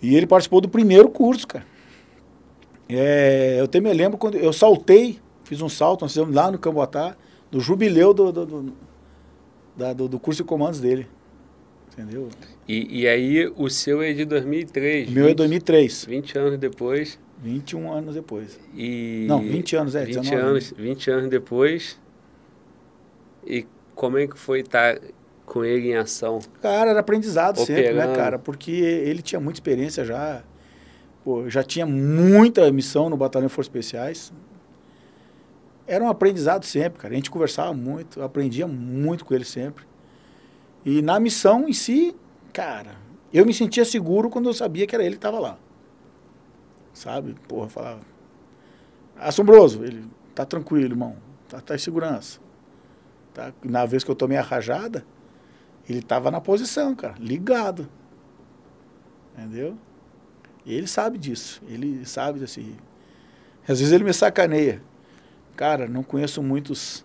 E ele participou do primeiro curso, cara. É, eu até me lembro quando eu saltei, fiz um salto, nós fizemos lá no Cambotá, do jubileu do, do, do, da- do- do curso de comandos dele. Entendeu? E, e aí, o seu é de 2003. O meu é 20 2003, 20 anos depois. 21 anos depois. E... Não, 20 anos, é, 20 19 anos, 20 anos depois. E como é que foi estar com ele em ação? Cara, era aprendizado sempre, né, Operando. cara? Porque ele tinha muita experiência já. Pô, já tinha muita missão no Batalhão de Forças Especiais. Era um aprendizado sempre, cara. A gente conversava muito, aprendia muito com ele sempre. E na missão em si, cara, eu me sentia seguro quando eu sabia que era ele que estava lá. Sabe? Porra, falava. Assombroso, ele tá tranquilo, irmão. Tá, tá em segurança. Tá? Na vez que eu tomei a rajada, ele estava na posição, cara, ligado. Entendeu? E ele sabe disso. Ele sabe assim. Às vezes ele me sacaneia. Cara, não conheço muitos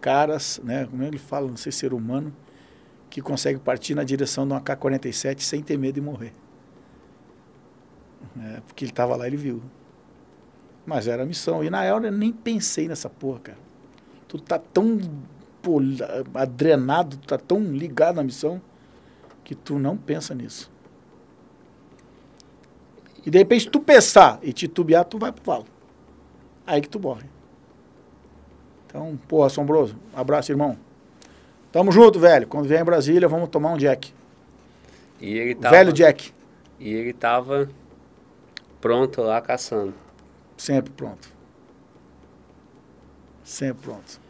caras, né? Como ele fala, não sei ser humano, que consegue partir na direção de uma K-47 sem ter medo de morrer. É, porque ele estava lá, ele viu. Mas era a missão. E na hora eu nem pensei nessa porra, cara. Tu tá tão pô, adrenado, tu tá tão ligado na missão, que tu não pensa nisso. E de repente, se tu pensar e titubear, tu vai pro valo. Aí que tu morre. Então, pô, assombroso. Abraço, irmão. Tamo junto, velho. Quando vier em Brasília, vamos tomar um Jack. E ele tava, Velho Jack. E ele tava pronto lá caçando. Sempre pronto. Sempre pronto.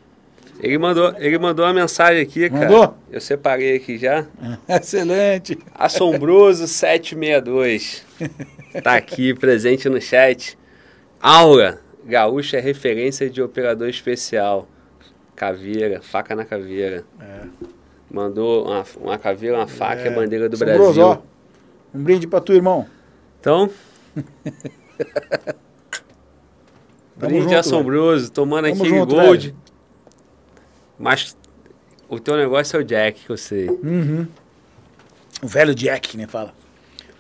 Ele mandou, ele mandou uma mensagem aqui, cara. Mandou? Eu separei aqui já. Excelente. Assombroso 762. Tá aqui presente no chat. Aura, gaúcha é referência de operador especial. Caveira, faca na caveira. É. Mandou uma, uma caveira, uma faca e a bandeira do Assombroso, Brasil. ó. Um brinde pra tu, irmão. Então, brinde junto, assombroso, tomando Tamo aqui junto, gold. velho. Mas o teu negócio é o Jack, que eu sei. Uhum. O velho Jack, né? Fala.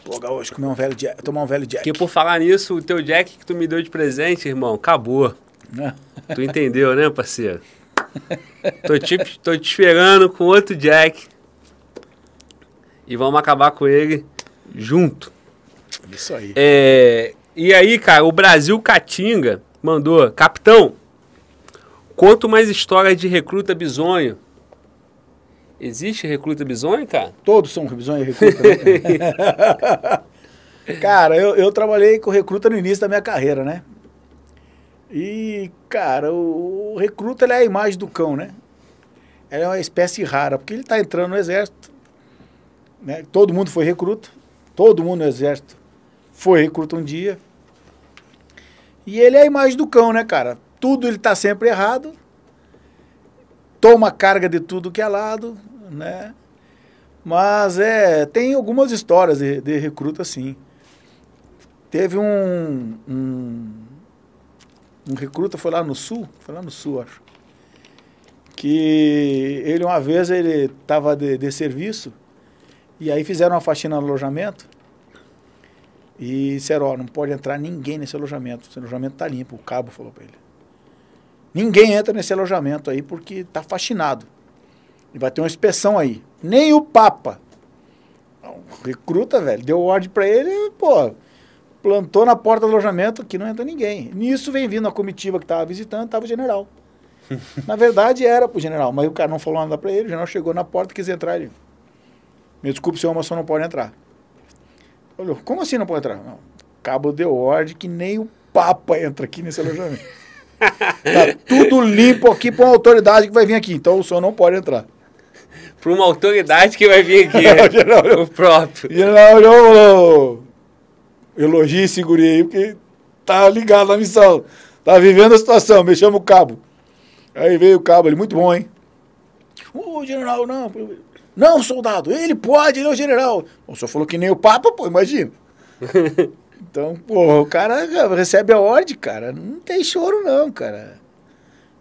Pô, gaúcho, comer um velho Jack, tomar um velho Jack. Porque por falar nisso, o teu Jack que tu me deu de presente, irmão, acabou. Né? Tu entendeu, né, parceiro? Tô te, tô te esperando com outro Jack. E vamos acabar com ele junto. Isso aí. É, e aí, cara, o Brasil Catinga mandou, capitão, conta mais história de recruta bizonho. Existe recruta bizonho, cara? Todos são revisões e recruta. né? cara, eu, eu trabalhei com recruta no início da minha carreira, né? E, cara, o, o recruta ele é a imagem do cão, né? Ele é uma espécie rara, porque ele está entrando no exército. Né? Todo mundo foi recruta. Todo mundo no exército foi recruta um dia. E ele é a imagem do cão, né, cara? Tudo ele está sempre errado. Toma carga de tudo que é lado, né? Mas é, tem algumas histórias de, de recruta, sim. Teve um, um, um recruta, foi lá no sul, foi lá no sul, acho. Que ele, uma vez, ele estava de, de serviço, e aí fizeram uma faxina no alojamento, e disseram, ó, não pode entrar ninguém nesse alojamento, esse alojamento tá limpo, o cabo falou para ele. Ninguém entra nesse alojamento aí porque tá faxinado. E vai ter uma inspeção aí. Nem o Papa. O recruta, velho, deu ordem para ele, pô, plantou na porta do alojamento que não entra ninguém. Nisso vem vindo a comitiva que tava visitando, tava o general. na verdade era pro general, mas o cara não falou nada para ele, o general chegou na porta e quis entrar ali. Me desculpe, senhor, mas o senhor não pode entrar. Olhou, como assim não pode entrar? Não, o cabo deu ordem que nem o Papa entra aqui nesse alojamento. Tá tudo limpo aqui para uma autoridade que vai vir aqui, então o senhor não pode entrar. Para uma autoridade que vai vir aqui. General, o próprio. General, eu elogie esse guri aí, porque tá ligado na missão. Tá vivendo a situação, me chama o cabo. Aí veio o cabo, ele, muito bom, hein? Ô, general, não. Não, soldado, ele pode, ele é o general. O senhor falou que nem o Papa, pô, imagina. então, pô, o cara recebe a ordem, cara. Não tem choro, não, cara.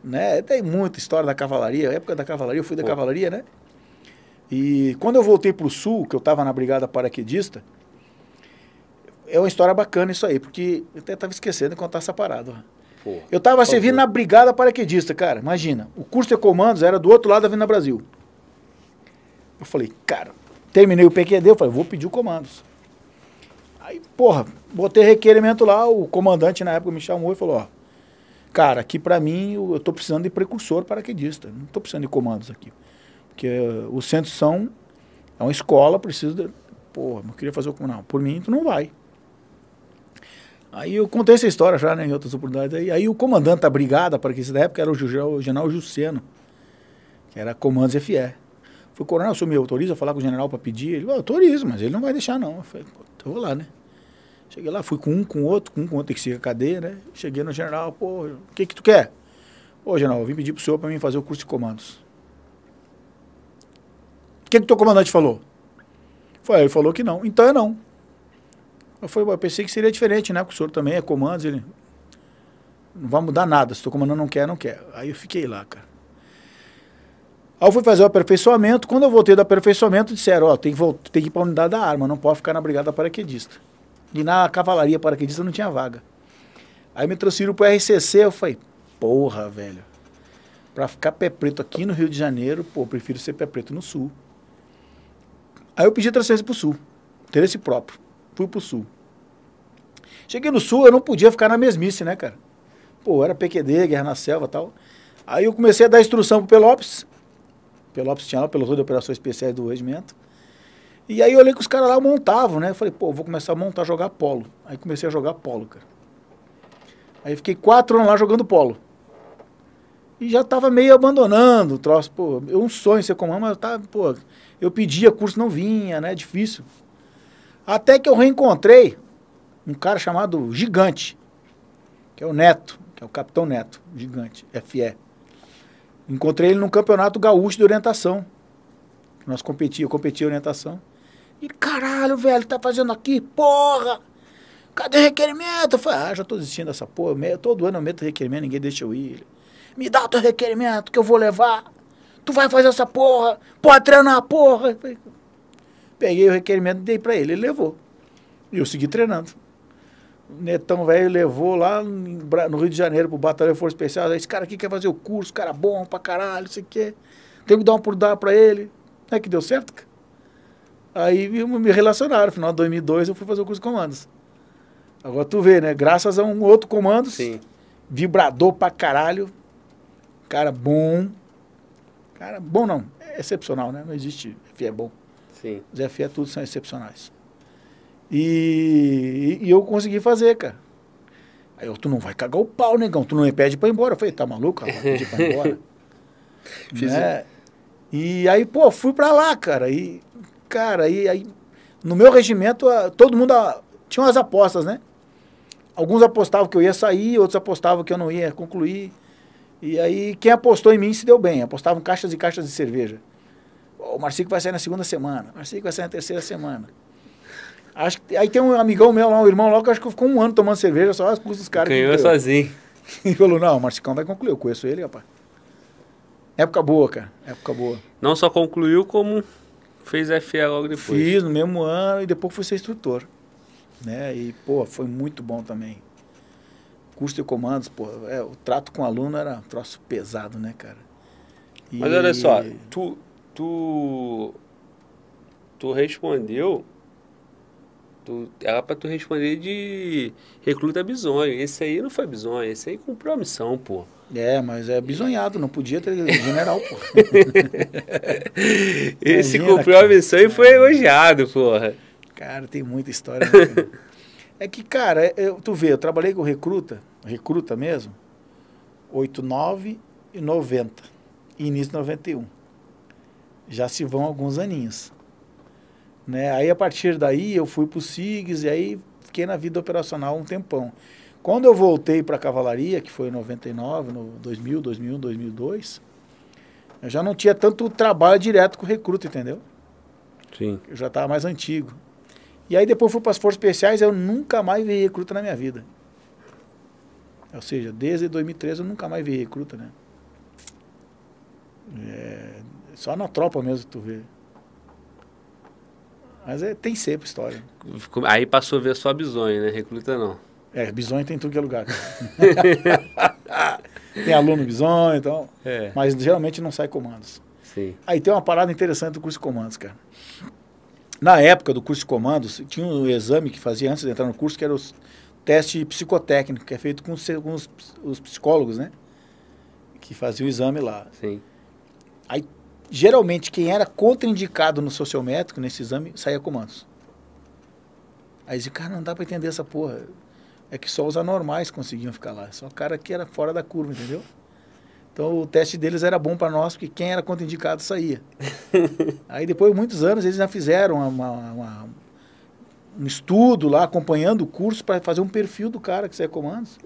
Né? Tem muita história da cavalaria. A época da cavalaria, eu fui da pô. cavalaria, né? E quando eu voltei pro sul, que eu tava na brigada paraquedista, é uma história bacana isso aí, porque eu até tava esquecendo de contar essa parada. Pô, eu tava servindo na brigada paraquedista, cara. Imagina, o curso de comandos era do outro lado da Avenida Brasil. Eu falei, cara, terminei o PQD, eu falei, vou pedir o comandos. Aí, porra, botei requerimento lá, o comandante na época me chamou e falou, ó, cara, aqui para mim eu tô precisando de precursor paraquedista, não tô precisando de comandos aqui. Porque uh, o Centro São é uma escola, preciso de... Porra, eu queria fazer o... Não, por mim tu não vai. Aí eu contei essa história já né, em outras oportunidades. Aí, aí o comandante da brigada, para que da época era o, o general Jusseno, que era comandos FE. Falei, coronel, o senhor me autoriza a falar com o general para pedir? Ele falou, autorizo, mas ele não vai deixar não. Eu falei, então vou lá, né? Cheguei lá, fui com um, com outro, com um, com outro, tem que seguir a cadeia, né? Cheguei no general, pô, o que que tu quer? Ô, general, eu vim pedir pro senhor para mim fazer o curso de comandos. O que que teu comandante falou? Foi, ele falou que não. Então é não. Eu, falei, eu pensei que seria diferente, né? Porque o senhor também é comandos, ele não vai mudar nada. Se o comandante não quer, não quer. Aí eu fiquei lá, cara. Aí eu fui fazer o aperfeiçoamento. Quando eu voltei do aperfeiçoamento, disseram, ó, tem que, voltar, tem que ir para a unidade da arma, não pode ficar na brigada paraquedista. E na cavalaria paraquedista não tinha vaga. Aí me transferiram para o RCC, eu falei, porra, velho. Para ficar pé preto aqui no Rio de Janeiro, pô, prefiro ser pé preto no Sul. Aí eu pedi transferência para o Sul, interesse próprio. Fui para o Sul. Cheguei no sul, eu não podia ficar na mesmice, né, cara? Pô, era PQD, Guerra na Selva tal. Aí eu comecei a dar instrução pro Pelopes. Pelopes tinha lá, pelo de operações especiais do regimento. E aí eu olhei que os caras lá montavam, né? Eu falei, pô, vou começar a montar, jogar polo. Aí comecei a jogar polo, cara. Aí fiquei quatro anos lá jogando polo. E já tava meio abandonando o troço, pô. Eu um sonho ser comando, mas eu tava, pô, eu pedia curso, não vinha, né? Difícil. Até que eu reencontrei um cara chamado Gigante, que é o Neto, que é o Capitão Neto, Gigante, FE. Encontrei ele num campeonato gaúcho de orientação. Nós competia, eu competia orientação. E caralho, velho, tá fazendo aqui? Porra! Cadê o requerimento? Eu falei, ah, já tô desistindo dessa porra. todo ano eu meto requerimento, ninguém deixa eu ir. Me dá o teu requerimento que eu vou levar. Tu vai fazer essa porra. Pode treinar a porra. Peguei o requerimento e dei pra ele. Ele levou. E eu segui treinando. Netão velho levou lá no Rio de Janeiro pro Batalhão Força Especial. Esse cara aqui quer fazer o curso, cara bom pra caralho, isso aqui. Tem que dar uma por dar pra ele. É que deu certo, cara. Aí me relacionaram. No final de 2002 eu fui fazer o curso de comandos. Agora tu vê, né? Graças a um outro comando, vibrador pra caralho. Cara bom. Cara bom não, é excepcional, né? Não existe FE é bom. Sim. Os FE tudo são excepcionais. E, e, eu consegui fazer, cara. Aí eu, tu não vai cagar o pau, negão. Tu não me pede pra ir embora. Eu falei, tá maluco? Vai pedir pra ir embora. Fiz né? E aí, pô, fui pra lá, cara. E, cara, e aí, no meu regimento, todo mundo tinha umas apostas, né? Alguns apostavam que eu ia sair, outros apostavam que eu não ia concluir. E aí, quem apostou em mim se deu bem. Apostavam caixas e caixas de cerveja. O Marcico vai sair na segunda semana. O Marcico vai sair na terceira semana. Acho que, aí tem um amigão meu lá, um irmão lá, que acho que ficou um ano tomando cerveja só as custas dos caras. Ganhou sozinho. E falou, não, o Marcicão vai concluir, eu conheço ele, rapaz. Época boa, cara, época boa. Não só concluiu, como fez FA logo depois. Fiz no mesmo ano e depois fui ser instrutor. Né? E, pô, foi muito bom também. Curso de comandos, pô, é, o trato com o aluno era um troço pesado, né, cara? E... Mas olha só, tu, tu, tu respondeu Tu, era pra tu responder de recruta bisonho. Esse aí não foi bisonho, esse aí cumpriu a missão, pô. É, mas é bisonhado, não podia ter general, pô. esse Imagina, cumpriu cara. a missão e foi elogiado, porra. Cara, tem muita história. Né, é que, cara, eu, tu vê, eu trabalhei com recruta, recruta mesmo, 89 e 90, e início de 91. Já se vão alguns aninhos. Né? Aí a partir daí eu fui para o SIGS e aí fiquei na vida operacional um tempão. Quando eu voltei para a cavalaria, que foi em 99, no 2000, 2001, 2002, eu já não tinha tanto trabalho direto com recruta, entendeu? Sim. Eu já estava mais antigo. E aí depois fui para as forças especiais, eu nunca mais vi recruta na minha vida. Ou seja, desde 2013 eu nunca mais vi recruta, né? É, só na tropa mesmo que tu vê. Mas é, tem sempre história. Aí passou a ver só bisonho, né? Recruta não. É, bisonho tem tudo que é lugar. tem aluno bisonho, então. É. Mas geralmente não sai comandos. Sim. Aí tem uma parada interessante do curso de comandos, cara. Na época do curso de comandos, tinha um exame que fazia antes de entrar no curso, que era o teste psicotécnico, que é feito com os, com os, os psicólogos, né? Que faziam o exame lá. Sim. Aí, geralmente, quem era contraindicado no sociométrico, nesse exame, saía comandos. Aí dizia, cara, não dá pra entender essa porra. É que só os anormais conseguiam ficar lá. Só o cara que era fora da curva, entendeu? Então o teste deles era bom para nós, porque quem era contraindicado saía. Aí depois de muitos anos eles já fizeram uma, uma, um estudo lá, acompanhando o curso, para fazer um perfil do cara que saia comandos.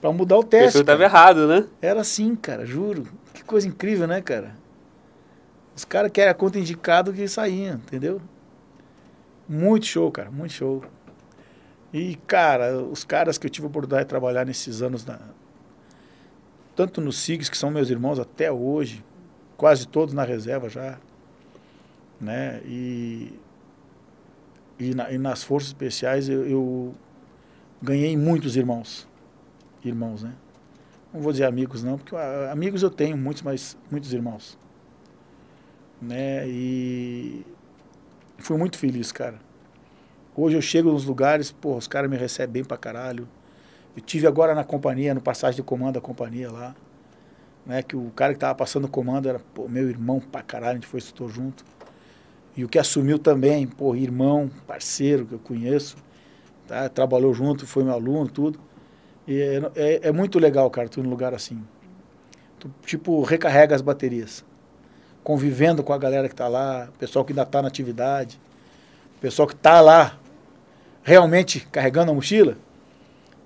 Para mudar o O teste. perfil estava errado, né? Era assim, cara, juro. Que coisa incrível, né, cara? Os caras que eram contraindicados que saíam, entendeu? Muito show, cara, muito show. E, cara, os caras que eu tive a oportunidade de trabalhar nesses anos, na, tanto nos SIGs, que são meus irmãos até hoje, quase todos na reserva já, né? E, e, na- e nas forças especiais eu, eu ganhei muitos irmãos. Irmãos, né? Não vou dizer amigos não, porque ah, amigos eu tenho muitos, mas muitos irmãos. Né? E fui muito feliz, cara. Hoje eu chego nos lugares, pô, os caras me recebem bem pra caralho. Eu tive agora na companhia, no passagem de comando da companhia lá, né, que o cara que tava passando o comando era, pô, meu irmão pra caralho, a gente foi instrutor junto. E o que assumiu também, pô, irmão, parceiro que eu conheço, tá? Trabalhou junto, foi meu aluno, tudo. E é, é, é muito legal, cara, tu num lugar assim. Tu, tipo, recarrega as baterias. Convivendo com a galera que tá lá, o pessoal que ainda tá na atividade, o pessoal que tá lá realmente carregando a mochila.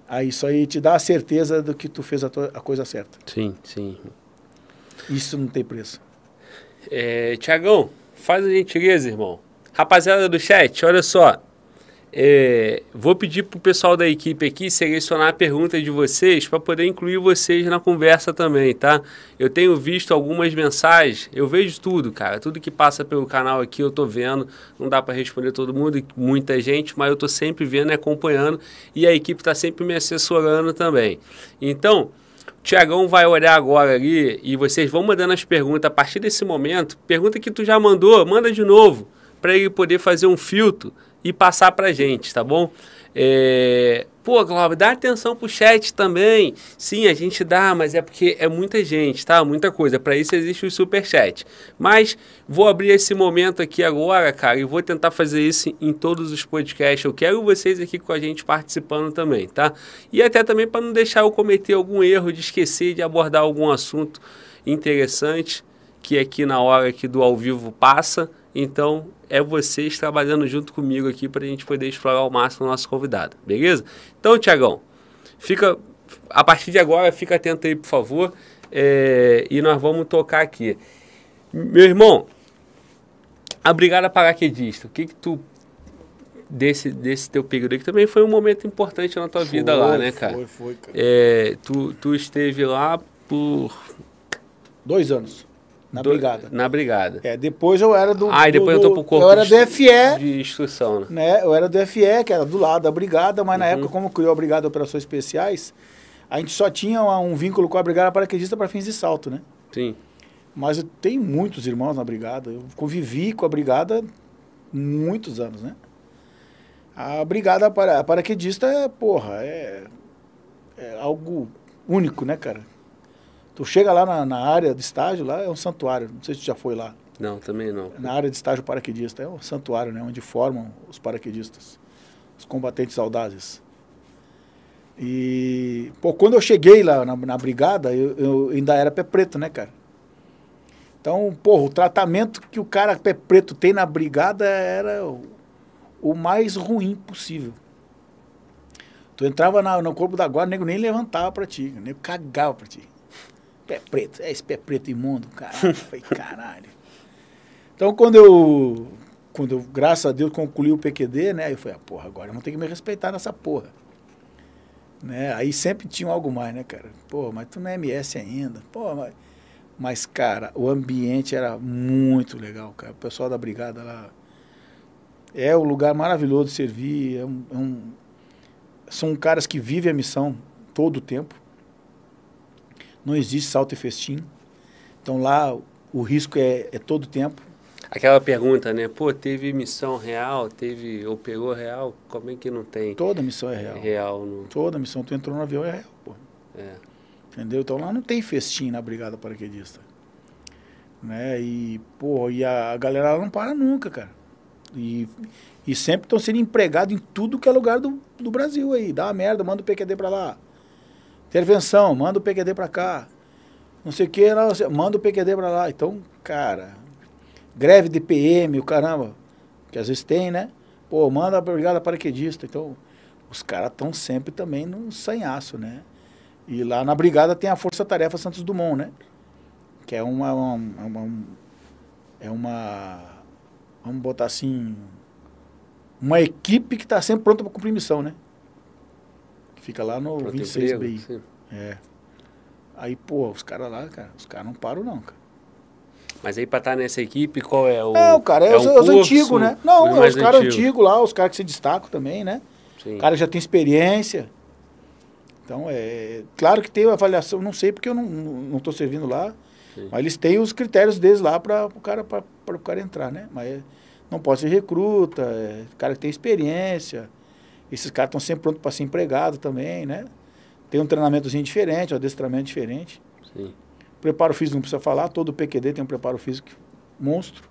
Aí isso aí te dá a certeza do que tu fez a, tua- a coisa certa. Sim, sim. Isso não tem preço. É, Tiagão, faz a gentileza, irmão. Rapaziada do chat, olha só. É, vou pedir pro pessoal da equipe aqui selecionar a pergunta de vocês para poder incluir vocês na conversa também, tá? Eu tenho visto algumas mensagens, eu vejo tudo, cara. Tudo que passa pelo canal aqui eu tô vendo. Não dá para responder todo mundo, muita gente, mas eu tô sempre vendo e acompanhando e a equipe tá sempre me assessorando também. Então, o Tiagão vai olhar agora ali e vocês vão mandando as perguntas a partir desse momento. Pergunta que tu já mandou, manda de novo, para ele poder fazer um filtro e passar pra gente, tá bom? É... Pô, Glauber, dá atenção pro chat também. Sim, a gente dá, mas é porque é muita gente, tá? Muita coisa. Para isso existe o superchat. Mas vou abrir esse momento aqui agora, cara, e vou tentar fazer isso em todos os podcasts. Eu quero vocês aqui com a gente participando também, tá? E até também para não deixar eu cometer algum erro de esquecer de abordar algum assunto interessante que aqui na hora aqui do ao vivo passa. Então, é vocês trabalhando junto comigo aqui para a gente poder explorar ao máximo o nosso convidado, beleza? Então, Tiagão, fica a partir de agora, fica atento aí, por favor, é, e nós vamos tocar aqui. Meu irmão, a Brigada Paraquedista, o que que tu desse desse teu período aqui também foi um momento importante na tua vida lá, né, cara? Foi, foi, cara. É, tu, tu esteve lá por Dois anos. Na do- brigada. Na brigada. É, depois eu era do. Ah, e depois do, eu tô pro corpo Eu era de- do FE, de instrução, né? né? Eu era do FE, que era do lado da brigada, mas na Uhum. época, como criou a Brigada de Operações Especiais, a gente só tinha um vínculo com a Brigada Paraquedista para fins de salto, né? Sim. Mas eu tenho muitos irmãos na brigada. Eu convivi com a brigada muitos anos, né? A brigada para, paraquedista é, porra, é, é algo único, né, cara? Tu chega lá na, na área de estágio, lá é um santuário. Não sei se tu já foi lá. Não, também não. Na área de estágio paraquedista. É um santuário, né? Onde formam os paraquedistas. Os combatentes audazes. E, pô, quando eu cheguei lá na, na brigada, eu, eu ainda era pé preto, né, cara? Então, porra, o tratamento que o cara pé preto tem na brigada era o, o mais ruim possível. Tu entrava na- no corpo da guarda, o nego nem levantava pra ti, o nego cagava pra ti. Pé preto, é esse pé preto imundo, caralho. Falei, caralho. Então, quando eu, quando eu, graças a Deus, concluí o PQD, né? Eu falei, ah, porra, agora eu vou ter que me respeitar nessa porra. Né? Aí sempre tinha algo mais, né, cara? Pô, mas tu não é MS ainda. Pô, mas... Mas, cara, o ambiente era muito legal, cara. O pessoal da brigada lá... É um lugar maravilhoso de servir. É um, é um- São caras que vivem a missão todo o tempo. Não existe salto e festim. Então lá o risco é, é todo o tempo. Aquela pergunta, né? Pô, teve missão real, teve operou real, como é que não tem Toda missão é real. real no... Toda missão. Tu entrou no avião é real, pô. É. Entendeu? Então lá não tem festim na Brigada Paraquedista. Né? E, pô, e a, a galera não para nunca, cara. E, e sempre estão sendo empregados em tudo que é lugar do, do Brasil aí. Dá uma merda, manda o PQD pra lá. Intervenção, manda o PQD pra cá. Não sei o que, manda o PQD pra lá. Então, cara, greve de PM, o caramba, que às vezes tem, né? Pô, manda a Brigada Paraquedista. Então, os caras estão sempre também no sanhaço, né? E lá na brigada tem a Força Tarefa Santos Dumont, né? Que é uma, uma, uma- é uma vamos botar assim uma equipe que está sempre pronta para cumprir missão, né? Fica lá no Pronto 26 emprego, BI. sim. É. Aí, pô, os caras lá, cara, os caras não param não, cara. Mas aí pra estar nessa equipe, qual é o... Não, cara, é, é os, um os antigos, né? Não, é os caras antigo. antigos lá, os caras que se destacam também, né? Sim. O cara já tem experiência. Então, é. Claro que tem avaliação, não sei porque eu não estou servindo lá, Sim. mas eles têm os critérios deles lá para o cara, pra- pra o cara entrar, né? Mas é- não pode ser recruta, é, cara que tem experiência. Esses caras estão sempre prontos para ser empregado também, né? Tem um treinamentozinho diferente, um adestramento diferente. Sim. Preparo físico não precisa falar, todo PQD tem um preparo físico monstro.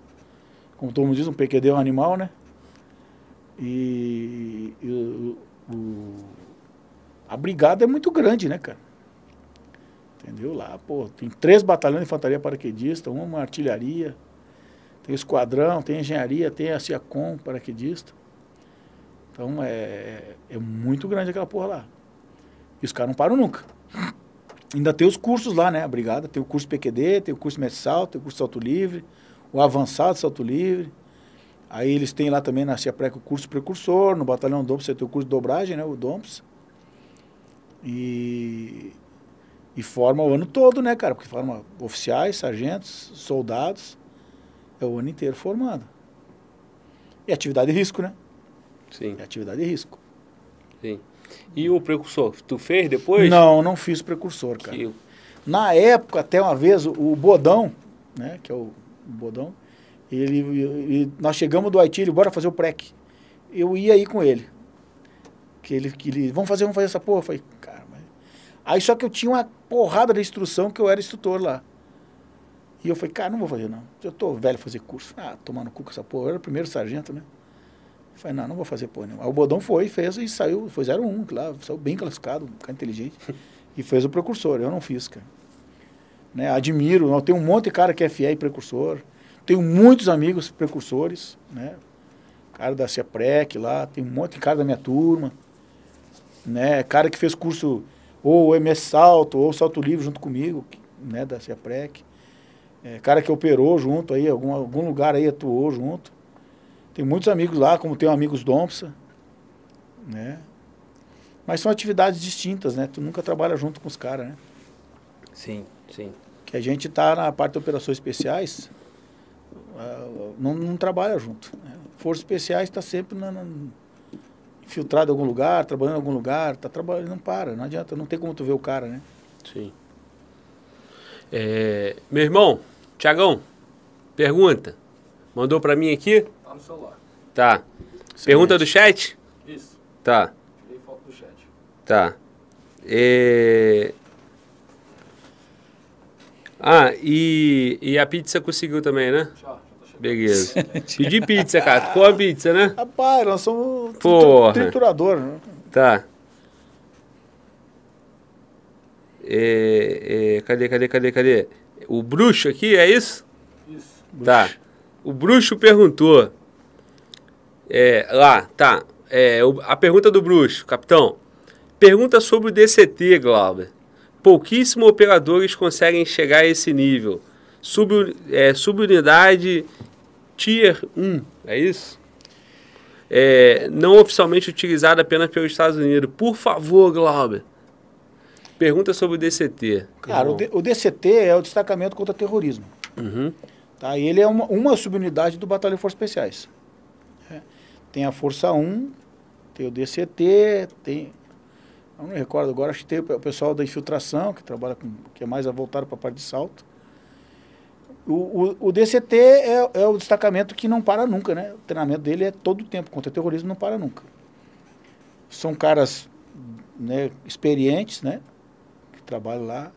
Como todo mundo diz, um PQD é um animal, né? E, e o, o- a brigada é muito grande, né, cara? Entendeu? Lá, pô, tem três batalhões de infantaria paraquedista, uma artilharia, tem esquadrão, tem engenharia, tem a CIACOM paraquedista. Então é, é muito grande aquela porra lá. E os caras não param nunca. Ainda tem os cursos lá, né? A brigada tem o curso PQD, tem o curso mensal, tem o curso salto livre, o avançado salto livre. Aí eles têm lá também na CIAPREC o curso precursor, no batalhão DOMPS você tem o curso de dobragem, né? O DOMPS. E, e forma o ano todo, né, cara? Porque forma oficiais, sargentos, soldados. É o ano inteiro formando. E atividade de risco, né? Sim, É atividade de risco. sim. E o precursor, tu fez depois? Não, não fiz precursor, cara. Que- Na época, até uma vez, o, Bodão, né, que é o, Bodão, ele, ele- nós chegamos do Haiti, ele, bora fazer o PREC. Eu ia aí com ele. Que ele, que ele, vamos fazer, vamos fazer essa porra. Eu falei, cara, mas... Aí só que eu tinha uma porrada de instrução que eu era instrutor lá. E eu falei, cara, não vou fazer não. Eu tô velho fazer curso. Ah, tomar no cu com essa porra. Eu era o primeiro sargento, né? Eu falei, não, não vou fazer porra nenhuma. Aí o Bodão foi, fez e saiu, foi 01, lá, saiu bem classificado, um cara inteligente. e fez o precursor. Eu não fiz, cara. Né? Admiro, eu tenho um monte de cara que é fiel e precursor. Tenho muitos amigos precursores, né? Cara da CEPREC lá, tem um monte de cara da minha turma. Né? Cara que fez curso ou MS Salto, ou Salto Livre junto comigo, né? Da CEPREC. É, cara que operou junto aí, algum, algum lugar aí atuou junto. Tem muitos amigos lá, como tem amigos Dompsa, né? Mas são atividades distintas, né? Tu nunca trabalha junto com os caras, né? Sim, sim. Que a gente tá na parte de operações especiais, ah, não, não trabalha junto. Né? Forças especiais está sempre na, na- infiltrado em algum lugar, trabalhando em algum lugar, tá trabalhando, não para, não adianta, não tem como tu ver o cara, né? Sim. É, meu irmão, Tiagão, pergunta. Mandou pra mim aqui? Tá no celular. Tá. Pergunta do chat? Isso. Tá, Tirei foto do chat. tá. É... Ah, e, e a pizza conseguiu também, né? Já, tá. Beleza. Pedi pizza, cara. Tu come pizza, né? Rapaz, nós somos Porra. triturador, né? Tá. É, é, cadê, cadê, cadê, cadê? O bruxo aqui, é isso? Isso. Tá. O Bruxo perguntou. É, lá, tá. É, a pergunta do Bruxo, capitão. Pergunta sobre o DCT, Glauber. Pouquíssimos operadores conseguem chegar a esse nível. Sub, é, subunidade Tier 1, é isso? É, não oficialmente utilizada apenas pelos Estados Unidos. Por favor, Glauber. Pergunta sobre o DCT. Cara, o, D- o DCT é o Destacamento contra Terrorismo. Uhum. Tá? E ele é uma, uma subunidade do Batalhão de Forças Especiais. Tem a Força 1, tem o DCT, tem. Eu não me recordo agora, acho que tem o pessoal da infiltração, que trabalha com. que é mais voltado para a parte de salto. O, o, o DCT é, é o destacamento que não para nunca, né? O treinamento dele é todo o tempo, contra o terrorismo não para nunca. São caras né, experientes, né? Que trabalham lá.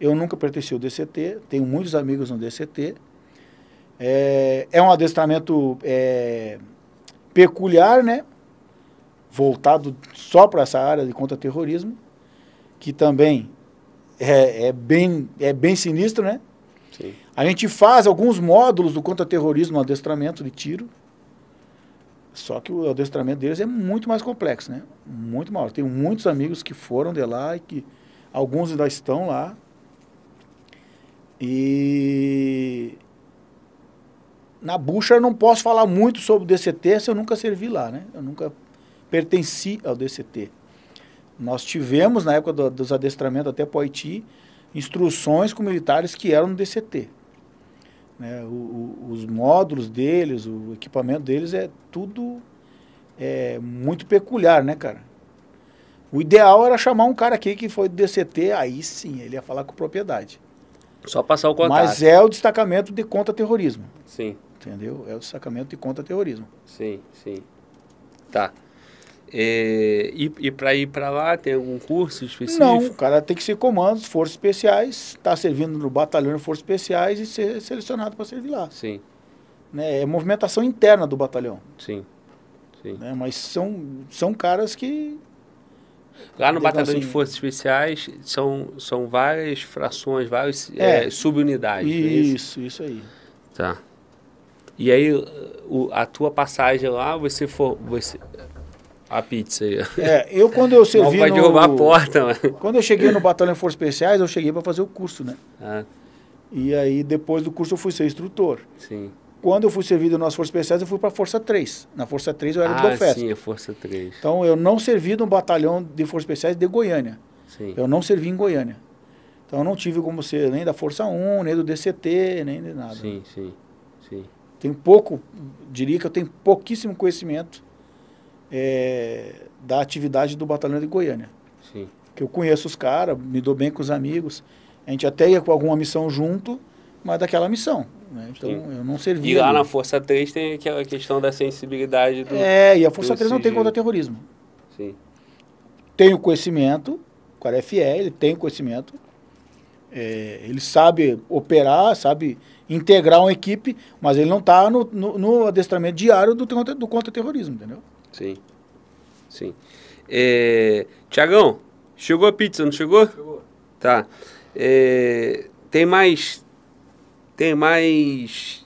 Eu nunca pertenci ao DCT, tenho muitos amigos no DCT. É, é um adestramento é, peculiar, né? Voltado só para essa área de contra-terrorismo, que também é, é bem, é bem sinistro, né? Sim. A gente faz alguns módulos do contra-terrorismo no adestramento de tiro. Só que o adestramento deles é muito mais complexo, né? Muito maior. Tenho muitos amigos que foram de lá e que alguns ainda estão lá. E na bucha eu não posso falar muito sobre o DCT se eu nunca servi lá, né? Eu nunca pertenci ao DCT. Nós tivemos, na época do- dos adestramentos até para o Haiti, instruções com militares que eram no DCT. Né? O- o- os módulos deles, o equipamento deles é tudo é, muito peculiar, né, cara? O ideal era chamar um cara aqui que foi do DCT, aí sim, ele ia falar com propriedade. Só passar o contato. Mas é o destacamento de contra-terrorismo, Sim. Entendeu? É o destacamento de contra-terrorismo. Sim, sim. Tá. É, e e para ir para lá, tem algum curso específico? Não, o cara tem que ser comandos, forças especiais, está servindo no batalhão de forças especiais e ser selecionado para servir lá. Sim, Né? É movimentação interna do batalhão. sim, sim. Né? Mas são, são caras que. Lá no Batalhão de assim, Forças Especiais são, são várias frações, várias É. é, subunidades. é isso? Isso, isso aí. Tá. E aí, o, a tua passagem lá, você for. Você, a pizza aí. É, eu quando eu Não servi vai no, derrubar a porta, mano. Quando eu cheguei no batalhão de forças especiais, eu cheguei para fazer o curso, né? Ah, E aí depois do curso eu fui ser instrutor. sim. Quando eu fui servido nas forças especiais, eu fui para a Força 3. Na Força 3 eu era do Ah, DOFESP. sim, a Força 3. Então eu não servi no batalhão de forças especiais de Goiânia. Sim. Eu não servi em Goiânia. Então eu não tive como ser nem da Força 1, nem do DCT, nem de nada. Sim, sim, sim. Tenho pouco, diria que eu tenho pouquíssimo conhecimento é, da atividade do batalhão de Goiânia. sim. Que eu conheço os caras, me dou bem com os amigos. A gente até ia com alguma missão junto, mas daquela missão. né? Então Sim. eu não servi. E lá ali. na Força 3 tem aquela questão da sensibilidade do. É, e a Força do 3 não tem sigilo. contra-terrorismo. Sim, Tem o conhecimento, o cara é fiel, ele tem o conhecimento. É, ele sabe operar, sabe integrar uma equipe, mas ele não está no, no, no adestramento diário do, contra- do contra-terrorismo, entendeu? sim. Sim. É, Tiagão, chegou a pizza, não chegou? Chegou. Tá. É, tem mais. Tem mais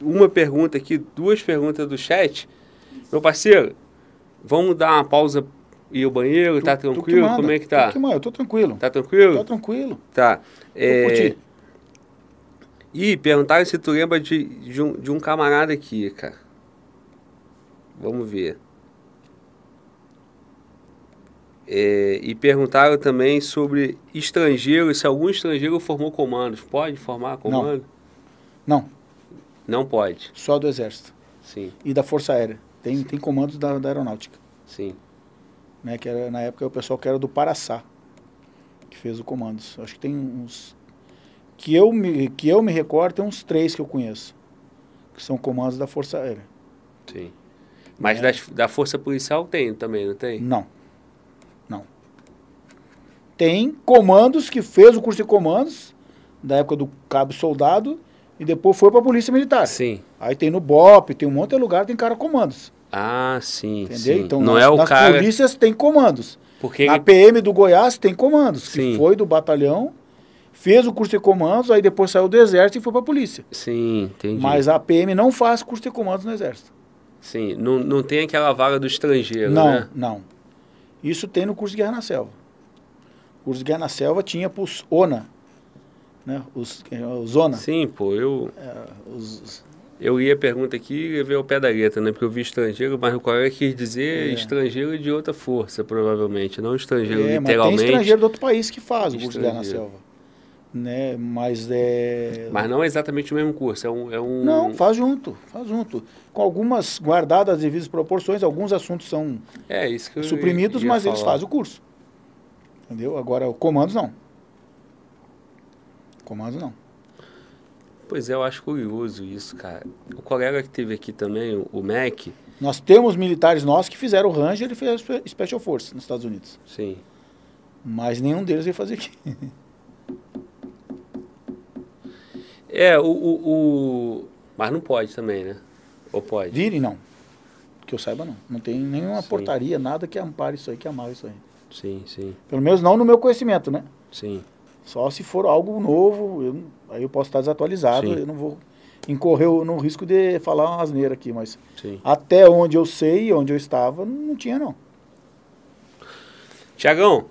uma pergunta aqui, duas perguntas do chat. Meu parceiro, vamos dar uma pausa e ir ao banheiro? tá Tu- tu que tranquilo? Como é que tu tá? que manda, eu tô tranquilo. Tá tranquilo? Tô tranquilo. Tá. É. e perguntaram se tu lembra de, de, um, de um camarada aqui, cara. Vamos ver. É, e perguntaram também sobre estrangeiros, se algum estrangeiro formou comandos. Pode formar comando? Não, Não pode. só do Exército Sim, e da Força Aérea. Tem, tem comandos da, da Aeronáutica. sim. Né, que era, na época o pessoal que era do Paraçá, que fez o comandos. Acho que tem uns. Que eu, me, que eu me recordo, tem uns três que eu conheço. Que são comandos da Força Aérea. sim. Mas É. das- da força policial tem também, não tem? Não. Não. Tem comandos que fez o curso de comandos, da época do cabo soldado, e depois foi para a Polícia Militar. Sim. Aí tem no BOP, tem um monte de lugar, tem cara comandos. Ah, sim, Entendeu? sim. Então, não nas, é o nas cara... polícias tem comandos. Porque Na PM do Goiás tem comandos, Sim. que foi do batalhão fez o curso de comandos, aí depois saiu do exército e foi para a polícia. Sim, entendi. Mas a PM não faz curso de comandos no exército. Sim, não, não tem aquela vaga do estrangeiro, não, né? não. Isso tem no curso de Guerra na Selva. O curso de Guerra na Selva tinha para os ONA, né? Os, os ONA. Sim, pô, eu... É, os, Eu ia pergunta aqui e ver o pé da letra, né? Porque eu vi estrangeiro, mas o colega quis dizer É. estrangeiro de outra força, provavelmente. Não estrangeiro é, mas tem literalmente. estrangeiro de outro país que faz o curso de Guerra na. Selva. Né? Mas é... Mas não exatamente o mesmo curso. É um. É um... Não, faz junto, faz junto. Com algumas guardadas as devidas proporções, alguns assuntos são É isso que suprimidos, mas eles falar. fazem o curso. Entendeu? Agora, o comandos não. Comandos não. Pois é, eu acho curioso isso, cara. O colega que teve aqui também, o- Mac, Nós temos militares nossos que fizeram o Ranger e fez Special Force nos Estados Unidos. sim. Mas nenhum deles veio fazer aqui. É, o, o, o- Mas não pode também, né? Ou pode? Virem, não. Que eu saiba, não. Não tem nenhuma Sim. portaria, nada que ampare isso aí, que amarre isso aí. Sim, sim, Pelo menos não no meu conhecimento, né? sim. Só se for algo novo, eu aí eu posso estar desatualizado, Sim. eu não vou incorrer no risco de falar uma asneira aqui, mas sim. até onde eu sei, onde eu estava, não tinha não. Tiagão,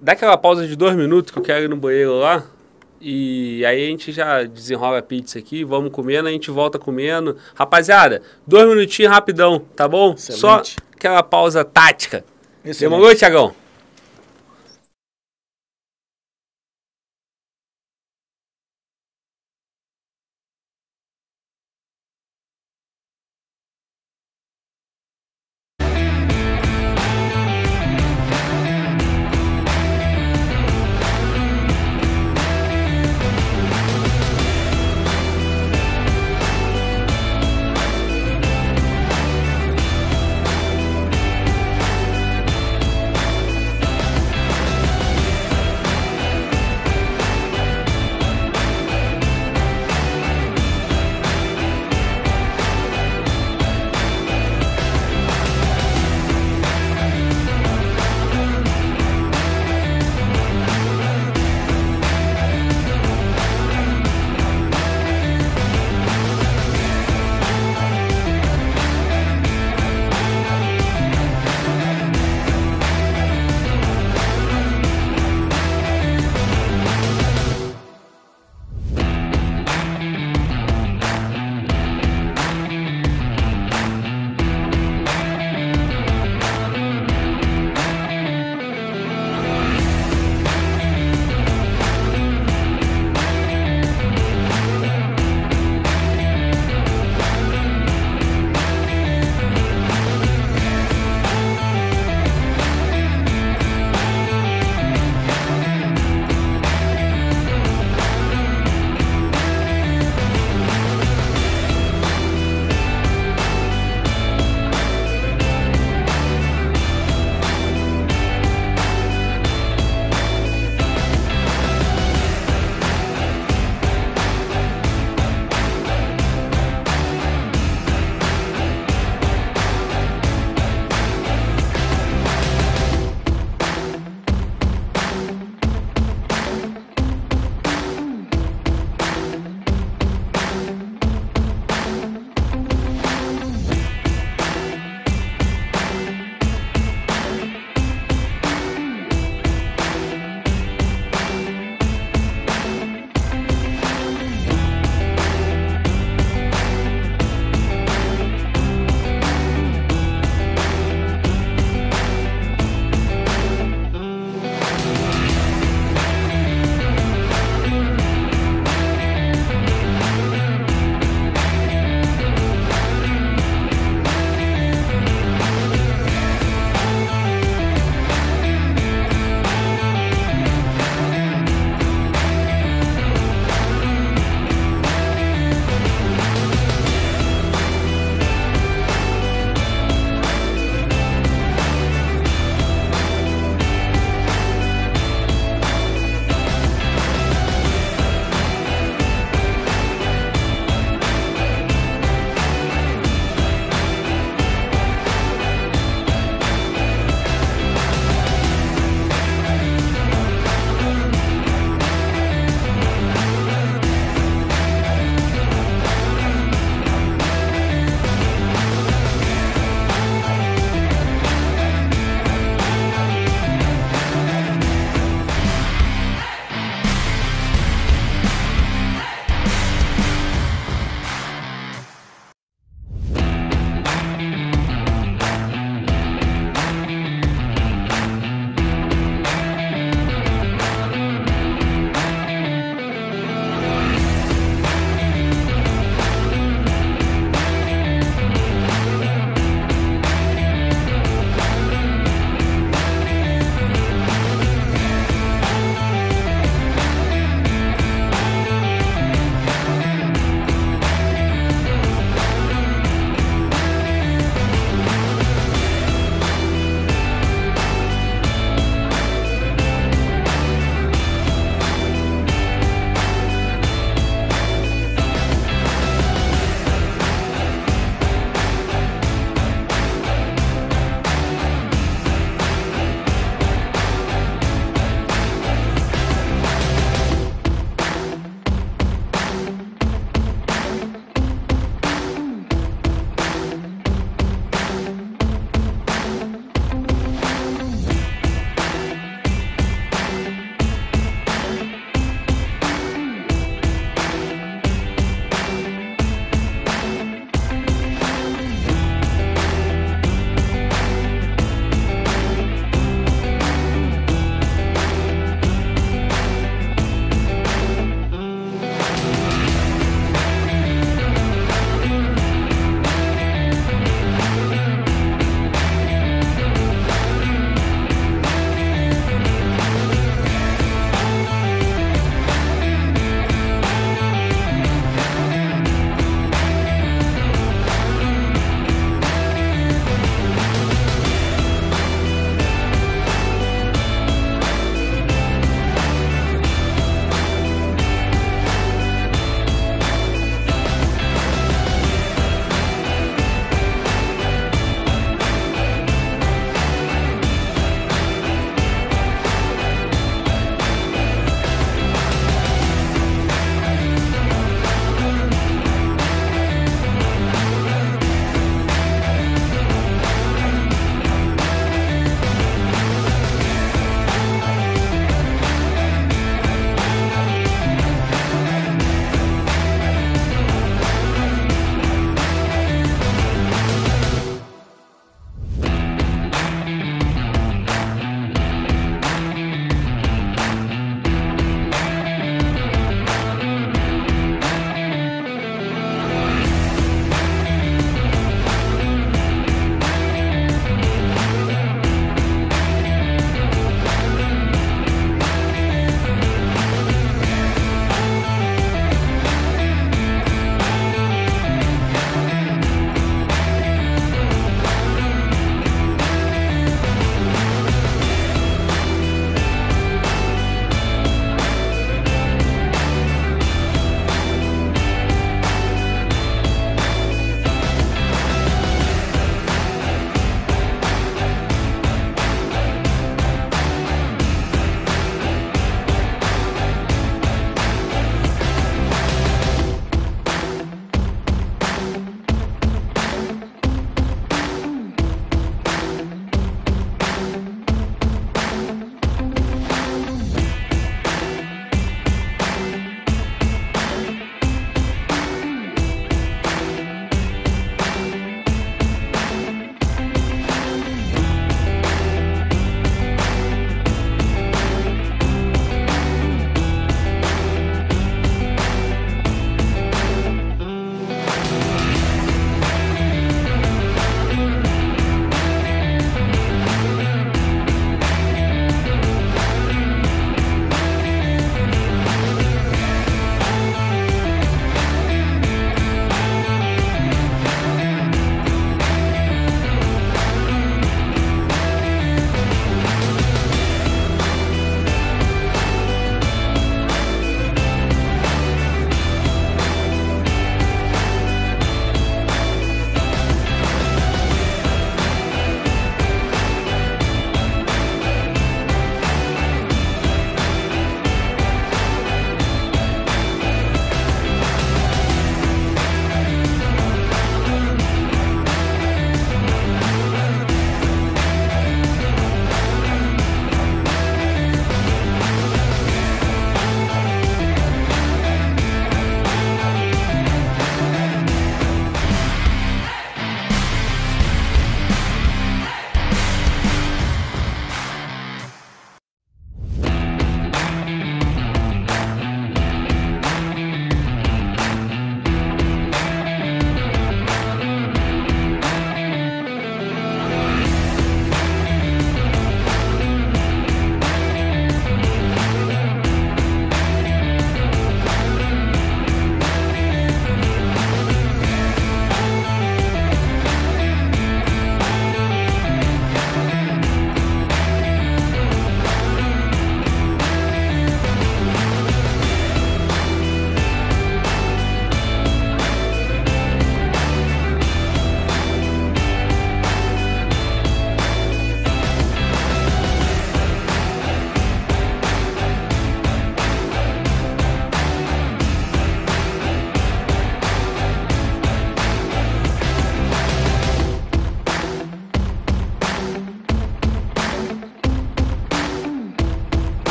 dá aquela pausa de dois minutos que eu quero ir no banheiro lá. E aí a gente já desenrola a pizza aqui, vamos comendo, a gente volta comendo. Rapaziada, dois minutinhos rapidão, tá bom? Excelente. Só aquela pausa tática. Excelente. Demorou, Tiagão?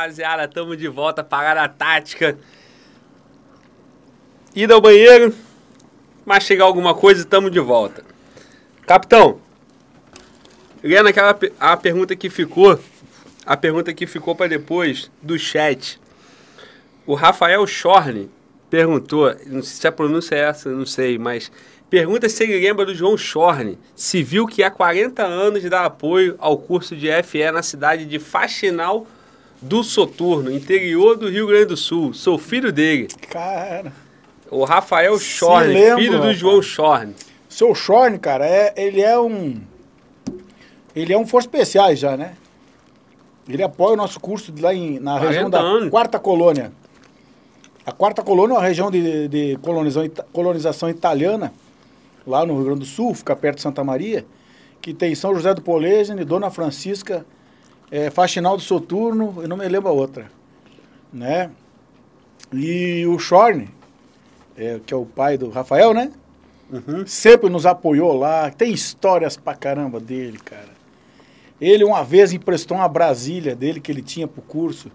Rapaziada, tamo de volta, parada tática. Ida ao banheiro, mas chegar alguma coisa, tamo de volta. Capitão, lendo aquela pe- a pergunta que ficou, a pergunta que ficou para depois do chat. O Rafael Schorne perguntou, não sei se a pronúncia é essa, não sei, mas pergunta se ele lembra do João Schorne, civil que há 40 anos dá apoio ao curso de FE na cidade de Faxinal do Soturno, interior do Rio Grande do Sul. Sou filho dele, Cara, o Rafael lembro, filho do. João Schorne. seu Shorn, cara, é, ele é um. Ele é um Força Especiais já, né? Ele apoia o nosso curso lá em, na 40 região da anos. Quarta Colônia. A Quarta Colônia é uma região de, de colonização, colonização italiana, lá no Rio Grande do Sul, fica perto de Santa Maria, que tem São José do Polesine, Dona Francisca, é, Faxinal do Soturno, eu não me lembro a outra. Né? E o Shorn, é, que é o pai do Rafael, né? Uhum. sempre nos apoiou lá. Tem histórias pra caramba dele, cara. Ele uma vez emprestou uma Brasília dele que ele tinha pro curso.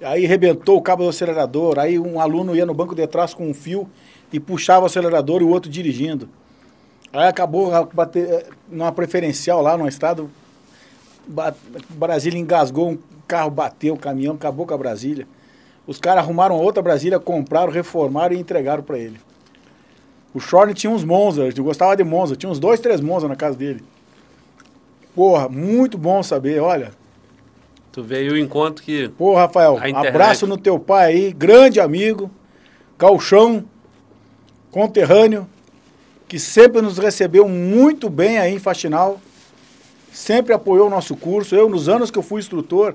Aí rebentou o cabo do acelerador. Aí um aluno ia no banco de trás com um fio e puxava o acelerador e o outro dirigindo. Aí acabou bater eh, numa preferencial lá no estado. Brasília engasgou, um carro bateu, o caminhão acabou com a Brasília. Os caras arrumaram outra Brasília, compraram, reformaram e entregaram pra ele. O Shorn tinha uns Monza, ele gostava de Monza, tinha uns dois, três Monza na casa dele. Porra, muito bom saber, olha. Tu veio o encontro que Pô, Rafael, internet. abraço no teu pai aí, grande amigo, galchão, conterrâneo, que sempre nos recebeu muito bem aí em Faxinal, sempre apoiou o nosso curso. Eu, nos anos que eu fui instrutor,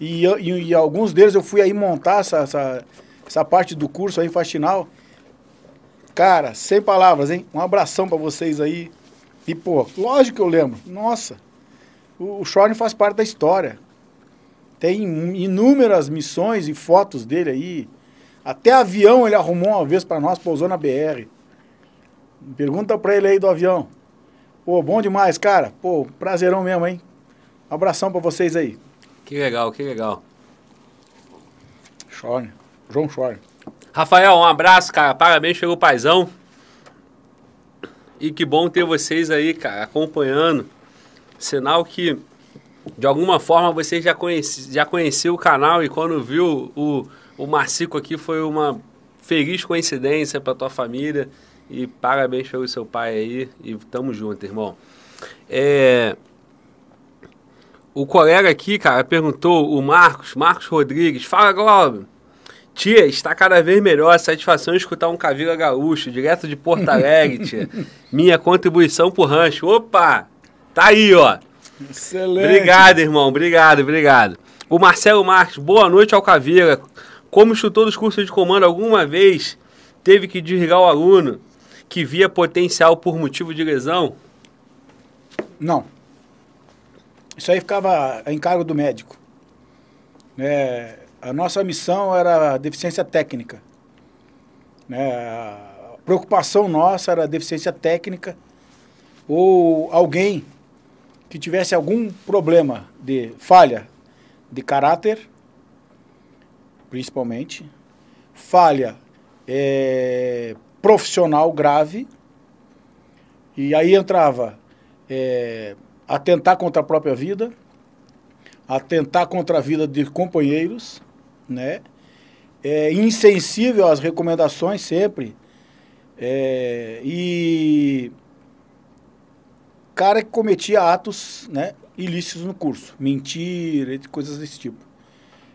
e, e, e alguns deles eu fui aí montar essa, essa, essa parte do curso aí Faxinal. Cara, sem palavras, hein? Um abração pra vocês aí. E, pô, lógico que eu lembro. Nossa, o, o Shorn faz parte da história. Tem inúmeras missões e fotos dele aí. Até avião ele arrumou uma vez pra nós, pousou na BR. Pergunta pra ele aí do avião. Pô, bom demais, cara. Pô, prazerão mesmo, hein? Um abração pra vocês aí. que legal, que legal. Shorn, João Shorn. Rafael, um abraço, cara. Parabéns pelo paizão. E que bom ter vocês aí, cara, acompanhando. Sinal que, de alguma forma, você já, conhece, já conheceu o canal e quando viu o, o Marcico aqui foi uma feliz coincidência para tua família. E parabéns pelo seu pai aí. E tamo junto, irmão. É, o colega aqui, cara, perguntou, o Marcos, Marcos Rodrigues. Fala, Globo. Tia, está cada vez melhor. Satisfação escutar um Cavila Gaúcho, direto de Porto Alegre, tia. Minha contribuição pro rancho. Opa! Tá aí, ó. Excelente. Obrigado, irmão. Obrigado, obrigado. O Marcelo Marques, boa noite ao Cavila. Como instrutor dos cursos de comando, alguma vez teve que desligar o aluno que via potencial por motivo de lesão? Não. Isso aí ficava a encargo do médico. É, a nossa missão era deficiência técnica. Né? A preocupação nossa era deficiência técnica ou alguém que tivesse algum problema de falha de caráter, principalmente, falha é, profissional grave, e aí entrava é, atentar contra a própria vida, atentar contra a vida de companheiros, né? É, insensível às recomendações sempre. É, e cara que cometia atos né, ilícitos no curso, mentira, coisas desse tipo.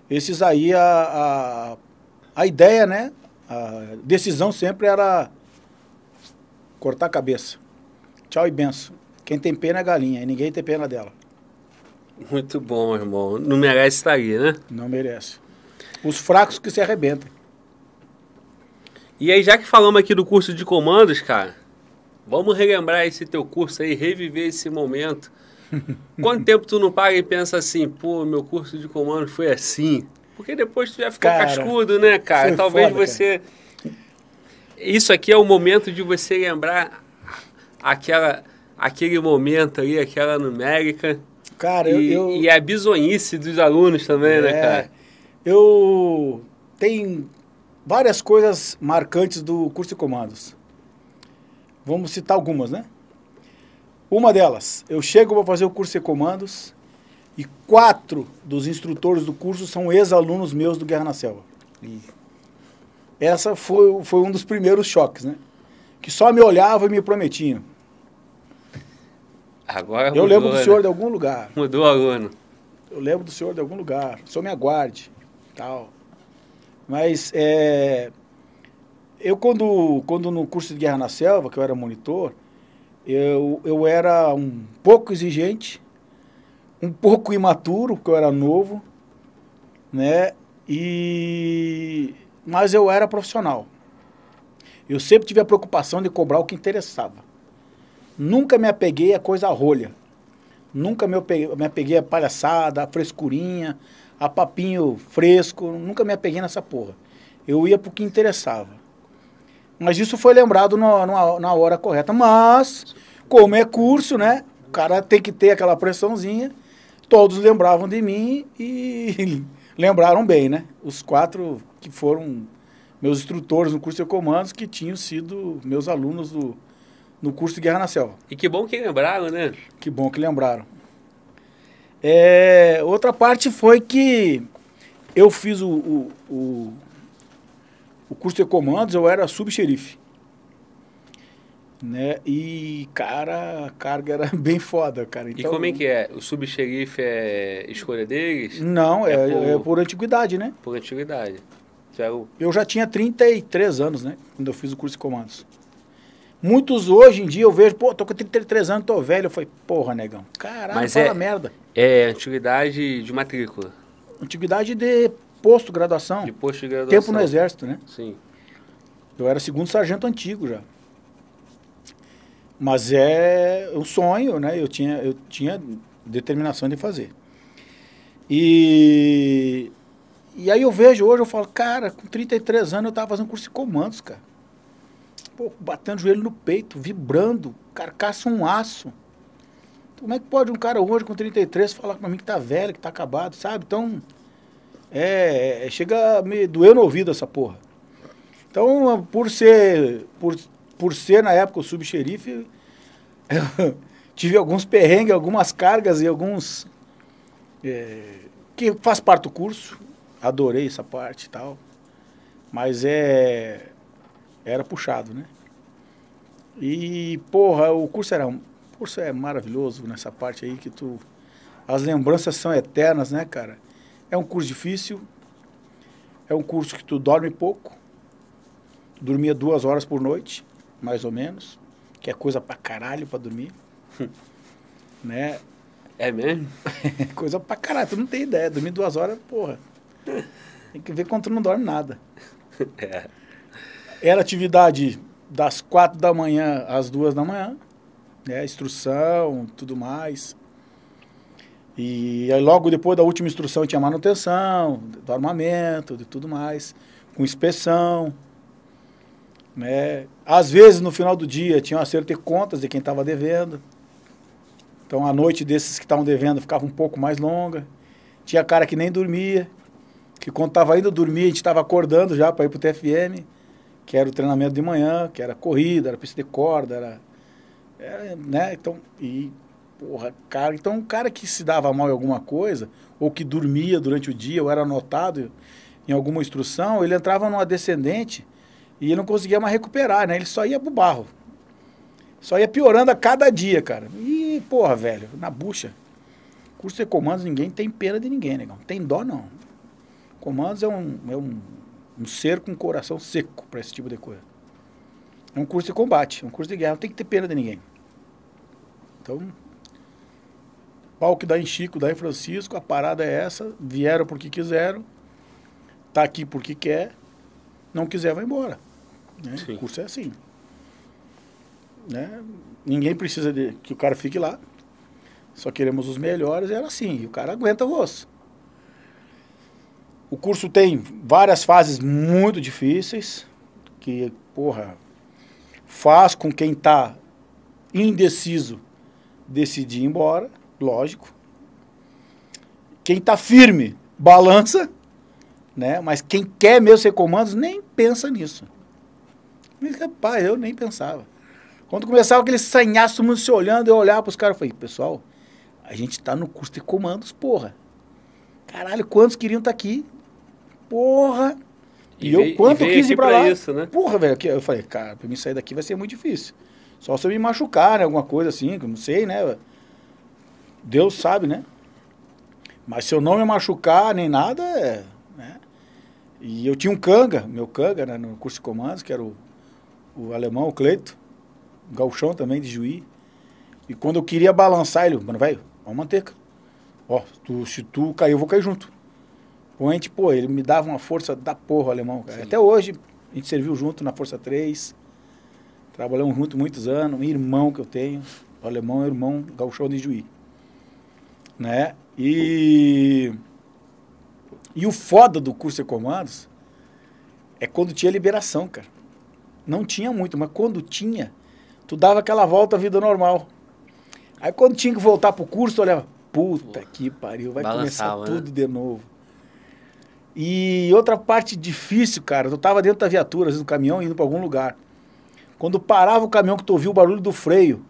Esses aí, a, a, a ideia, né? A decisão sempre era cortar a cabeça. Tchau e benção. Quem tem pena é galinha, e ninguém tem pena dela. Muito bom, irmão. Não merece estar aí, né? Não merece. Os fracos que se arrebentam. E aí, já que falamos aqui do curso de comandos, cara, vamos relembrar esse teu curso aí, reviver esse momento. Quanto tempo tu não paga e pensa assim, pô, meu curso de comandos foi assim? Porque depois tu já ficou Cara, cascudo, né, cara? foi Talvez foda, você. Isso aqui é o momento de você lembrar aquela, aquele momento ali, aquela numérica. Cara, e, eu, e a bizonhice dos alunos também, né, É, cara? Eu tem várias coisas marcantes do curso de comandos. Vamos citar algumas, né? Uma delas, eu chego para fazer o curso de comandos e quatro dos instrutores do curso são ex-alunos meus do Guerra na Selva. Essa foi, foi um dos primeiros choques, né? Que só me olhavam e me prometiam. Agora Eu mudou, lembro do né? senhor de algum lugar. Mudou o aluno. eu lembro do senhor de algum lugar, o senhor me aguarde, tal. Mas é, eu quando, quando no curso de Guerra na Selva, que eu era monitor, eu, eu era um pouco exigente, um pouco imaturo, porque eu era novo, né? E, mas eu era profissional. Eu sempre tive a preocupação de cobrar o que interessava. Nunca me apeguei a coisa rolha. Nunca me apeguei, me apeguei a palhaçada, a frescurinha, a papinho fresco. Nunca me apeguei nessa porra. Eu ia pro que interessava. Mas isso foi lembrado no- na, na hora correta. Mas, como é curso, né? O cara tem que ter aquela pressãozinha. Todos lembravam de mim e lembraram bem, né? Os quatro que foram meus instrutores no curso de comandos, que tinham sido meus alunos do, no curso de Guerra na Selva. E que bom que lembraram, né? Que bom que lembraram. É, outra parte foi que eu fiz o, o, o, o curso de comandos, eu era subxerife. Né? E, cara, a carga era bem foda, cara. E Então, como é que é? O subxerife é escolha deles? Não, é, É por- é por antiguidade, né? Por antiguidade. É Eu já tinha 33 anos, né? Quando eu fiz o curso de comandos. Muitos hoje em dia eu vejo, pô, tô com 33 anos, tô velho. Eu falei, porra, negão, caralho, Mas fala é- merda. É antiguidade de matrícula, Antiguidade de posto, graduação. de posto de graduação. Tempo no exército, né? Sim. Eu era segundo sargento antigo já. Mas é um sonho, né? Eu tinha, eu tinha determinação de fazer. E, e aí eu vejo hoje, eu falo, cara, com 33 anos eu tava fazendo curso de comandos, cara. Pô, batendo o joelho no peito, vibrando, carcaça um aço. Como é que pode um cara hoje com 33 falar pra mim que tá velho, que tá acabado, sabe? Então, é, é- chega me doer no ouvido essa porra. Então, por ser, por, por ser na época o subxerife, tive alguns perrengues, algumas cargas e alguns. é, que faz parte do curso. Adorei essa parte e tal. Mas é. Era puxado, né? E, porra, o curso era. O curso é maravilhoso nessa parte aí que tu. As lembranças são eternas, né, cara? É um curso difícil. É um curso que tu dorme pouco. Dormia duas horas por noite, mais ou menos. Que é coisa pra caralho pra dormir. né? É mesmo? coisa pra caralho. Tu não tem ideia. Dormir duas horas, porra. Tem que ver quando tu não dorme nada. É. Era atividade das quatro da manhã às duas da manhã. Né? Instrução, tudo mais. E aí logo depois da última instrução tinha manutenção, do armamento, de tudo mais, com inspeção. Né? Às vezes no final do dia tinha um acerto de contas de quem estava devendo. Então a noite desses que estavam devendo ficava um pouco mais longa. Tinha cara que nem dormia, que quando estava indo dormir a gente estava acordando já para ir para o TFM, que era o treinamento de manhã, que era corrida, era pista de corda, era, né? Então, e porra, cara, então um cara que se dava mal em alguma coisa ou que dormia durante o dia ou era anotado em alguma instrução, ele entrava numa descendente e não conseguia mais recuperar, né? Ele só ia pro barro. Só ia piorando a cada dia, cara. E, porra, velho, na bucha. Curso de comandos, ninguém tem pena de ninguém, negão. Tem dó, não. Comandos é um, é um, um ser com coração seco para esse tipo de coisa. É um curso de combate, é um curso de guerra, não tem que ter pena de ninguém. Então, pau que dá em Chico, dá em Francisco, a parada é essa, vieram porque quiseram, tá aqui porque quer, não quiser vai embora. Né? Sim. O curso é assim. Né? Ninguém precisa de que o cara fique lá. Só queremos os melhores, era assim, e o cara aguenta o osso. O curso tem várias fases muito difíceis, que, porra, faz com quem está indeciso decidir ir embora, lógico. Quem tá firme, balança, né? Mas quem quer mesmo ser comandos, nem pensa nisso. Mas, rapaz, eu nem pensava. Quando começava aquele sanhaço, todo mundo se olhando, eu olhava pros caras e falei, pessoal, a gente tá no curso de comandos, porra. Caralho, quantos queriam estar tá aqui? Porra! E, e eu, veio, quanto quis ir pra, pra lá? Isso, né? Porra, velho, eu falei, cara, pra mim sair daqui vai ser muito difícil. Só se eu me machucar, né? Alguma coisa assim, que eu não sei, né? Deus sabe, né? Mas se eu não me machucar nem nada, é, né? E eu tinha um canga, meu canga, né, no curso de comandos, que era o, o alemão, o Cleito, galchão também de juiz. E quando eu queria balançar, ele, mano, velho, vamos manteca. Ó, tu, se tu cair, eu vou cair junto. Põe, pô, ele me dava uma força da porra, o alemão. Cara. Até hoje, a gente serviu junto na Força 3. Trabalhamos junto muitos anos, um irmão que eu tenho, o alemão é irmão gauchão de Juí. Né? E, e o foda do curso de comandos é quando tinha liberação, cara. Não tinha muito, mas quando tinha, tu dava aquela volta à vida normal. Aí quando tinha que voltar pro curso, tu olhava, puta que pariu, vai começar né? tudo de novo. E outra parte difícil, cara, tu tava dentro da viatura, às vezes, do caminhão, indo para algum lugar. Quando parava o caminhão que tu ouviu o barulho do freio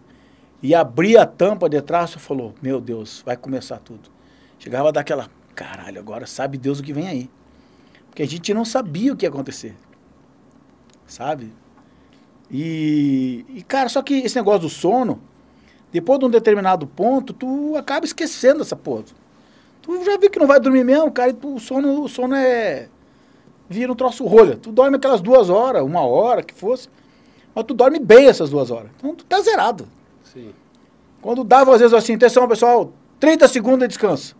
e abria a tampa de trás, tu falou, meu Deus, vai começar tudo. Chegava daquela, caralho, agora sabe Deus o que vem aí. Porque a gente não sabia o que ia acontecer. Sabe? E, e, cara, só que esse negócio do sono, depois de um determinado ponto, tu acaba esquecendo essa porra. Tu já viu que não vai dormir mesmo, cara, e tu, o, sono, o sono é. vira um troço rolha. Tu dorme aquelas duas horas, uma hora, que fosse. Mas tu dorme bem essas duas horas. Então tu tá zerado. Sim. Quando dava, às vezes, assim, atenção, pessoal, 30 segundos de descanso.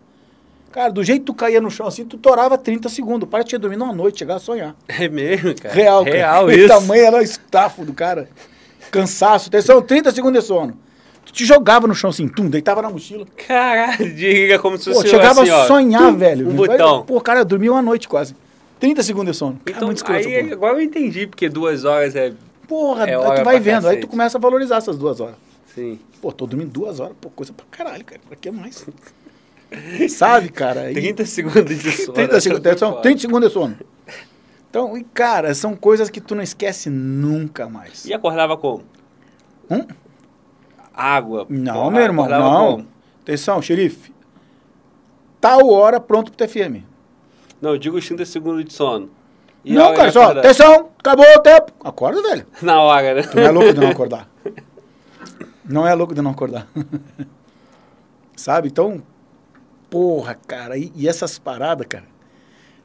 Cara, do jeito que tu caía no chão assim, tu torava 30 segundos. Para tinha dormido uma noite, chegar a sonhar. É mesmo, cara. Real, cara. Real isso. O tamanho era o estafo do cara. Cansaço. Atenção, 30 segundos de sono. Tu te jogava no chão assim, tum, deitava na mochila. Caralho, diga como se fosse Pô, chegava assim, a sonhar, tum, velho. Um botão. Pô, cara, eu dormi uma noite quase. 30 segundos de sono. Cara, então, aí, agora eu entendi, porque duas horas é Porra, é aí tu vai vendo, cacete. aí tu começa a valorizar essas duas horas. Sim. Pô, tô dormindo duas horas, pô, coisa pra caralho, cara. Pra que mais? Sabe, cara? 30 segundos de sono. 30 segundos, são 30 segundos de sono. Então, e, cara, são coisas que tu não esquece nunca mais. E acordava como? Hum? Água. Não, meu irmão, não. Como? Atenção, xerife. Tal hora pronto pro TFM. Não, eu digo os 30 segundos de sono. E não, cara, só, atenção, acabou o tempo. Acorda, velho. Na hora, né? Tu não é louco de não acordar. não é louco de não acordar. Sabe? Então, porra, cara. E, e, essas paradas, cara.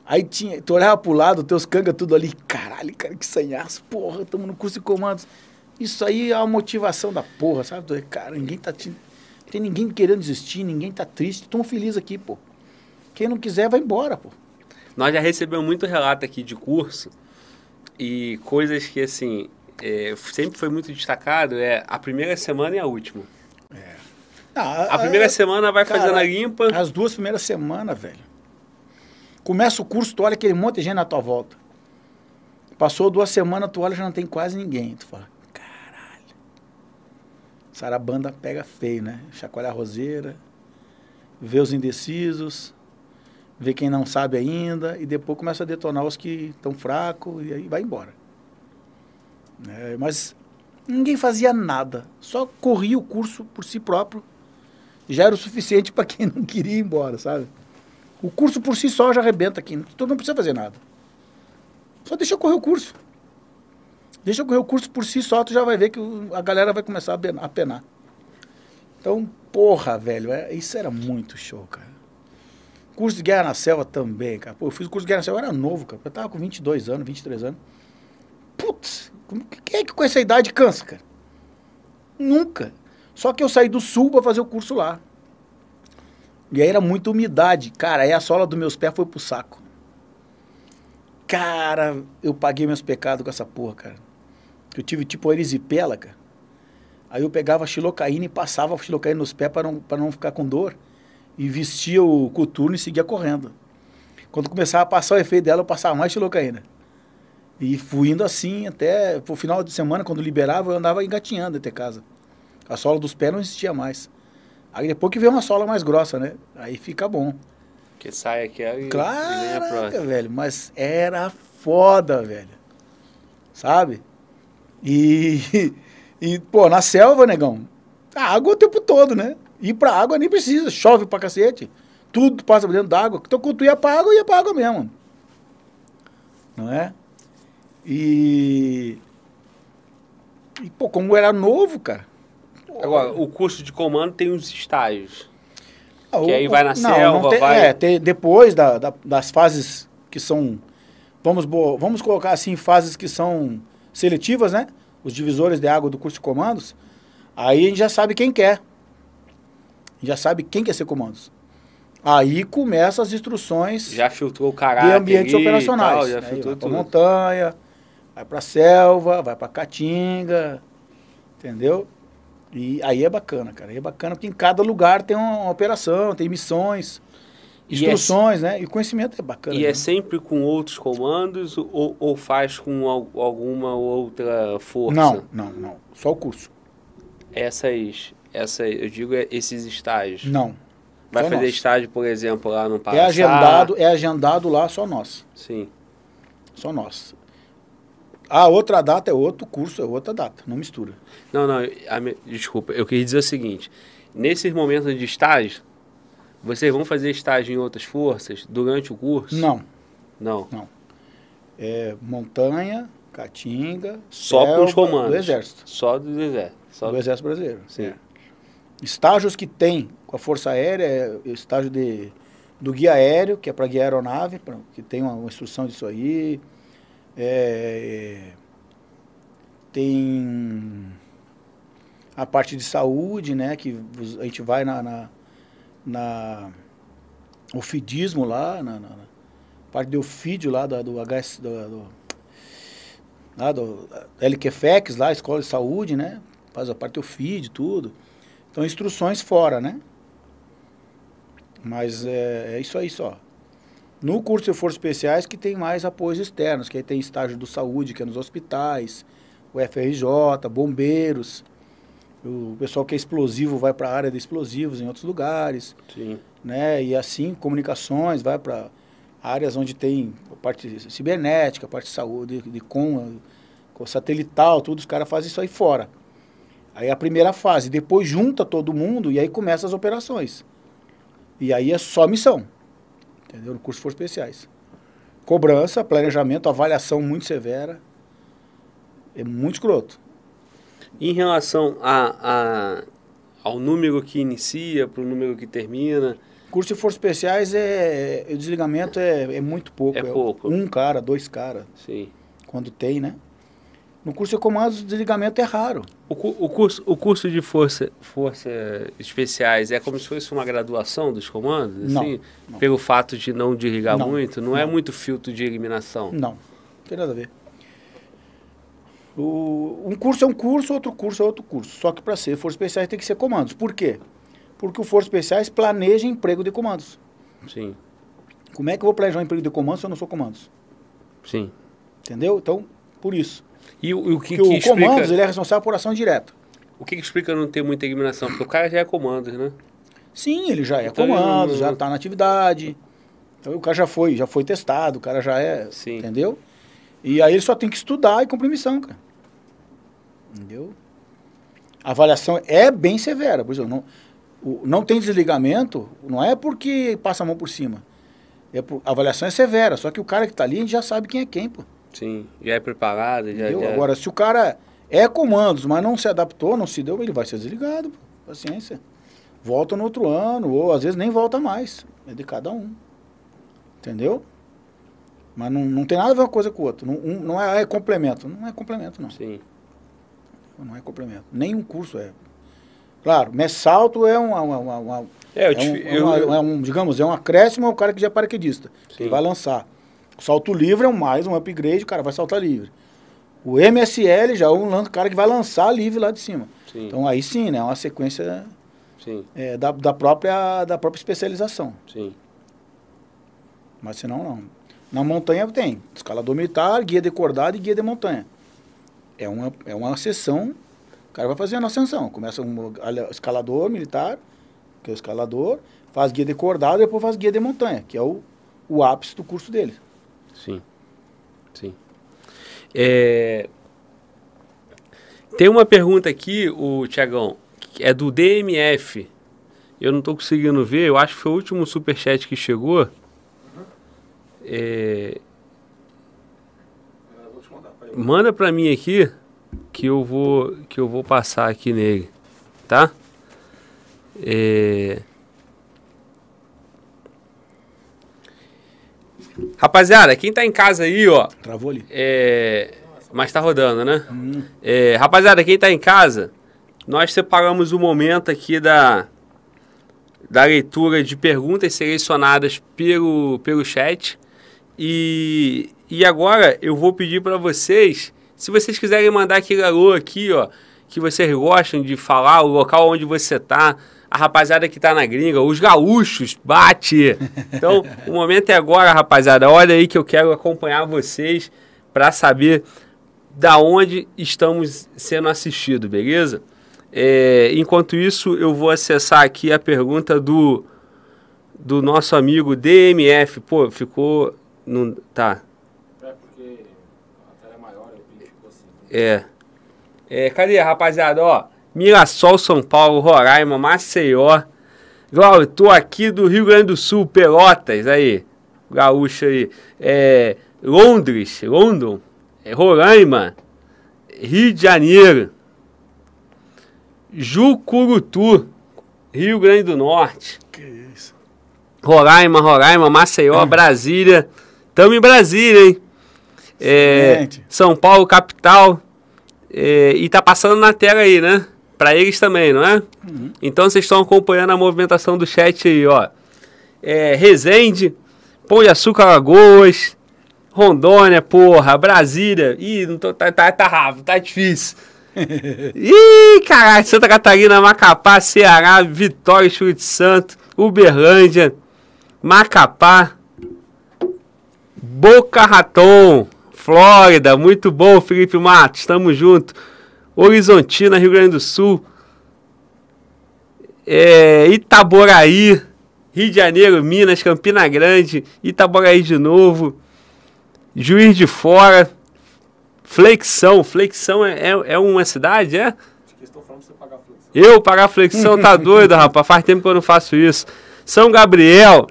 Aí tinha, tu olhava pro lado, teus canga tudo ali. Caralho, cara, que sanhaço. Porra, estamos no curso de comandos. Isso aí é a motivação da porra, sabe? Cara, ninguém tá. Te, tem ninguém querendo desistir, ninguém tá triste. Tão feliz aqui, pô. Quem não quiser, vai embora, pô. Nós já recebemos muito relato aqui de curso e coisas que, assim, é, sempre foi muito destacado é a primeira semana e a última. Ah, a primeira semana vai cara, fazendo a limpa. As duas primeiras semanas, velho. Começa o curso, tu olha aquele monte de gente na tua volta. Passou duas semanas, tu olha já não tem quase ninguém. Tu fala, caralho. Sarabanda pega feio, né? Chacoalha a roseira, vê os indecisos, vê quem não sabe ainda, e depois começa a detonar os que estão fracos, e aí vai embora. É, mas ninguém fazia nada, só corria o curso por si próprio, já era o suficiente para quem não queria ir embora, sabe? O curso por si só já arrebenta aqui, tu não precisa fazer nada. Só deixa correr o curso. Deixa correr o curso por si só, tu já vai ver que a galera vai começar a penar. Então, porra, velho, é, isso era muito show, cara. Curso de Guerra na Selva também, cara. Pô, eu fiz o curso de Guerra na Selva, eu era novo, cara. Eu tava com 22 anos, 23 anos. Putz, quem é que com essa idade cansa, cara? Nunca. Só que eu saí do sul para fazer o curso lá. E aí era muita umidade. Cara, aí a sola dos meus pés foi pro saco. Cara, eu paguei meus pecados com essa porra, cara. Eu tive tipo erisipela, cara. Aí eu pegava xilocaína e passava a xilocaína nos pés para não, pra não ficar com dor e vestia o coturno e seguia correndo. Quando começava a passar o efeito dela, eu passava mais xilocaína. E fui indo assim até o final de semana, quando liberava, eu andava engatinhando até casa. A sola dos pés não existia mais. Aí depois que veio uma sola mais grossa, né? Aí fica bom. Que sai aquela e, vem Caraca, próxima. velho, mas era foda, velho. Sabe? E, e, pô, na selva, negão, a água o tempo todo, né? Ir pra água nem precisa, chove pra cacete. Tudo passa por dentro d'água. Então, quando tu ia pra água, ia pra água mesmo. Não é? E. E, pô, como era novo, cara. Agora, o curso de comando tem os estágios. Ah, Que o- aí vai na não, selva, não tem- vai- É, tem- depois da- da- das fases que são. Vamos, vamos colocar assim, fases que são seletivas, né? Os divisores de água do curso de comandos. Aí a gente já sabe quem quer. A gente já sabe quem quer ser comandos. Aí começam as instruções Já filtrou o caráter. de ambientes operacionais. tal, já filtrou vai pra tudo. montanha, vai pra selva, vai pra caatinga, entendeu? E aí é bacana, cara. Aí é bacana porque em cada lugar tem uma operação, tem missões, E instruções, né? E o conhecimento é bacana. E é né? sempre com outros comandos ou, ou faz com al- alguma outra força? Não, não, não. Só o curso. Essas, essa, eu digo é esses estágios. Não. Vai fazer nós. estágio, por exemplo, lá no Pará? É agendado, é agendado lá só nós. Sim. Só nós. A outra data é outro curso, é outra data. Não mistura. Não, não, me- desculpa, eu queria dizer o seguinte. Nesses momentos de estágio, vocês vão fazer estágio em outras forças durante o curso? Não. Não. É montanha, caatinga, Só com os selva, comandos. Do exército. Só do exército. Só Do exército brasileiro. Sim. É. Estágios que tem com a Força Aérea é estágio de, do guia aéreo, que é para guiar aeronave, pra- que tem uma, uma instrução disso aí. É, tem a parte de saúde, né? Que a gente vai na, na, na ofidismo lá, na, na- na parte de ofídio lá da- do HS, do, do, lá do LQFEX, lá, Escola de Saúde, né? Faz a parte do feed, tudo. Então, instruções fora, né? Mas é, é isso aí só. No curso de Forças Especiais que tem mais apoios externos, que aí tem estágio do saúde, que é nos hospitais, o FRJ, bombeiros, o pessoal que é explosivo vai para a área de explosivos em outros lugares, Sim. né? E assim, comunicações, vai para áreas onde tem parte cibernética, a parte de saúde, de com, com satelital, tudo, os caras fazem isso aí fora. Aí é a primeira fase, depois junta todo mundo e aí começa as operações. E aí é só missão. Entendeu? No curso de Forças Especiais. Cobrança, planejamento, avaliação muito severa. É muito escroto. Em relação a, a- ao número que inicia para o número que termina, Curso de Forças Especiais é. O desligamento é, é muito pouco. É pouco. Um cara, dois caras, sim. quando tem, né? No curso de comandos, o desligamento é raro. O, cu- o curso, o curso de força, força especiais é como se fosse uma graduação dos comandos? Não, Assim, não. Pelo fato de não desligar Não, muito? Não, é não. muito filtro de eliminação? Não, não tem nada a ver. O, um curso é um curso, outro curso é outro curso. Só que para ser Forças Especiais tem que ser comandos. Por quê? Porque o Forças Especiais planeja emprego de comandos. Sim, Como é que eu vou planejar um emprego de comandos se eu não sou comandos? sim. Entendeu? Então, por isso. E, o- o que, que o explica, comandos ele é responsável por ação direta. o que, que explica não ter muita eliminação? Porque o cara já é comandos, né? Sim, ele já é Então, comando, ele- já está na atividade. Então o cara já foi, já foi testado, o cara já é, Sim. entendeu? E aí ele só tem que estudar e cumprir missão, cara. Entendeu? A avaliação é bem severa, por exemplo, não, o- não tem desligamento, não é porque passa a mão por cima. É por- a avaliação é severa, só que o cara que está ali, a gente já sabe quem é quem, pô. Sim, já é preparado, já, já... Agora, se o cara é comandos, mas não se adaptou, não se deu, ele vai ser desligado. Pô. Paciência. Volta no outro ano, ou às vezes nem volta mais. É de cada um. Entendeu? Mas não, não tem nada a ver uma coisa com o outro. Não, um- não é, é complemento. Não é complemento, não. Sim, Não é complemento. Nenhum curso é. Claro, messalto é uma, uma, uma- uma- É, eu, é, te- um, é eu- uma- é um, digamos, é um acréscimo ao cara que já é paraquedista. Sim. Ele vai lançar. O salto livre é mais um upgrade, o cara vai saltar livre. O MSL já é um cara que vai lançar livre lá de cima. sim, Então aí sim, né? É uma sequência é, da, da, própria, da própria especialização. sim. Mas senão não. Na montanha tem escalador militar, guia de cordada e guia de montanha. É uma, é uma sessão, o cara vai fazendo a ascensão. Começa um escalador militar, que é o escalador, Faz guia de cordado e depois faz guia de montanha, que é o, o ápice do curso dele. Sim. Sim. É... Tem uma pergunta aqui, o Tiagão, é do DMF. Eu não estou conseguindo ver, eu acho que foi o último superchat que chegou. É... Mandar. Peraí. Manda para mim aqui que eu vou que eu vou passar aqui nele, tá? É... Rapaziada, quem tá em casa aí, ó, Travou ali. é... mas tá rodando, né? Hum. É, rapaziada, quem tá em casa, nós separamos o momento aqui da, da leitura de perguntas selecionadas pelo, pelo chat. E, e agora eu vou pedir para vocês, se vocês quiserem mandar aquele alô aqui, ó, que vocês gostam de falar, o local onde você tá, a rapaziada que tá na gringa, os gaúchos, bate! Então, o momento é agora, rapaziada. Olha aí que eu quero acompanhar vocês para saber da onde estamos sendo assistidos, beleza? É, enquanto isso, eu vou acessar aqui a pergunta do, do nosso amigo DMF. Pô, ficou. Não, tá. É porque a tela é maior, eu pinto ficou assim. É. é. Cadê, rapaziada? Ó, Mirassol, São Paulo, Roraima, Maceió. Glaucio, tô aqui do Rio Grande do Sul, Pelotas, aí. Gaúcho aí. É, Londres, London, é, Roraima, Rio de Janeiro. Jucurutu, Rio Grande do Norte. Que isso. Roraima, Roraima, Maceió, Brasília. Tamo em Brasília, hein? É. São Paulo, capital. É, e tá passando na tela aí, né? Pra eles também, não é? Então vocês estão acompanhando a movimentação do chat aí, ó. É, Resende, Pão de Açúcar, Lagoas, Rondônia, porra, Brasília. Ih, não tô, tá, tá, tá rápido, tá difícil. Ih, caralho, Santa Catarina, Macapá, Ceará, Vitória, Espírito Santo, Uberlândia, Macapá, Boca Raton, Flórida, muito bom, Felipe Matos, tamo junto. Horizontina, Rio Grande do Sul, é, Itaboraí, Rio de Janeiro, Minas, Campina Grande, Itaboraí de novo, Juiz de Fora, Flexão, Flexão é, é, é uma cidade, é? Eu pagar flexão, tá doido, rapaz, faz tempo que eu não faço isso. São Gabriel,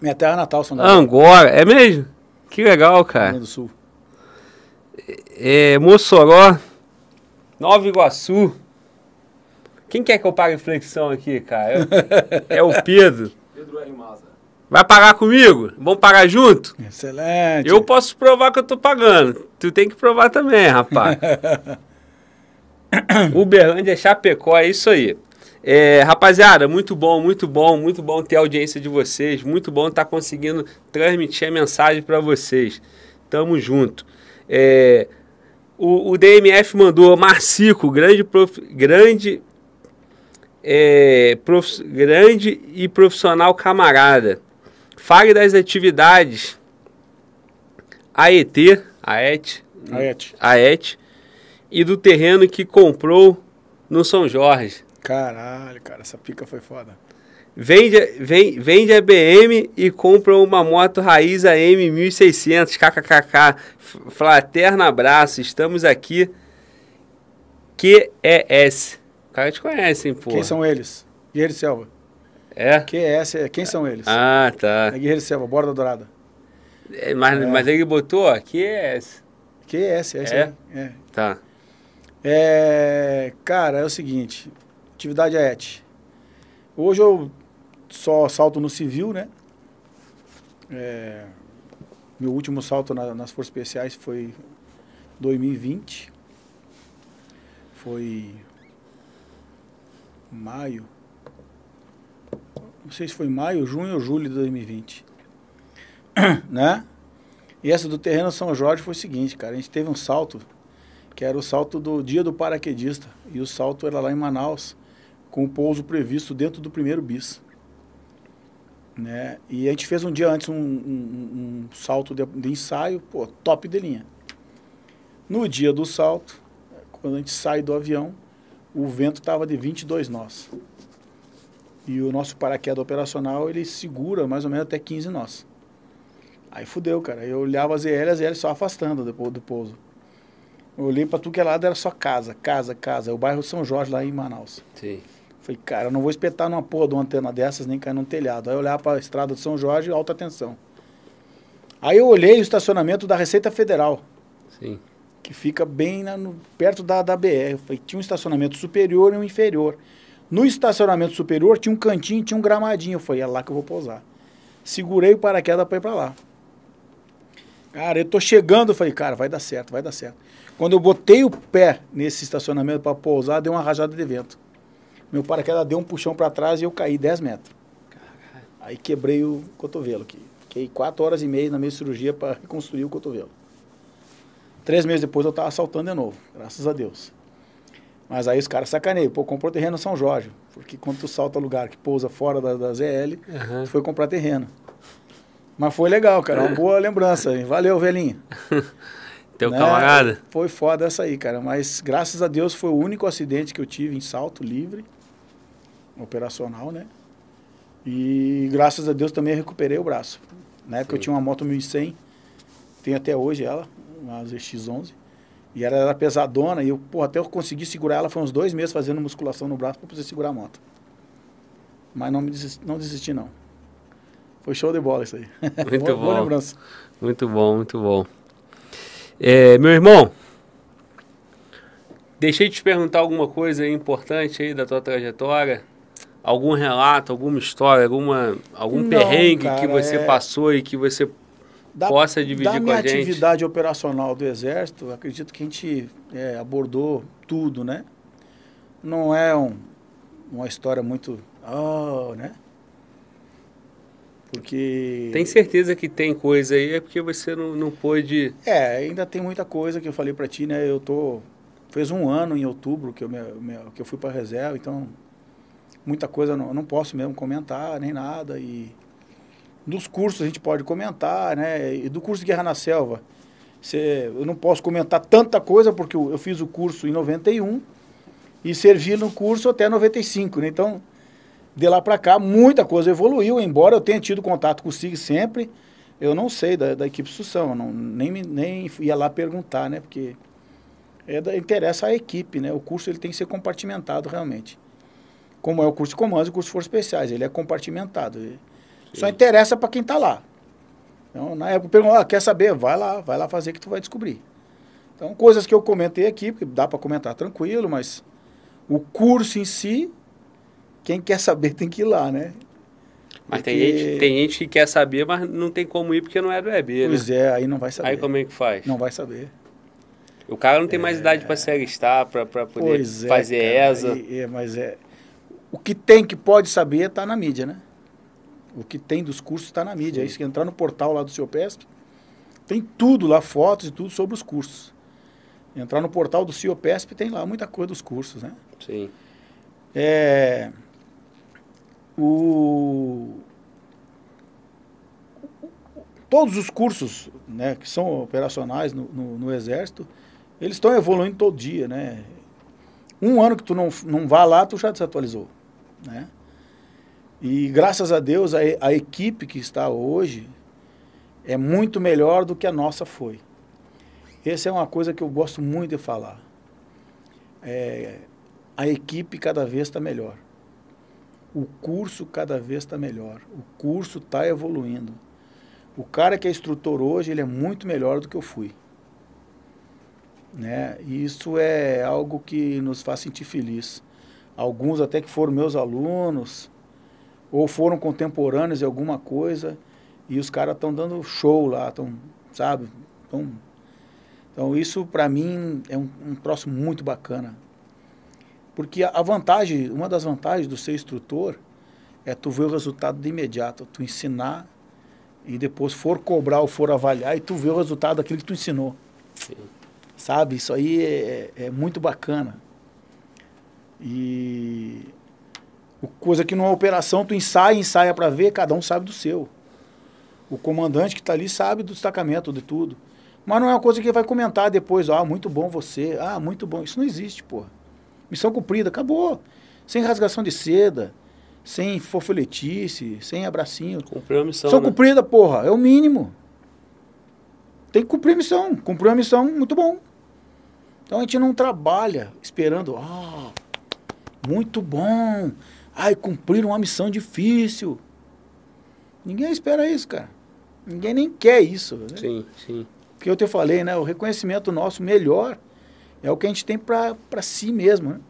Minha terra natal, São Gabriel, Angora, é mesmo? Que legal, Rio cara. Grande do Sul. É, Mossoró, Nova Iguaçu. Quem quer que eu pague flexão aqui, cara? É, é o Pedro. Pedro R. Maza. Vai pagar comigo? Vamos pagar junto? Excelente. Eu posso provar que eu tô pagando. Tu tem que provar também, rapaz. Uberlândia, Chapecó, é isso aí. É, rapaziada, muito bom, muito bom, muito bom ter a audiência de vocês. Muito bom estar conseguindo transmitir a mensagem para vocês. Tamo junto. É, o, o DMF mandou Marcico, grande, prof, grande, é, prof, grande e profissional camarada. Fale das atividades AET, AET, Aete. AET e do terreno que comprou no São Jorge. Caralho, cara, essa pica foi foda. Vende, vem, vende a BM e compra uma moto raiz AM 1600, kkkk. Fraterno abraço, estamos aqui. QES. O cara te conhece, hein, pô? Quem são eles? Guerreiro Selva. É? QS, é- quem são eles? Ah, tá. É Guerreiro Selva, Borda Dourada. É, mas, É. mas ele botou, ó, QES. QS, é isso É? aí. É. Tá. É, cara, é o seguinte, atividade AET. Hoje eu só salto no civil, né? É, meu último salto na- nas Forças Especiais foi 2020. Foi maio. Não sei se foi maio, junho ou julho de 2020. né? E essa do terreno São Jorge foi o seguinte, cara, a gente teve um salto que era o salto do dia do paraquedista. E o salto era lá em Manaus, com o pouso previsto dentro do primeiro bis. Né? E a gente fez um dia antes um, um- um- salto de, de ensaio, pô, top de linha. No dia do salto, quando a gente sai do avião, o vento estava de 22 nós. E o nosso paraquedas operacional, ele segura mais ou menos até 15 nós. Aí fudeu, cara. Eu olhava as EL, as EL só afastando depois do pouso. Eu olhei pra tudo que é lado, era só casa, casa, casa. É o bairro São Jorge, lá em Manaus. Sim. Falei, cara, eu não vou espetar numa porra de uma antena dessas, nem cair num telhado. Aí eu olhava pra estrada de São Jorge, alta tensão. Aí eu olhei o estacionamento da Receita Federal, Sim. que fica bem na- no- perto da, da BR. Falei, tinha um estacionamento superior e um inferior. No estacionamento superior tinha um cantinho, tinha um gramadinho. Eu falei, é lá que eu vou pousar. Segurei o paraquedas para ir para lá. Cara, eu tô chegando, eu falei, cara, vai dar certo, vai dar certo. Quando eu botei o pé nesse estacionamento para pousar, deu uma rajada de vento. Meu paraquedas deu um puxão para trás e eu caí 10 metros. Aí quebrei o cotovelo aqui. Fiquei 4 horas e meia na minha cirurgia para reconstruir o cotovelo. Três meses depois eu tava saltando de novo, graças a Deus. Mas aí os caras sacaneiam. Pô, comprou terreno em São Jorge. Porque quando tu salta lugar que pousa fora da, da ZL, Aham. tu foi comprar terreno. Mas foi legal, cara. Uma boa lembrança. hein? Valeu, velhinho. Teu Né? camarada? Foi foda essa aí, cara. Mas graças a Deus foi o único acidente que eu tive em salto livre, operacional, né? E graças a Deus também recuperei o braço. Na época eu Sim. tinha uma moto 1100, tenho até hoje ela, uma ZX11. E ela era pesadona e eu, pô, até eu consegui segurar ela, foi uns dois meses fazendo musculação no braço para poder segurar a moto. Mas não, me desisti, não desisti, não. Foi show de bola isso aí. Muito boa, boa bom. lembrança. Muito bom, muito bom. É, meu irmão, deixei de te perguntar alguma coisa aí importante aí da tua trajetória. Algum relato, alguma história, alguma, algum Não, perrengue que cara, você é- passou e que você Da, possa dividir da com minha a gente. atividade operacional do Exército, acredito que a gente é, abordou tudo, né? Não é um- uma história muito... Oh, né? Porque... tem certeza que tem coisa aí, é porque você não, não pôde. É, ainda tem muita coisa que eu falei pra ti, né? Eu tô... Fez um ano em outubro que eu, me, me- que eu fui pra reserva, então... Muita coisa eu não, não posso mesmo comentar, nem nada, e... Dos cursos a gente pode comentar, né? E do curso de Guerra na Selva, cê, eu não posso comentar tanta coisa porque eu, eu fiz o curso em 91 e servi no curso até 95, né? Então, de lá para cá, muita coisa evoluiu, embora eu tenha tido contato com o SIG sempre, eu não sei da, da equipe Sução, eu não, nem, nem ia lá perguntar, né? Porque é da, interessa a equipe, né? O curso ele tem que ser compartimentado realmente. Como é o curso de comandos e o curso de forças especiais, ele é compartimentado. Ele- só interessa para quem está lá. Então, na época, perguntou, ah, quer saber? Vai lá, vai lá fazer que tu vai descobrir. Então, coisas que eu comentei aqui, porque dá para comentar tranquilo, mas o curso em si, quem quer saber tem que ir lá, né? Mas tem, Porque- gente, tem gente que quer saber, mas não tem como ir porque não é do EB, né? Pois é, aí não vai saber. Aí como é que faz? Não vai saber. O cara não tem mais idade para se alistar, para poder Pois é, fazer cara, ESA. é, mas é. O que tem que pode saber está na mídia, né? O que tem dos cursos está na mídia. Aí se entrar no portal lá do seu PESP, tem tudo lá, fotos e tudo sobre os cursos. Entrar no portal do CIOPESP tem lá muita coisa dos cursos, né? Sim. É, o, todos os cursos né, que são operacionais no, no, no Exército, eles estão evoluindo todo dia, né? Um ano que tu não, não vá lá, tu já desatualizou, né? E graças a Deus, a, a equipe que está hoje é muito melhor do que a nossa foi. Essa é uma coisa que eu gosto muito de falar. É, a equipe cada vez está melhor. O curso cada vez está melhor. O curso está evoluindo. O cara que é instrutor hoje, ele é muito melhor do que eu fui. Né? E isso é algo que nos faz sentir feliz. Alguns até que foram meus alunos, ou foram contemporâneos de alguma coisa, e os caras estão dando show lá, estão, sabe? Tão, então isso para mim é um, um troço muito bacana. Porque a, a vantagem, uma das vantagens do ser instrutor é tu ver o resultado de imediato, tu ensinar e depois for cobrar ou for avaliar e tu ver o resultado daquilo que tu ensinou. Sim. Sabe? Isso aí é, é muito bacana. E coisa que numa operação tu ensaia, ensaia para ver, cada um sabe do seu. O comandante que está ali sabe do destacamento, de tudo. Mas não é uma coisa que vai comentar depois, ah, muito bom você, ah, muito bom. Isso não existe, porra. Missão cumprida, acabou. Sem rasgação de seda, sem fofoletice, sem abracinho. Cumpriu a missão. Missão né? cumprida, porra, é o mínimo. Tem que cumprir a missão. Cumpriu a missão, muito bom. Então a gente não trabalha esperando, ah, muito bom. Ai, cumpriram uma missão difícil. Ninguém espera isso, cara. Ninguém nem quer isso. Né? Sim, sim. Porque eu te falei, né? O reconhecimento nosso melhor é o que a gente tem para si mesmo, né?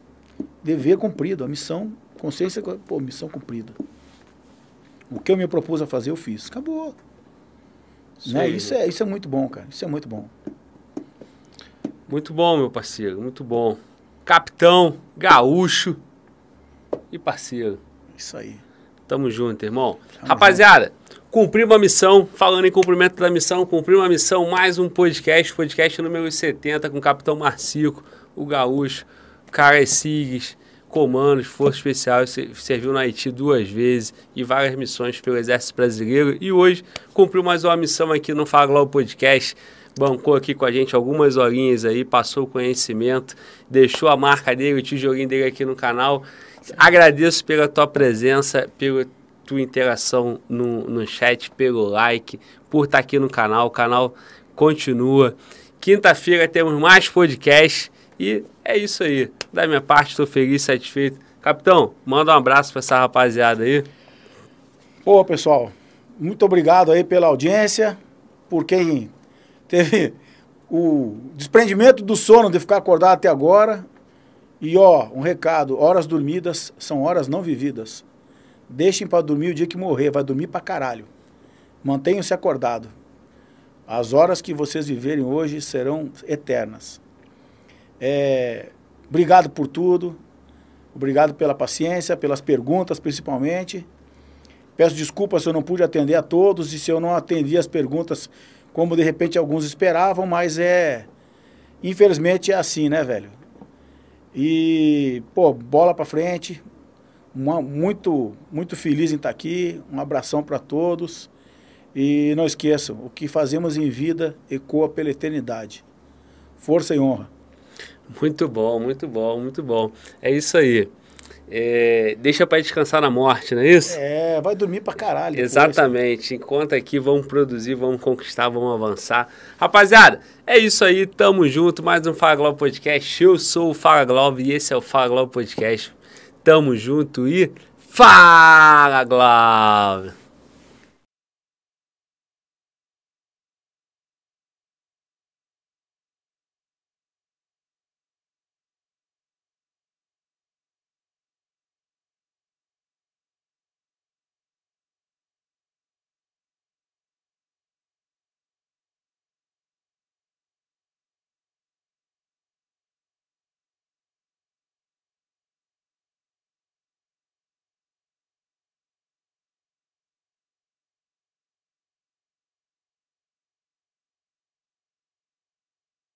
Dever cumprido, a missão, consciência, pô, missão cumprida. O que eu me propus a fazer, eu fiz. Acabou. Isso Né? Isso, é, isso é muito bom, cara. Isso é muito bom. Muito bom, meu parceiro, muito bom. Capitão, gaúcho e parceiro. Isso aí. Tamo junto, irmão. Tamo Rapaziada, cumpri uma missão. Falando em cumprimento da missão, cumpri uma missão, mais um podcast, podcast número 70 com o Capitão Marcico, o gaúcho, Caras Sigues, comandos, Força Especial, se- serviu no Haiti duas vezes e várias missões pelo Exército Brasileiro. E hoje cumpriu mais uma missão aqui no Fala Globo Podcast. Bancou aqui com a gente algumas horinhas aí, passou o conhecimento, deixou a marca dele, o tijolinho dele aqui no canal. Agradeço pela tua presença, pela tua interação no, no chat, pelo like, por estar aqui no canal. O canal continua. Quinta-feira temos mais podcast e é isso aí. Da minha parte, estou feliz, satisfeito. Capitão, manda um abraço para essa rapaziada aí. Pô, pessoal, muito obrigado aí pela audiência, por quem teve o desprendimento do sono de ficar acordado até agora. E ó, um recado, horas dormidas são horas não vividas. Deixem para dormir o dia que morrer, vai dormir pra caralho. Mantenham-se acordado. As horas que vocês viverem hoje serão eternas. É, obrigado por tudo. Obrigado pela paciência, pelas perguntas principalmente. Peço desculpas se eu não pude atender a todos e se eu não atendi as perguntas como de repente alguns esperavam, mas é. Infelizmente é assim, né, velho? E, pô, bola pra frente. Uma- muito, muito feliz em estar aqui. Um abração para todos. E não esqueçam, o que fazemos em vida ecoa pela eternidade. Força e honra. Muito bom, muito bom, muito bom. É isso aí. É, deixa para descansar na morte, não é isso? É, vai dormir pra caralho. Exatamente. Enquanto aqui vamos produzir, vamos conquistar, vamos avançar. Rapaziada, é isso aí. Tamo junto. Mais um Fala Globo Podcast. Eu sou o Fala Globo e esse é o Fala Globo Podcast. Tamo junto e Fala Globo!